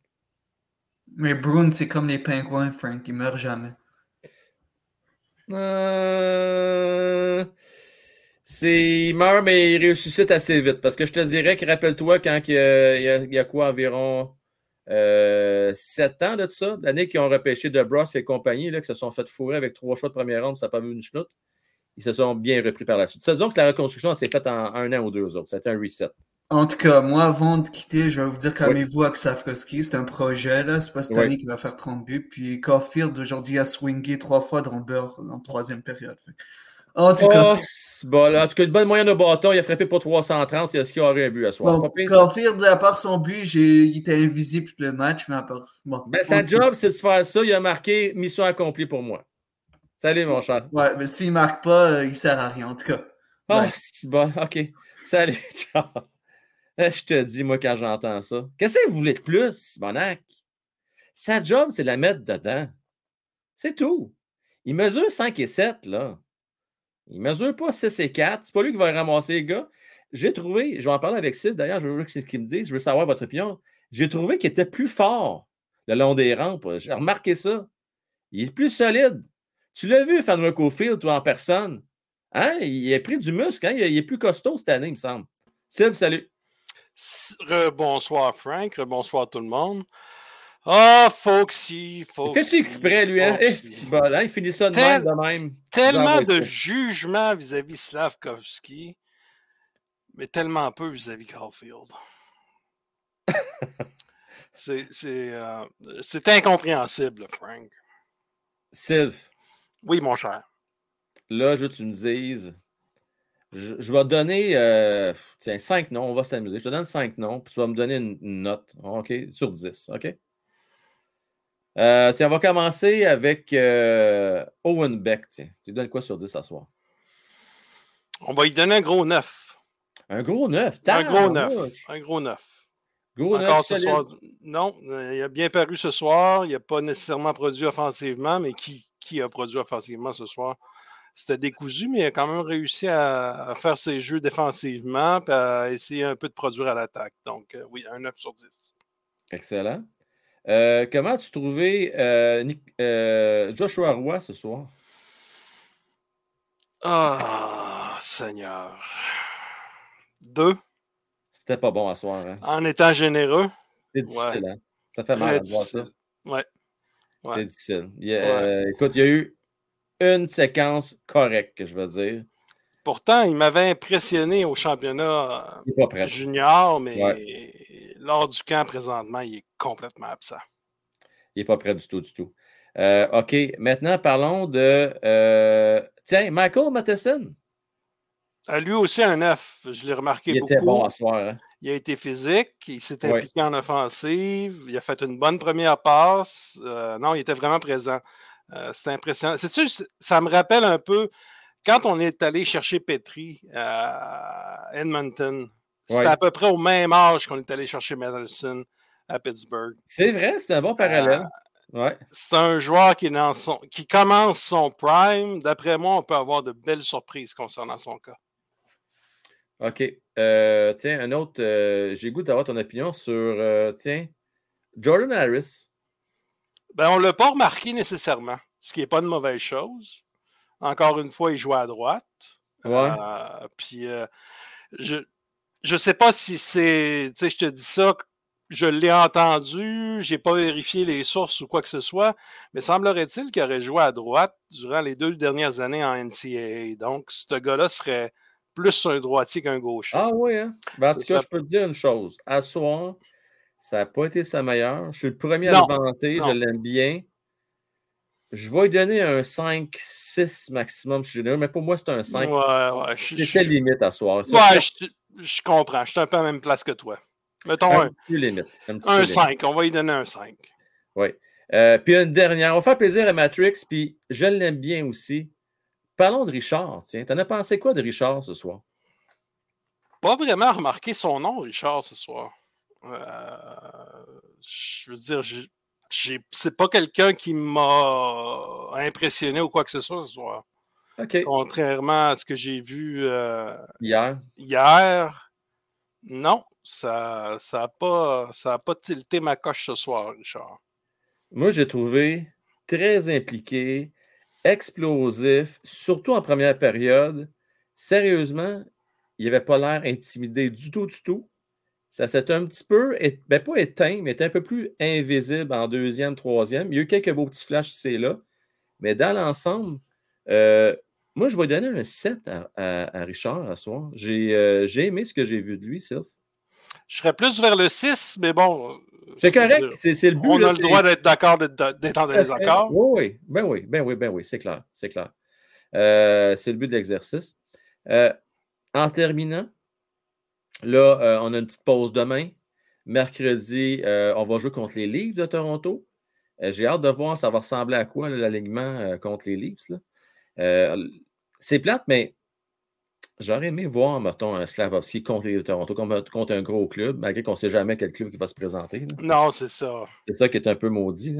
Mais Bruin, c'est comme les pingouins, Frank. Ils meurent jamais.
Euh... C'est... Ils meurent, mais ils ressuscitent assez vite. Parce que je te dirais que, rappelle-toi, quand il y, a, quoi, environ euh, sept ans de ça, l'année qu'ils ont repêché De Bros et compagnie, là, qui se sont fait fourrer avec trois choix de première ronde, ça n'a pas vu une chenoute. Ils se sont bien repris par la suite. Disons que la reconstruction s'est faite en un an ou deux autres. C'était un reset.
En tout cas, moi, avant de quitter, je vais vous dire, calmez-vous avec Safkowski. C'est un projet, là. C'est pas cette année qui va faire 30 buts. Puis Caulfield, aujourd'hui, a swingé trois fois dans le beurre en troisième période. En tout cas.
Oh, bon, en tout cas, une bonne moyenne de bâton. Il a frappé pour 330. Est-ce qu'il aurait un but à soir?
Bon, Caulfield, à part son but, il était invisible tout le match, mais à part.
Bon, ben, sa job, c'est de faire ça. Il a marqué mission accomplie pour moi. Salut, mon cher.
Ouais, mais s'il marque pas, euh, il sert à rien, en tout cas.
Ah, oh, c'est bon. OK. Salut, ciao. Je te dis, moi, quand j'entends ça. Qu'est-ce que vous voulez de plus, Bonac? Sa job, c'est de la mettre dedans. C'est tout. Il mesure 5 et 7, là. Il mesure pas 6 et 4. C'est pas lui qui va ramasser les gars. J'ai trouvé, je vais en parler avec Sylve d'ailleurs, je veux ce qu'il me dit, je veux savoir votre opinion. J'ai trouvé qu'il était plus fort le long des rampes. J'ai remarqué ça. Il est plus solide. Tu l'as vu, Fanway Field, toi, en personne. Hein? Il a pris du muscle. Hein? Il est plus costaud cette année, il me semble. Sylve, salut.
Bonsoir Frank, bonsoir tout le monde. Ah, Foxy, Foxy.
Fais-tu exprès, lui, hein? Eh, bon, hein? Il finit ça de même, de même.
Tellement de jugement vis-à-vis Slavkovski, mais tellement peu vis-à-vis Caulfield. Euh, c'est incompréhensible, Frank.
Sylve.
Oui, mon cher.
Là, je veux que tu me dises je, vais te donner euh, tiens, cinq noms, on va s'amuser. Je te donne cinq noms, puis tu vas me donner une, note, OK, sur 10, OK? Euh, on va commencer avec euh, Owen Beck. Tiens. Tu lui donnes quoi sur 10 ce soir?
On va lui donner un gros 9.
Un gros 9?
Un gros 9. Un gros 9.
Gros 9
ce soir. Non, il a bien paru ce soir. Il n'a pas nécessairement produit offensivement, mais qui, qui a produit offensivement ce soir? C'était décousu, mais il a quand même réussi à, faire ses jeux défensivement et à essayer un peu de produire à l'attaque. Donc, euh, oui, un 9 sur 10.
Excellent. Euh, comment as-tu trouvé euh, Joshua Roy ce soir?
Ah, Seigneur. Deux.
C'était pas bon à soir. Hein?
En étant généreux.
C'est difficile. Hein? Ça fait mal de voir ça.
Ouais.
C'est difficile. écoute, il y a eu une séquence correcte, que je veux dire.
Pourtant, il m'avait impressionné au championnat junior, mais lors du camp présentement, il est complètement absent.
Il n'est pas prêt du tout, du tout. Euh, OK, maintenant parlons de. Euh, tiens, Michael Matheson.
À lui aussi un 9. Je l'ai remarqué
il était bon à soir. Hein.
Il a été physique, il s'est impliqué en offensive, il a fait une bonne première passe. Euh, non, il était vraiment présent. Euh, c'est impressionnant. C'est sûr, ça me rappelle un peu quand on est allé chercher Petri à Edmonton. C'était à peu près au même âge qu'on est allé chercher Madison à Pittsburgh.
C'est vrai, c'est un bon parallèle. Euh, ouais.
C'est un joueur qui, dans son, qui commence son prime. D'après moi, on peut avoir de belles surprises concernant son cas.
OK. Euh, tiens, un autre. J'ai goût d'avoir ton opinion sur. tiens, Jordan Harris.
Ben, on ne l'a pas remarqué nécessairement, ce qui n'est pas une mauvaise chose. Encore une fois, il joue à droite. Euh, puis, euh, je ne sais pas si c'est. Tu sais, je te dis ça, je l'ai entendu, je n'ai pas vérifié les sources ou quoi que ce soit, mais semblerait-il qu'il aurait joué à droite durant les deux dernières années en NCAA. Donc, ce gars-là serait plus un droitier qu'un gaucher.
Ah oui, hein? Ben, en tout cas, je peux te dire une chose. À soir, ça n'a pas été sa meilleure. Je suis le premier à le vanter, je l'aime bien. Je vais lui donner un 5-6 maximum. Je suis mais pour moi, c'est un 5.
Ouais, ouais.
C'était limite à soir.
ouais, je, comprends. Je suis un peu à la même place que toi. Mettons un.
un, limite,
un, 5. On va lui donner un 5.
Oui. Euh, puis une dernière. On va faire plaisir à Matrix, puis je l'aime bien aussi. Parlons de Richard. Tiens, t'en as pensé quoi de Richard ce soir?
Pas vraiment remarqué son nom, Richard, ce soir. Euh, je veux dire, c'est pas quelqu'un qui m'a impressionné ou quoi que ce soit ce soir. Contrairement à ce que j'ai vu euh,
hier?
Hier, non, ça n'a ça pas, ça pas tilté ma coche ce soir, Richard.
Moi, j'ai trouvé très impliqué, explosif, surtout en première période. Sérieusement, il n'avait pas l'air intimidé du tout, du tout ça s'est un petit peu, ben pas éteint, mais était un peu plus invisible en deuxième, troisième. Il y a eu quelques beaux petits flashs c'est là. Mais dans l'ensemble, euh, moi, je vais donner un 7 à, Richard à soir. Euh, j'ai aimé ce que j'ai vu de lui, Sylph.
Je serais plus vers le 6, mais bon.
C'est correct, c'est le but.
On a le droit d'être d'accord, d'être en désaccord.
Oui, oui, ben oui, ben oui, ben oui, c'est clair, c'est clair. Euh, c'est le but de l'exercice. en terminant, là, on a une petite pause demain. Mercredi, on va jouer contre les Leafs de Toronto. J'ai hâte de voir ça va ressembler à quoi l'alignement contre les Leafs. c'est plate, mais J'aurais aimé voir, mettons, un Slavovski contre les Toronto, contre un gros club, malgré qu'on ne sait jamais quel club qui va se présenter.
Non, c'est ça.
C'est ça qui est un peu maudit.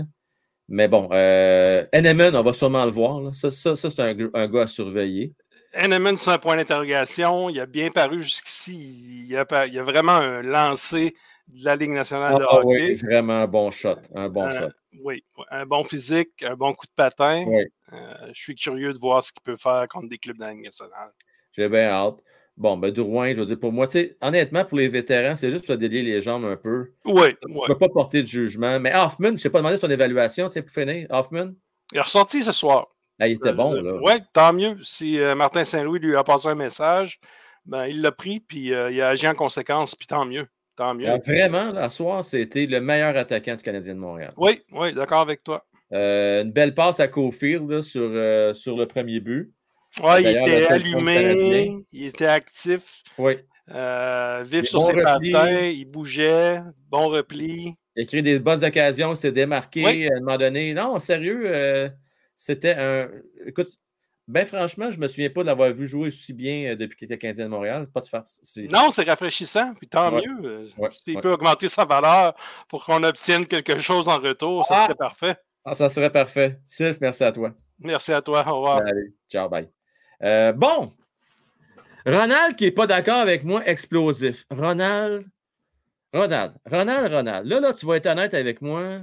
Mais bon, euh, on va sûrement le voir. Ça, ça, c'est un, gars à surveiller.
Eneman, c'est un point d'interrogation. Il a bien paru jusqu'ici. Il, a, il a vraiment un lancé de la Ligue nationale de ah, hockey.
Oui, vraiment un bon shot. Un bon euh, shot.
Oui, un bon physique, un bon coup de patin. Euh, je suis curieux de voir ce qu'il peut faire contre des clubs de la Ligue nationale.
J'ai bien hâte. Bon, ben, Drouin, je veux dire, pour moi, honnêtement, pour les vétérans, c'est juste pour délier les jambes un peu.
Oui.
Je ne peux pas porter de jugement. Mais Hoffman, je ne sais pas demandé son évaluation, tu sais, pour finir. Hoffman?
Il est ressorti ce soir.
Ah, il était bon, là.
Oui, tant mieux. Si euh, Martin Saint-Louis lui a passé un message, ben, il l'a pris, puis euh, il a agi en conséquence, puis tant mieux. Tant mieux.
Ah, vraiment, là, ce soir, c'était le meilleur attaquant du Canadien de Montréal.
Oui, oui, d'accord avec toi.
Euh, une belle passe à Cofield sur, sur le premier but.
Oui, il était allumé, il était actif.
Oui.
Euh, vif sur ses patins, il bougeait, bon repli.
Il a créé des bonnes occasions, il s'est démarqué à un moment donné. Non, sérieux, euh, c'était un. Écoute, ben franchement, je ne me souviens pas de l'avoir vu jouer aussi bien euh, depuis qu'il était Canadien de Montréal. C'est pas de farce.
Non, c'est rafraîchissant, puis tant mieux. S'il peut augmenter sa valeur pour qu'on obtienne quelque chose en retour, ça ah! serait parfait.
Ah, ça serait parfait. Sylph, merci à toi.
Merci à toi. Au revoir.
Allez, ciao, bye. Euh, bon. Ronald qui n'est pas d'accord avec moi, explosif. Ronald. Ronald, Ronald, Ronald. Là, là, tu vas être honnête avec moi.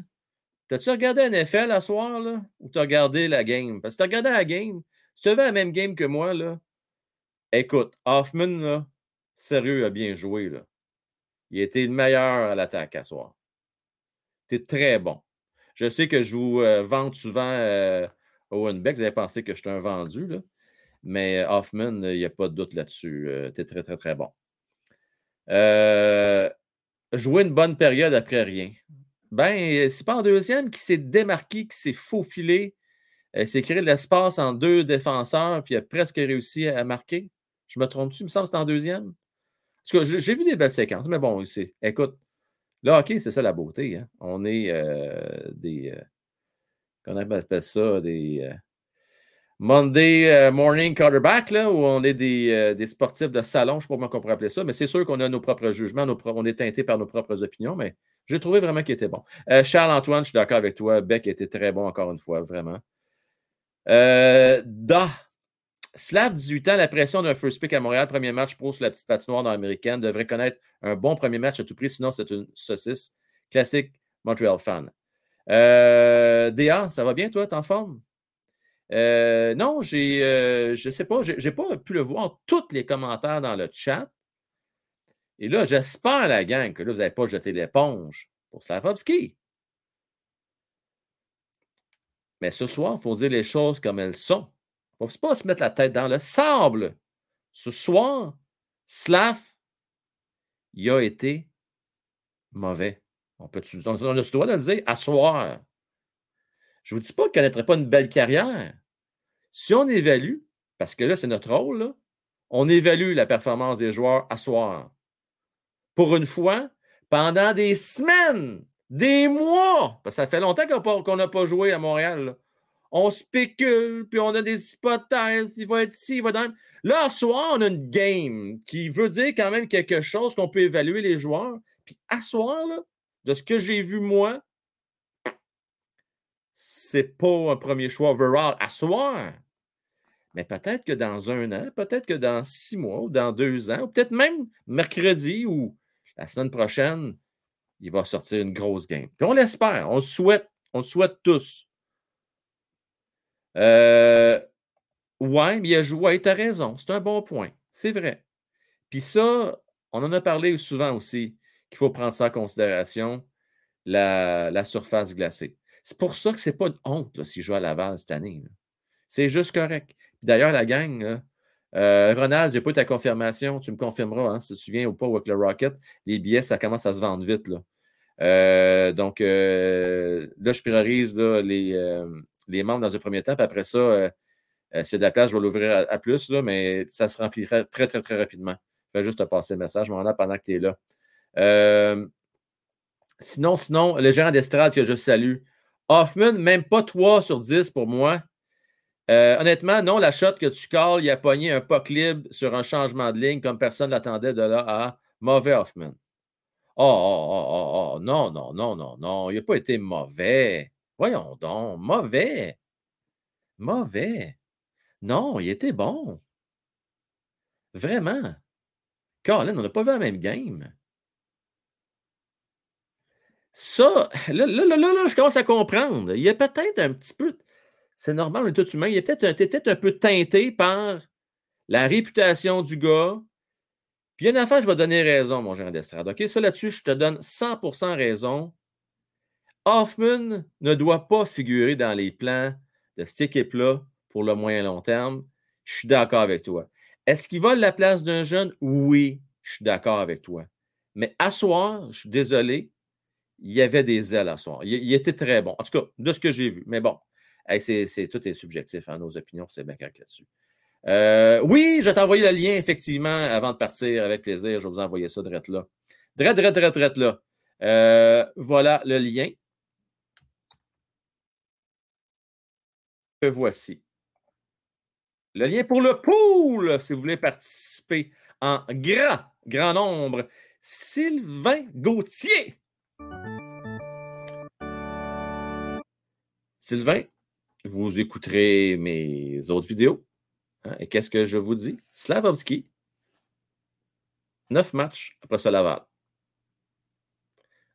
T'as-tu regardé NFL à soir, là? Ou t'as regardé la game? Parce que t'as regardé la game. Si tu avais la même game que moi, là, écoute, Hoffman, là, sérieux, a bien joué, là. Il été le meilleur à l'attaque à soir. T'es très bon. Je sais que je vous euh, souvent euh, Owen Beck. Vous avez pensé que je suis un vendu, là. Mais Hoffman, il n'y a pas de doute là-dessus. Euh, tu es très, très, très bon. Euh, jouer une bonne période après rien. Ben, c'est pas en deuxième qui s'est démarqué, qui s'est faufilé, euh, s'est créé de l'espace en deux défenseurs, puis a presque réussi à marquer. Je me trompe-tu? Il me semble que c'est en deuxième. Parce que j'ai vu des belles séquences, mais bon, écoute, là, OK, c'est ça la beauté. Hein. On est des. qu'on appelle ça? Des Monday euh, Morning Quarterback, là, où on est euh, des, sportifs de salon, je ne sais pas comment on pourrait appeler ça, mais c'est sûr qu'on a nos propres jugements, on est teinté par nos propres opinions, mais j'ai trouvé vraiment qu'il était bon. Euh, Charles-Antoine, je suis d'accord avec toi. Beck était très bon encore une fois, vraiment. da. Slav, 18 ans, la pression d'un first pick à Montréal, premier match pro sur la petite patinoire dans l'américaine, devrait connaître un bon premier match à tout prix, sinon c'est une saucisse. Classique Montreal fan. DA, ça va bien, toi? T'es en forme? Euh, non, j'ai, euh, je ne sais pas, je n'ai pas pu le voir tous les commentaires dans le chat. Et là, j'espère, la gang, que là, vous n'avez pas jeté l'éponge pour Slavovski. Mais ce soir, il faut dire les choses comme elles sont. Il ne faut pas se mettre la tête dans le sable. Ce soir, Slav, il a été mauvais. On, peut, on a le droit de le dire, à. Je ne vous dis pas qu'il ne connaîtrait pas une belle carrière. Si on évalue, parce que là, c'est notre rôle, on évalue la performance des joueurs à soir. Pour une fois, pendant des semaines, des mois, parce que ça fait longtemps qu'on n'a pas joué à Montréal. On spécule, puis on a des hypothèses, il va être ici, il va dans. Là, soir, on a une game qui veut dire quand même quelque chose qu'on peut évaluer les joueurs. Puis à soir, de ce que j'ai vu moi, c'est pas un premier choix overall à soir. Mais peut-être que dans un an, peut-être que dans six mois ou dans deux ans, ou peut-être même mercredi ou la semaine prochaine, il va sortir une grosse game. Puis on l'espère, on le souhaite, on souhaite tous. Euh, ouais, mais il a joué, tu as raison, c'est un bon point, c'est vrai. Puis ça, on en a parlé souvent aussi. qu'il faut prendre ça en considération, la, surface glacée. C'est pour ça que ce n'est pas de honte s'il joue à Laval cette année. C'est juste correct. D'ailleurs, la gang, euh, Ronald, je n'ai pas ta confirmation. Tu me confirmeras hein, si tu te souviens ou pas avec le Rocket. Les billets, ça commence à se vendre vite. Là. Euh, donc, euh, là, je priorise les, membres dans un premier temps. Puis après ça, s'il y a de la place, je vais l'ouvrir à, plus, mais ça se remplira très, très, très rapidement. Je vais juste te passer le message, mon pendant que tu es là. sinon, sinon, le gérant d'estrade que je salue, Hoffman, même pas 3 sur 10 pour moi. Euh, honnêtement, non, la shot que tu calls, il a pogné un puck libre sur un changement de ligne comme personne ne l'attendait de là à mauvais Hoffman. Oh, oh, oh, oh, oh, non, non, non, non, non, il n'a pas été mauvais. Voyons donc, mauvais. Mauvais. Non, il était bon. Vraiment. Colin, on n'a pas vu la même game. Ça, là, là, là, là, je commence à comprendre. Il y a peut-être un petit peu. C'est normal, on est tout humain. Il est peut-être peut un peu teinté par la réputation du gars. Puis il y a une je vais donner raison, mon gérant d'estrade. OK? Ça là-dessus, je te donne 100% raison. Hoffman ne doit pas figurer dans les plans de cette équipe-là pour le moyen long terme. Je suis d'accord avec toi. Est-ce qu'il vole la place d'un jeune? Oui, je suis d'accord avec toi. Mais à soir, je suis désolé, il y avait des ailes à soir. Il, était très bon. En tout cas, de ce que j'ai vu. Mais bon, tout est subjectif, hein, nos opinions, c'est bien correct là-dessus. Euh, oui, je vais t'envoyer le lien, effectivement, avant de partir, avec plaisir. Je vais vous envoyer ça direct là. Direct, direct, direct, direct là. Euh, voilà le lien. Le voici. Le lien pour le pool, si vous voulez participer en grand, grand nombre. Sylvain Gauthier. Sylvain, vous écouterez mes autres vidéos. Hein, et qu'est-ce que je vous dis? Slavovski, neuf matchs après ce Laval.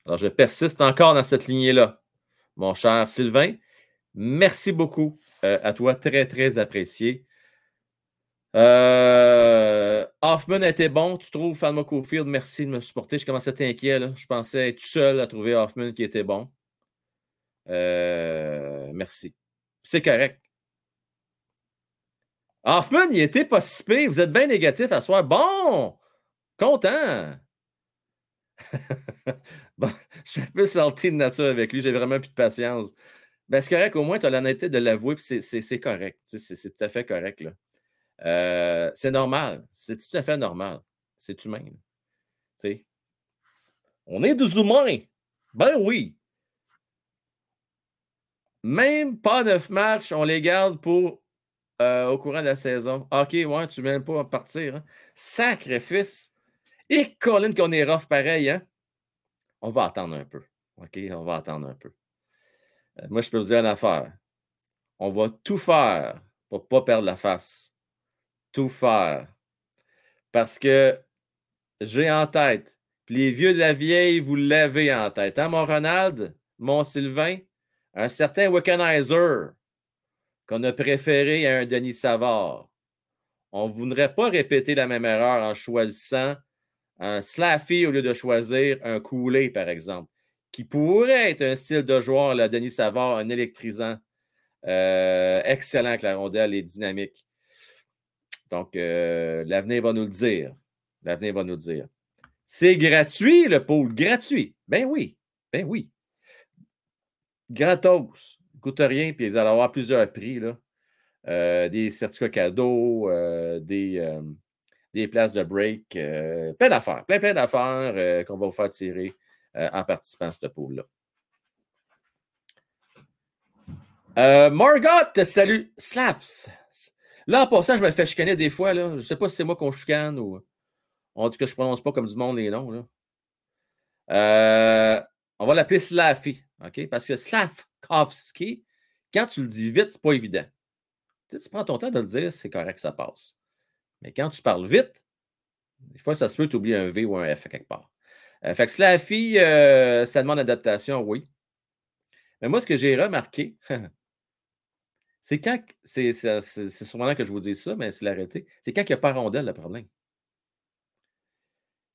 Alors, je persiste encore dans cette lignée-là. Mon cher Sylvain, merci beaucoup euh, à toi, très, très apprécié. Euh, Hoffman était bon, tu trouves, Falma Cofield, merci de me supporter. Je commençais à être inquiet. Je pensais être seul à trouver Hoffman qui était bon. Euh, merci. C'est correct. Hoffman, il était pas si Vous êtes bien négatif à soir. Bon! Content! bon, je suis un peu salté de nature avec lui. J'ai vraiment plus de patience. Ben, c'est correct. Au moins, tu as l'honnêteté de l'avouer. C'est correct. C'est tout à fait correct. Euh, c'est normal. C'est tout à fait normal. C'est humain. On est des humains. Ben oui. Même pas neuf matchs, on les garde pour euh, au courant de la saison. OK, ouais, tu ne viens pas partir. Hein? Sacrifice. Et Colin, qu'on est rough pareil, hein? On va attendre un peu. OK, on va attendre un peu. Euh, moi, je peux vous dire une affaire. On va tout faire pour ne pas perdre la face. Tout faire. Parce que j'ai en tête, puis les vieux de la vieille, vous l'avez en tête. Hein, mon Ronald, mon Sylvain? Un certain Wickenheiser qu'on a préféré à un Denis Savard. On ne voudrait pas répéter la même erreur en choisissant un Slaffy au lieu de choisir un Coulé, par exemple, qui pourrait être un style de joueur, la Denis Savard, un électrisant, euh, excellent avec la rondelle et dynamique. Donc, euh, l'avenir va nous le dire. L'avenir va nous le dire. C'est gratuit, le pôle, gratuit. Ben oui, ben oui gratos. coûte rien, puis vous allez avoir plusieurs prix. Là. Euh, des certificats cadeaux, euh, des, euh, des places de break, plein d'affaires, plein, plein d'affaires qu'on va vous faire tirer en participant à ce pool-là. Margot, salut. Slavs. Là, en passant, je me fais chicaner des fois. Là. Je ne sais pas si c'est moi qu'on chicane ou on dit que je ne prononce pas comme du monde les noms. Là. on va l'appeler Slaffy. OK? Parce que Slavkovski, quand tu le dis vite, c'est pas évident. Tu, prends ton temps de le dire, c'est correct, ça passe. Mais quand tu parles vite, des fois, ça se peut t'oublier un V ou un F quelque part. Euh, fait que Slaffy, euh, ça demande adaptation, oui. Mais moi, ce que j'ai remarqué, c'est quand, c'est sûrement là que je vous dis ça, mais c'est l'arrêté, c'est quand il n'y a pas rondelle le problème.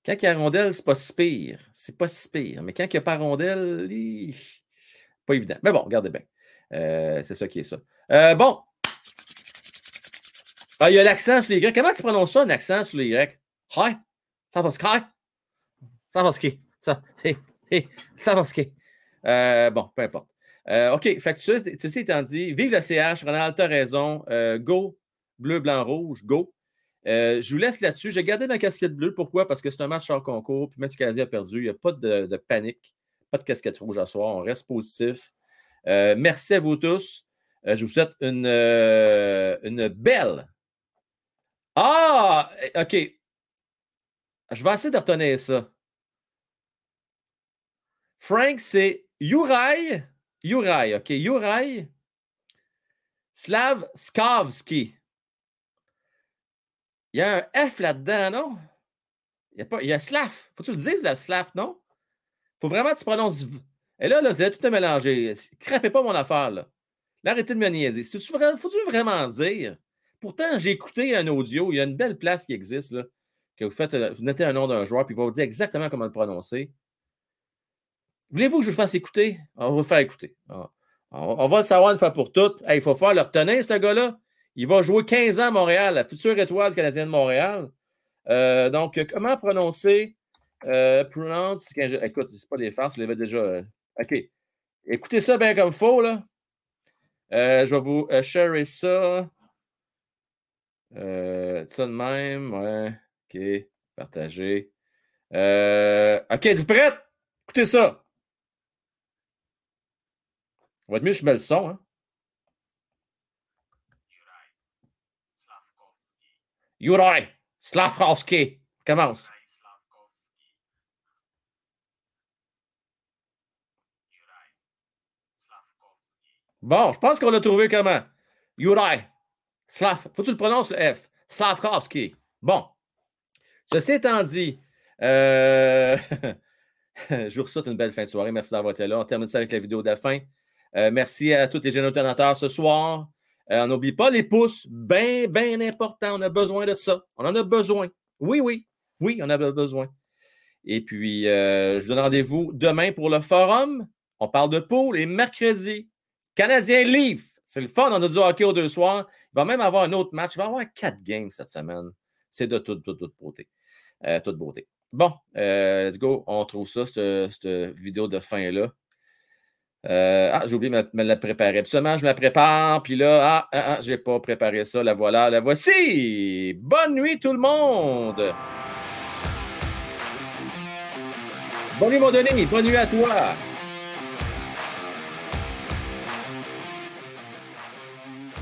Quand il y a rondelle, c'est pas si pire. C'est pas si pire. Mais quand il n'y a pas rondelle, pas évident. Mais bon, regardez bien. Euh, c'est ça qui est ça. Euh, bon. Ah, il y a l'accent sur les Y. Comment tu prononces ça, un accent sur les Y? Hi. Ça va ski. Ça va ski. Ça, ça va ski. Euh, bon, peu importe. OK. Fait que ceci étant dit, vive le CH. Ronald, tu as raison. go. Bleu, blanc, rouge. Go. Euh, je vous laisse là-dessus. J'ai gardé ma casquette bleue. Pourquoi? Parce que c'est un match hors concours. Puis même a perdu, il n'y a pas de, panique. Pas de casquette rouge à soir. On reste positif. Euh, merci à vous tous. Euh, je vous souhaite une, belle. Ah! OK. Je vais essayer de retenir ça. Frank, c'est Juraj. Juraj, OK. Juraj Slav Skavski. Il y a un F là-dedans, non? Il y a, pas, y a Slaf. Faut que tu le dises, la Slaf, non? Faut vraiment que tu prononces. Et là, là, vous allez tout mélanger. Crapez pas mon affaire, là. arrêtez de me niaiser. Faut-tu vraiment dire? Pourtant, j'ai écouté un audio. Il y a une belle place qui existe, là, que vous faites, vous notez un nom d'un joueur, puis il va vous dire exactement comment le prononcer. Voulez-vous que je vous fasse écouter? On va vous faire écouter. Ah. On, va le savoir une fois pour toutes. il faut faire le retenir, ce gars-là. Il va jouer 15 ans à Montréal, la future étoile du Canadien de Montréal. Euh, donc, comment prononcer euh, pronounce, écoute, c'est pas des farces, je l'avais déjà. Euh, OK. Écoutez ça bien comme il faut, là. je vais vous share ça. ça de même, ouais. OK. Partager. OK, êtes-vous prête? Écoutez ça. On va être mieux, je mets le son, hein. Juraj Slavkovski. Commence. Bon, je pense qu'on a trouvé comment? Juraj. Slav. Faut tu le prononces le F? Slavkovski. Bon. Ceci étant dit, euh... je vous souhaite une belle fin de soirée. Merci d'avoir été là. On termine ça avec la vidéo de la fin. Euh, merci à tous les jeunes ce soir. Euh, on n'oublie pas les pouces, bien, bien important. On a besoin de ça. On en a besoin. Oui, oui, oui, on a besoin. Et puis, euh, je vous donne rendez-vous demain pour le forum. On parle de poule et mercredi, Canadien Leaf. C'est le fun. On a du hockey aux deux soirs. Il va même avoir un autre match. Il va avoir quatre games cette semaine. C'est de toute, toute, toute beauté. Euh, toute beauté. Bon, let's go. On trouve ça, cette vidéo de fin-là. Euh, ah, j'ai oublié de me, la préparer. Absolument, je me prépare. Puis là, ah, ah, ah, j'ai pas préparé ça. La voilà, la voici. Bonne nuit, tout le monde. Bonne nuit, mon Denis. Bonne nuit à toi.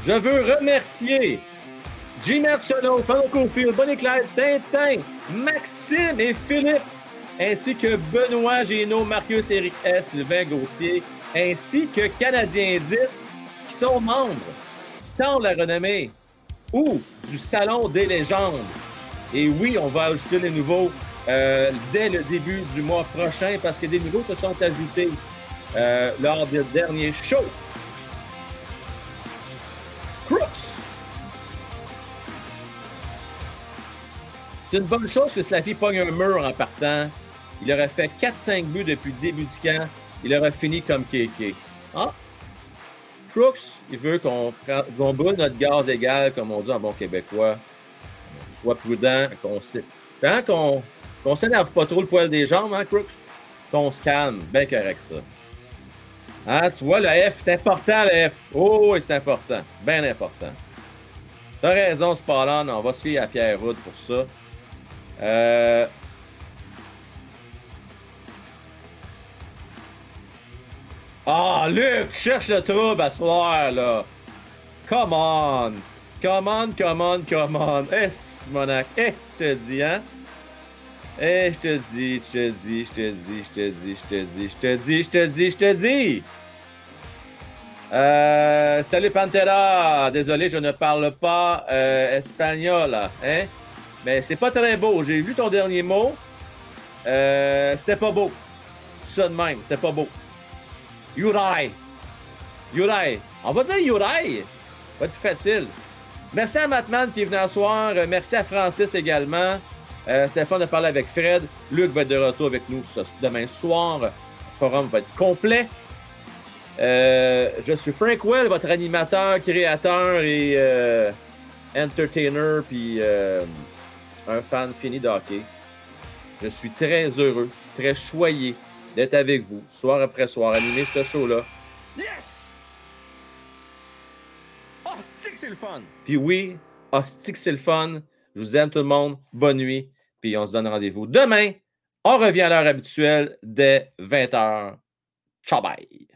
Je veux remercier Jim Arsenault, Franco Field, Bonnie Clyde, Tintin, Maxime et Philippe, ainsi que Benoît Génaud, Marcus Éric S, Sylvain Gauthier, ainsi que Canadiens 10 qui sont membres du Temps de la Renommée ou du Salon des légendes. Et oui, on va ajouter les nouveaux euh, dès le début du mois prochain parce que des nouveaux se sont ajoutés euh, lors des derniers shows. Crooks! C'est une bonne chose que Slaffy pogne un mur en partant. Il aurait fait 4-5 buts depuis le début du camp il aurait fini comme KK. Ah! Crooks, il veut qu'on qu brûle notre gaz égal, comme on dit en bon québécois. Soit prudent, qu'on hein, qu'on qu s'énerve pas trop le poil des jambes, hein, Crooks? Qu'on se calme. Bien correct, ça. Hein, tu vois, le F, c'est important, le F. Oh, c'est important. Bien important. T'as raison, Spallon. On va se fier à Pierre Roud pour ça. Euh, Ah, Luc, cherche le trouble à soir, là. Come on. Come on, come on, come on. Eh, Simonac. Eh, je te dis, hein. Eh, je te dis, je te dis, je te dis, je te dis, je te dis, je te dis, je te dis, je te dis. Euh, salut Pantera. Désolé, je ne parle pas euh, espagnol, hein. Mais c'est pas très beau. J'ai vu ton dernier mot. Euh, c'était pas beau. Ça de même, c'était pas beau. Yurai. Yurai. On va dire Yurai. Va être plus facile. Merci à Matman qui est venu ce soir. Merci à Francis également. Euh, c'est fun de parler avec Fred. Luc va être de retour avec nous demain soir. Le forum va être complet. Euh, je suis Frank Well, votre animateur, créateur et euh, entertainer, puis un fan fini de hockey. Je suis très heureux, très choyé d'être avec vous, soir après soir, animer ce show-là. Yes! Oh, c'est le fun! Puis oui, oh, c'est le fun? Je vous aime tout le monde. Bonne nuit. Puis on se donne rendez-vous demain. On revient à l'heure habituelle dès 20h. Ciao bye!